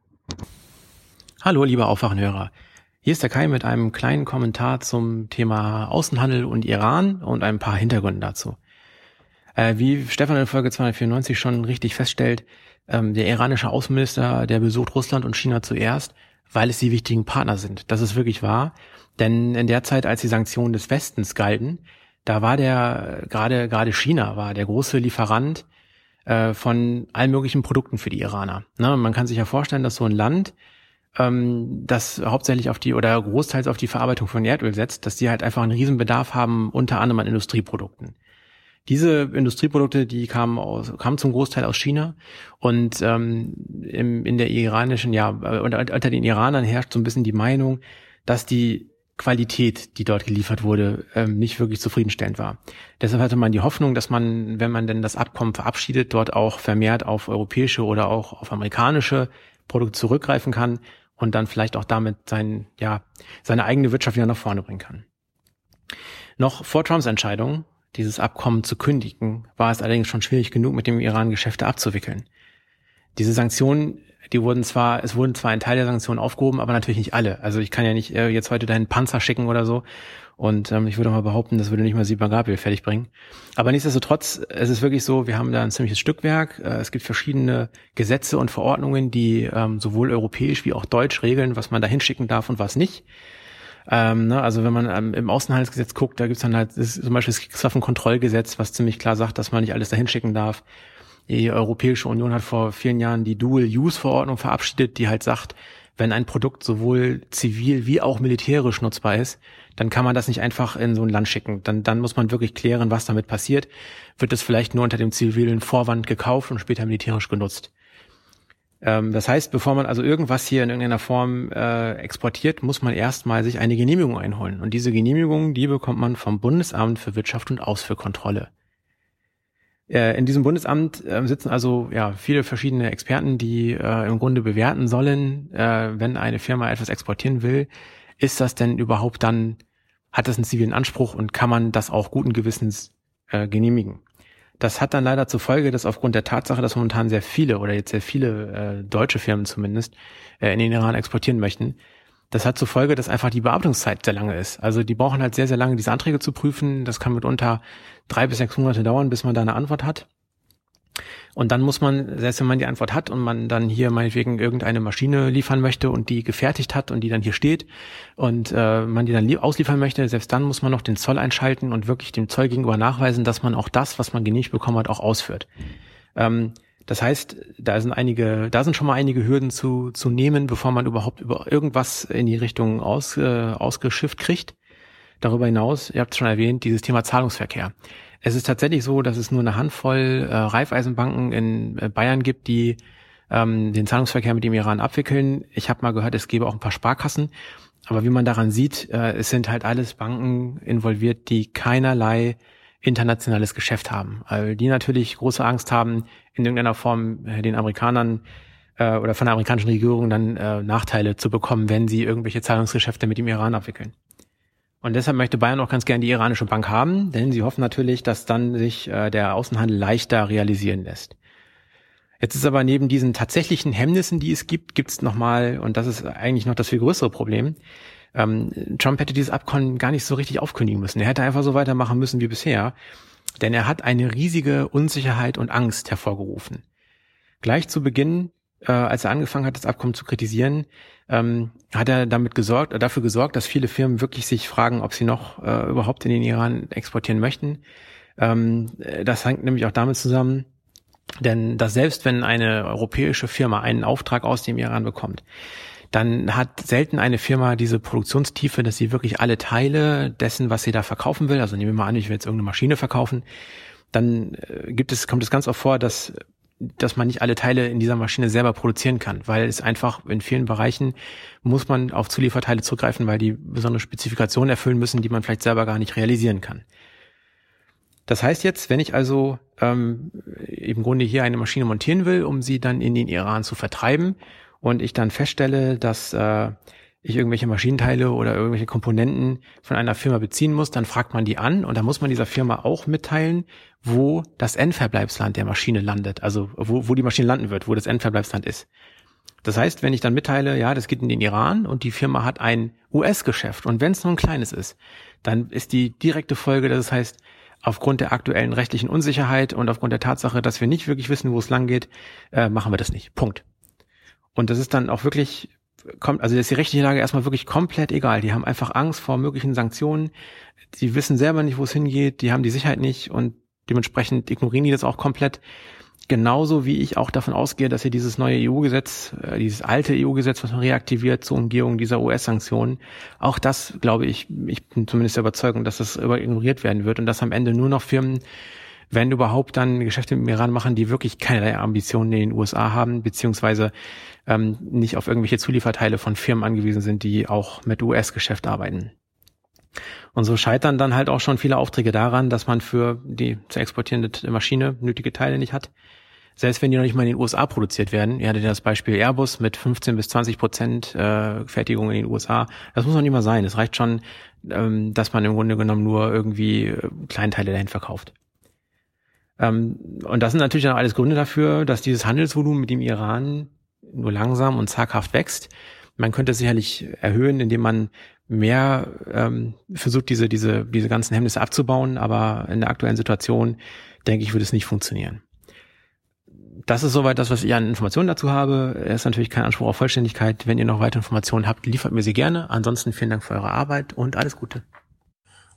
Hallo, liebe Aufwachenhörer. Hier ist der Kai mit einem kleinen Kommentar zum Thema Außenhandel und Iran und ein paar Hintergründen dazu. Äh, wie Stefan in Folge 294 schon richtig feststellt, ähm, der iranische Außenminister, der besucht Russland und China zuerst, weil es die wichtigen Partner sind. Das ist wirklich wahr. Denn in der Zeit, als die Sanktionen des Westens galten, da war der gerade gerade China war der große Lieferant äh, von allen möglichen Produkten für die Iraner. Ne? Man kann sich ja vorstellen, dass so ein Land, ähm, das hauptsächlich auf die oder großteils auf die Verarbeitung von Erdöl setzt, dass die halt einfach einen Riesenbedarf haben, unter anderem an Industrieprodukten. Diese Industrieprodukte, die kamen aus, kamen zum Großteil aus China und ähm, im, in der iranischen, ja, unter, unter den Iranern herrscht so ein bisschen die Meinung, dass die Qualität, die dort geliefert wurde, ähm, nicht wirklich zufriedenstellend war. Deshalb hatte man die Hoffnung, dass man, wenn man denn das Abkommen verabschiedet, dort auch vermehrt auf europäische oder auch auf amerikanische Produkte zurückgreifen kann und dann vielleicht auch damit sein, ja, seine eigene Wirtschaft wieder nach vorne bringen kann. Noch vor Trumps Entscheidung, dieses Abkommen zu kündigen, war es allerdings schon schwierig genug, mit dem Iran Geschäfte abzuwickeln. Diese Sanktionen, die wurden zwar, es wurden zwar ein Teil der Sanktionen aufgehoben, aber natürlich nicht alle. Also ich kann ja nicht äh, jetzt heute deinen Panzer schicken oder so. Und ähm, ich würde mal behaupten, das würde nicht mal Sieben Gabriel fertig bringen. Aber nichtsdestotrotz, es ist wirklich so, wir haben da ein ziemliches Stückwerk. Äh, es gibt verschiedene Gesetze und Verordnungen, die ähm, sowohl europäisch wie auch deutsch regeln, was man da hinschicken darf und was nicht. Ähm, ne, also wenn man ähm, im Außenhandelsgesetz guckt, da gibt's dann halt das zum Beispiel das Kriegswaffenkontrollgesetz, was ziemlich klar sagt, dass man nicht alles dahin schicken darf. Die Europäische Union hat vor vielen Jahren die Dual-Use-Verordnung verabschiedet, die halt sagt, wenn ein Produkt sowohl zivil wie auch militärisch nutzbar ist, dann kann man das nicht einfach in so ein Land schicken. Dann, dann muss man wirklich klären, was damit passiert. Wird es vielleicht nur unter dem zivilen Vorwand gekauft und später militärisch genutzt? Ähm, das heißt, bevor man also irgendwas hier in irgendeiner Form äh, exportiert, muss man erstmal sich eine Genehmigung einholen. Und diese Genehmigung, die bekommt man vom Bundesamt für Wirtschaft und Ausfuhrkontrolle. Äh, in diesem Bundesamt äh, sitzen also ja viele verschiedene Experten, die äh, im Grunde bewerten sollen, äh, wenn eine Firma etwas exportieren will, ist das denn überhaupt dann, hat das einen zivilen Anspruch und kann man das auch guten Gewissens äh, genehmigen? Das hat dann leider zur Folge, dass aufgrund der Tatsache, dass momentan sehr viele oder jetzt sehr viele äh, deutsche Firmen zumindest äh, in den Iran exportieren möchten, das hat zur Folge, dass einfach die Bearbeitungszeit sehr lange ist. Also die brauchen halt sehr, sehr lange, diese Anträge zu prüfen. Das kann mitunter drei bis sechs Monate dauern, bis man da eine Antwort hat. Und dann muss man, selbst wenn man die Antwort hat und man dann hier meinetwegen irgendeine Maschine liefern möchte und die gefertigt hat und die dann hier steht und äh, man die dann ausliefern möchte, selbst dann muss man noch den Zoll einschalten und wirklich dem Zoll gegenüber nachweisen, dass man auch das, was man genehmigt bekommen hat, auch ausführt. Ähm, das heißt, da sind einige, da sind schon mal einige Hürden zu, zu nehmen, bevor man überhaupt über irgendwas in die Richtung aus, äh, ausgeschifft kriegt. Darüber hinaus, ihr habt es schon erwähnt, dieses Thema Zahlungsverkehr. Es ist tatsächlich so, dass es nur eine Handvoll äh, Reifeisenbanken in äh, Bayern gibt, die ähm, den Zahlungsverkehr mit dem Iran abwickeln. Ich habe mal gehört, es gäbe auch ein paar Sparkassen. Aber wie man daran sieht, äh, es sind halt alles Banken involviert, die keinerlei internationales Geschäft haben. Weil die natürlich große Angst haben, in irgendeiner Form äh, den Amerikanern äh, oder von der amerikanischen Regierung dann äh, Nachteile zu bekommen, wenn sie irgendwelche Zahlungsgeschäfte mit dem Iran abwickeln. Und deshalb möchte Bayern auch ganz gerne die iranische Bank haben, denn sie hoffen natürlich, dass dann sich äh, der Außenhandel leichter realisieren lässt. Jetzt ist aber neben diesen tatsächlichen Hemmnissen, die es gibt, gibt es nochmal, und das ist eigentlich noch das viel größere Problem, ähm, Trump hätte dieses Abkommen gar nicht so richtig aufkündigen müssen. Er hätte einfach so weitermachen müssen wie bisher, denn er hat eine riesige Unsicherheit und Angst hervorgerufen. Gleich zu Beginn, äh, als er angefangen hat, das Abkommen zu kritisieren, ähm, hat er damit gesorgt, äh, dafür gesorgt, dass viele Firmen wirklich sich fragen, ob sie noch äh, überhaupt in den Iran exportieren möchten. Ähm, äh, das hängt nämlich auch damit zusammen, denn dass selbst wenn eine europäische Firma einen Auftrag aus dem Iran bekommt, dann hat selten eine Firma diese Produktionstiefe, dass sie wirklich alle Teile dessen, was sie da verkaufen will, also nehmen wir mal an, ich will jetzt irgendeine Maschine verkaufen, dann äh, gibt es, kommt es ganz oft vor, dass dass man nicht alle Teile in dieser Maschine selber produzieren kann, weil es einfach in vielen Bereichen muss man auf Zulieferteile zurückgreifen, weil die besondere Spezifikationen erfüllen müssen, die man vielleicht selber gar nicht realisieren kann. Das heißt jetzt, wenn ich also ähm, im Grunde hier eine Maschine montieren will, um sie dann in den Iran zu vertreiben, und ich dann feststelle, dass äh, ich irgendwelche Maschinenteile oder irgendwelche Komponenten von einer Firma beziehen muss, dann fragt man die an und dann muss man dieser Firma auch mitteilen, wo das Endverbleibsland der Maschine landet, also wo, wo die Maschine landen wird, wo das Endverbleibsland ist. Das heißt, wenn ich dann mitteile, ja, das geht in den Iran und die Firma hat ein US-Geschäft und wenn es nur ein kleines ist, dann ist die direkte Folge, dass es heißt, aufgrund der aktuellen rechtlichen Unsicherheit und aufgrund der Tatsache, dass wir nicht wirklich wissen, wo es lang geht, äh, machen wir das nicht. Punkt. Und das ist dann auch wirklich kommt, also ist die rechtliche Lage erstmal wirklich komplett egal. Die haben einfach Angst vor möglichen Sanktionen. Die wissen selber nicht, wo es hingeht. Die haben die Sicherheit nicht und dementsprechend ignorieren die das auch komplett. Genauso wie ich auch davon ausgehe, dass hier dieses neue EU-Gesetz, äh, dieses alte EU-Gesetz, was man reaktiviert zur Umgehung dieser US-Sanktionen, auch das, glaube ich, ich bin zumindest der Überzeugung, dass das ignoriert werden wird und dass am Ende nur noch Firmen, wenn überhaupt dann Geschäfte mit dem Iran machen, die wirklich keinerlei Ambitionen in den USA haben, beziehungsweise ähm, nicht auf irgendwelche Zulieferteile von Firmen angewiesen sind, die auch mit US-Geschäft arbeiten. Und so scheitern dann halt auch schon viele Aufträge daran, dass man für die zu exportierende Maschine nötige Teile nicht hat. Selbst wenn die noch nicht mal in den USA produziert werden. Ihr hattet das Beispiel Airbus mit 15 bis 20 Prozent äh, Fertigung in den USA. Das muss noch nicht mal sein. Es reicht schon, ähm, dass man im Grunde genommen nur irgendwie äh, Kleinteile dahin verkauft. Ähm, und das sind natürlich dann alles Gründe dafür, dass dieses Handelsvolumen mit dem Iran nur langsam und zaghaft wächst. Man könnte es sicherlich erhöhen, indem man mehr ähm, versucht, diese, diese, diese ganzen Hemmnisse abzubauen, aber in der aktuellen Situation, denke ich, würde es nicht funktionieren. Das ist soweit das, was ich an Informationen dazu habe. Es ist natürlich kein Anspruch auf Vollständigkeit. Wenn ihr noch weitere Informationen habt, liefert mir sie gerne. Ansonsten vielen Dank für eure Arbeit und alles Gute.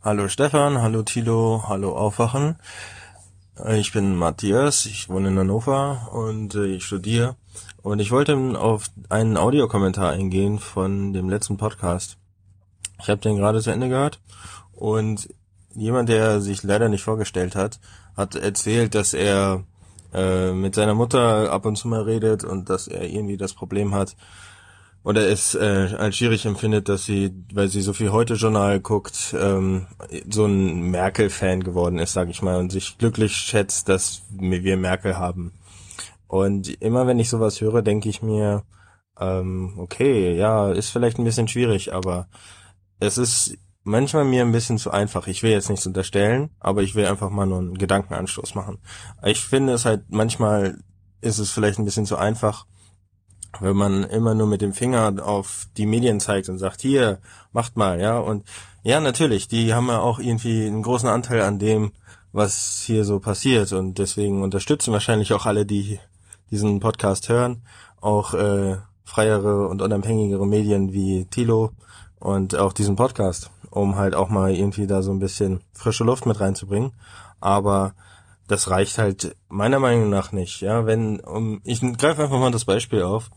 Hallo Stefan, hallo Tilo, hallo Aufwachen. Ich bin Matthias, ich wohne in Hannover und äh, ich studiere. Und ich wollte auf einen Audiokommentar eingehen von dem letzten Podcast. Ich habe den gerade zu Ende gehört und jemand, der sich leider nicht vorgestellt hat, hat erzählt, dass er äh, mit seiner Mutter ab und zu mal redet und dass er irgendwie das Problem hat, oder es äh, als schwierig empfindet, dass sie, weil sie so viel Heute-Journal guckt, ähm, so ein Merkel-Fan geworden ist, sag ich mal, und sich glücklich schätzt, dass wir Merkel haben. Und immer wenn ich sowas höre, denke ich mir, ähm, okay, ja, ist vielleicht ein bisschen schwierig, aber es ist manchmal mir ein bisschen zu einfach. Ich will jetzt nichts unterstellen, aber ich will einfach mal nur einen Gedankenanstoß machen. Ich finde es halt manchmal ist es vielleicht ein bisschen zu einfach, wenn man immer nur mit dem Finger auf die Medien zeigt und sagt, hier, macht mal, ja, und ja, natürlich, die haben ja auch irgendwie einen großen Anteil an dem, was hier so passiert und deswegen unterstützen wahrscheinlich auch alle, die diesen Podcast hören, auch äh, freiere und unabhängigere Medien wie Tilo und auch diesen Podcast, um halt auch mal irgendwie da so ein bisschen frische Luft mit reinzubringen. Aber das reicht halt meiner Meinung nach nicht. Ja, wenn um, ich greife einfach mal das Beispiel auf.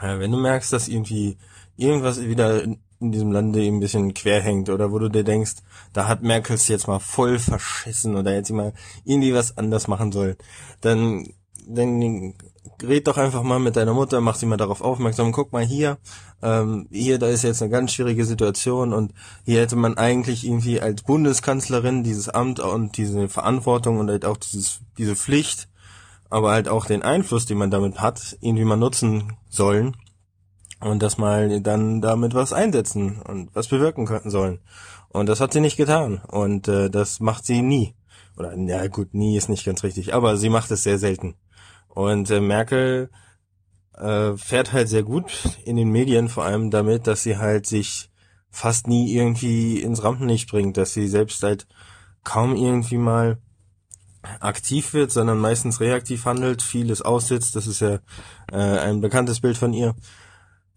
Äh, wenn du merkst, dass irgendwie irgendwas wieder in, in diesem Lande ein bisschen quer hängt oder wo du dir denkst, da hat Merkels jetzt mal voll verschissen oder jetzt mal irgendwie was anders machen soll, dann dann red doch einfach mal mit deiner Mutter, mach sie mal darauf aufmerksam, guck mal hier, ähm, hier, da ist jetzt eine ganz schwierige Situation und hier hätte man eigentlich irgendwie als Bundeskanzlerin dieses Amt und diese Verantwortung und halt auch dieses, diese Pflicht, aber halt auch den Einfluss, den man damit hat, irgendwie mal nutzen sollen und das mal dann damit was einsetzen und was bewirken könnten sollen. Und das hat sie nicht getan und äh, das macht sie nie. Oder ja gut, nie ist nicht ganz richtig, aber sie macht es sehr selten. Und äh, Merkel äh, fährt halt sehr gut in den Medien, vor allem damit, dass sie halt sich fast nie irgendwie ins Rampenlicht bringt, dass sie selbst halt kaum irgendwie mal aktiv wird, sondern meistens reaktiv handelt, vieles aussitzt. Das ist ja äh, ein bekanntes Bild von ihr.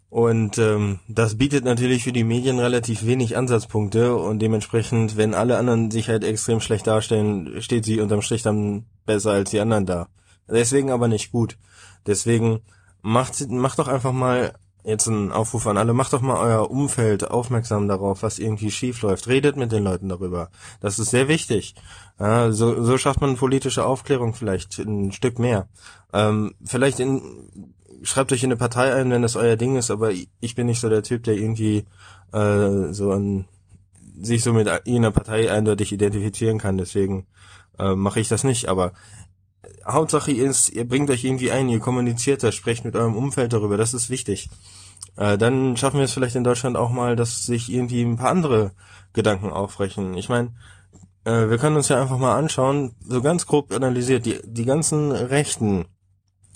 Und ähm, das bietet natürlich für die Medien relativ wenig Ansatzpunkte und dementsprechend, wenn alle anderen sich halt extrem schlecht darstellen, steht sie unterm Strich dann besser als die anderen da. Deswegen aber nicht gut. Deswegen macht, macht doch einfach mal jetzt ein Aufruf an alle, macht doch mal euer Umfeld aufmerksam darauf, was irgendwie schief läuft. Redet mit den Leuten darüber. Das ist sehr wichtig. Ja, so, so schafft man politische Aufklärung vielleicht ein Stück mehr. Ähm, vielleicht in, schreibt euch in eine Partei ein, wenn das euer Ding ist, aber ich bin nicht so der Typ, der irgendwie äh, so an sich so mit einer Partei eindeutig identifizieren kann. Deswegen äh, mache ich das nicht. Aber Hauptsache ist, ihr bringt euch irgendwie ein, ihr kommuniziert das, sprecht mit eurem Umfeld darüber, das ist wichtig. Äh, dann schaffen wir es vielleicht in Deutschland auch mal, dass sich irgendwie ein paar andere Gedanken aufbrechen. Ich meine, äh, wir können uns ja einfach mal anschauen, so ganz grob analysiert, die, die ganzen Rechten,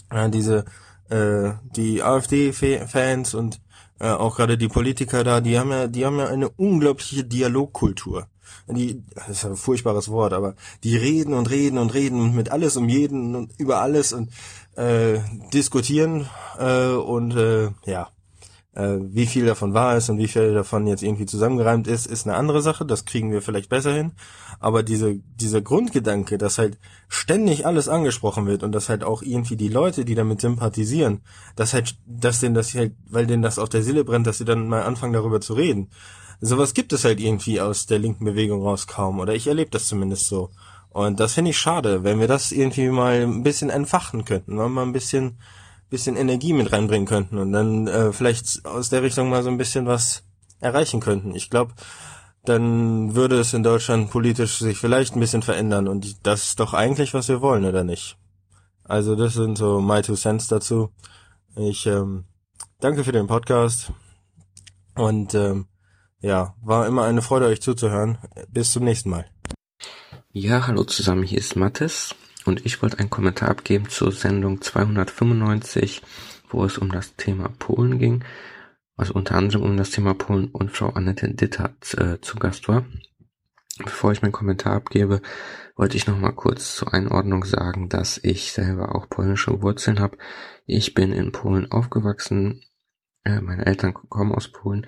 äh, diese, äh, die AfD-Fans und äh, auch gerade die Politiker da, die haben ja, die haben ja eine unglaubliche Dialogkultur die, das ist ein furchtbares Wort, aber die reden und reden und reden und mit alles um jeden und über alles und äh, diskutieren äh, und äh, ja, äh, wie viel davon wahr ist und wie viel davon jetzt irgendwie zusammengereimt ist, ist eine andere Sache. Das kriegen wir vielleicht besser hin. Aber diese, dieser Grundgedanke, dass halt ständig alles angesprochen wird und dass halt auch irgendwie die Leute, die damit sympathisieren, dass halt, dass denen das halt, weil denen das auf der Seele brennt, dass sie dann mal anfangen darüber zu reden sowas gibt es halt irgendwie aus der linken Bewegung raus kaum. Oder ich erlebe das zumindest so. Und das finde ich schade, wenn wir das irgendwie mal ein bisschen entfachen könnten, wenn wir mal ein bisschen, bisschen Energie mit reinbringen könnten und dann äh, vielleicht aus der Richtung mal so ein bisschen was erreichen könnten. Ich glaube, dann würde es in Deutschland politisch sich vielleicht ein bisschen verändern und das ist doch eigentlich, was wir wollen, oder nicht? Also das sind so my two cents dazu. Ich ähm, danke für den Podcast und ähm, ja, war immer eine Freude, euch zuzuhören. Bis zum nächsten Mal. Ja, hallo zusammen, hier ist Mathis und ich wollte einen Kommentar abgeben zur Sendung 295, wo es um das Thema Polen ging, also unter anderem um das Thema Polen und Frau Annette Dittert äh, zu Gast war. Bevor ich meinen Kommentar abgebe, wollte ich noch mal kurz zur Einordnung sagen, dass ich selber auch polnische Wurzeln habe. Ich bin in Polen aufgewachsen, äh, meine Eltern kommen aus Polen.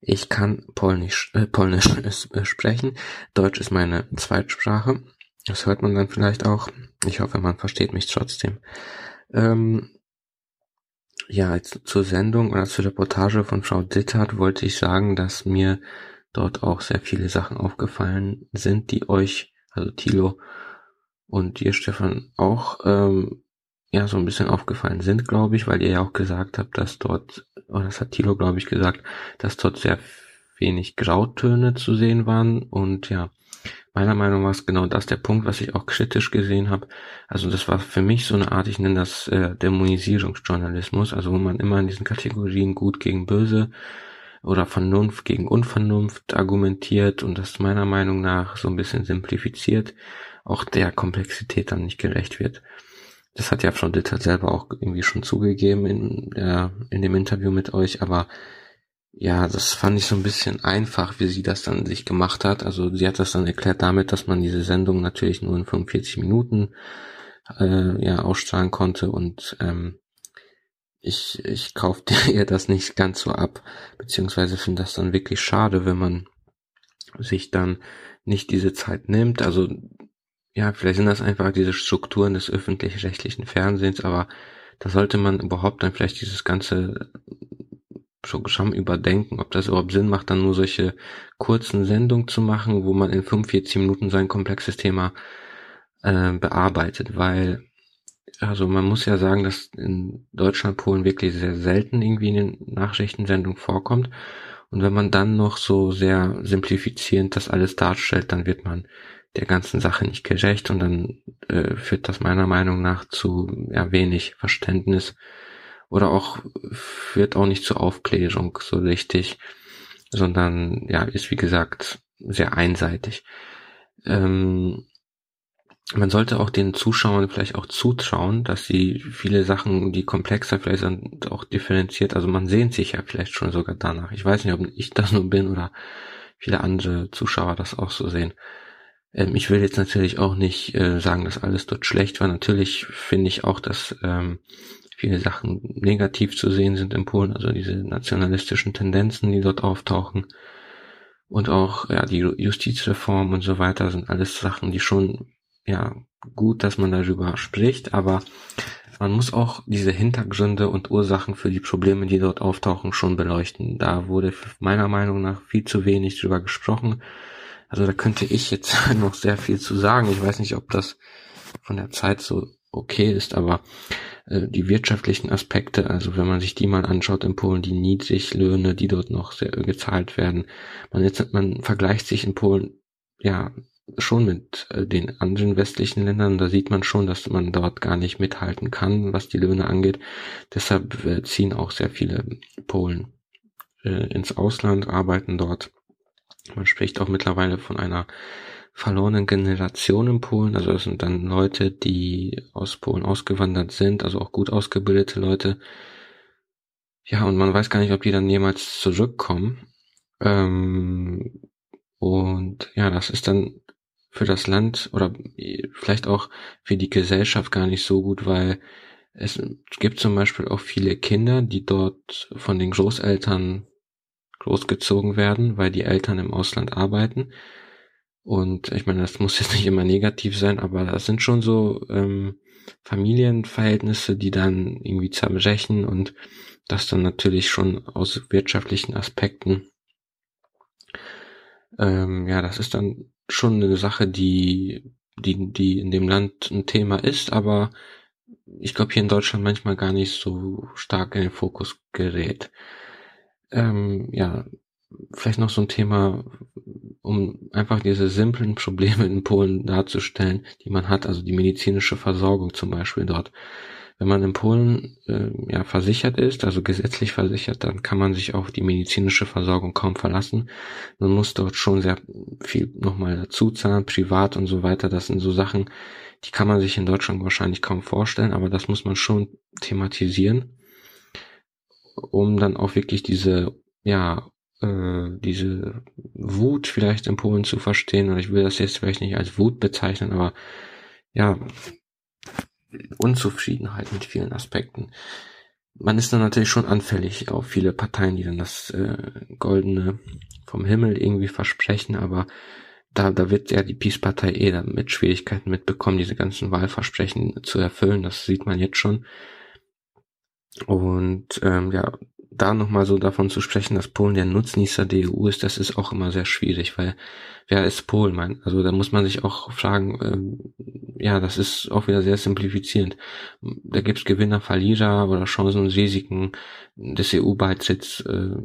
Ich kann Polnisch, äh, Polnisch äh, sprechen. Deutsch ist meine Zweitsprache. Das hört man dann vielleicht auch. Ich hoffe, man versteht mich trotzdem. Ähm, ja, jetzt zur Sendung oder zur Reportage von Frau Dittert wollte ich sagen, dass mir dort auch sehr viele Sachen aufgefallen sind, die euch, also Thilo und dir, Stefan, auch ähm, ja so ein bisschen aufgefallen sind, glaube ich, weil ihr ja auch gesagt habt, dass dort, oder das hat Thilo, glaube ich, gesagt, dass dort sehr wenig Grautöne zu sehen waren und ja, meiner Meinung nach ist genau das der Punkt, was ich auch kritisch gesehen habe. Also das war für mich so eine Art, ich nenne das äh, Dämonisierungsjournalismus, also wo man immer in diesen Kategorien gut gegen böse oder Vernunft gegen Unvernunft argumentiert und das meiner Meinung nach so ein bisschen simplifiziert, auch der Komplexität dann nicht gerecht wird. Das hat ja Frau Ditter selber auch irgendwie schon zugegeben in, der, in dem Interview mit euch, aber ja, das fand ich so ein bisschen einfach, wie sie das dann sich gemacht hat. Also sie hat das dann erklärt damit, dass man diese Sendung natürlich nur in 45 Minuten äh, ja ausstrahlen konnte und ähm, ich, ich kaufte ihr das nicht ganz so ab, beziehungsweise finde das dann wirklich schade, wenn man sich dann nicht diese Zeit nimmt. Also ja, vielleicht sind das einfach diese Strukturen des öffentlich-rechtlichen Fernsehens, aber da sollte man überhaupt dann vielleicht dieses ganze Programm überdenken, ob das überhaupt Sinn macht, dann nur solche kurzen Sendungen zu machen, wo man in 45 Minuten so ein komplexes Thema äh, bearbeitet, weil also man muss ja sagen, dass in Deutschland Polen wirklich sehr selten irgendwie in den Nachrichtensendungen vorkommt. Und wenn man dann noch so sehr simplifizierend das alles darstellt, dann wird man der ganzen Sache nicht gerecht und dann äh, führt das meiner Meinung nach zu ja, wenig Verständnis oder auch führt auch nicht zur Aufklärung so richtig, sondern ja, ist wie gesagt sehr einseitig. Ähm, man sollte auch den Zuschauern vielleicht auch zutrauen, dass sie viele Sachen, die komplexer vielleicht sind, auch differenziert, also man sehnt sich ja vielleicht schon sogar danach. Ich weiß nicht, ob ich das nur bin oder viele andere Zuschauer das auch so sehen. Ähm, ich will jetzt natürlich auch nicht äh, sagen, dass alles dort schlecht war. Natürlich finde ich auch, dass ähm, viele Sachen negativ zu sehen sind in Polen, also diese nationalistischen Tendenzen, die dort auftauchen. Und auch ja die Justizreform und so weiter sind alles Sachen, die schon ja gut, dass man darüber spricht, aber man muss auch diese Hintergründe und Ursachen für die Probleme, die dort auftauchen, schon beleuchten. Da wurde meiner Meinung nach viel zu wenig drüber gesprochen. Also da könnte ich jetzt noch sehr viel zu sagen. Ich weiß nicht, ob das von der Zeit so okay ist, aber äh, die wirtschaftlichen Aspekte, also wenn man sich die mal anschaut in Polen, die Niedriglöhne, die dort noch sehr gezahlt werden, man jetzt man vergleicht sich in Polen ja schon mit äh, den anderen westlichen Ländern, da sieht man schon, dass man dort gar nicht mithalten kann, was die Löhne angeht. Deshalb äh, ziehen auch sehr viele Polen äh, ins Ausland, arbeiten dort. Man spricht auch mittlerweile von einer verlorenen Generation in Polen. Also das sind dann Leute, die aus Polen ausgewandert sind, also auch gut ausgebildete Leute. Ja, und man weiß gar nicht, ob die dann jemals zurückkommen. Ähm, und ja, das ist dann für das Land oder vielleicht auch für die Gesellschaft gar nicht so gut, weil es gibt zum Beispiel auch viele Kinder, die dort von den Großeltern großgezogen werden, weil die Eltern im Ausland arbeiten. Und ich meine, das muss jetzt nicht immer negativ sein, aber das sind schon so ähm, Familienverhältnisse, die dann irgendwie zerbrechen und das dann natürlich schon aus wirtschaftlichen Aspekten. Ähm, ja, das ist dann schon eine Sache, die, die, die in dem Land ein Thema ist, aber ich glaube hier in Deutschland manchmal gar nicht so stark in den Fokus gerät. Ähm, ja, vielleicht noch so ein Thema, um einfach diese simplen Probleme in Polen darzustellen, die man hat, also die medizinische Versorgung zum Beispiel dort. Wenn man in Polen äh, ja versichert ist, also gesetzlich versichert, dann kann man sich auf die medizinische Versorgung kaum verlassen. Man muss dort schon sehr viel nochmal dazu zahlen, privat und so weiter. Das sind so Sachen, die kann man sich in Deutschland wahrscheinlich kaum vorstellen, aber das muss man schon thematisieren, um dann auch wirklich diese, ja, äh, diese Wut vielleicht in Polen zu verstehen. Und ich will das jetzt vielleicht nicht als Wut bezeichnen, aber ja, Unzufriedenheit mit vielen Aspekten. Man ist dann natürlich schon anfällig auf viele Parteien, die dann das äh, Goldene vom Himmel irgendwie versprechen, aber da, da wird ja die Peace-Partei eh dann mit Schwierigkeiten mitbekommen, diese ganzen Wahlversprechen zu erfüllen. Das sieht man jetzt schon. Und ähm, ja, da nochmal so davon zu sprechen, dass Polen der Nutznießer der EU ist, das ist auch immer sehr schwierig, weil wer ist Polen? Mein, also da muss man sich auch fragen, ähm, ja, das ist auch wieder sehr simplifizierend. Da gibt's Gewinner, Verlierer oder Chancen und Risiken des EU-Beitritts. Äh,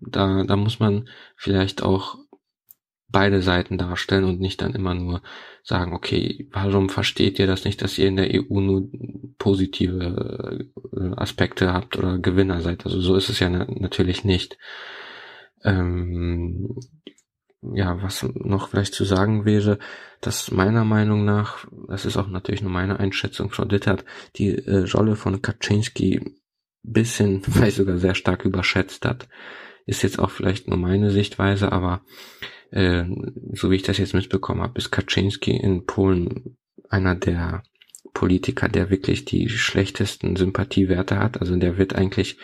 da, da muss man vielleicht auch beide Seiten darstellen und nicht dann immer nur sagen, okay, warum versteht ihr das nicht, dass ihr in der EU nur positive äh, Aspekte habt oder Gewinner seid? Also so ist es ja natürlich nicht. Ähm, ja, was noch vielleicht zu sagen wäre, dass meiner Meinung nach, das ist auch natürlich nur meine Einschätzung, Frau Dittert, die äh, Rolle von Kaczynski bisschen, vielleicht sogar sehr stark überschätzt hat. Ist jetzt auch vielleicht nur meine Sichtweise, aber äh, so wie ich das jetzt mitbekommen habe, ist Kaczynski in Polen einer der Politiker, der wirklich die schlechtesten Sympathiewerte hat. Also der wird eigentlich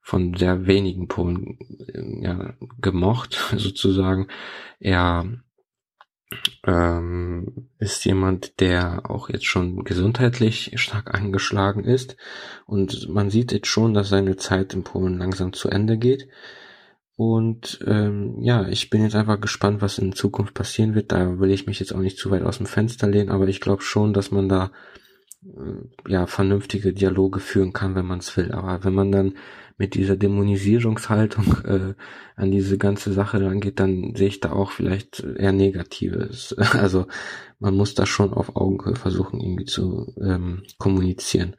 von sehr wenigen Polen äh, ja, gemocht, sozusagen. Er ähm, ist jemand, der auch jetzt schon gesundheitlich stark angeschlagen ist. Und man sieht jetzt schon, dass seine Zeit in Polen langsam zu Ende geht. Und ähm, ja, ich bin jetzt einfach gespannt, was in Zukunft passieren wird. Da will ich mich jetzt auch nicht zu weit aus dem Fenster lehnen, aber ich glaube schon, dass man da äh, ja vernünftige Dialoge führen kann, wenn man es will. Aber wenn man dann mit dieser Dämonisierungshaltung äh, an diese ganze Sache rangeht, dann sehe ich da auch vielleicht eher Negatives. Also man muss da schon auf Augenhöhe versuchen, irgendwie zu ähm, kommunizieren.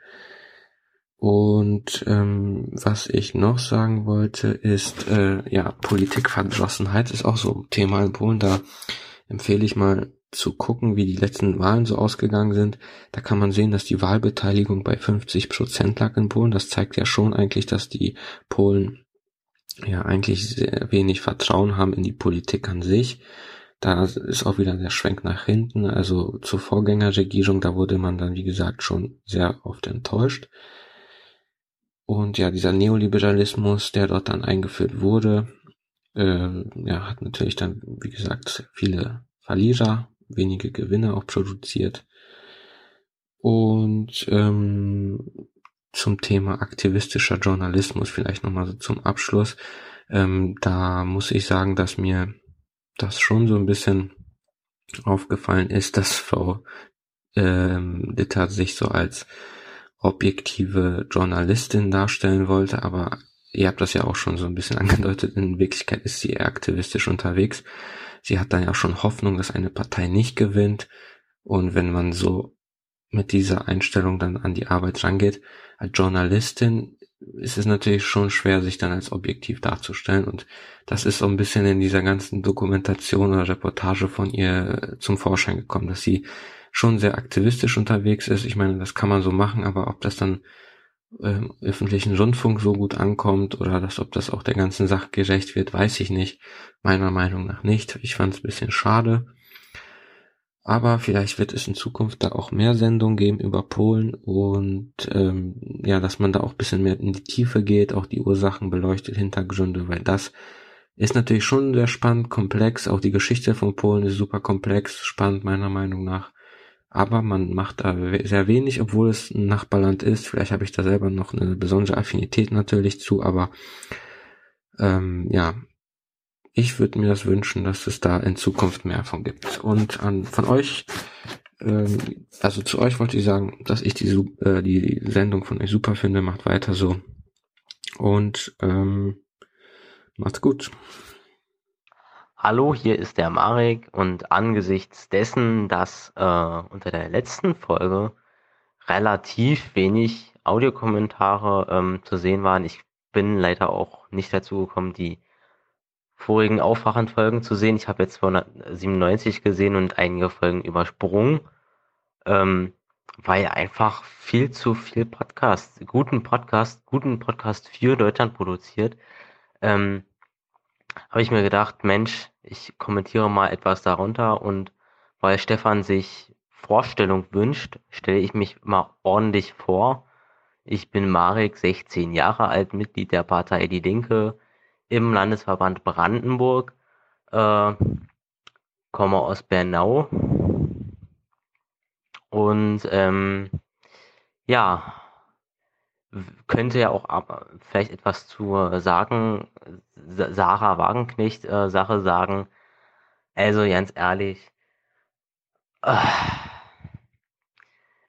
Und ähm, was ich noch sagen wollte, ist, äh, ja, Politikverdrossenheit ist auch so ein Thema in Polen. Da empfehle ich mal zu gucken, wie die letzten Wahlen so ausgegangen sind. Da kann man sehen, dass die Wahlbeteiligung bei 50 Prozent lag in Polen. Das zeigt ja schon eigentlich, dass die Polen ja eigentlich sehr wenig Vertrauen haben in die Politik an sich. Da ist auch wieder der Schwenk nach hinten. Also zur Vorgängerregierung, da wurde man dann, wie gesagt, schon sehr oft enttäuscht. Und ja, dieser Neoliberalismus, der dort dann eingeführt wurde, äh, ja, hat natürlich dann, wie gesagt, viele Verlierer, wenige Gewinner auch produziert. Und ähm, zum Thema aktivistischer Journalismus vielleicht nochmal so zum Abschluss. Ähm, da muss ich sagen, dass mir das schon so ein bisschen aufgefallen ist, dass Frau ähm, Ditter sich so als objektive Journalistin darstellen wollte, aber ihr habt das ja auch schon so ein bisschen angedeutet, in Wirklichkeit ist sie eher aktivistisch unterwegs. Sie hat dann ja auch schon Hoffnung, dass eine Partei nicht gewinnt. Und wenn man so mit dieser Einstellung dann an die Arbeit rangeht, als Journalistin ist es natürlich schon schwer, sich dann als objektiv darzustellen. Und das ist so ein bisschen in dieser ganzen Dokumentation oder Reportage von ihr zum Vorschein gekommen, dass sie schon sehr aktivistisch unterwegs ist. Ich meine, das kann man so machen, aber ob das dann ähm, öffentlichen Rundfunk so gut ankommt oder dass, ob das auch der ganzen Sache gerecht wird, weiß ich nicht. Meiner Meinung nach nicht. Ich fand es ein bisschen schade. Aber vielleicht wird es in Zukunft da auch mehr Sendungen geben über Polen und ähm, ja, dass man da auch ein bisschen mehr in die Tiefe geht, auch die Ursachen beleuchtet, Hintergründe, weil das ist natürlich schon sehr spannend, komplex. Auch die Geschichte von Polen ist super komplex, spannend meiner Meinung nach aber man macht da sehr wenig, obwohl es ein Nachbarland ist. Vielleicht habe ich da selber noch eine besondere Affinität natürlich zu, aber ähm, ja, ich würde mir das wünschen, dass es da in Zukunft mehr von gibt. Und an von euch, ähm, also zu euch wollte ich sagen, dass ich die, äh, die Sendung von euch super finde. Macht weiter so. Und ähm, macht's gut. Hallo, hier ist der Marek und angesichts dessen, dass äh, unter der letzten Folge relativ wenig Audiokommentare ähm, zu sehen waren, ich bin leider auch nicht dazu gekommen, die vorigen Aufwachenfolgen zu sehen. Ich habe jetzt 297 gesehen und einige Folgen übersprungen, ähm, weil einfach viel zu viel Podcast, guten Podcast, guten Podcast für Deutschland produziert. Ähm, habe ich mir gedacht, Mensch, ich kommentiere mal etwas darunter und weil Stefan sich Vorstellung wünscht, stelle ich mich mal ordentlich vor. Ich bin Marek, 16 Jahre alt, Mitglied der Partei Die Linke, im Landesverband Brandenburg, äh, komme aus Bernau und ähm, ja, könnte ja auch vielleicht etwas zu sagen, Sarah Wagenknecht äh, Sache sagen. Also ganz ehrlich, äh,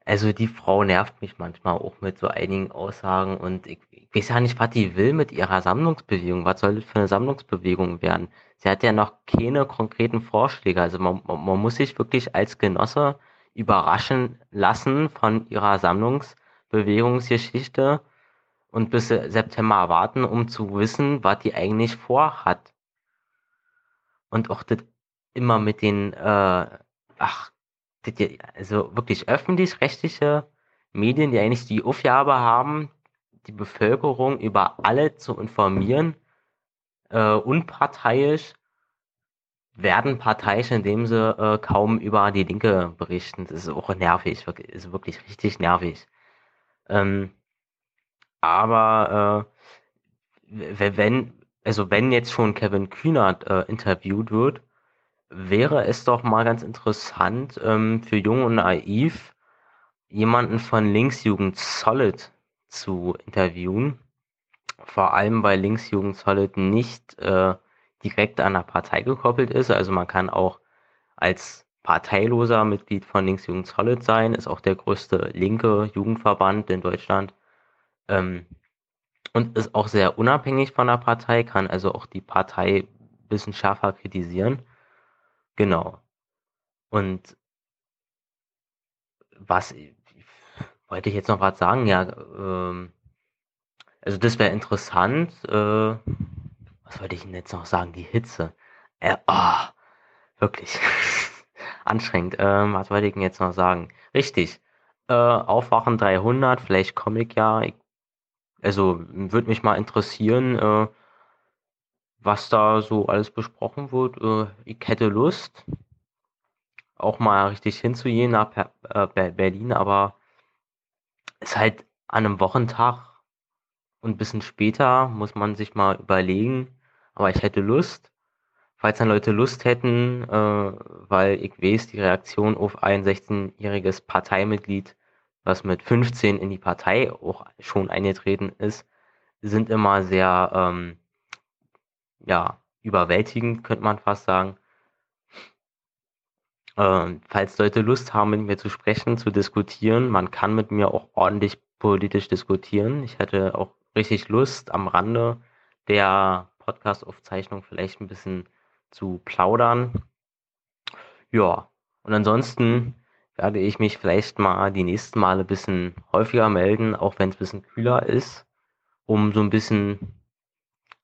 also die Frau nervt mich manchmal auch mit so einigen Aussagen und ich, ich weiß ja nicht, was die will mit ihrer Sammlungsbewegung. Was soll das für eine Sammlungsbewegung werden? Sie hat ja noch keine konkreten Vorschläge. Also man, man muss sich wirklich als Genosse überraschen lassen von ihrer Sammlungsbewegungsgeschichte und bis September warten, um zu wissen, was die eigentlich vorhat. Und auch das immer mit den, äh, ach, also wirklich öffentlich-rechtliche Medien, die eigentlich die Aufgabe haben, die Bevölkerung über alle zu informieren, äh, unparteiisch, werden parteiisch, indem sie äh, kaum über die Linke berichten. Das ist auch nervig, wirklich, ist wirklich richtig nervig. Ähm, aber äh, wenn, also wenn jetzt schon Kevin Kühnert äh, interviewt wird, wäre es doch mal ganz interessant ähm, für Jung und Naiv jemanden von Linksjugend Solid zu interviewen. Vor allem, weil Linksjugend Solid nicht äh, direkt an der Partei gekoppelt ist. Also man kann auch als parteiloser Mitglied von Linksjugend Solid sein, ist auch der größte linke Jugendverband in Deutschland. Ähm, und ist auch sehr unabhängig von der Partei, kann also auch die Partei ein bisschen schärfer kritisieren. Genau. Und was wollte ich jetzt noch was sagen? Ja, ähm, also das wäre interessant. Äh, was wollte ich denn jetzt noch sagen? Die Hitze. Äh, oh, wirklich anstrengend. Ähm, was wollte ich denn jetzt noch sagen? Richtig. Äh, Aufwachen 300, vielleicht komme ich ja. Ich, also würde mich mal interessieren, äh, was da so alles besprochen wird. Äh, ich hätte Lust, auch mal richtig hinzugehen nach äh, Berlin, aber ist halt an einem Wochentag und ein bisschen später muss man sich mal überlegen, aber ich hätte Lust. Falls dann Leute Lust hätten, äh, weil ich weiß, die Reaktion auf ein 16-jähriges Parteimitglied, was mit 15 in die Partei auch schon eingetreten ist, sind immer sehr ähm, ja, überwältigend, könnte man fast sagen. Ähm, falls Leute Lust haben, mit mir zu sprechen, zu diskutieren, man kann mit mir auch ordentlich politisch diskutieren. Ich hätte auch richtig Lust, am Rande der Podcast-Aufzeichnung vielleicht ein bisschen zu plaudern. Ja, und ansonsten werde ich mich vielleicht mal die nächsten Male ein bisschen häufiger melden, auch wenn es ein bisschen kühler ist, um so ein bisschen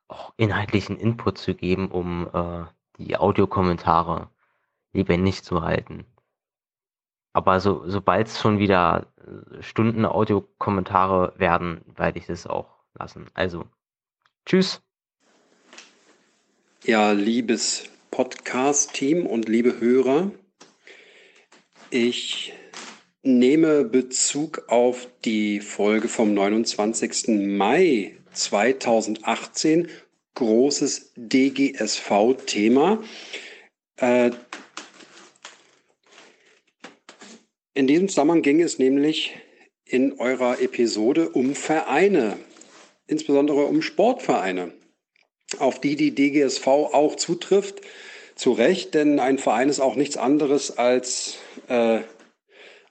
auch inhaltlichen Input zu geben, um äh, die Audiokommentare lebendig zu halten. Aber so, sobald es schon wieder Stunden Audiokommentare werden, werde ich das auch lassen. Also, tschüss. Ja, liebes Podcast-Team und liebe Hörer, ich nehme Bezug auf die Folge vom 29. Mai 2018 großes DGSV-Thema. Äh, in diesem Zusammenhang ging es nämlich in eurer Episode um Vereine, insbesondere um Sportvereine, auf die die DGSV auch zutrifft. Zu Recht, denn ein Verein ist auch nichts anderes als äh,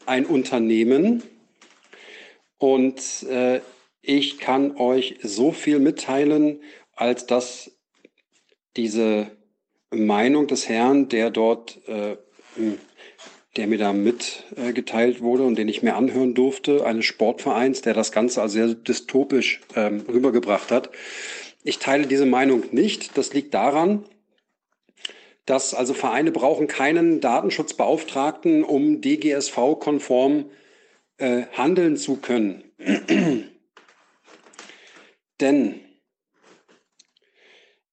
ein Unternehmen. Und äh, ich kann euch so viel mitteilen, als dass diese Meinung des Herrn, der dort, äh, der mir da mitgeteilt wurde und den ich mir anhören durfte, eines Sportvereins, der das Ganze also sehr dystopisch ähm, rübergebracht hat. Ich teile diese Meinung nicht. Das liegt daran, dass also Vereine brauchen keinen Datenschutzbeauftragten, um DGSV-konform äh, handeln zu können. Denn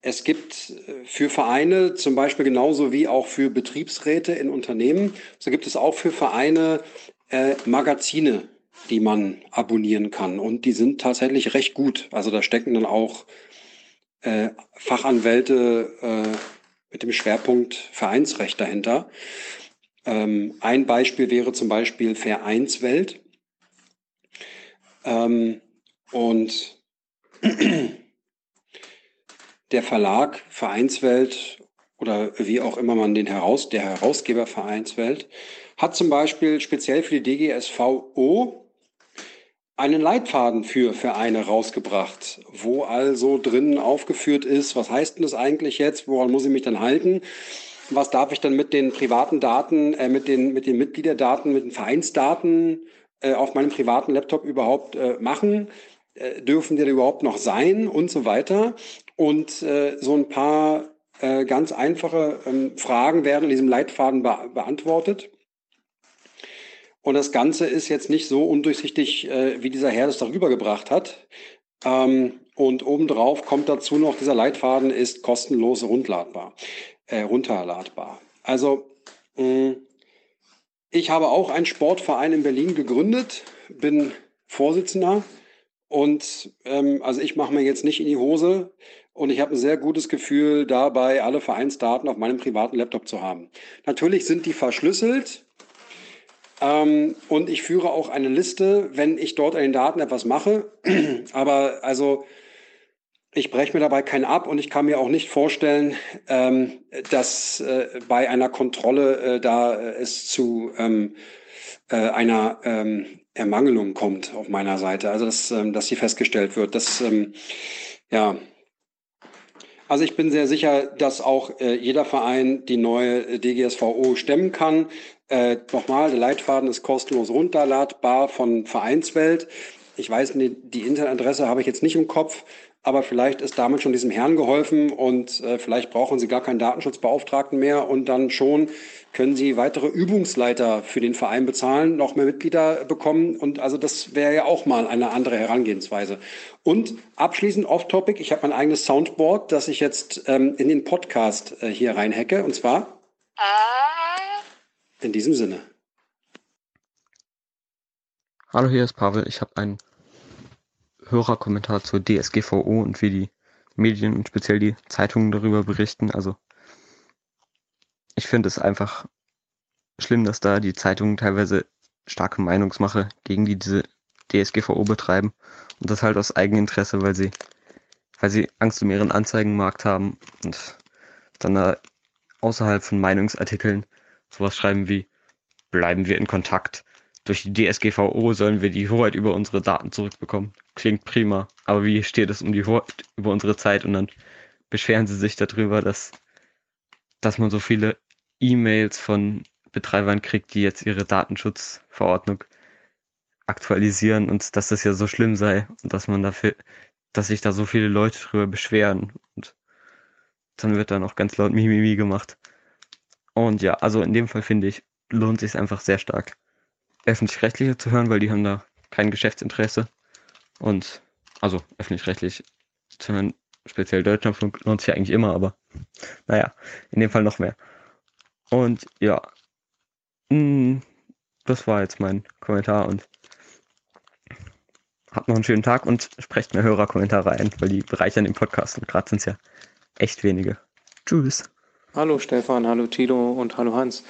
es gibt äh, für Vereine, zum Beispiel genauso wie auch für Betriebsräte in Unternehmen, so gibt es auch für Vereine äh, Magazine, die man abonnieren kann. Und die sind tatsächlich recht gut. Also da stecken dann auch äh, Fachanwälte äh, mit dem Schwerpunkt Vereinsrecht dahinter. Ähm, ein Beispiel wäre zum Beispiel Vereinswelt. Ähm, und der Verlag Vereinswelt oder wie auch immer man den heraus, der Herausgeber Vereinswelt, hat zum Beispiel speziell für die DGSVO einen Leitfaden für Vereine rausgebracht, wo also drinnen aufgeführt ist, was heißt denn das eigentlich jetzt, woran muss ich mich dann halten, was darf ich dann mit den privaten Daten, äh, mit, den, mit den Mitgliederdaten, mit den Vereinsdaten äh, auf meinem privaten Laptop überhaupt äh, machen, äh, dürfen die da überhaupt noch sein und so weiter. Und äh, so ein paar äh, ganz einfache ähm, Fragen werden in diesem Leitfaden be beantwortet. Und das Ganze ist jetzt nicht so undurchsichtig, äh, wie dieser Herr das darüber gebracht hat. Ähm, und obendrauf kommt dazu noch, dieser Leitfaden ist kostenlos rundladbar, äh, runterladbar. Also mh, ich habe auch einen Sportverein in Berlin gegründet, bin Vorsitzender und ähm, also ich mache mir jetzt nicht in die Hose, und ich habe ein sehr gutes Gefühl dabei, alle Vereinsdaten auf meinem privaten Laptop zu haben. Natürlich sind die verschlüsselt. Ähm, und ich führe auch eine Liste, wenn ich dort an den Daten etwas mache. Aber also ich breche mir dabei keinen ab und ich kann mir auch nicht vorstellen, ähm, dass äh, bei einer Kontrolle äh, da es zu ähm, äh, einer ähm, Ermangelung kommt auf meiner Seite. Also dass, ähm, dass sie festgestellt wird. Das ähm, ja, also ich bin sehr sicher, dass auch äh, jeder Verein die neue äh, DGSVO stemmen kann. Äh, nochmal, der Leitfaden ist kostenlos runterladbar von Vereinswelt. Ich weiß, die, Internetadresse habe ich jetzt nicht im Kopf, aber vielleicht ist damit schon diesem Herrn geholfen und äh, vielleicht brauchen Sie gar keinen Datenschutzbeauftragten mehr und dann schon können Sie weitere Übungsleiter für den Verein bezahlen, noch mehr Mitglieder bekommen. Und also das wäre ja auch mal eine andere Herangehensweise. Und abschließend off-topic, ich habe mein eigenes Soundboard, das ich jetzt ähm, in den Podcast äh, hier reinhacke. Und zwar in diesem Sinne. Hallo, hier ist Pavel. Ich habe einen Hörerkommentar zur DSGVO und wie die Medien und speziell die Zeitungen darüber berichten. Also ich finde es einfach schlimm, dass da die Zeitungen teilweise starke Meinungsmache gegen die diese DSGVO betreiben und das halt aus Eigeninteresse, weil sie weil sie Angst um ihren Anzeigenmarkt haben und dann da außerhalb von Meinungsartikeln sowas schreiben wie bleiben wir in Kontakt. Durch die DSGVO sollen wir die Hoheit über unsere Daten zurückbekommen. Klingt prima, aber wie steht es um die Hoheit über unsere Zeit und dann beschweren sie sich darüber, dass dass man so viele E-Mails von Betreibern kriegt, die jetzt ihre Datenschutzverordnung aktualisieren und dass das ja so schlimm sei und dass man dafür, dass sich da so viele Leute drüber beschweren und dann wird dann auch ganz laut Mimimi gemacht. Und ja, also in dem Fall finde ich, lohnt sich einfach sehr stark, öffentlich-rechtliche zu hören, weil die haben da kein Geschäftsinteresse. Und also öffentlich-rechtlich zu hören, speziell Deutschlandfunk lohnt sich eigentlich immer, aber naja, in dem Fall noch mehr. Und ja, mm, das war jetzt mein Kommentar und habt noch einen schönen Tag und sprecht mehr Hörerkommentare ein, weil die bereichern den Podcast und gerade sind es ja echt wenige. Tschüss. Hallo Stefan, hallo Tilo und hallo Hans.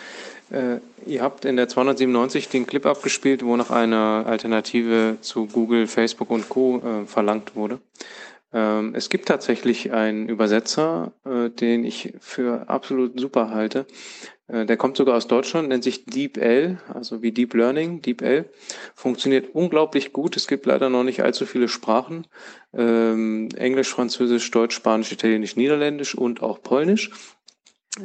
Äh, ihr habt in der 297 den Clip abgespielt, wo nach einer Alternative zu Google, Facebook und Co. Äh, verlangt wurde. Ähm, es gibt tatsächlich einen Übersetzer, äh, den ich für absolut super halte. Äh, der kommt sogar aus Deutschland, nennt sich DeepL, also wie Deep Learning, DeepL. Funktioniert unglaublich gut. Es gibt leider noch nicht allzu viele Sprachen. Ähm, Englisch, Französisch, Deutsch, Spanisch, Italienisch, Niederländisch und auch Polnisch.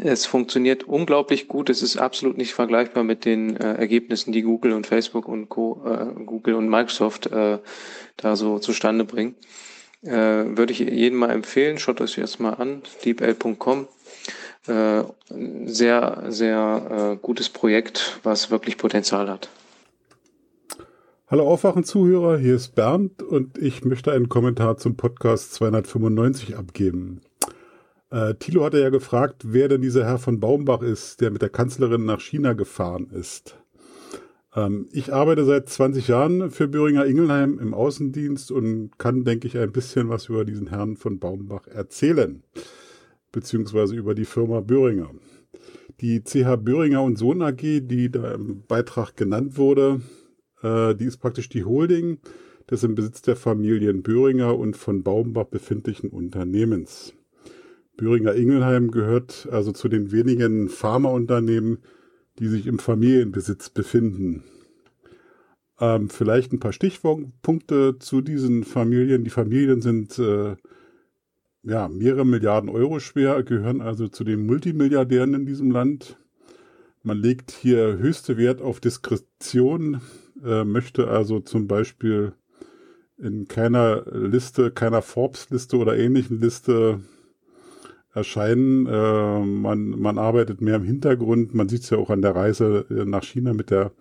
Es funktioniert unglaublich gut. Es ist absolut nicht vergleichbar mit den äh, Ergebnissen, die Google und Facebook und Co., äh, Google und Microsoft äh, da so zustande bringen. Äh, würde ich jedem mal empfehlen. Schaut euch das mal an. deepl.com. Äh, sehr, sehr äh, gutes Projekt, was wirklich Potenzial hat. Hallo Aufwachen-Zuhörer, hier ist Bernd und ich möchte einen Kommentar zum Podcast 295 abgeben. Äh, Thilo hatte ja gefragt, wer denn dieser Herr von Baumbach ist, der mit der Kanzlerin nach China gefahren ist. Ähm, ich arbeite seit 20 Jahren für Böhringer Ingelheim im Außendienst und kann, denke ich, ein bisschen was über diesen Herrn von Baumbach erzählen, beziehungsweise über die Firma Böhringer. Die CH Böhringer und Sohn AG, die da im Beitrag genannt wurde, äh, die ist praktisch die Holding des im Besitz der Familien Böhringer und von Baumbach befindlichen Unternehmens. Böhringer Ingelheim gehört also zu den wenigen Pharmaunternehmen, die sich im Familienbesitz befinden. Ähm, vielleicht ein paar Stichpunkte zu diesen Familien. Die Familien sind äh, ja mehrere Milliarden Euro schwer, gehören also zu den Multimilliardären in diesem Land. Man legt hier höchste Wert auf Diskretion, äh, möchte also zum Beispiel in keiner Liste, keiner Forbes-Liste oder ähnlichen Liste erscheinen. Äh, man, man arbeitet mehr im Hintergrund. Man sieht es ja auch an der Reise nach China mit der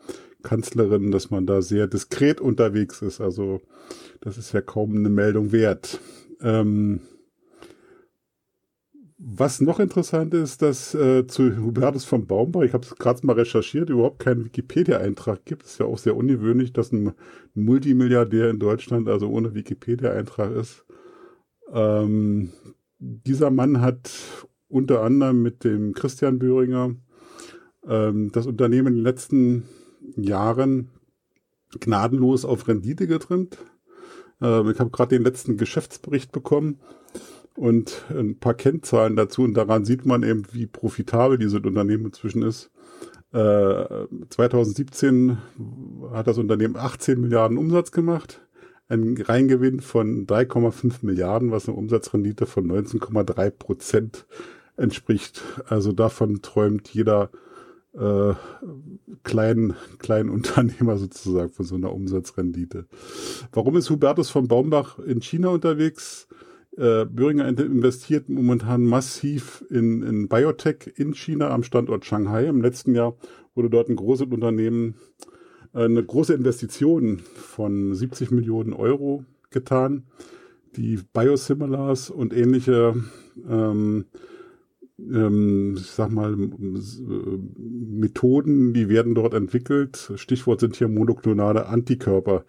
Kanzlerin, dass man da sehr diskret unterwegs ist. Also das ist ja kaum eine Meldung wert. Ähm, was noch interessant ist, dass äh, zu Hubertus von Baumbach, ich habe es gerade mal recherchiert, überhaupt keinen Wikipedia-Eintrag gibt. Ist ja auch sehr ungewöhnlich, dass ein Multimilliardär in Deutschland also ohne Wikipedia-Eintrag ist. Ähm, dieser Mann hat unter anderem mit dem Christian Böhringer ähm, das Unternehmen in den letzten Jahren gnadenlos auf Rendite getrimmt. Ähm, ich habe gerade den letzten Geschäftsbericht bekommen und ein paar Kennzahlen dazu. Und daran sieht man eben, wie profitabel dieses Unternehmen inzwischen ist. Äh, 2017 hat das Unternehmen 18 Milliarden Umsatz gemacht ein Reingewinn von 3,5 Milliarden, was eine Umsatzrendite von 19,3 Prozent entspricht. Also davon träumt jeder äh, kleinen, kleinen Unternehmer sozusagen von so einer Umsatzrendite. Warum ist Hubertus von Baumbach in China unterwegs? Äh, Böhringer investiert momentan massiv in, in Biotech in China am Standort Shanghai. Im letzten Jahr wurde dort ein großes Unternehmen eine große Investition von 70 Millionen Euro getan, die Biosimilars und ähnliche, ähm, ähm, ich sag mal, Methoden, die werden dort entwickelt. Stichwort sind hier monoklonale Antikörper,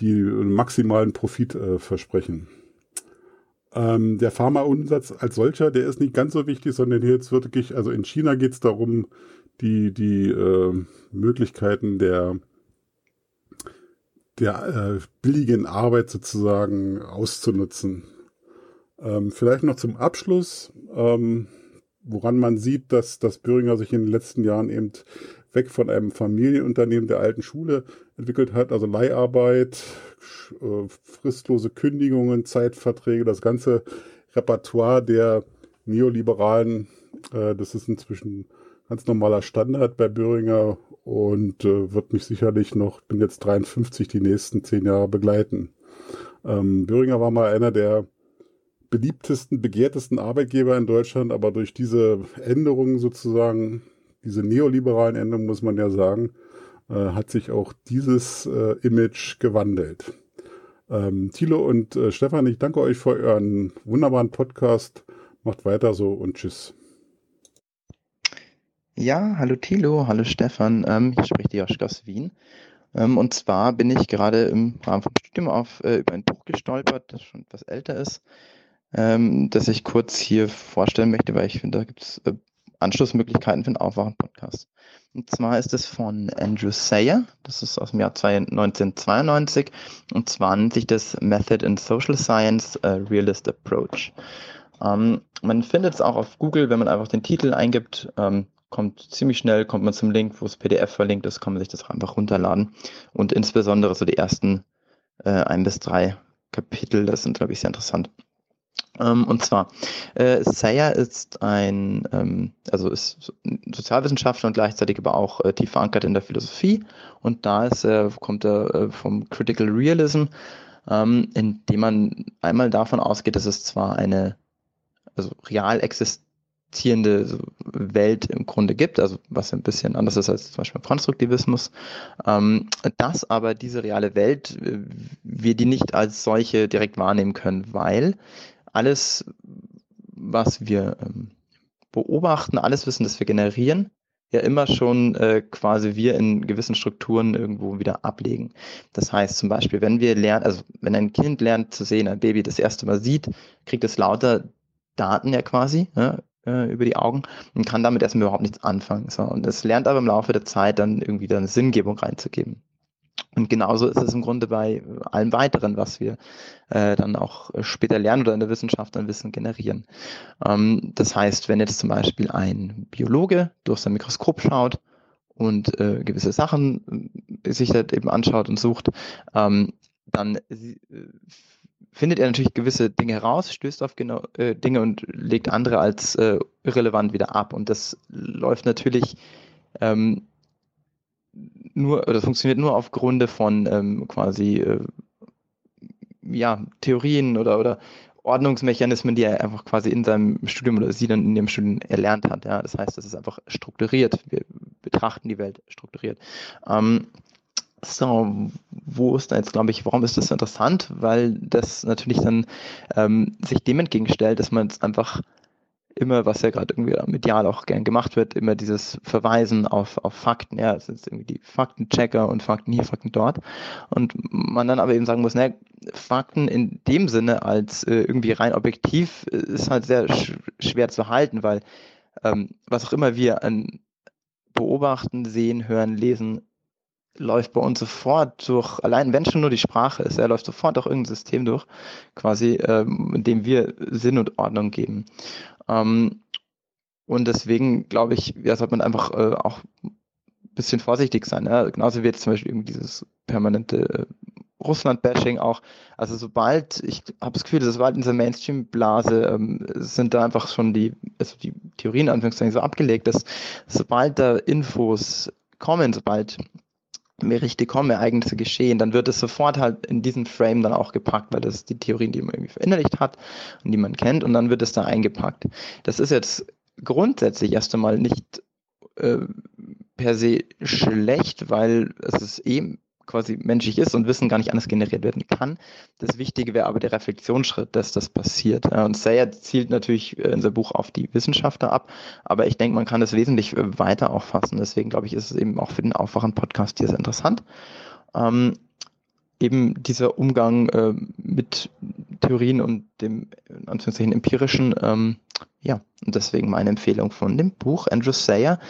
die maximalen Profit äh, versprechen. Ähm, der Pharmaumsatz als solcher, der ist nicht ganz so wichtig, sondern hier jetzt wirklich, also in China geht es darum, die, die äh, Möglichkeiten der der äh, billigen Arbeit sozusagen auszunutzen. Ähm, vielleicht noch zum Abschluss, ähm, woran man sieht, dass das Böhringer sich in den letzten Jahren eben weg von einem Familienunternehmen der alten Schule entwickelt hat, also Leiharbeit, äh, fristlose Kündigungen, Zeitverträge, das ganze Repertoire der Neoliberalen, äh, das ist inzwischen ganz normaler Standard bei Böhringer und äh, wird mich sicherlich noch, bin jetzt 53, die nächsten zehn Jahre begleiten. Ähm, Böhringer war mal einer der beliebtesten, begehrtesten Arbeitgeber in Deutschland, aber durch diese Änderungen sozusagen, diese neoliberalen Änderungen muss man ja sagen, äh, hat sich auch dieses äh, Image gewandelt. Ähm, Thilo und äh, Stefan, ich danke euch für euren wunderbaren Podcast. Macht weiter so und tschüss. Ja, hallo Thilo, hallo Stefan, ähm, hier spricht Joschka aus Wien. Ähm, und zwar bin ich gerade im Rahmen vom Studium auf, äh, über ein Buch gestolpert, das schon etwas älter ist, ähm, das ich kurz hier vorstellen möchte, weil ich finde, da gibt es äh, Anschlussmöglichkeiten für einen Aufwachen-Podcast. Und zwar ist es von Andrew Sayer, das ist aus dem Jahr 1992, und zwar nennt sich das Method in Social Science a Realist Approach. Ähm, man findet es auch auf Google, wenn man einfach den Titel eingibt, ähm, kommt ziemlich schnell, kommt man zum Link, wo das PDF verlinkt ist, kann man sich das einfach runterladen. Und insbesondere so die ersten äh, ein bis drei Kapitel, das sind, glaube ich, sehr interessant. Ähm, und zwar, äh, Sayer ist ein, ähm, also ist Sozialwissenschaftler und gleichzeitig aber auch äh, tief verankert in der Philosophie. Und da ist, äh, kommt er äh, vom Critical Realism, ähm, indem man einmal davon ausgeht, dass es zwar eine also real existierende Welt im Grunde gibt, also was ein bisschen anders ist als zum Beispiel Konstruktivismus, ähm, dass aber diese reale Welt, äh, wir die nicht als solche direkt wahrnehmen können, weil alles, was wir ähm, beobachten, alles Wissen, das wir generieren, ja immer schon äh, quasi wir in gewissen Strukturen irgendwo wieder ablegen. Das heißt zum Beispiel, wenn wir lernen, also wenn ein Kind lernt zu sehen, ein Baby das erste Mal sieht, kriegt es lauter Daten ja quasi ja, äh, über die Augen und kann damit erstmal überhaupt nichts anfangen. So, und es lernt aber im Laufe der Zeit dann irgendwie dann eine Sinngebung reinzugeben. Und genauso ist es im Grunde bei allem weiteren, was wir äh, dann auch später lernen oder in der Wissenschaft dann Wissen generieren. Ähm, das heißt, wenn jetzt zum Beispiel ein Biologe durch sein Mikroskop schaut und äh, gewisse Sachen äh, sich halt eben anschaut und sucht, ähm, dann äh, findet er natürlich gewisse Dinge heraus, stößt auf genau, äh, Dinge und legt andere als äh, irrelevant wieder ab. Und das läuft natürlich ähm, nur, oder funktioniert nur aufgrund von ähm, quasi äh, ja, Theorien oder, oder Ordnungsmechanismen, die er einfach quasi in seinem Studium oder sie dann in ihrem Studium erlernt hat. Ja? Das heißt, das ist einfach strukturiert. Wir betrachten die Welt strukturiert. Ähm, so, wo ist da jetzt, glaube ich, warum ist das interessant? Weil das natürlich dann ähm, sich dem entgegenstellt, dass man es einfach immer, was ja gerade irgendwie medial auch gern gemacht wird, immer dieses Verweisen auf, auf Fakten. Ja, es sind irgendwie die Faktenchecker und Fakten hier, Fakten dort. Und man dann aber eben sagen muss, ne, Fakten in dem Sinne als äh, irgendwie rein objektiv äh, ist halt sehr sch schwer zu halten, weil ähm, was auch immer wir an beobachten, sehen, hören, lesen, läuft bei uns sofort durch, allein wenn schon nur die Sprache ist, er läuft sofort durch irgendein System durch, quasi, ähm, in dem wir Sinn und Ordnung geben. Ähm, und deswegen glaube ich, ja, sollte man einfach äh, auch ein bisschen vorsichtig sein. Ja? Genauso wie jetzt zum Beispiel irgendwie dieses permanente äh, Russland-Bashing auch. Also sobald, ich habe das Gefühl, sobald in dieser Mainstream-Blase ähm, sind da einfach schon die, also die Theorien Anführungszeichen so abgelegt, dass sobald da Infos kommen, sobald Berichte kommen, Ereignisse geschehen, dann wird es sofort halt in diesen Frame dann auch gepackt, weil das die Theorien, die man irgendwie verinnerlicht hat und die man kennt und dann wird es da eingepackt. Das ist jetzt grundsätzlich erst einmal nicht äh, per se schlecht, weil es ist eben quasi menschlich ist und Wissen gar nicht anders generiert werden kann. Das Wichtige wäre aber der Reflexionsschritt, dass das passiert. Und Sayer zielt natürlich äh, in seinem Buch auf die Wissenschaftler ab, aber ich denke, man kann das wesentlich äh, weiter auffassen. Deswegen glaube ich, ist es eben auch für den Aufwachen-Podcast hier sehr interessant. Ähm, eben dieser Umgang äh, mit Theorien und dem Anführungszeichen empirischen, ähm, ja, und deswegen meine Empfehlung von dem Buch Andrew Sayer,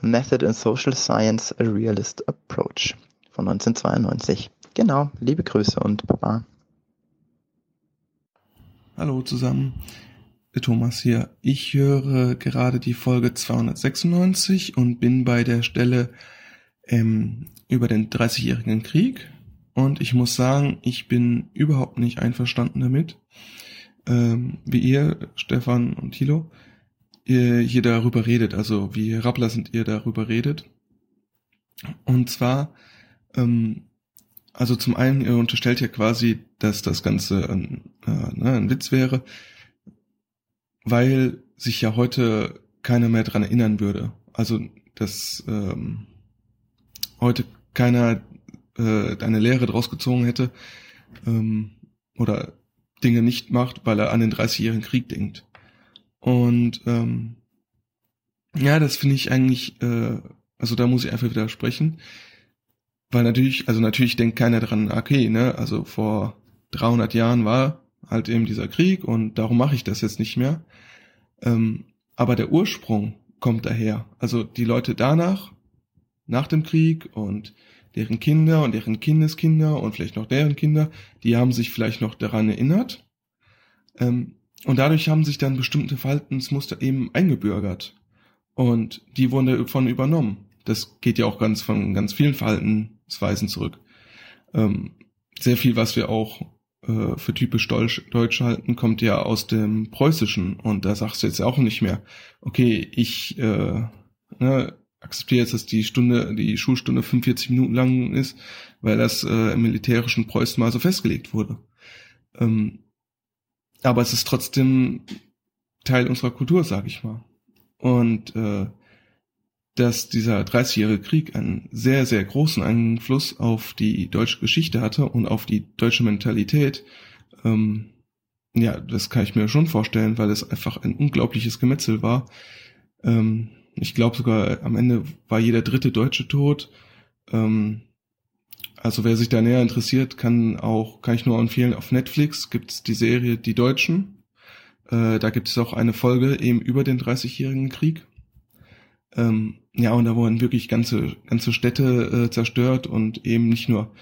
Method in Social Science, a Realist Approach von 1992. Genau, liebe Grüße und Baba. Hallo zusammen, Thomas hier. Ich höre gerade die Folge 296 und bin bei der Stelle ähm, über den 30-jährigen Krieg. Und ich muss sagen, ich bin überhaupt nicht einverstanden damit, ähm, wie ihr, Stefan und Thilo, ihr hier darüber redet, also wie sind ihr darüber redet. Und zwar ähm, also zum einen, ihr unterstellt ja quasi, dass das Ganze ein, äh, ne, ein Witz wäre, weil sich ja heute keiner mehr dran erinnern würde. Also, dass ähm, heute keiner äh, eine Lehre draus gezogen hätte ähm, oder Dinge nicht macht, weil er an den 30-jährigen Krieg denkt. Und ähm, ja, das finde ich eigentlich, äh, also da muss ich einfach widersprechen. Weil natürlich, also natürlich denkt keiner dran, okay, ne, also vor 300 Jahren war halt eben dieser Krieg und darum mache ich das jetzt nicht mehr. Ähm, aber der Ursprung kommt daher. Also die Leute danach, nach dem Krieg und deren Kinder und deren Kindeskinder und vielleicht noch deren Kinder, die haben sich vielleicht noch daran erinnert. Ähm, und dadurch haben sich dann bestimmte Verhaltensmuster eben eingebürgert. Und die wurden davon übernommen. Das geht ja auch ganz von ganz vielen Verhalten Weisen zurück. Ähm, sehr viel, was wir auch, äh, für typisch Deutsch, Deutsch halten, kommt ja aus dem Preußischen und da sagst du jetzt auch nicht mehr, okay, ich äh, ne, akzeptiere jetzt, dass die Stunde, die Schulstunde 45 Minuten lang ist, weil das äh, im militärischen Preußen mal so festgelegt wurde. Ähm, aber es ist trotzdem Teil unserer Kultur, sag ich mal. Und äh, dass dieser 30-jährige Krieg einen sehr, sehr großen Einfluss auf die deutsche Geschichte hatte und auf die deutsche Mentalität, ähm, ja, das kann ich mir schon vorstellen, weil es einfach ein unglaubliches Gemetzel war. Ähm, ich glaube sogar am Ende war jeder dritte Deutsche tot. Ähm, also wer sich da näher interessiert, kann auch, kann ich nur empfehlen, auf Netflix gibt's die Serie Die Deutschen. Äh, da gibt es auch eine Folge eben über den 30-jährigen Krieg. Ähm, ja, und da wurden wirklich ganze, ganze Städte äh, zerstört und eben nicht nur,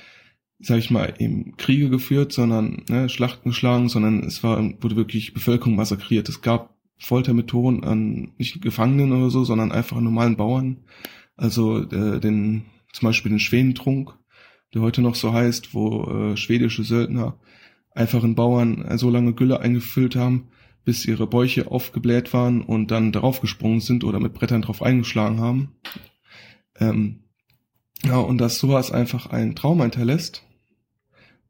sag ich mal, eben Kriege geführt, sondern ne, Schlachten geschlagen, sondern es war, wurde wirklich Bevölkerung massakriert. Es gab Foltermethoden an nicht Gefangenen oder so, sondern einfach normalen Bauern. Also äh, den, zum Beispiel den Schwenentrunk, der heute noch so heißt, wo äh, schwedische Söldner einfachen Bauern so lange Gülle eingefüllt haben, bis ihre Bäuche aufgebläht waren und dann darauf gesprungen sind oder mit Brettern drauf eingeschlagen haben. Ähm, ja, und dass sowas einfach einen Traum hinterlässt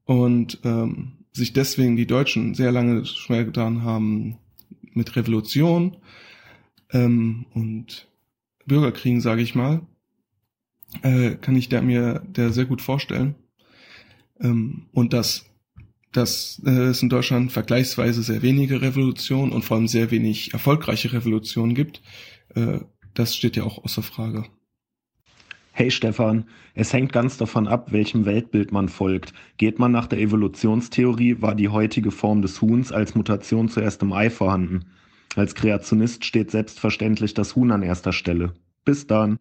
und ähm, sich deswegen die Deutschen sehr lange schwer getan haben mit Revolution ähm, und Bürgerkriegen, sage ich mal, äh, kann ich da mir der sehr gut vorstellen. Ähm, und dass dass äh, es in Deutschland vergleichsweise sehr wenige Revolutionen und vor allem sehr wenig erfolgreiche Revolutionen gibt, äh, das steht ja auch außer Frage. Hey Stefan, es hängt ganz davon ab, welchem Weltbild man folgt. Geht man nach der Evolutionstheorie, war die heutige Form des Huhns als Mutation zuerst im Ei vorhanden. Als Kreationist steht selbstverständlich das Huhn an erster Stelle. Bis dann.